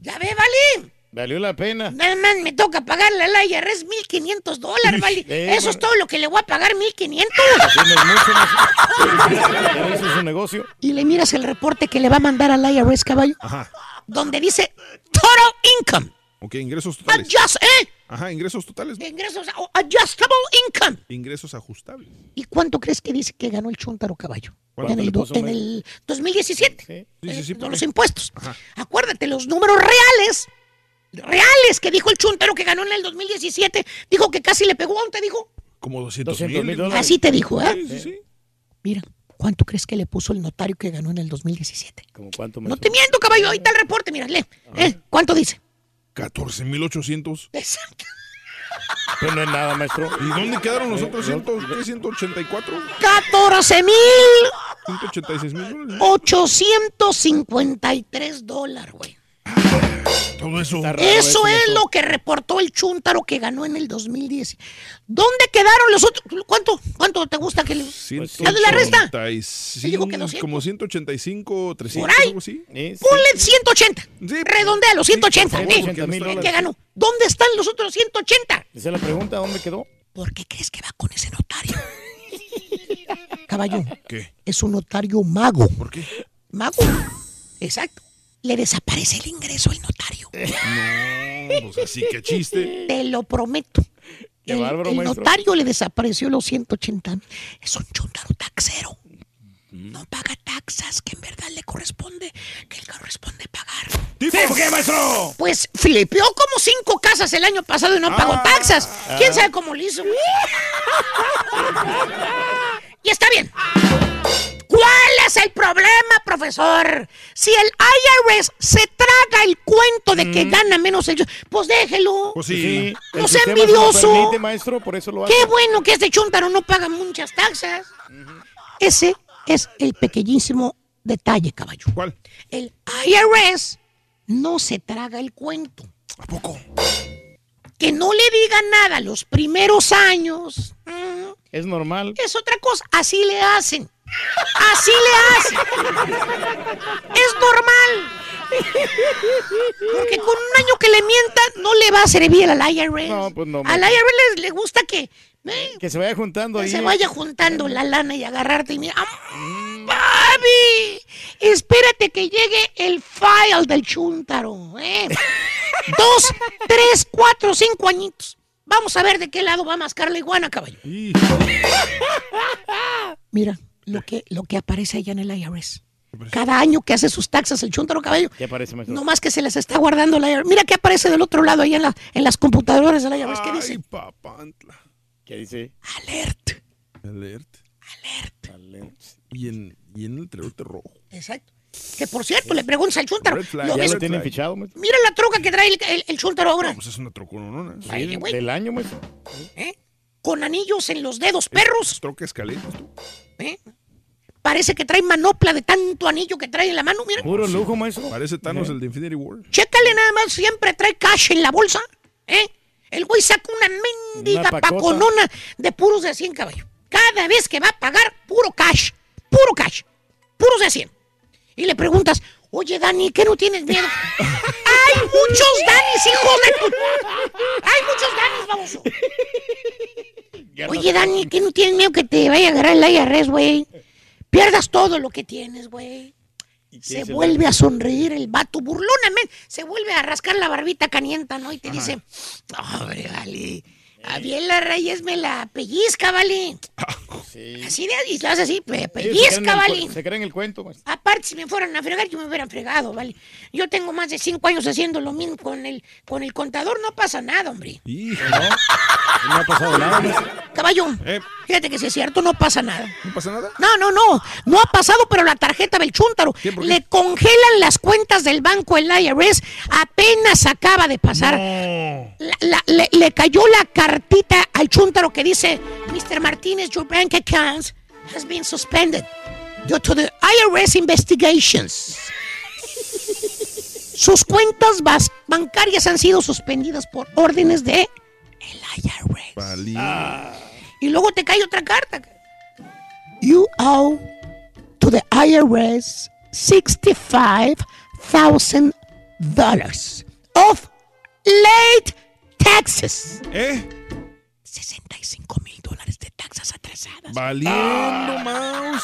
ya ve, vale, Valió la pena. nada más me toca pagarle al IRS 1.500 dólares, vale. Eh, Eso es todo lo que le voy a pagar, 1.500. Sí, no es su negocio. Y le miras el reporte que le va a mandar al IRS, caballo, Ajá. donde dice Total Income. Ok, ingresos totales. Adjust, ¿eh? Ajá, ingresos totales. Ingresos, o Adjustable Income. Ingresos ajustables. ¿Y cuánto crees que dice que ganó el Chuntaro Caballo? ¿Cuánto En el, en el 2017. Sí. Sí, sí, sí, Con ¿por los impuestos. Ajá. Acuérdate, los números reales, reales que dijo el Chuntaro que ganó en el 2017, dijo que casi le pegó, ¿te dijo? Como 200 200 mil dólares. Así te dijo, ¿eh? Sí, sí, sí. Mira, ¿cuánto crees que le puso el notario que ganó en el 2017? ¿Cómo cuánto, No te miento, caballo, ahí está el reporte, mira, lee. ¿Eh? ¿Cuánto dice? 14,800. Exacto. Pero no es nada, maestro. ¿Y dónde quedaron los otros 100, qué, 184? 14 mil 186 mil dólares. 853 dólares, güey. Todo eso. Raro Eso es lo que reportó el Chuntaro que ganó en el 2010. ¿Dónde quedaron los otros? ¿Cuánto, cuánto te gusta que le.? Dale la resta. 185, Te digo que 200. Como 185, 300, Por ahí. algo así. Sí, sí. Ponle 180. Sí. Redondea los 180. por favor, ¿eh? porque no mil está- dólares. ¿Qué ganó? ¿Dónde están los otros 180? Esa es la pregunta, ¿dónde quedó? ¿Por qué crees que va con ese notario? Caballo, ¿Qué? es un notario mago. ¿Por qué? Mago. Exacto. Le desaparece el ingreso al notario. No, pues así que chiste. Te lo prometo. Qué el, bárbaro, el maestro. notario le desapareció los 180 mil. Es un chúntaro taxero. No paga taxas que en verdad le corresponde, que le corresponde pagar. ¿Por qué, maestro? Pues flipeó como cinco casas el año pasado y no pagó Ah. taxas. ¿Quién sabe cómo lo hizo? y está bien. ¿Cuál es el problema, profesor? Si el IRS se traga el cuento de que gana menos ellos, pues déjelo. Pues Sí. El No sea envidioso. permite, maestro, por eso lo hace. Qué bueno que este chuntaro no paga muchas taxas. Ese es el pequeñísimo detalle, caballo. ¿Cuál? El IRS no se traga el cuento. ¿A poco? Que no le diga nada los primeros años mm, Es normal. es otra cosa. Así le hacen. Así le hacen. Es normal. Porque con un año que le mientan no le va a servir al IRS. No, pues no, Al. IRS le, le gusta que, eh, Que se vaya juntando que ahí. se vaya juntando la lana y agarrarte y mira. ¡am, ¡Papi! Espérate que llegue el file del chuntaro. ¿eh? dos, tres, cuatro, cinco añitos. Vamos a ver de qué lado va a mascar la iguana, caballo. Mira, lo que, lo que aparece allá en el IRS. Cada año que hace sus taxas el chuntaro caballo, ¿Qué parece, maestro? no más que se les está guardando la IRS. Mira qué aparece del otro lado ahí en, la- en las computadoras del IRS. ¿Qué dice? ¿Qué dice? Alert. Alert. Alert. Y en, y en el trelote rojo. Exacto. Que por cierto, le preguntas al chuntaro. Red flag. ¿lo Ya lo tienen fichado, maestro. Mira la troca que trae el, el, el chuntaro ahora. Pues es una. Ay, güey. Del año, maestro. ¿Eh? Con anillos en los dedos, perros. Troca escaleras, tú. ¿Eh? Parece que trae manopla de tanto anillo que trae en la mano, mira. Puro lujo, maestro. Parece Thanos el de Infinity War. Chécale nada más, siempre trae cash en la bolsa, ¿eh? El güey saca una mendiga Una paconona de puros de 100 caballos. Cada vez que va a pagar, puro cash, puro cash, puros de 100. Y le preguntas, oye, Dani, ¿qué no tienes miedo? ¡Hay muchos Danis, hijos de tu... ¡Hay muchos Danis, baboso! Oye, Dani, ¿qué no tienes miedo que te vaya a agarrar el IRS, güey? Pierdas todo lo que tienes, güey. Se vuelve a sonreír el vato burlonamente. Se vuelve a rascar la barbita canienta, ¿no? Y te dice, hombre, vale. A bien la Reyes me la pellizca, vale. Así de y lo hace así, pe- pellizca, el vale. Se creen el cuento, maestro. Aparte, si me fueran a fregar, yo me hubieran fregado, ¿vale? Yo tengo más de cinco años haciendo lo mismo con el, con el contador, no pasa nada, hombre. No ha pasado nada. Caballo, fíjate que si es cierto, no pasa nada. Eh. ¿No pasa nada? No, no, no, no ha pasado, pero la tarjeta del chúntaro le congelan las cuentas del banco, el IRS, apenas acaba de pasar. La- la- le, le cayó la cartita al chúntaro que dice, Mr. Martínez, your bank account has been suspended due to the IRS investigations. Sus cuentas bancarias han sido suspendidas por órdenes de y luego te cae otra carta. You owe to the IRS $65,000 of late taxes. ¿Eh? Valiendo mouse.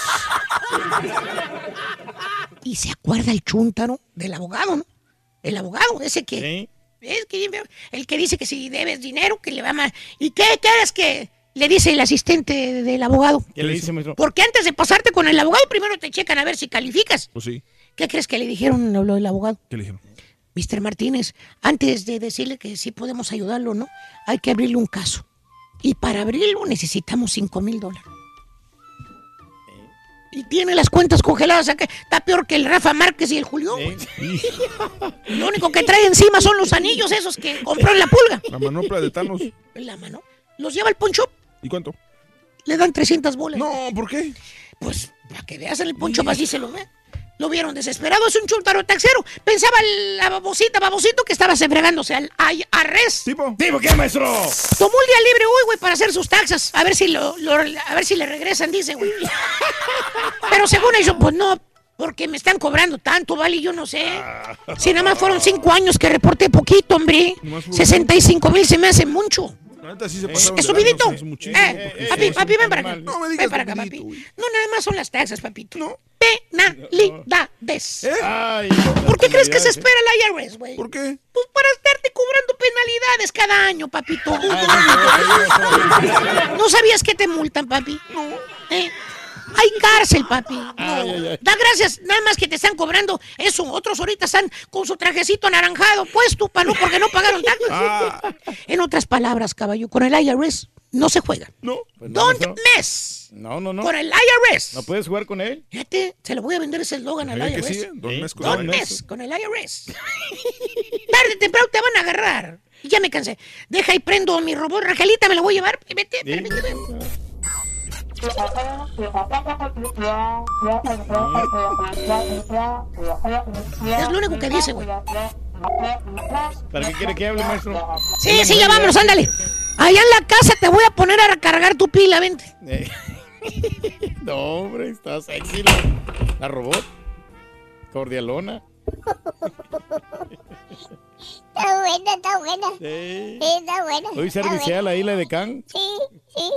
Y se acuerda el chúntaro del abogado, ¿no? El abogado, ese que... Es que el que dice que si debes dinero, que le va mal. ¿Y qué quieres que le dice el asistente del abogado? ¿Qué le dice, maestro? Porque antes de pasarte con el abogado, primero te checan a ver si calificas. Pues sí. ¿Qué crees que le dijeron lo del abogado? ¿Qué le dijeron? Mr. Martínez, antes de decirle que sí podemos ayudarlo, ¿no? Hay que abrirle un caso. Y para abrirlo necesitamos 5 mil dólares. Y tiene las cuentas congeladas, o sea que está peor que el Rafa Márquez y el Julio. Lo único que trae encima son los anillos esos que compró en la pulga. La manopla de Thanos. La mano. Los lleva al poncho, ¿Y cuánto? le dan 300 bolas. No, ¿por qué? Pues para que veas en el poncho, así se lo ve. Lo vieron desesperado, es un chuntaro taxero. Pensaba la babosita, babosito que estaba fregándose al IRS. ¿Tipo? ¿Tipo qué, maestro? Tomó el día libre hoy, güey, para hacer sus taxas. A ver si lo, lo- a ver si le regresan, dice, güey. Pero según ellos, pues no, porque me están cobrando tanto, vale, yo no sé. Si nada más fueron cinco años que reporté poquito, hombre. Nomás fueron 65 mil se me hace mucho. Neta sí se pasaron ¿Es es muchísimo, Eh, papi, papi, ven para acá. No me ven digas para acá, papi. No, nada más son las taxas, papito. No. Penalidades. Ay, ¿Por qué crees que se ¿eh? espera el IRS, güey? ¿Por qué? Pues para estarte cobrando penalidades cada año, papito. ¿No sabías que te multan, papi? No. Hay cárcel, papi. No. Ay, ay, ay. Da gracias, nada más que te están cobrando eso. Otros ahorita están con su trajecito anaranjado puesto, pa, no, porque no pagaron taxes. Ah. En otras palabras, caballo, con el IRS no se juega. No. Pues no, Don't maestro. mess No, no, no. con el IRS. ¿No puedes jugar con él? Fíjate, se lo voy a vender ese eslogan al Oiga que IRS. sí, ¿eh? Don Sí. Mesco. Don't mess con el IRS. Tarde o temprano te van a agarrar. Y Ya me cansé. Deja y prendo mi robot. Rajelita, me lo voy a llevar. Vete, Sí. permíteme. Es lo único que dice, güey. ¿Para qué quiere que hable, maestro? Sí, sí, ya vámonos, ándale. Allá en la casa te voy a poner a recargar tu pila, vente. Eh. no, hombre, está sexy la, la robot. Cordialona. Está buena, está buena. Sí. Sí, está buena. Hoy servicial buena. la isla de Can. Sí, sí,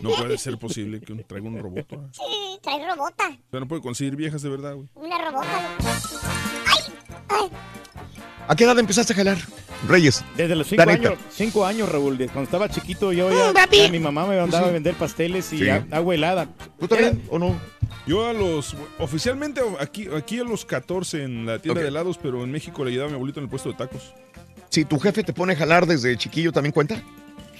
No puede ser posible que un- traiga un robot. ¿no? sí, trae robota. O sea, no puede conseguir viejas de verdad, güey. Una robota. ¡Ay! ¡Ay! ¿A qué edad empezaste a jalar, Reyes? Desde los cinco La neta. años, cinco años, Raúl. Cuando estaba chiquito, yo ya, Mm, papi. ya mi mamá me mandaba Sí. a vender pasteles y Sí. a- agua helada. ¿Tú también o no? Yo a los, oficialmente aquí, aquí a los 14 en la tienda de helados, pero en México le ayudaba a mi abuelito en el puesto de tacos. Si tu jefe te pone a jalar desde chiquillo, ¿también cuenta?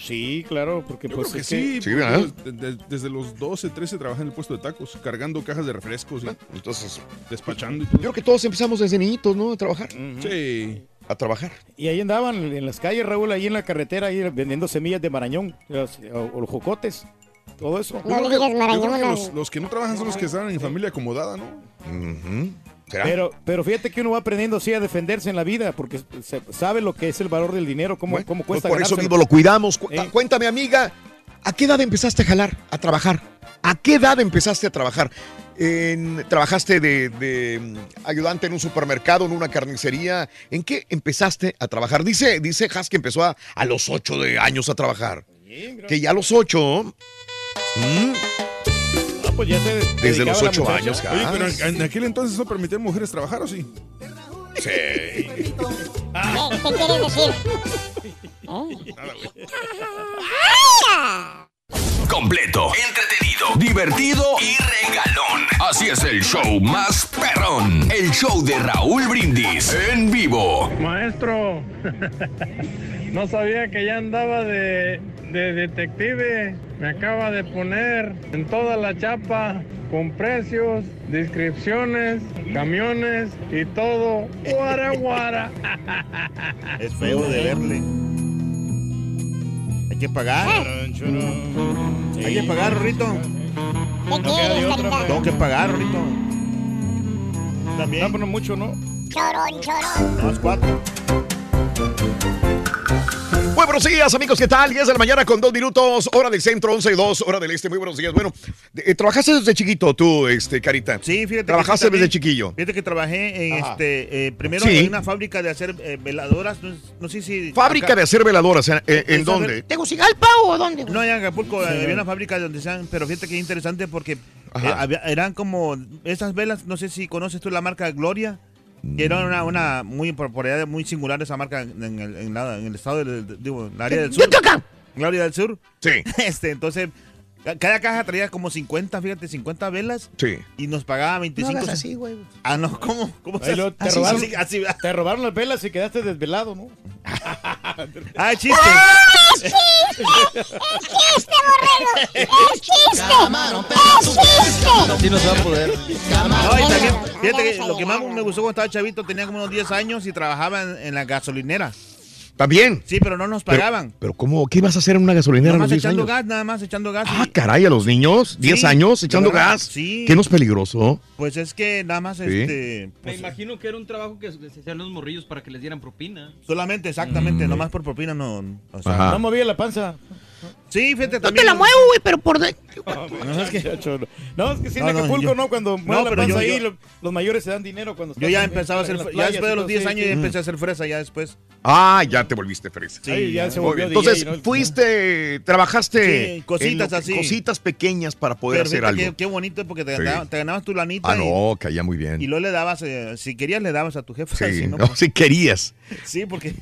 Sí, claro, porque Yo pues creo que sí, Sí, porque ¿verdad? yo de- de- desde los 12, 13 trabajé en el puesto de tacos, cargando cajas de refrescos y entonces despachando y Yo todo. creo que todos empezamos desde niñitos, ¿no? A trabajar. Sí. A trabajar. Y ahí andaban en las calles, Raúl, ahí en la carretera, ahí vendiendo semillas de marañón, los- o, o los jocotes, todo eso. Yo yo los, los que no trabajan son los que están en familia acomodada, ¿no? Pero, pero fíjate que uno va aprendiendo así a defenderse en la vida, porque se- sabe lo que es el valor del dinero, cómo, cómo Pues cuesta por eso mismo lo cuidamos. Cu- Eh. Cuéntame, amiga, ¿a qué edad empezaste a jalar, a trabajar? ¿A qué edad empezaste a trabajar? En- ¿Trabajaste de, de, mm, ayudante en un supermercado, en una carnicería? ¿En qué empezaste a trabajar? Dice, dice Has que empezó a, a los ocho de años a trabajar. Que ya a los ocho... mm, Ah, pues ya se Desde los ocho años, Oye, pero en, en aquel entonces no permitían mujeres trabajar, ¿o sí? Sí. ¿Qué, qué quieres decir? Completo, entretenido, divertido y regalón. Así es el show más perrón. El show de Raúl Brindis en vivo. Maestro, no sabía que ya andaba de, de detective. Me acaba de poner en toda la chapa con precios, descripciones, camiones y todo. Guara, guara. Es feo de verle. Hay que pagar. Hay que pagar, Rorrito. ¿Qué quieres, Carita? Tengo que pagar, Rorrito. También. Vámonos mucho, ¿no? Chorón, chorón. Más cuatro. Muy buenos días, amigos, ¿qué tal? 10 de la mañana con dos minutos, hora del centro, 11 y 2, hora del este. Muy buenos días. Bueno, eh, ¿trabajaste desde chiquito tú, este, Carita? Sí, fíjate. ¿Trabajaste también. desde chiquillo? Fíjate que trabajé en Ajá. este. eh, primero Sí. en una fábrica de hacer eh, veladoras. No, no sé si. Fábrica acá- de hacer veladoras, ¿en, ¿en ver- dónde? ¿Tegucigalpa o dónde? No, en Acapulco Sí. había una fábrica donde sean, pero fíjate que interesante porque eh, había- eran como esas velas, no sé si conoces tú la marca Gloria, que era una, una muy propiedad muy singular esa marca en el, en la- en el estado del, digo, en el área del sur. Gloria del Sur. Sí. Este, entonces, cada caja traía como 50, fíjate, 50 velas. Sí. Y nos pagaba 25. No hagas así, güey. Ah, no, ¿cómo? ¿Cómo Ahí se lo- te, así, robaron, así, así, ¿verdad? te robaron las velas y quedaste desvelado, ¿no? Ah, chiste. ¡Es chiste! ¡Es chiste, borrego! ¡Es chiste! ¡Es chiste! Así no se va a poder. No, y también, fíjate que lo que más me gustó cuando estaba chavito, tenía como unos 10 años y trabajaba en, en la gasolinera. ¿También? Sí, pero no nos pagaban. Pero, pero ¿cómo? ¿Qué ibas a hacer en una gasolinera Nada más 10 echando años? gas, nada más echando gas. Ah, y- caray, a los niños, 10 Sí, años echando verdad, gas. sí. ¿Qué no es peligroso? Pues es que nada más Sí. este. Me pues, imagino que era un trabajo que se hacían los morrillos para que les dieran propina. solamente, exactamente, nomás por propina no. O sea, Ajá. No movía la panza. Sí, fíjate No también. te la muevo, güey, pero por dentro. No, es que, no, es que sí, en No, no, Acapulco, yo- no, cuando No, mueve la pero panza yo- ahí, yo- los mayores se dan dinero cuando Yo ya empezaba a hacer. Ya después de los todo, 10 sí, años sí. ya empecé a hacer fresa, ya después. Ah, ya te volviste fresa. Sí, ya se volvió. DJ, Entonces, ¿no? fuiste, trabajaste Sí, cositas en lo- así. cositas pequeñas para poder Pero hacer fíjate algo. Qué, qué bonito porque te, Sí. ganabas, te ganabas tu lanita. Ah, y- no, caía muy bien. Y luego le dabas, eh, si querías, le dabas a tu jefe. Sí, si no, no, pues- si querías. sí, porque.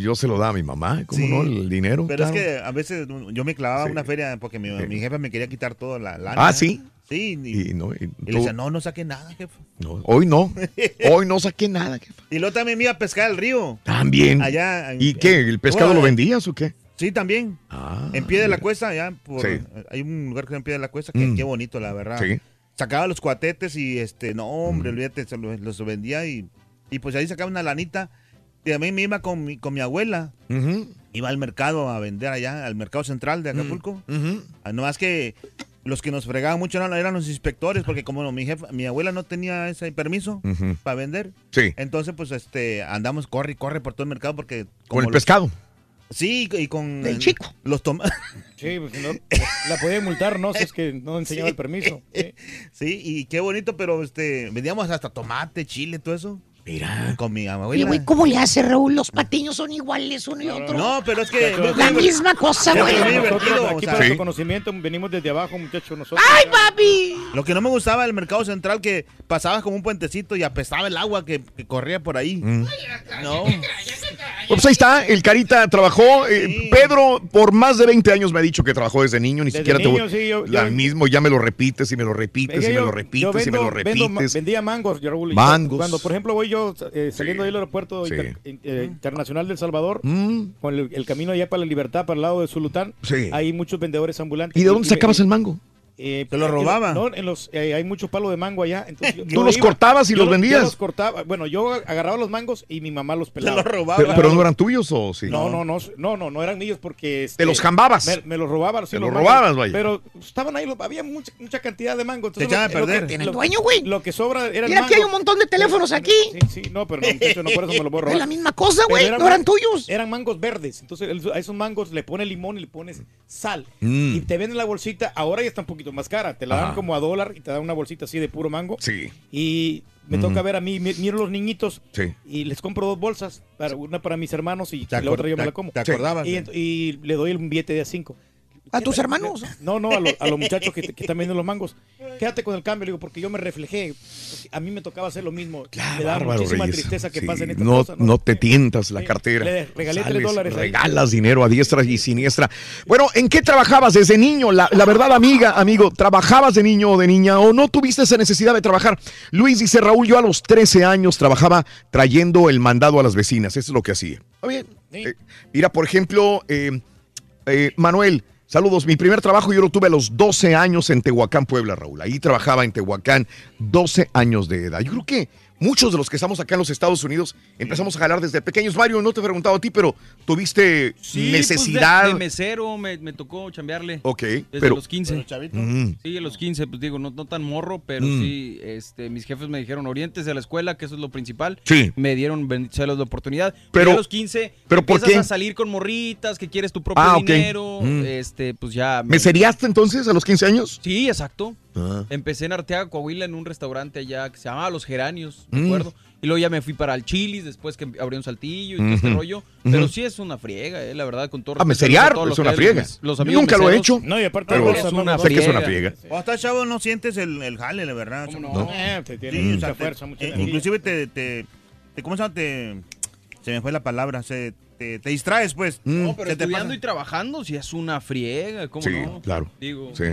Yo se lo daba a mi mamá, ¿cómo no? El dinero. Pero es que a veces yo me clavaba Sí. una feria porque mi, Sí. mi jefe me quería quitar todo la lana. Ah, ¿sí? Sí, y, Y, no, y y tú- le decía, no, no saque nada, jefe. no, hoy no. Hoy no saqué nada. jefe. Y luego también me iba a pescar al río. También. Allá. en- ¿Y qué? ¿El pescado Bueno, lo vendías o qué? Sí, también. Ah, en pie de la cuesta, allá. Por, Sí. Hay un lugar que se en pie de la cuesta que Mm. qué bonito, la verdad. Sí. Sacaba los cuatetes y este, no, hombre, Mm. olvídate, se los, los vendía y, y pues ahí sacaba una lanita. Y a mí me iba con mi, con mi abuela. Ujú, Iba al mercado a vender allá, al mercado central de Acapulco. ujú. Ah, No más que los que nos fregaban mucho eran, eran los inspectores, porque como no, mi jefa, mi abuela no tenía ese permiso para vender. Sí. Entonces, pues este, andamos, corre y corre por todo el mercado porque. como Con el los- pescado. Sí, y con. El chico. Los tomates. Sí, pues, si no, la podía multar, ¿no? Si es que no enseñaba el permiso. Sí. Sí, y qué bonito, pero este, vendíamos hasta tomate, chile, todo eso. Mira. Con mi Oye, abuela. güey, ¿cómo le hace, Raúl? Los patiños son iguales uno y otro. No, pero es que... La misma cosa, güey. aquí para Sí. tu conocimiento venimos desde abajo, muchachos, nosotros. ¡Ay, papi! Lo que no me gustaba del mercado central que pasabas como un puentecito y apestaba el agua que, que corría por ahí. Mm. No. Pues ahí está, el Carita trabajó. eh, Pedro, por más de 20 años me ha dicho que trabajó desde niño, ni Desde siquiera niño, te sí, yo- La yo- mismo, ya me lo repites y me lo repites Es y me yo- lo yo repites y me lo repites. vendía mangos, yo, Raúl. y Mangos. Cuando, por ejemplo, voy yo eh, saliendo Sí. del aeropuerto Sí. inter- in- eh, internacional del Salvador, Mm. con el, el camino allá para la libertad, para el lado de Zulután, Sí. hay muchos vendedores ambulantes. ¿Y de dónde sacabas el mango? Eh, ¿Te lo eh, robaba? No, en los, eh, hay muchos palos de mango allá. entonces yo- ¿Tú yo los iba- cortabas y los lo- vendías? Yo los cortaba. Bueno, yo agarraba los mangos y mi mamá los pelaba. Pero, pero no eran tuyos o sí? No, no, no, no, no, no eran míos porque... este, ¿Te los jambabas? Me, me los robaba. sí, Te los los mangos. robabas, vaya. Pero estaban ahí, los- había mucha, mucha cantidad de mangos. Te echaban a perder. que- Tiene lo- el dueño, güey. Lo que sobra era el Mira, aquí hay mango. un montón de teléfonos aquí. Sí, sí, no, pero no, muchacho, no por eso me los voy a robar. Es la misma cosa, güey. No eran tuyos. Eran mangos verdes. Entonces, el- a esos mangos le pones limón y le pones sal. Mm. Y te venden la bolsita. Ahora ya está un poquito más cara. Te la dan como a dólar y te dan una bolsita así de puro mango. Sí. Y me toca ver a mí, mi- miro los niñitos Sí. y les compro dos bolsas, para, una para mis hermanos y, ¿Te y la otra yo me la como. te acordabas y le doy un billete de a cinco. ¿A tus hermanos? No, no, a, lo- a los muchachos que, que están vendiendo los mangos. Quédate con el cambio, le digo, porque yo me reflejé. A mí me tocaba hacer lo mismo. me da muchísima Reyes. tristeza que Sí, pasen estas no, cosas. no te tientas la cartera. le regalé tres dólares ahí. Regalas dinero a diestra y siniestra. Bueno, ¿en qué trabajabas desde niño? La, la verdad, amiga, amigo, ¿trabajabas de niño o de niña o no tuviste esa necesidad de trabajar? Luis dice, Raúl, yo a los 13 años trabajaba trayendo el mandado a las vecinas. Eso es lo que hacía. Está bien. Eh, mira, por ejemplo, eh, eh, Manuel, saludos. Mi primer trabajo yo lo tuve a los 12 años en Tehuacán, Puebla, Raúl. Ahí trabajaba en Tehuacán, 12 años de edad. Yo creo que muchos de los que estamos acá en los Estados Unidos empezamos a jalar desde pequeños. Mario, no te he preguntado a ti, pero tuviste Sí, necesidad. Pues de, de mesero me, me tocó chambearle. Ok, Desde pero- los 15. Pero chavito. Mm. Sí, a los 15, pues digo, no, no tan morro, pero Mm. sí, este, mis jefes me dijeron, oriéntese a la escuela, que eso es lo principal. Sí. Me dieron bendiciones de oportunidad. Pero- a los 15 ¿pero por empiezas qué? a salir con morritas, que quieres tu propio Ah, dinero, Mm. este, pues ya. me- ¿Me seriaste entonces a los 15 años? Sí, exacto. Ah. Empecé en Arteaga, Coahuila, en un restaurante allá que se llamaba Los Geranios, me Mm. acuerdo. Y luego ya me fui para el Chilis, después que abrió un saltillo y todo este rollo. Pero sí es una friega, eh, la verdad, con todo Ah, a meseriar, todos los es una friega. Los, los Yo amigos nunca lo he meseros. hecho. No, y aparte Pero es una sé que es una friega. friega. Cuando estás chavo no sientes el, el jale, la verdad. no? Eh, te tiene Sí, mucha o sea, te- fuerza, mucha eh. Inclusive te, te, te- ¿cómo se llama? Te, se me fue la palabra, se, te, te distraes, pues. No, pero Se te estudiando pasa. y trabajando, sí es una friega, ¿cómo Sí, no? claro. Digo, Sí.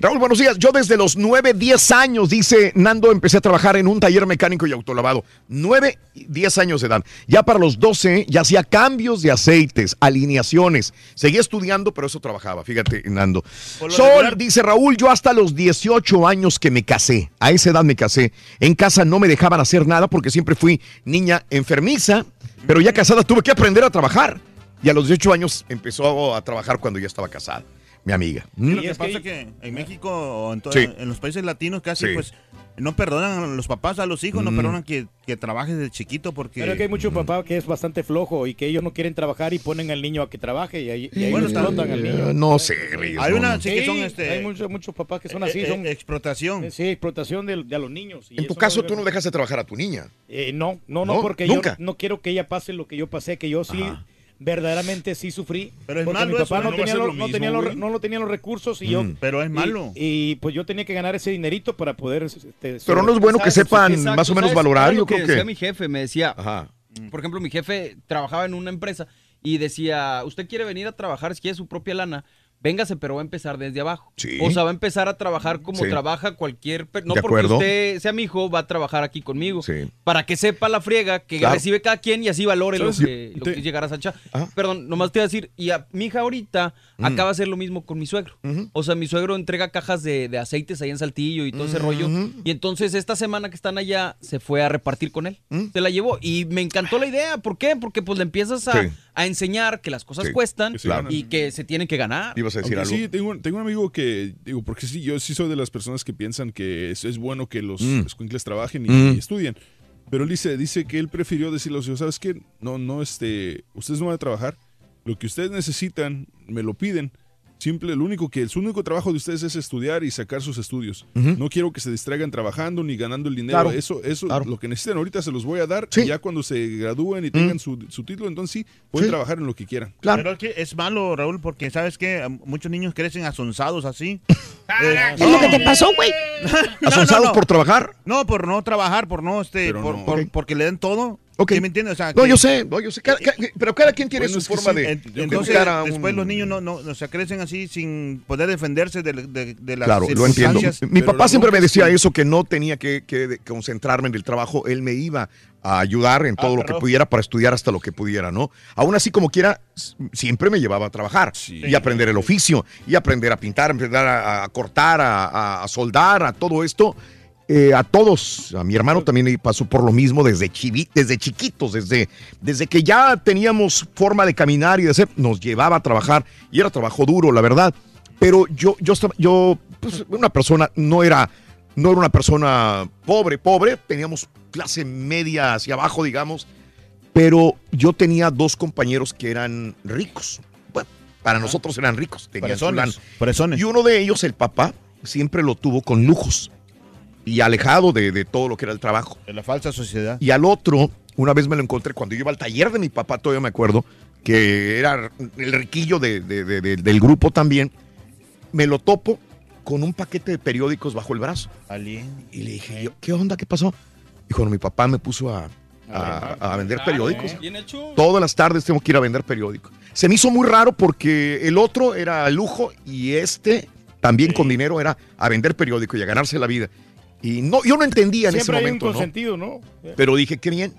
Raúl, buenos días. Yo desde los 9, 10 años, dice Nando, empecé a trabajar en un taller mecánico y autolavado. 9, 10 años de edad. Ya para los 12 ya hacía cambios de aceites, alineaciones. Seguía estudiando, pero eso trabajaba. Fíjate, Nando. Sol, regular- dice Raúl, yo hasta los 18 años que me casé. A esa edad me casé. En casa no me dejaban hacer nada porque siempre fui niña enfermiza, pero ya casada tuve que aprender a trabajar. Y a los 18 años empezó a trabajar cuando ya estaba casada. Mi amiga. Sí, ¿Mm? lo que pasa es que en México o en, to- Sí. en los países latinos casi Sí. pues no perdonan a los papás, a los hijos, no Mm. perdonan que, que trabajes desde chiquito porque... Pero es que hay mucho papá que es bastante flojo y que ellos no quieren trabajar y ponen al niño a que trabaje y ahí, y ahí Bueno, explotan al niño. Eh, no sé, Reyes, Hay una, no. sí, que son este... Hay muchos, muchos papás que son así, eh, son eh, explotación. Sí, explotación de, de a los niños. y En tu caso, no tú no dejas de trabajar a tu niña. Eh, no, no, no, ¿No? porque ¿Nunca? yo no quiero que ella pase lo que yo pasé, que yo sí verdaderamente sí sufrí. Pero es porque malo mi papá eso, no, tenía lo no, tenía los, güey. no lo tenía los recursos y Mm. yo... Pero es malo. Y, pues yo tenía que ganar ese dinerito para poder... este, Pero no es bueno que sepan Exacto, más o menos valorar, yo creo decía que... mi jefe, me decía, Ajá. por ejemplo, mi jefe trabajaba en una empresa y decía, usted quiere venir a trabajar, si quiere su propia lana, véngase, pero va a empezar desde abajo. Sí. O sea, va a empezar a trabajar como Sí. trabaja cualquier... per- No porque usted sea mi hijo, va a trabajar aquí conmigo. Sí. Para que sepa la friega que Claro. recibe cada quien y así valore lo que, lo llegará a Sancha. Ah. Perdón, nomás te iba a decir, y a mi hija ahorita Mm. acaba de hacer lo mismo con mi suegro. O sea, mi suegro entrega cajas de, de aceites ahí en Saltillo y todo ese rollo. Y entonces esta semana que están allá se fue a repartir con él. Se la llevó y me encantó la idea. ¿Por qué? Porque pues le empiezas a. a enseñar que las cosas Sí. cuestan Que y que se tienen que ganar. Ibas a decir algo. sí, tengo, tengo un amigo que, digo, porque sí, yo sí soy de las personas que piensan que es, es bueno que los Mm. escuincles trabajen y, Mm. y estudien. Pero él dice, dice que él prefirió decirle a los hijos, ¿sabes qué? No, no, este, ustedes no van a trabajar. Lo que ustedes necesitan, me lo piden. Simple, lo único que, su único trabajo de ustedes es estudiar y sacar sus estudios. No quiero que se distraigan trabajando ni ganando el dinero. Claro, Eso, eso, claro. lo que necesitan ahorita se los voy a dar. Y ya cuando se gradúen y tengan su, su título, entonces sí, pueden Sí. trabajar en lo que quieran. Pero es que es malo, Raúl, porque sabes que muchos niños crecen asonzados así. ¿Qué es lo que te pasó, güey? ¿Asonzados por trabajar? No, por no trabajar, por no, este, por, por- porque le den todo. Ok. ¿Sí me entiendes? O sea, No, que- yo sé, no, yo sé. Cada- cada- pero cada quien tiene Bueno, su forma sí, de, en- de entonces, un- después los niños no, no, o sea, crecen así sin poder defenderse de, de, de las Claro, lo entiendo. Mi papá siempre me decía eso, que no tenía que, que concentrarme en el trabajo. Él me iba a ayudar en todo lo que pudiera para estudiar hasta lo que pudiera, ¿no? Aún así, como quiera, siempre me llevaba a trabajar y aprender el oficio, y aprender a pintar, aprender a, a cortar, a soldar, a todo esto. Eh, a todos, a mi hermano también pasó por lo mismo desde, chivi- desde chiquitos, desde, desde que ya teníamos forma de caminar y de ser, nos llevaba a trabajar y era trabajo duro, la verdad. Pero yo, yo yo, pues, una persona, no era, no era una persona pobre, pobre, teníamos clase media hacia abajo, digamos, pero yo tenía dos compañeros que eran ricos. Bueno, para nosotros eran ricos, tenían su Presones, lana. presones. Y uno de ellos, el papá, siempre lo tuvo con lujos y alejado de, de todo lo que era el trabajo. De la falsa sociedad. Y al otro, una vez me lo encontré cuando yo iba al taller de mi papá, todavía me acuerdo, que era el riquillo de- de- de- de- del grupo también. Me lo topo con un paquete de periódicos bajo el brazo. Y le dije, yo, ¿qué onda? ¿Qué pasó? Dijo, no, mi papá me puso a, a- a vender periódicos. Bien hecho. Todas las tardes tengo que ir a vender periódicos. Se me hizo muy raro porque el otro era lujo y este también con dinero era a vender periódicos y a ganarse la vida. Y no, yo no entendía en Siempre ese hay un momento, ¿no? consentido, ¿no? Pero dije, qué bien.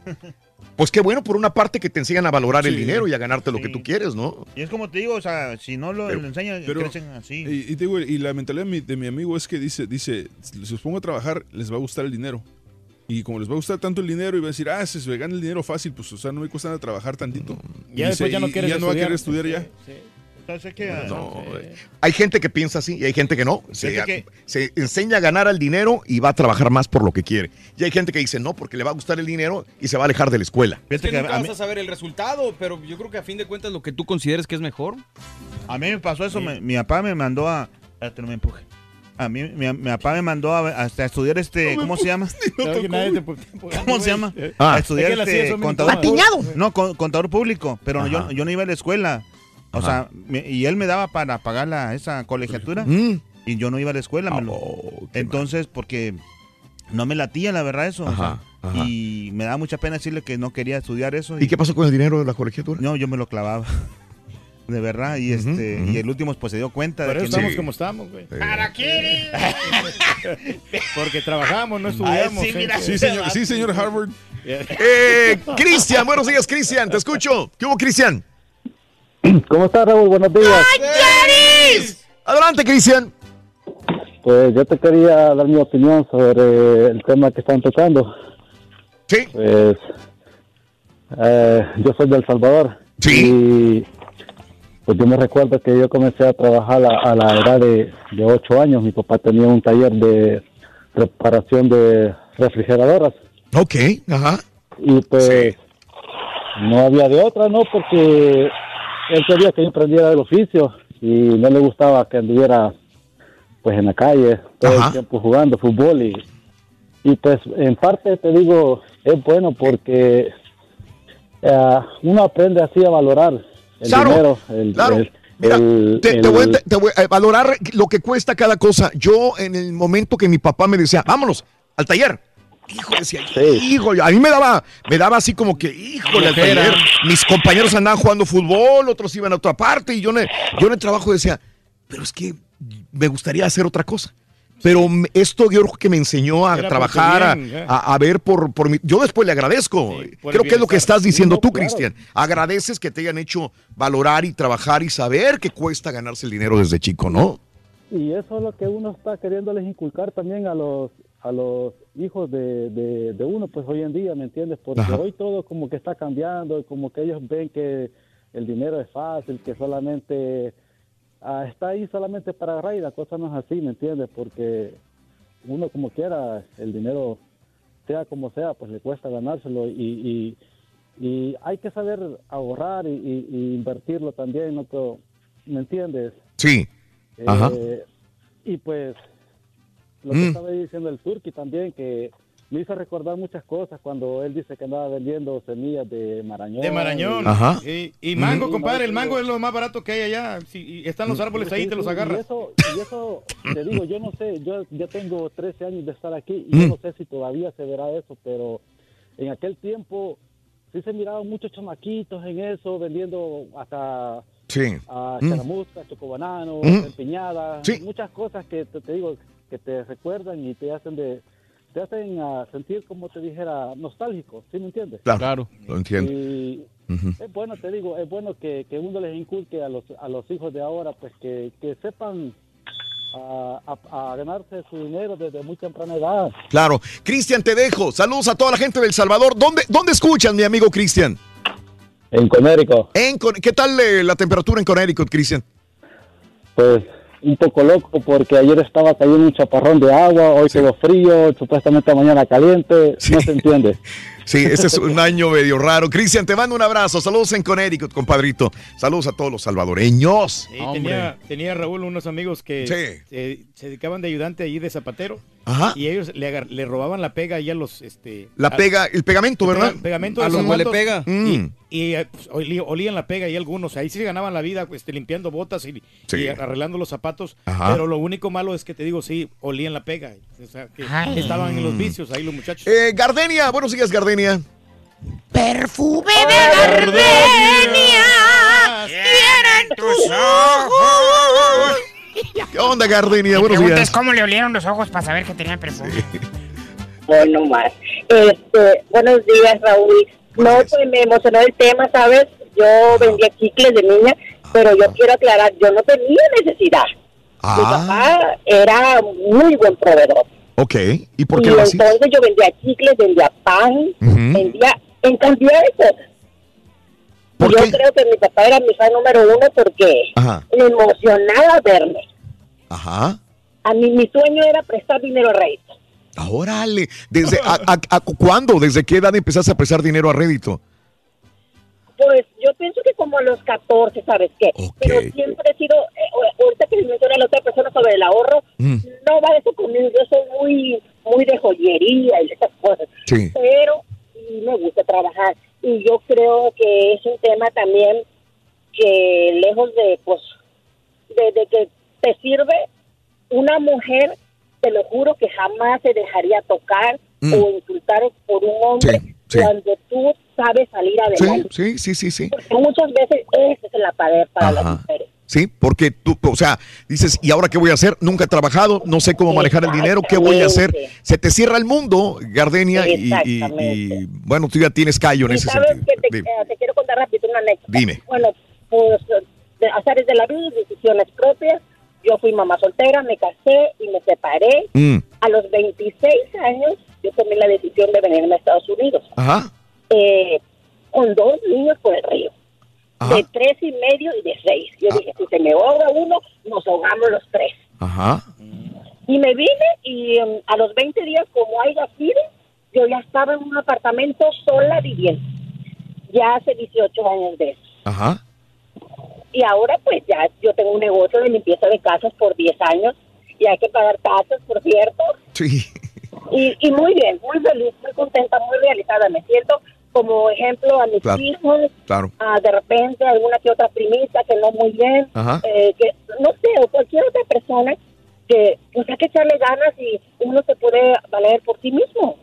Pues qué bueno por una parte que te enseñan a valorar el Sí. dinero y a ganarte lo que tú quieres, ¿no? Y es como te digo, o sea, si no lo, Pero- lo enseñan, pero- crecen así. Y, y te digo, y la mentalidad de mi, de mi amigo es que dice, dice, si os pongo a trabajar, les va a gustar el dinero. Y como les va a gustar tanto el dinero, y va a decir, ah, si se me gana el dinero fácil, pues, o sea, no me cuesta nada trabajar tantito. Ya Y después ya no y- y quieres ya no va a querer estudiar. estudiar ya. Entonces, que, No, eh, Hay gente que piensa así y hay gente que no. Se, que- se enseña a ganar al dinero y va a trabajar más por lo que quiere. Y hay gente que dice no, porque le va a gustar el dinero y se va a alejar de la escuela. Es que nunca vas a saber el resultado, pero yo creo que a fin de cuentas lo que tú consideres que es mejor. A mí me pasó eso, me- mi papá me mandó a... Espérate, no me empuje. A mí, mi, mi papá me mandó a, hasta a estudiar este, ¿cómo se llama? Que ¿Cómo se llama? Ah. A estudiar Es que este, contador. incomodaba. No, con- contador público, pero yo, yo no iba a la escuela. O Ajá. sea, me- y él me daba para pagar la, esa colegiatura Mm. y yo no iba a la escuela. me lo- Oh, entonces, porque no me latía, la verdad, eso. o sea, Ajá, ajá. y me da mucha pena decirle que no quería estudiar eso. ¿Y qué pasó con el dinero de la colegiatura? No, yo me lo clavaba. De verdad, y este y el último pues se dio cuenta Por de eso que no- estamos como estamos, güey. ¿Para qué? Porque trabajamos, no estudiamos. sí, ¿eh? mira, Sí, señor, sí, señor Harvard. Eh, Cristian, buenos días, Cristian, te escucho. ¿Qué hubo, Cristian? ¿Cómo estás, Raúl? Buenos días. Adelante, Cristian. Pues yo te quería dar mi opinión sobre el tema que están tocando. Sí. Pues eh, yo soy de El Salvador. Sí. Y pues yo me recuerdo que yo comencé a trabajar a, a la edad de, de 8 años. Mi papá tenía un taller de reparación de refrigeradoras. Ok, ajá. Y pues no había de otra, ¿no? Porque él quería que yo aprendiera el oficio y no le gustaba que anduviera pues en la calle todo Ajá. el tiempo jugando fútbol y, y pues en parte te digo es bueno porque eh, uno aprende así a valorar el Claro, dinero, el, claro. el- Mira, el- te, te el- voy, a- te voy a valorar lo que cuesta cada cosa. Yo, en el momento que mi papá me decía, vámonos al taller. Hijo, decía, hijo, a mí me daba, me daba así como que, híjole, al Flojera. taller. Mis compañeros andaban jugando fútbol, otros iban a otra parte, y yo en el, yo en el trabajo decía, pero es que me gustaría hacer otra cosa. Pero esto yo creo que me enseñó a Era trabajar, bien, ya. a- a ver por, por mi... Yo después le agradezco. creo que es lo que estás diciendo No, tú, claro. Cristian. Agradeces que te hayan hecho valorar y trabajar y saber que cuesta ganarse el dinero desde chico, ¿no? Y eso es lo que uno está queriéndoles inculcar también a los a los hijos de, de, de uno, pues hoy en día, ¿me entiendes? Porque Ajá. hoy todo como que está cambiando, y como que ellos ven que el dinero es fácil, que solamente ah, está ahí solamente para agarrar y la cosa no es así, ¿me entiendes? Porque uno como quiera, el dinero, sea como sea, pues le cuesta ganárselo y, y, y hay que saber ahorrar y, y- invertirlo también, ¿no? Pero ¿me entiendes? Sí. Eh, Ajá. Y pues, lo Mm. que estaba diciendo el Turki también, que me hizo recordar muchas cosas cuando él dice que andaba vendiendo semillas de marañón. De Marañón. Ajá. Y, y mango, Mm. compadre. El mango es lo más barato que hay allá. Sí, y están los árboles ahí, Sí, te los Y agarras. eso, y eso, te digo, yo no sé, yo ya tengo 13 años de estar aquí y Mm. yo no sé si todavía se verá eso, pero en aquel tiempo sí se miraban muchos chamaquitos en eso, vendiendo hasta Sí. a Mm. charamusca, chocobanano, Mm. empiñadas, Sí. muchas cosas que te, te digo que te recuerdan y te hacen de te hacen ah, sentir como te dijera nostálgico, ¿sí me entiendes? Claro. Lo entiendo. Y es bueno, te digo, es bueno que, que uno les inculque a los, a los hijos de ahora, pues que, que sepan ah, a, a ganarse su dinero desde muy temprana edad. Claro. Cristian, te dejo. Saludos a toda la gente del Salvador. ¿Dónde, dónde escuchan, mi amigo Cristian? En Conérico. En Con- ¿Qué tal eh, la temperatura en Connecticut, Cristian? Pues un poco loco porque ayer estaba cayendo un chaparrón de agua, hoy quedó frío, supuestamente mañana caliente, no se entiende. Sí, este es un año medio raro. Cristian, te mando un abrazo. Saludos en Connecticut, compadrito. Saludos a todos los salvadoreños. Sí, tenía, tenía Raúl unos amigos que Sí. se, se dedicaban de ayudante allí de zapatero. Ajá. Y ellos le, agar- le robaban la pega ahí a los... Este, La a- pega, el pegamento, el ¿verdad? pega- pegamento A de los zapatos. huele pega. Mm. Y, y, pues, olí- olían la pega y algunos. Ahí sí se ganaban la vida pues, este, limpiando botas y, Sí. y arreglando los zapatos. Ajá. Pero lo único malo es que te digo, sí, olían la pega. O sea, que estaban en los vicios ahí los muchachos. Eh, Gardenia, buenos días, Gardenia. Perfume de gardenia tienen tus ojos. ¿Qué onda, Gardenia? Mi Buenos días. cómo le olieron los ojos para saber que tenía perfume. Bueno, más. Este, buenos días, Raúl. No, pues me emocionó el tema, ¿sabes? Yo vendía chicles de niña, pero yo quiero aclarar, yo no tenía necesidad. Mi Ah, papá era muy buen proveedor. Ok. ¿Y por qué y lo hacías? entonces yo vendía chicles, vendía pan, vendía en cantidad de cosas. Yo creo que mi papá era mi fan número uno porque Ajá. me emocionaba verme. Ajá. A mí mi sueño era prestar dinero a rédito. Órale. ¿Desde a, a- a- cuándo? ¿Desde qué edad empezaste a prestar dinero a rédito? Pues yo pienso que como a los 14, ¿sabes qué? Pero siempre he sido, eh, ahorita que menciona la otra persona sobre el ahorro, Mm. no va eso conmigo, yo soy muy, muy de joyería y de esas cosas. Sí. Pero sí me gusta trabajar y yo creo que es un tema también que lejos de, pues, de, de que te sirve una mujer, te lo juro que jamás se dejaría tocar Mm. o insultar por un hombre sí. Cuando tú sabes salir Sí, adelante. sí, sí, sí, sí. Porque muchas veces ese es el apader para las Ajá. mujeres. Sí, porque tú, o sea, dices, ¿y ahora qué voy a hacer? Nunca he trabajado, no sé cómo manejar el dinero, ¿qué voy a hacer? Se te cierra el mundo, Gardenia, y, y- y, bueno, tú ya tienes callo en Y ese sabes sentido. que te, eh, te quiero contar rápido una anécdota. Dime. Bueno, pues de azares de la vida, decisiones propias. Yo fui mamá soltera, me casé y me separé. Mm, A los 26 años yo tomé la decisión de venirme a Estados Unidos. Ajá. eh, con dos niños por el río. Ajá. De tres y medio y de seis. Yo dije, si se me ahoga uno, nos ahogamos los tres. Ajá. Y me vine y em, a los 20 días, como haya sido, yo ya estaba en un apartamento sola viviendo. Ya hace 18 años de eso. Ajá. Y ahora pues ya yo tengo un negocio de limpieza de casas por 10 años y hay que pagar tasas, por cierto. Sí. Y, y muy bien, muy feliz, muy contenta, muy realizada. Me siento como ejemplo a mis Claro. hijos, Claro. a de repente alguna que otra primita que no muy bien, eh, que no sé, o cualquier otra persona que pues hay que echarle ganas y uno se puede valer por sí mismo.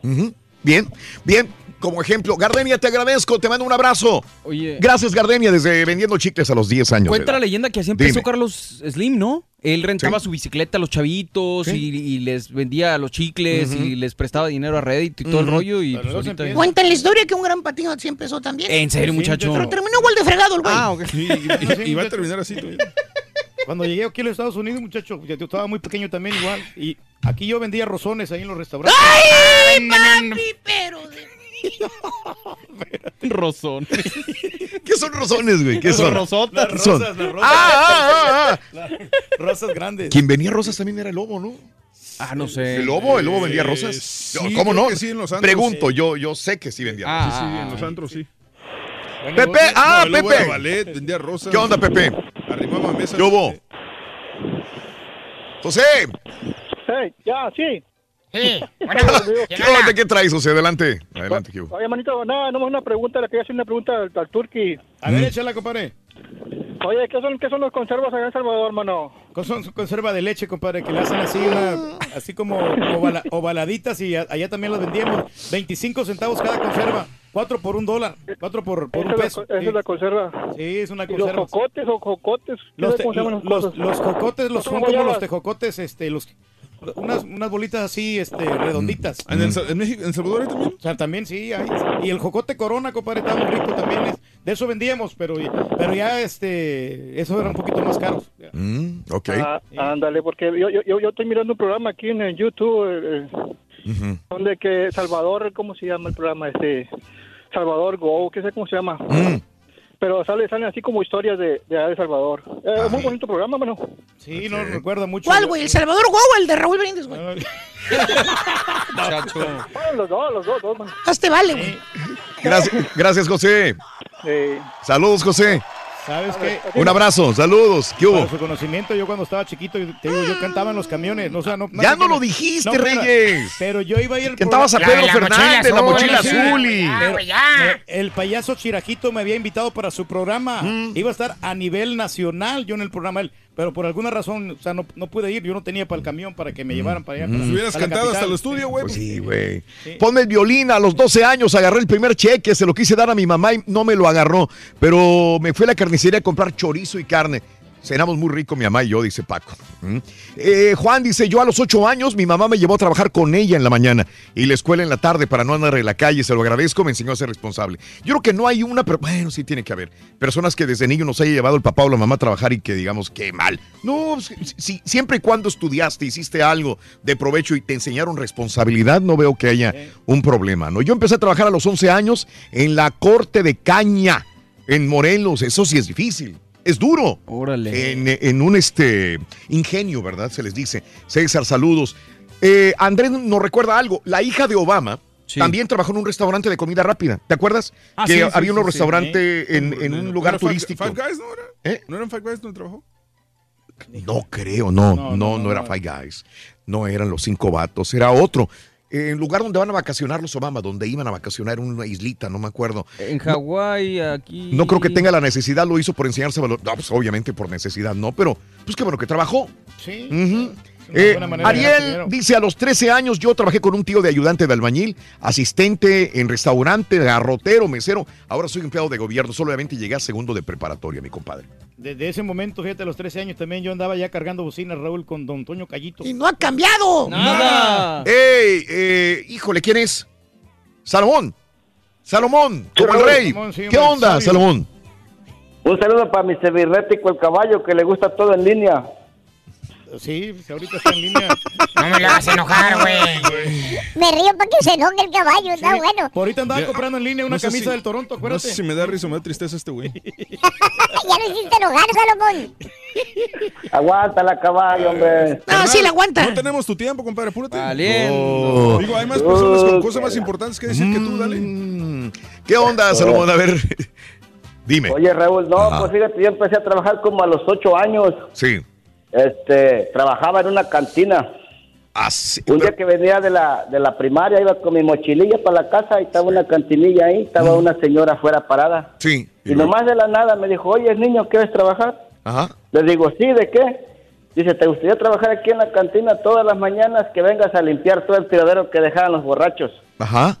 Bien, bien. Como ejemplo, Gardenia, te agradezco, te mando un abrazo. Oye. Gracias, Gardenia, desde vendiendo chicles a los 10 años. Cuenta la leyenda que así empezó Dime. Carlos Slim, ¿no? Él rentaba su bicicleta a los chavitos y, y les vendía los chicles y les prestaba dinero a Reddit y todo el rollo. Y pues ahorita- Cuenta la historia que un gran patino así empezó también. ¿En serio, muchacho? Pero terminó igual de fregado el güey. Ah, ok. y va a terminar así. Cuando llegué aquí a los Estados Unidos, muchacho, yo estaba muy pequeño también igual. Y aquí yo vendía rozones ahí en los restaurantes. ¡Ay, papi, pero... de- Rosón. ¿Qué son rosones, güey? ¿Qué Las son? rosotas, ¿Qué son? rosas, las rosas. Ah, ah, ah, ah. Las Rosas grandes. Quien vendía rosas también era el lobo, ¿no? Ah, no sé. ¿El lobo? ¿El lobo vendía Eh, rosas? sí, ¿Cómo no? sí, en los antros. Pregunto, yo, yo sé que sí vendía rosas. sí, sí, en los antros sí. Pepe, ah, No, Pepe. ballet, vendía rosas. ¿Qué onda, Pepe? Arrimamos mesas. ¿Qué hubo? José, ya, sí. Sí. ¿qué onda? ¿Qué traes, José? Adelante. Adelante, ¿qué hubo? Oye, manito, nada, no una pregunta, le quería hacer una pregunta al, al Turqui. A ver, échala, compadre. Oye, ¿qué son, ¿qué son los conservas allá en Salvador, hermano? Son conserva de leche, compadre, que le hacen así una, así como ovala- ovaladitas y a- allá también las vendíamos. 25 centavos cada conserva. 4 por un dólar. 4 por, por un peso. esa es la conserva. Sí, es una ¿Y los conserva. jocotes o jocotes? ¿Qué Los, sé te- cómo se llaman las los, cosas? los jocotes los ¿Cómo son como los tejocotes, este, los unas, unas bolitas así, este, redonditas. ¿En, el en México, en Salvador también? O sea, también sí, hay. Y el jocote corona, compadre, está muy rico también. es- de eso vendíamos, pero, pero ya, este, eso era un poquito más caro. Mm, ok. Ah, ándale, porque yo, yo, yo, estoy mirando un programa aquí en el YouTube, eh, Ujú. donde que Salvador, ¿cómo se llama el programa? Este, Salvador Go, qué sé cómo se llama. Mm. Pero sale, salen así como historias de, de de Salvador. Eh, muy bonito programa, mano. Sí, no recuerdo mucho. ¿Cuál, güey? ¿El Salvador o el de Raúl Brindis, güey? Ah, los dos, los dos, dos, mano. Hazte vale, güey. Gracias, gracias, José. Saludos, José. ¿Sabes qué? Un abrazo, saludos. ¿Qué hubo? Para su conocimiento, yo cuando estaba chiquito, yo- te digo, yo cantaba en los camiones. No, o sea, no, Ya no lo dijiste, Reyes. Pero yo iba a ir al Cantabas a Pedro Fernández, la mochila azul y... Pero me- el payaso Chirajito me había invitado para su programa. Mm. Iba a estar a nivel nacional yo en el programa. él, Pero por alguna razón, o sea, no, no pude ir. Yo no tenía para el camión para que me llevaran para allá. para- Si hubieras para cantado hasta el estudio, güey. Pues sí, güey. Ponme el violín. A los 12 años agarré el primer cheque, se lo quise dar a mi mamá y no me lo agarró. Pero me fui a la carnicería a comprar chorizo y carne. Cenamos muy rico mi mamá y yo, dice Paco. ¿Mm? Eh, Juan dice, yo a los 8 años mi mamá me llevó a trabajar con ella en la mañana y la escuela en la tarde para no andar en la calle. Se lo agradezco, me enseñó a ser responsable. Yo creo que no hay una, pero bueno, sí tiene que haber. Personas que desde niño nos haya llevado el papá o la mamá a trabajar y que digamos, qué mal. No, si- si- siempre y cuando estudiaste, hiciste algo de provecho y te enseñaron responsabilidad, no veo que haya un problema. ¿no? Yo empecé a trabajar a los 11 años en la corte de caña en Morelos. Eso sí es difícil. Es duro. Órale. En, en un este ingenio, ¿verdad? Se les dice. César, saludos. Eh, Andrés nos recuerda algo. La hija de Obama también trabajó en un restaurante de comida rápida. ¿Te acuerdas? Ah, que sí, había sí, un sí. restaurante en, en un lugar ¿No era Five- turístico. Five Guys, ¿no era? ¿Eh? ¿No eran Five Guys donde trabajó? No creo, no, no, no, era Five Guys. No eran los cinco vatos, era otro. En lugar donde van a vacacionar los Obama, donde iban a vacacionar en una islita, no me acuerdo. En Hawái, aquí. No creo que tenga la necesidad, lo hizo por enseñarse valor. No, pues obviamente por necesidad, no, pero pues qué bueno que trabajó. Sí. Una Eh, Ariel dice, a los 13 años yo trabajé con un tío de ayudante de albañil, asistente en restaurante, garrotero, mesero. Ahora soy empleado de gobierno, solamente llegué a segundo de preparatoria, mi compadre. Desde ese momento, fíjate, a los 13 años también yo andaba ya cargando bocinas, Raúl, con don Toño Callito. Y no ha cambiado. Nada. ¡Ey! eh, híjole, ¿quién es? Salomón. Salomón, como el rey. Salomón, sí, ¿Qué onda, sabio. Salomón? Un saludo para mi cibernético, el caballo, que le gusta todo en línea. Sí, ahorita está en línea. No me lo hagas enojar, güey. Me río para que se enoje el caballo, está bueno. Ahorita andaba Ya. comprando en línea una No sé camisa si- del Toronto, No acuérdate. sé si me da risa o me da tristeza este güey. ya lo hiciste enojar, Salomón. Aguanta la caballo, hombre. No, sí la aguanta. No tenemos tu tiempo, compadre, apúrate. Valiendo. Digo, hay más personas con cosas más importantes que decir que tú, dale. Mm, ¿Qué onda, Salomón? A ver, dime. Oye, Raúl, no, Ajá. pues fíjate, yo empecé a trabajar como a los ocho años. Sí. Este, trabajaba en una cantina. Un día que venía de la, de la primaria, iba con mi mochililla para la casa y estaba una cantinilla ahí, estaba una señora afuera parada. Sí. Y nomás de la nada me dijo, oye, niño, ¿quieres trabajar? Ajá. Le digo, sí, ¿de qué? Dice, ¿te gustaría trabajar aquí en la cantina todas las mañanas que vengas a limpiar todo el tiradero que dejaban los borrachos? Ajá.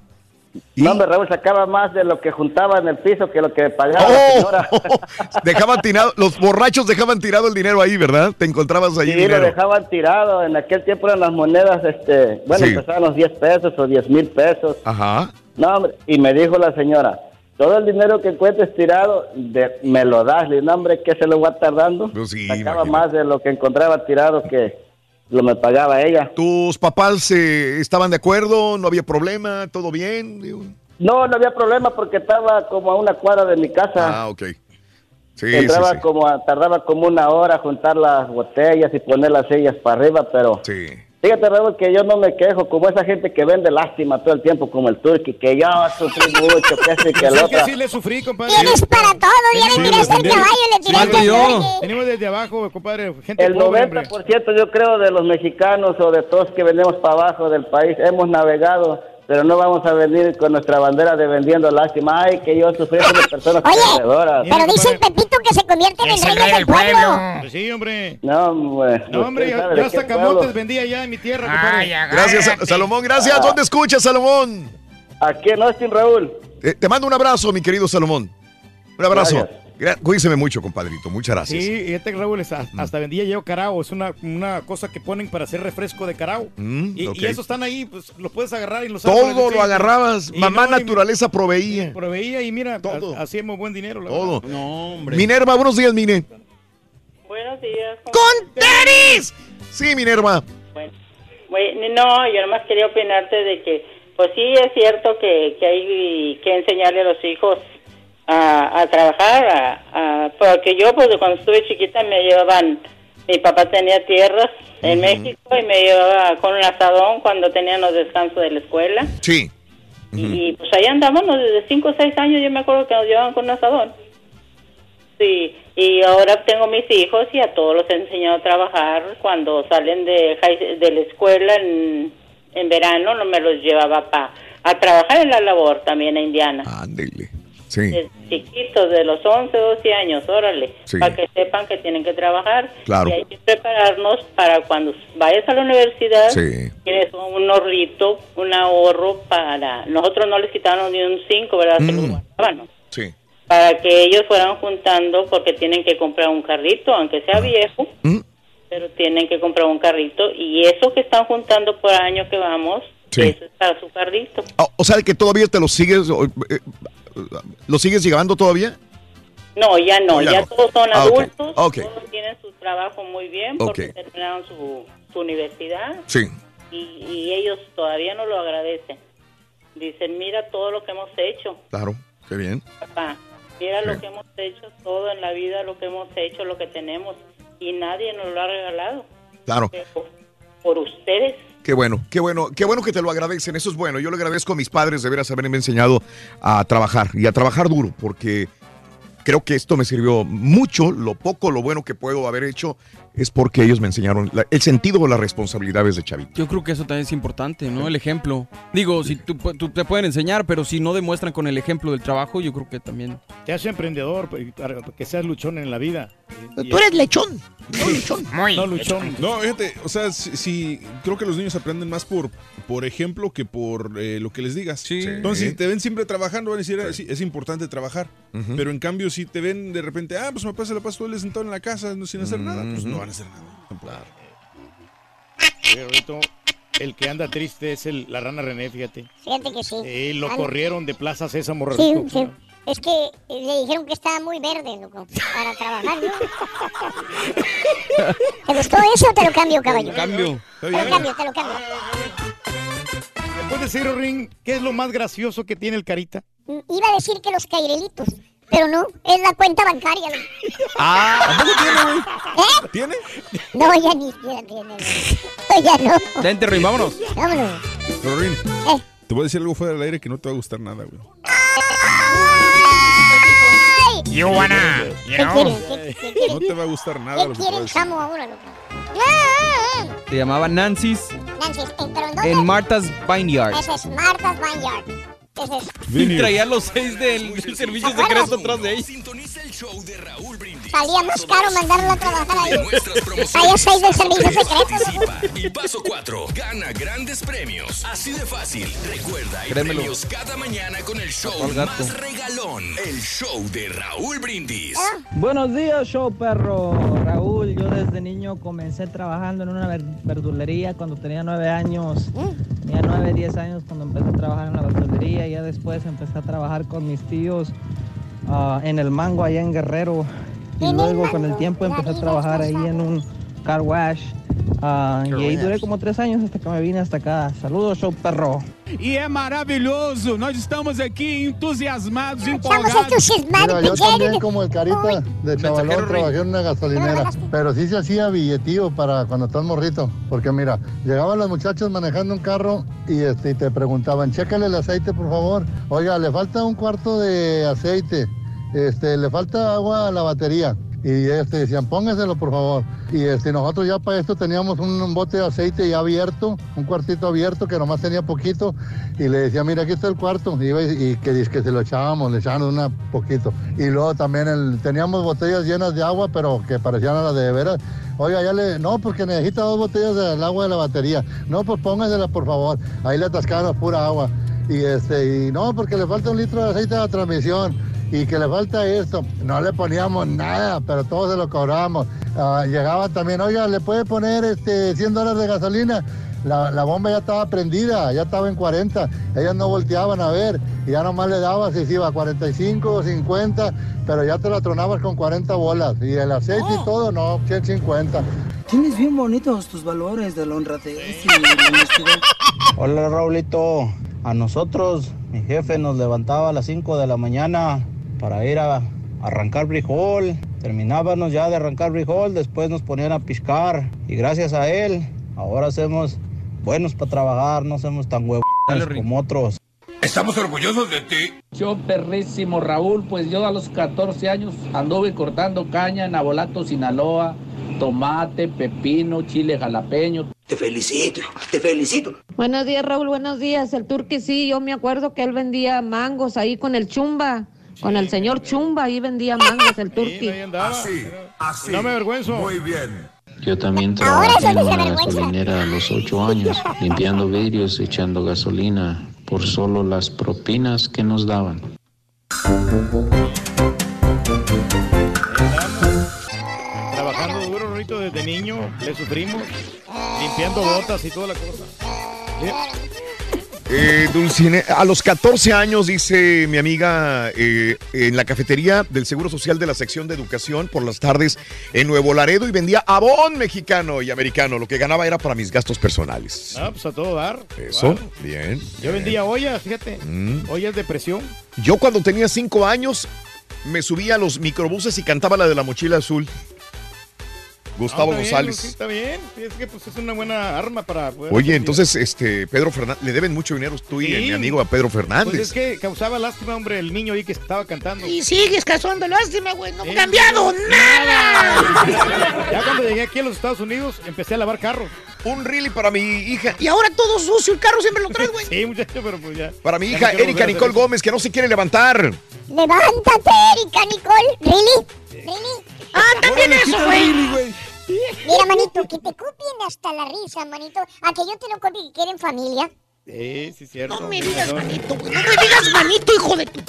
No, hombre, Raúl sacaba más de lo que juntaba en el piso que lo que pagaba la Oh, señora. dejaban tirado, los borrachos dejaban tirado el dinero ahí, ¿verdad? Te encontrabas ahí Sí, lo dinero. dejaban tirado. En aquel tiempo eran las monedas, este, bueno, Sí. empezaban los 10 pesos o 10 mil pesos. Ajá. No, hombre, y me dijo la señora, todo el dinero que encuentres tirado, de- me lo das. Le dije, no, hombre, ¿qué se lo va a estar dando? Pues sí, Sacaba más de lo que encontraba tirado que lo me pagaba ella. ¿Tus papás eh, estaban de acuerdo? ¿No había problema? ¿Todo bien? Digo, No, no había problema porque estaba como a una cuadra de mi casa. Ah, ok. Sí, Entraba sí, sí. como, a- tardaba como una hora juntar las botellas y poner las sillas para arriba, pero Sí. Fíjate, Raúl, que yo no me quejo, como esa gente que vende lástima todo el tiempo, como el turqui, que yo sufrí mucho, que ese que el Sí, que otro. sí le sufrí, compadre. Tienes para todo, ya le tiraste el caballo, le tiraste. Venimos desde abajo, compadre. Gente El pobre, hombre. 90% yo creo de los mexicanos o de todos que venimos para abajo del país hemos navegado, pero no vamos a venir con nuestra bandera de vendiendo lástima. Ay, que yo sufrí de personas perdedoras. Pero dice el Pepito que se convierten en reyes del pueblo. Pues sí, hombre. No, hombre. No, hombre, yo, yo hasta camotes pueblo. vendía allá en mi tierra, compadre. Gracias, Sa- Salomón. Gracias. Ah. ¿Dónde escuchas, Salomón? Aquí en Austin, Raúl. Eh, te mando un abrazo, mi querido Salomón. Un abrazo. Gracias. Cuídese mucho, compadrito. Muchas gracias. Sí, y este Raúl es- hasta vendía yo carao, es una, una cosa que ponen para hacer refresco de carao. Mm, y, esos están ahí, pues los puedes agarrar y los Todo lo agarrabas. Y Mamá no, y naturaleza proveía. Proveía y mira, Todo. ha- hacíamos buen dinero. La Todo. verdad. No, Minerva, buenos días, Mine. Buenos días. ¡Con tenis! Sí, Minerva. Bueno, no, yo nomás quería opinarte de que, pues sí, es cierto que, que hay que enseñarle a los hijos a, a trabajar, a, a- porque yo, pues cuando estuve chiquita me llevaban, mi papá tenía tierras en México y me llevaba con un asadón cuando tenían los descansos de la escuela. Sí. Y pues ahí andábamos desde 5 o 6 años, yo me acuerdo que nos llevaban con un asadón. Sí, y ahora tengo mis hijos y a todos los he enseñado a trabajar. Cuando salen de, la escuela en, en verano, no me los llevaba pa, a trabajar en la labor también a Indiana. Ándele. Sí. Desde chiquitos, de los 11, 12 años, órale, Sí. para que sepan que tienen que trabajar. Claro. Y hay que prepararnos para cuando vayas a la universidad, Sí. tienes un ahorrito, un ahorro para... Nosotros no les quitaron ni un 5, ¿verdad? Se Mm. Sí. Para que ellos fueran juntando porque tienen que comprar un carrito, aunque sea viejo, Mm. pero tienen que comprar un carrito y eso que están juntando por año que vamos, Sí. eso es para su carrito. O, o sea, que todavía te lo sigues. ¿Lo sigues llevando todavía? No, ya no, ya ya, no. todos son Ah, adultos, todos tienen su trabajo muy bien porque terminaron su, su universidad Sí. y, y ellos todavía no lo agradecen. Dicen, mira todo lo que hemos hecho, Claro. Qué bien. papá, mira Sí. lo que hemos hecho, todo en la vida, lo que hemos hecho, lo que tenemos y nadie nos lo ha regalado. Claro. Pero por ustedes Qué bueno, qué bueno, qué bueno que te lo agradecen. Eso es bueno. Yo le agradezco a mis padres de veras haberme enseñado a trabajar y a trabajar duro, porque creo que esto me sirvió mucho. Lo poco, lo bueno que puedo haber hecho es porque ellos me enseñaron la- el sentido de las responsabilidades de chavito. Yo creo que eso también es importante, ¿no? El ejemplo. Digo, si tú, pu- tú te pueden enseñar, pero si no demuestran con el ejemplo del trabajo, yo creo que también. Te hace emprendedor, para que seas luchón en la vida. Tú eres lechón. No luchón. No luchón. No, fíjate, o sea, si, si- creo que los niños aprenden más por, por ejemplo que por eh, lo que les digas. Entonces, si te ven siempre trabajando, van a decir, "Ah, sí, es importante trabajar. Pero en cambio, si te ven de repente, ah, pues me pasa la paso todo el día sentado en la casa no- sin hacer nada, pues no van a hacer nada. tampoco. Oye, el que anda triste es el, la rana René, fíjate. Fíjate que sí. Eh, lo corrieron de Plaza Sésamo, Sí, Rorrito. sí. Es que le dijeron que estaba muy verde, loco, para trabajar, ¿no? ¿Te gustó eso o te lo cambio, caballo? Cambio. Te lo cambio, te lo cambio. ¿Me puedes decir, Ring, qué es lo más gracioso que tiene el Carita? Mm, Iba a decir que los cairelitos, pero no, es la cuenta bancaria. loco. Ah, ¿a poco tiene, güey? ¿Eh? ¿Tiene? No, ya ni siquiera tiene. No, ya no. Vente, Rin, vámonos. Vámonos. Pero, Rin, Eh. te voy a decir algo fuera del aire que no te va a gustar nada, güey. You wanna, ¿Qué quieren? ¿Qué, qué quieren? No te va a gustar nada ¿Qué te quieren, chamo, ahora, loco? Ah, Se llamaba Nancy's Nancy, ¿eh, ¿pero en dónde? en Martha's Vineyard. Ese es Martha's Vineyard. Ese es... Y traía los seis del, del servicio secreto atrás de ella. Salía más caro mandarlo a trabajar ahí. Hay seis del servicio secreto. Y paso 4. Gana grandes premios. Así de fácil. Recuerda, hay Créemelo. premios cada mañana con el show más regalón. El show de Raúl Brindis. Buenos días, show perro. Raúl, yo desde niño comencé trabajando en una ver- verdulería cuando tenía nueve años. Tenía nueve, diez años cuando empecé a trabajar en la verdulería. Ya después empecé a trabajar con mis tíos ah, en el mango allá en Guerrero. Y luego con el tiempo empecé a trabajar ahí en un car wash. Ah, y ahí Correct. duré como tres años hasta que me vine hasta acá. Saludos, show perro. E é maravilhoso. Nós estamos aqui entusiasmados, Estamos empolgados. entusiasmados, Mira, yo también como el carita de chavalón trabajé en una gasolinera, pero sí se hacía billetío para cuando estás morrito, porque mira, llegaban los muchachos manejando un carro y, este, y te preguntaban, chécale el aceite por favor, oiga, le falta un cuarto de aceite, este, le falta agua a la batería. Y este, decían, póngaselo por favor. Y este, nosotros ya para esto teníamos un, bote de aceite ya abierto, un cuartito abierto que nomás tenía poquito. Y le decía, mira, aquí está el cuarto. Y, iba y- y que, que se lo echábamos, le echábamos una poquito. Y luego también el- teníamos botellas llenas de agua, pero que parecían a las de veras. Oiga, ya le, no, porque necesita dos botellas del agua de la batería. No, pues póngasela por favor. Ahí le atascaron pura agua. Y este, y no, porque le falta un litro de aceite de la transmisión y que le falta esto. No le poníamos nada, pero todo se lo cobrábamos. Ah, llegaba también, oiga, ¿le puede poner este 100 dólares de gasolina? La, la bomba ya estaba prendida, ya estaba en 40. Ellas no volteaban a ver y ya nomás le dabas y se iba a 45 o 50, pero ya te la tronabas con 40 bolas. Y el aceite y todo, no, 150. Tienes bien bonitos tus valores de la honradez y la honestidad. Hola Raulito, a nosotros mi jefe nos levantaba a las 5 de la mañana para ir a arrancar frijol. Terminábamos ya de arrancar frijol, después nos ponían a piscar y gracias a él ahora hacemos buenos para trabajar, no somos tan huevos como otros. Estamos orgullosos de ti. Yo perrísimo Raúl, pues yo a los 14 años anduve cortando caña en Abolato, Sinaloa, tomate, pepino, chile jalapeño. Te felicito, te felicito. Buenos días, Raúl, buenos días. El turqui sí, yo me acuerdo que él vendía mangos ahí con el chumba, con el señor chumba, ahí vendía mangos el turqui. Así, así. No me avergüenzo. Muy bien. Yo también trabajé en una gasolinera a los ocho años, limpiando vidrios, echando gasolina, por solo las propinas que nos daban. Trabajando duro, Rorito, desde niño, le sufrimos, limpiando botas y toda la cosa. Eh, Dulcine, a los 14 años, dice mi amiga, eh, en la cafetería del Seguro Social de la sección de educación por las tardes en Nuevo Laredo y vendía abón mexicano y americano. Lo que ganaba era para mis gastos personales. Ah, pues a todo dar. Eso, bien. Yo bien. vendía ollas, fíjate. Mm. Ollas de presión. Yo cuando tenía 5 años me subía a los microbuses y cantaba la de la mochila azul. Gustavo Ah, está bien, González. está bien. Es que pues, es una buena arma para poder. Oye, entonces, este, Pedro Fernández, le deben mucho dinero tú y mi amigo a Pedro Fernández. Pues es que causaba lástima, hombre, el niño ahí que estaba cantando. Y sigues causando lástima, güey. No ha cambiado nada. Ya cuando llegué aquí a los Estados Unidos, empecé a lavar carros. Un really para mi hija. Y ahora todo sucio, el carro siempre lo traes, güey. Sí, muchacho, pero pues ya. Para mi Ya hija no Erika Nicole eso. Gómez, que no se quiere levantar. Levántate, Erika, Nicole. ¿Really? ¿Really? Ah, también eso, güey. Mira, manito, que te copien hasta la risa, manito. A que yo te lo copie que quieren familia. Sí, sí, cierto. No me digas manito, güey. No me digas manito, hijo de tu.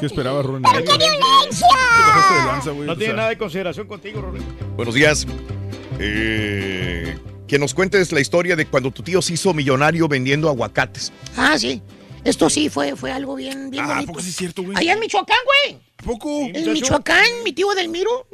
¿Qué esperaba, Ronnie? ¡Pero qué violencia! No tiene sea. nada de consideración contigo, Rory. Buenos días. Eh, que nos cuentes la historia de cuando tu tío se hizo millonario vendiendo aguacates. Ah, sí. Esto sí fue, fue algo bien, bien Ah, ¿a bonito. poco sí es cierto, güey? Allá en Michoacán, güey. ¿Poco? En Michoacán, mi tío Delmiro.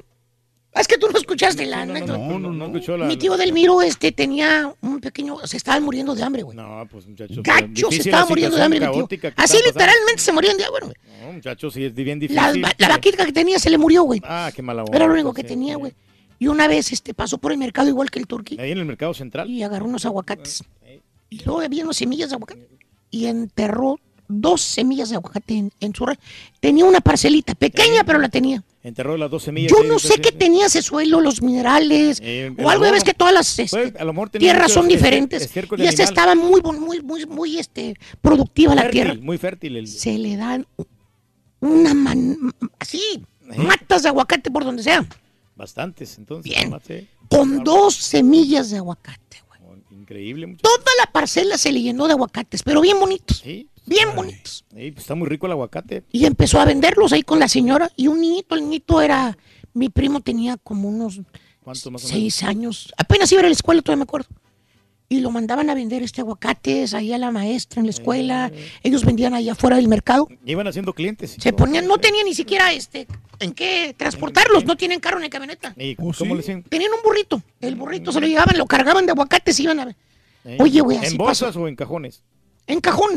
Ah, Es que tú no escuchaste la anécdota. No, no, no escuchó la. Mi tío Delmiro este, tenía un pequeño. Se estaban muriendo de hambre, güey. No, pues muchachos. Gacho, se estaba muriendo de hambre, mi tío. Así literalmente se morían de hambre, güey. No, muchachos, sí es bien La, difícil. la vaquita que tenía se le murió, güey. Ah, qué mala onda. Era lo único que tenía, güey. Y una vez este, pasó por el mercado igual que el turqui Ahí en el mercado central. y agarró unos aguacates. Y luego había unas semillas de aguacate. Y enterró dos semillas de aguacate en, en su... re- Tenía una parcelita, pequeña, pero la tenía. Enterró las dos semillas. Yo no sé qué tenía ese suelo, los minerales, Eh, o algo, ves que todas las este, Pues, tierras son diferentes. Y esta estaba muy, muy, muy, muy este, productiva la tierra. Muy fértil. El... Se le dan una man, así, matas de aguacate por donde sea, Bastantes, entonces. Bien. con dos semillas de aguacate. Increíble, muchachos. Toda la parcela se le llenó de aguacates, pero bien bonitos. Bien bonitos. Sí, pues está muy rico el aguacate. Y empezó a venderlos ahí con la señora y un niñito, el niñito era, mi primo tenía como unos ¿Cuánto más o menos? seis años, apenas iba a la escuela, todavía me acuerdo. Y lo mandaban a vender este aguacates ahí a la maestra en la escuela. Ellos vendían allá afuera del mercado. Iban haciendo clientes. Se ponían, no tenían ni siquiera este en qué transportarlos, no tienen carro ni camioneta. ¿Y cómo le decían? Tenían un burrito. El burrito se lo llevaban, lo cargaban de aguacates y iban a Eh, Oye, güey, ¿En bolsas pasó. o en cajones? En cajón.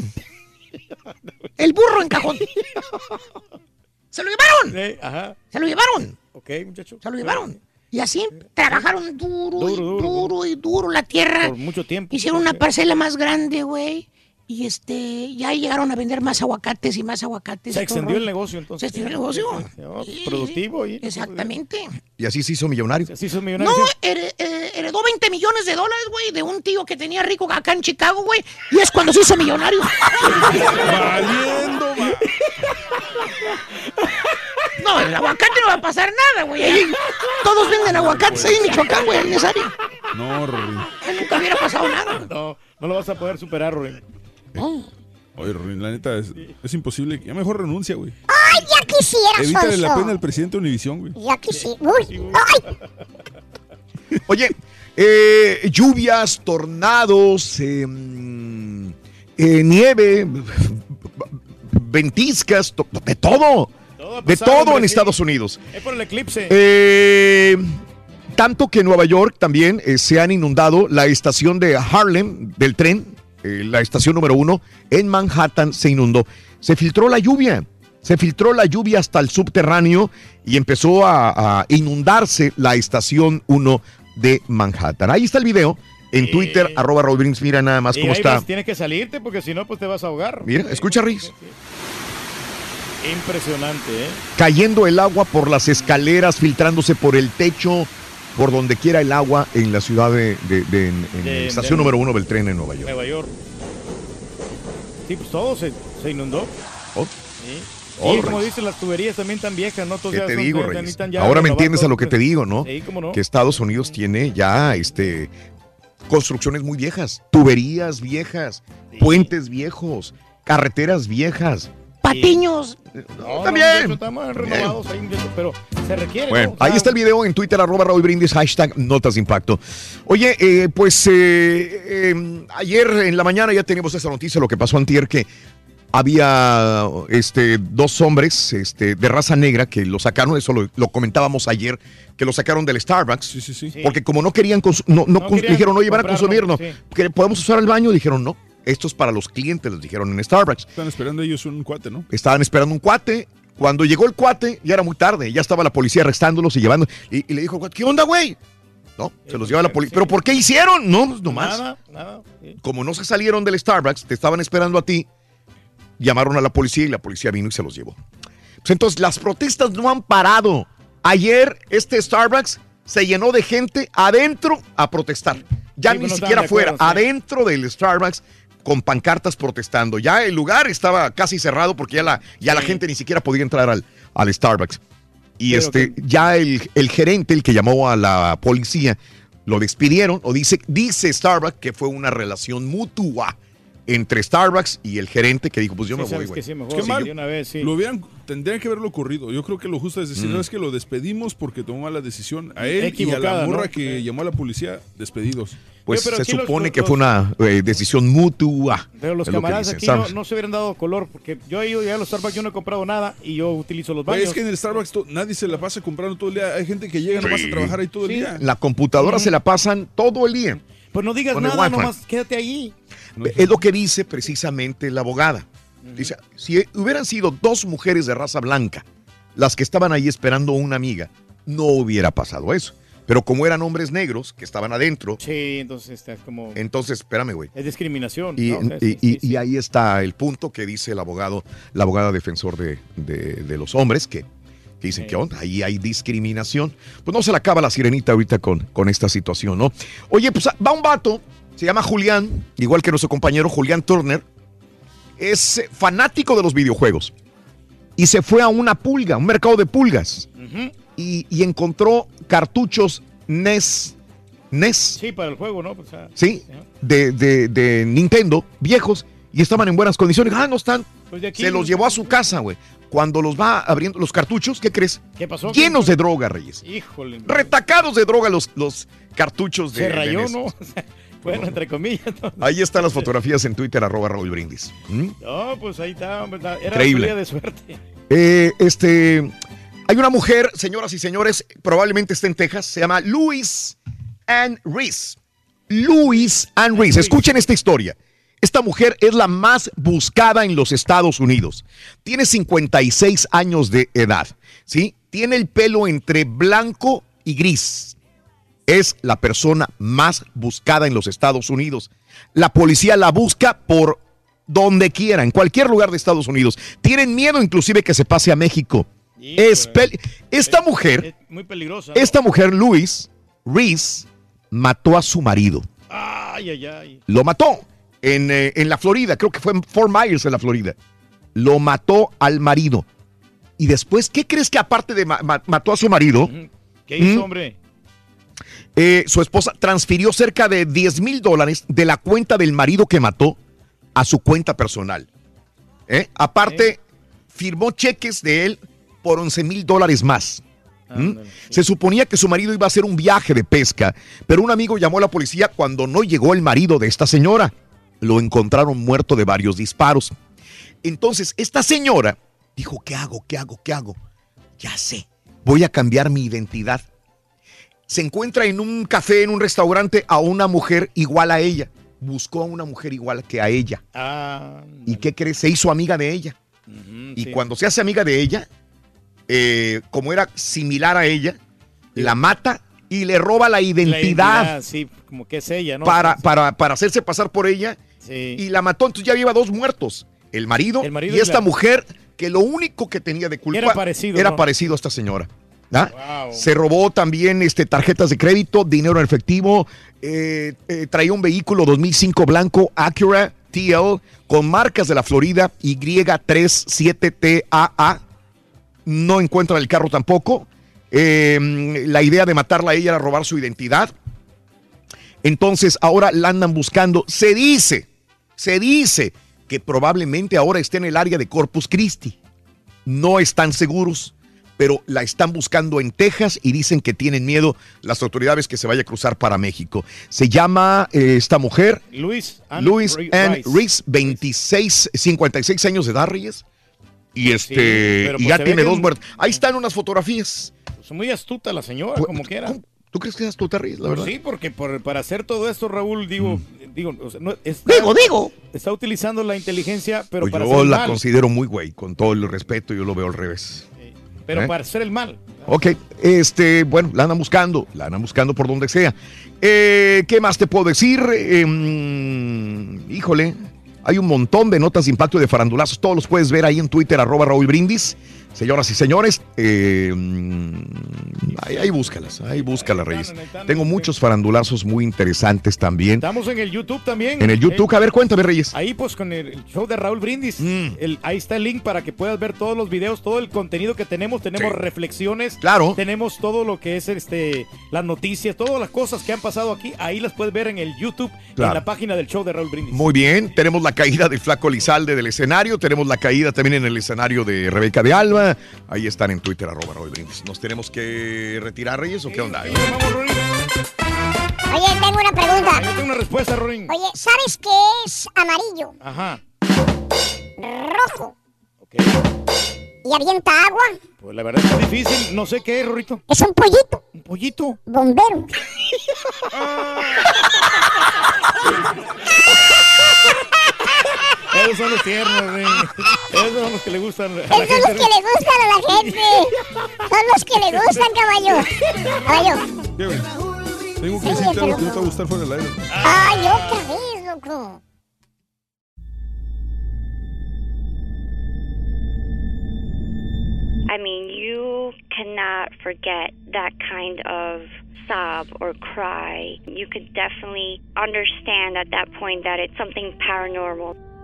El burro en cajón. ¡Se lo llevaron! Eh, ajá. ¡Se lo llevaron! Ok, muchacho. Se lo llevaron. Y así trabajaron duro, y Duro, duro, duro y duro la tierra. Por mucho tiempo. Hicieron una parcela más grande, güey. Y este, ya llegaron a vender más aguacates y más aguacates. Se y extendió el negocio entonces. Se extendió el negocio. No, productivo. y- Exactamente. Y así se hizo millonario. Así son No, millonarios. here- eh, heredó 20 millones de dólares, güey, de un tío que tenía rico acá en Chicago, güey. Y es cuando se hizo millonario. Valiendo, No, el aguacate no va a pasar nada, güey. Ahí Todos venden aguacates ahí en Michoacán, güey, en esa área. No. Ahí Nunca hubiera pasado nada. No, no lo vas a poder superar, Rory. Oye, Rory, la neta, es, es imposible. Ya mejor renuncia, güey. ¡Ay, ya quisiera, Evítale la pena al presidente de Univisión, güey. Ya quisiera. Uy, ¡ay! Oye, eh, lluvias, tornados, eh, mm, eh, nieve, ventiscas, to- de todo. Todo De todo en. Estados Unidos. Es por el eclipse. Eh, tanto que en Nueva York también eh, se han inundado la estación de Harlem del tren, eh, la estación número uno, en Manhattan se inundó. Se filtró la lluvia, se filtró la lluvia hasta el subterráneo y empezó a, a inundarse la estación 1 de Manhattan. Ahí está el video en Twitter, arroba Raúl Brindis. Mira nada más cómo está. tienes que salirte porque si no, pues te vas a ahogar. Mira, escucha, Riz. Impresionante, ¿eh? cayendo el agua por las escaleras, filtrándose por el techo, por donde quiera el agua en la ciudad de, de- de- en, en De- la estación número uno del tren en Nueva York. Nueva York. Sí, pues todo se, se inundó. Oh. Sí. Oh, Y como dices, las tuberías también están viejas, ¿no? Todos ¿Qué ya te son- digo, Reyes? ya Ahora me entiendes a lo que te digo, ¿no? Sí, cómo no. Que Estados Unidos tiene ya este construcciones muy viejas, tuberías viejas, puentes viejos, carreteras viejas. Patiños. No, también. renovados ahí, pero se requiere. Bueno, ¿no? O sea, ahí está el video en Twitter, arroba Raúl Brindis, hashtag Notas de Impacto. Oye, eh, pues eh, eh, ayer en la mañana ya teníamos esa noticia, lo que pasó antier, que había este, dos hombres este, de raza negra que lo sacaron, eso lo, lo comentábamos ayer, que lo sacaron del Starbucks. Porque como no querían, no, no No querían dijeron, oye, van a comprarlo, consumir, no. sí. que ¿Podemos usar el baño? Dijeron, no. Esto es para los clientes, les dijeron en Starbucks. Están esperando ellos un cuate, ¿no? Estaban esperando un cuate. Cuando llegó el cuate, ya era muy tarde. Ya estaba la policía arrestándolos y llevando. Y, y le dijo, ¿qué onda, güey? No, se los lleva la policía. ¿Pero por qué hicieron? No, pues nomás. Nada, nada. sí. Como no se salieron del Starbucks, te estaban esperando a ti. Llamaron a la policía y la policía vino y se los llevó. Pues entonces, las protestas no han parado. Ayer, este Starbucks se llenó de gente adentro a protestar. Ya Sí, ni siquiera acuerdo, sí. adentro del Starbucks con pancartas protestando. Ya el lugar estaba casi cerrado porque ya la, ya la gente ni siquiera podía entrar al, al Starbucks. Y Pero este, ya el, el gerente, el que llamó a la policía, lo despidieron, o dice, dice Starbucks que fue una relación mutua entre Starbucks y el gerente que dijo, pues yo Sí, me voy, güey. que sí, Es que sí, mal. una vez, sí. Lo hubieran, tendrían que haberlo ocurrido. Yo creo que lo justo es decir, Mm. es que lo despedimos porque tomó mala decisión. A él y a Equivocada, la ¿no? morra que llamó a la policía, despedidos. Pues pero se los- supone los- que fue una eh, decisión mutua. Pero los lo camaradas dicen, aquí no, no se hubieran dado color, porque yo he ido ya a los Starbucks, yo no he comprado nada y yo utilizo los baños. es que en el Starbucks to- nadie se la pasa comprando todo el día. Hay gente que llega nomás a trabajar ahí todo el Sí. día. La computadora se la pasan todo el día. Pues no digas nada, nomás quédate allí. Es lo que dice precisamente la abogada. Dice, si hubieran sido dos mujeres de raza blanca las que estaban ahí esperando a una amiga, no hubiera pasado eso. Pero como eran hombres negros que estaban adentro, Sí, entonces está como... entonces, espérame, güey. Es discriminación. Y, y- sí, sí, y- y ahí está el punto que dice el abogado, la abogada defensor de, de- de los hombres, que, que dicen que onda, ahí hay discriminación. Pues no se le acaba la sirenita ahorita con, con esta situación, ¿no? Oye, pues va un vato, se llama Julián, igual que nuestro compañero Julián Turner, es fanático de los videojuegos. Y se fue a una pulga, un mercado de pulgas, Ujú. Y, y encontró cartuchos NES, NES, Sí, para el juego, ¿no? Pues, ah, ¿sí? De, de- de Nintendo, viejos, y estaban en buenas condiciones. Ah, no están. Pues aquí- Se los llevó a su casa, güey. Cuando los va abriendo los cartuchos, ¿qué crees? ¿Qué pasó? Llenos de droga, Reyes. Híjole. Retacados de droga los, los cartuchos de Se rayó. ¿no? Bueno, entre comillas. ¿no? Ahí están las fotografías en Twitter, arroba Raúl Brindis. ¿Mm? No, pues ahí está, hombre, Era Increíble. un día de suerte. Eh, este, hay una mujer, señoras y señores, probablemente está en Texas, se llama Louis Ann Reese. Louis Ann Reese. Escuchen esta historia. Esta mujer es la más buscada en los Estados Unidos. Tiene 56 años de edad, ¿sí? Tiene el pelo entre blanco y gris. Es la persona más buscada en los Estados Unidos. La policía la busca por donde quiera, en cualquier lugar de Estados Unidos. Tienen miedo inclusive que se pase a México. Es esta mujer, Muy peligrosa. ¿no? esta mujer, Luis Reese, mató a su marido. Ay, ay, ay. Lo mató en, eh, en la Florida, creo que fue en Fort Myers, en la Florida. Lo mató al marido. Y después, ¿qué crees que aparte de ma- ma- mató a su marido? ¿Qué hizo, ¿Mm? hombre? Eh, su esposa transfirió cerca de 10 mil dólares de la cuenta del marido que mató a su cuenta personal. ¿Eh? Aparte, firmó cheques de él por 11 mil dólares más. ¿Mm? Se suponía que su marido iba a hacer un viaje de pesca, pero un amigo llamó a la policía cuando no llegó el marido de esta señora. Lo encontraron muerto de varios disparos. Entonces, esta señora dijo, ¿qué hago? ¿Qué hago? ¿Qué hago? Ya sé, voy a cambiar mi identidad se encuentra en un café, en un restaurante, a una mujer igual a ella. Buscó a una mujer igual que a ella. Ah, ¿Y qué crees? Se hizo amiga de ella. y sí. cuando se hace amiga de ella, eh, como era similar a ella, la mata y le roba la la identidad, Sí, como que es ella, ¿no? para, para, para hacerse pasar por ella Sí. y la mató. Entonces ya lleva dos muertos. El marido, El marido y y esta la- mujer que lo único que tenía de culpa Era parecido, era ¿no? parecido a esta señora. ¿ah? Wow. Se robó también este, tarjetas de crédito, dinero en efectivo, eh, eh, traía un vehículo 2005 blanco Acura TL con marcas de la Florida Y37TAA. No encuentra el carro tampoco. Eh, la idea de matarla a ella era robar su identidad. Entonces ahora la andan buscando. Se dice, se dice que probablemente ahora esté en el área de Corpus Christi. No están seguros, pero la están buscando en Texas y dicen que tienen miedo las autoridades que se vaya a cruzar para México. Se llama eh, esta mujer Luis Ann Luis Ri- Ann Rice. Reese, 26, 56 años de edad, Reyes. Y este, y pues ya tiene dos es- muertos. Ahí están unas fotografías. Pues muy astuta la señora, Pues, como quiera. ¿Tú crees que es astuta, Reyes, la Pues verdad? sí, porque por- para hacer todo esto, Raúl, digo, digo, o sea, no, está, Mm. Digo, digo. Está utilizando la inteligencia, pero Pues para yo hacer el la mal. considero muy güey, con todo el respeto, yo lo veo al revés. Pero ¿Eh? para hacer el mal. Ok, este, bueno, la andan buscando, la andan buscando por donde sea. Eh, ¿Qué más te puedo decir? Eh, mm, híjole, hay un montón de notas de impacto de farandulazos, todos los puedes ver ahí en Twitter, arroba Raúl Brindis. Señoras y señores, eh, mm, ahí, ahí búscalas, ahí búscalas, Reyes. Tengo muchos farandulazos muy interesantes también. Estamos en el YouTube también. En el YouTube, Eh, a ver, cuéntame, Reyes. Ahí pues con el, el show de Raúl Brindis, Mm. el- ahí está el link para que puedas ver todos los videos, todo el contenido que tenemos, tenemos Sí. reflexiones, Claro. tenemos todo lo que es este las noticias, todas las cosas que han pasado aquí, ahí las puedes ver en el YouTube, Claro. en la página del show de Raúl Brindis. Muy bien, tenemos la caída del flaco Lizalde del escenario, tenemos la caída también en el escenario de Rebeca de Alba. Ahí están en Twitter, arroba Raúl Brindis. ¿Nos tenemos que retirar, Reyes, o qué onda? Oye, tengo una pregunta. Yo tengo una respuesta, Rorín. Oye, ¿sabes qué es amarillo, Ajá. rojo y avienta agua? Pues la verdad es que es difícil, no sé qué es, Rorito. Es un pollito. ¿Un pollito? Bombero. Esos son los tiernos, güey. Esos son los que le gustan a la Esos son los que le gustan a la gente. Son los que le gustan, caballo. Caballo. Tengo que decirte algo que no te va a gustar fuera del aire. Ay, otra vez, loco. I mean, you cannot forget that kind of sob or cry. You could definitely understand at that point that it's something paranormal.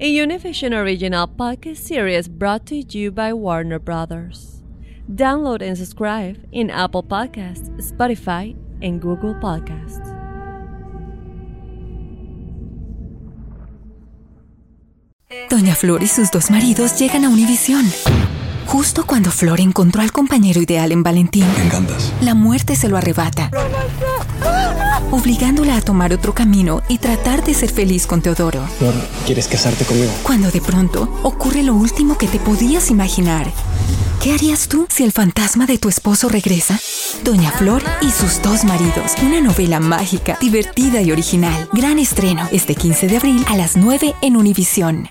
a Univision original podcast series brought to you by Warner Brothers. Download and subscribe in Apple Podcasts, Spotify, and Google Podcasts. Doña Flor y sus dos maridos llegan a Univisión. Justo cuando Flor encontró al compañero ideal en Valentín, Me encantas. la muerte se lo arrebata, obligándola a tomar otro camino y tratar de ser feliz con Teodoro. Flor, ¿quieres casarte conmigo? Cuando de pronto ocurre lo último que te podías imaginar. ¿Qué harías tú si el fantasma de tu esposo regresa? Doña Flor y sus dos maridos. Una novela mágica, divertida y original. Gran estreno este 15 de abril a las 9 en Univisión.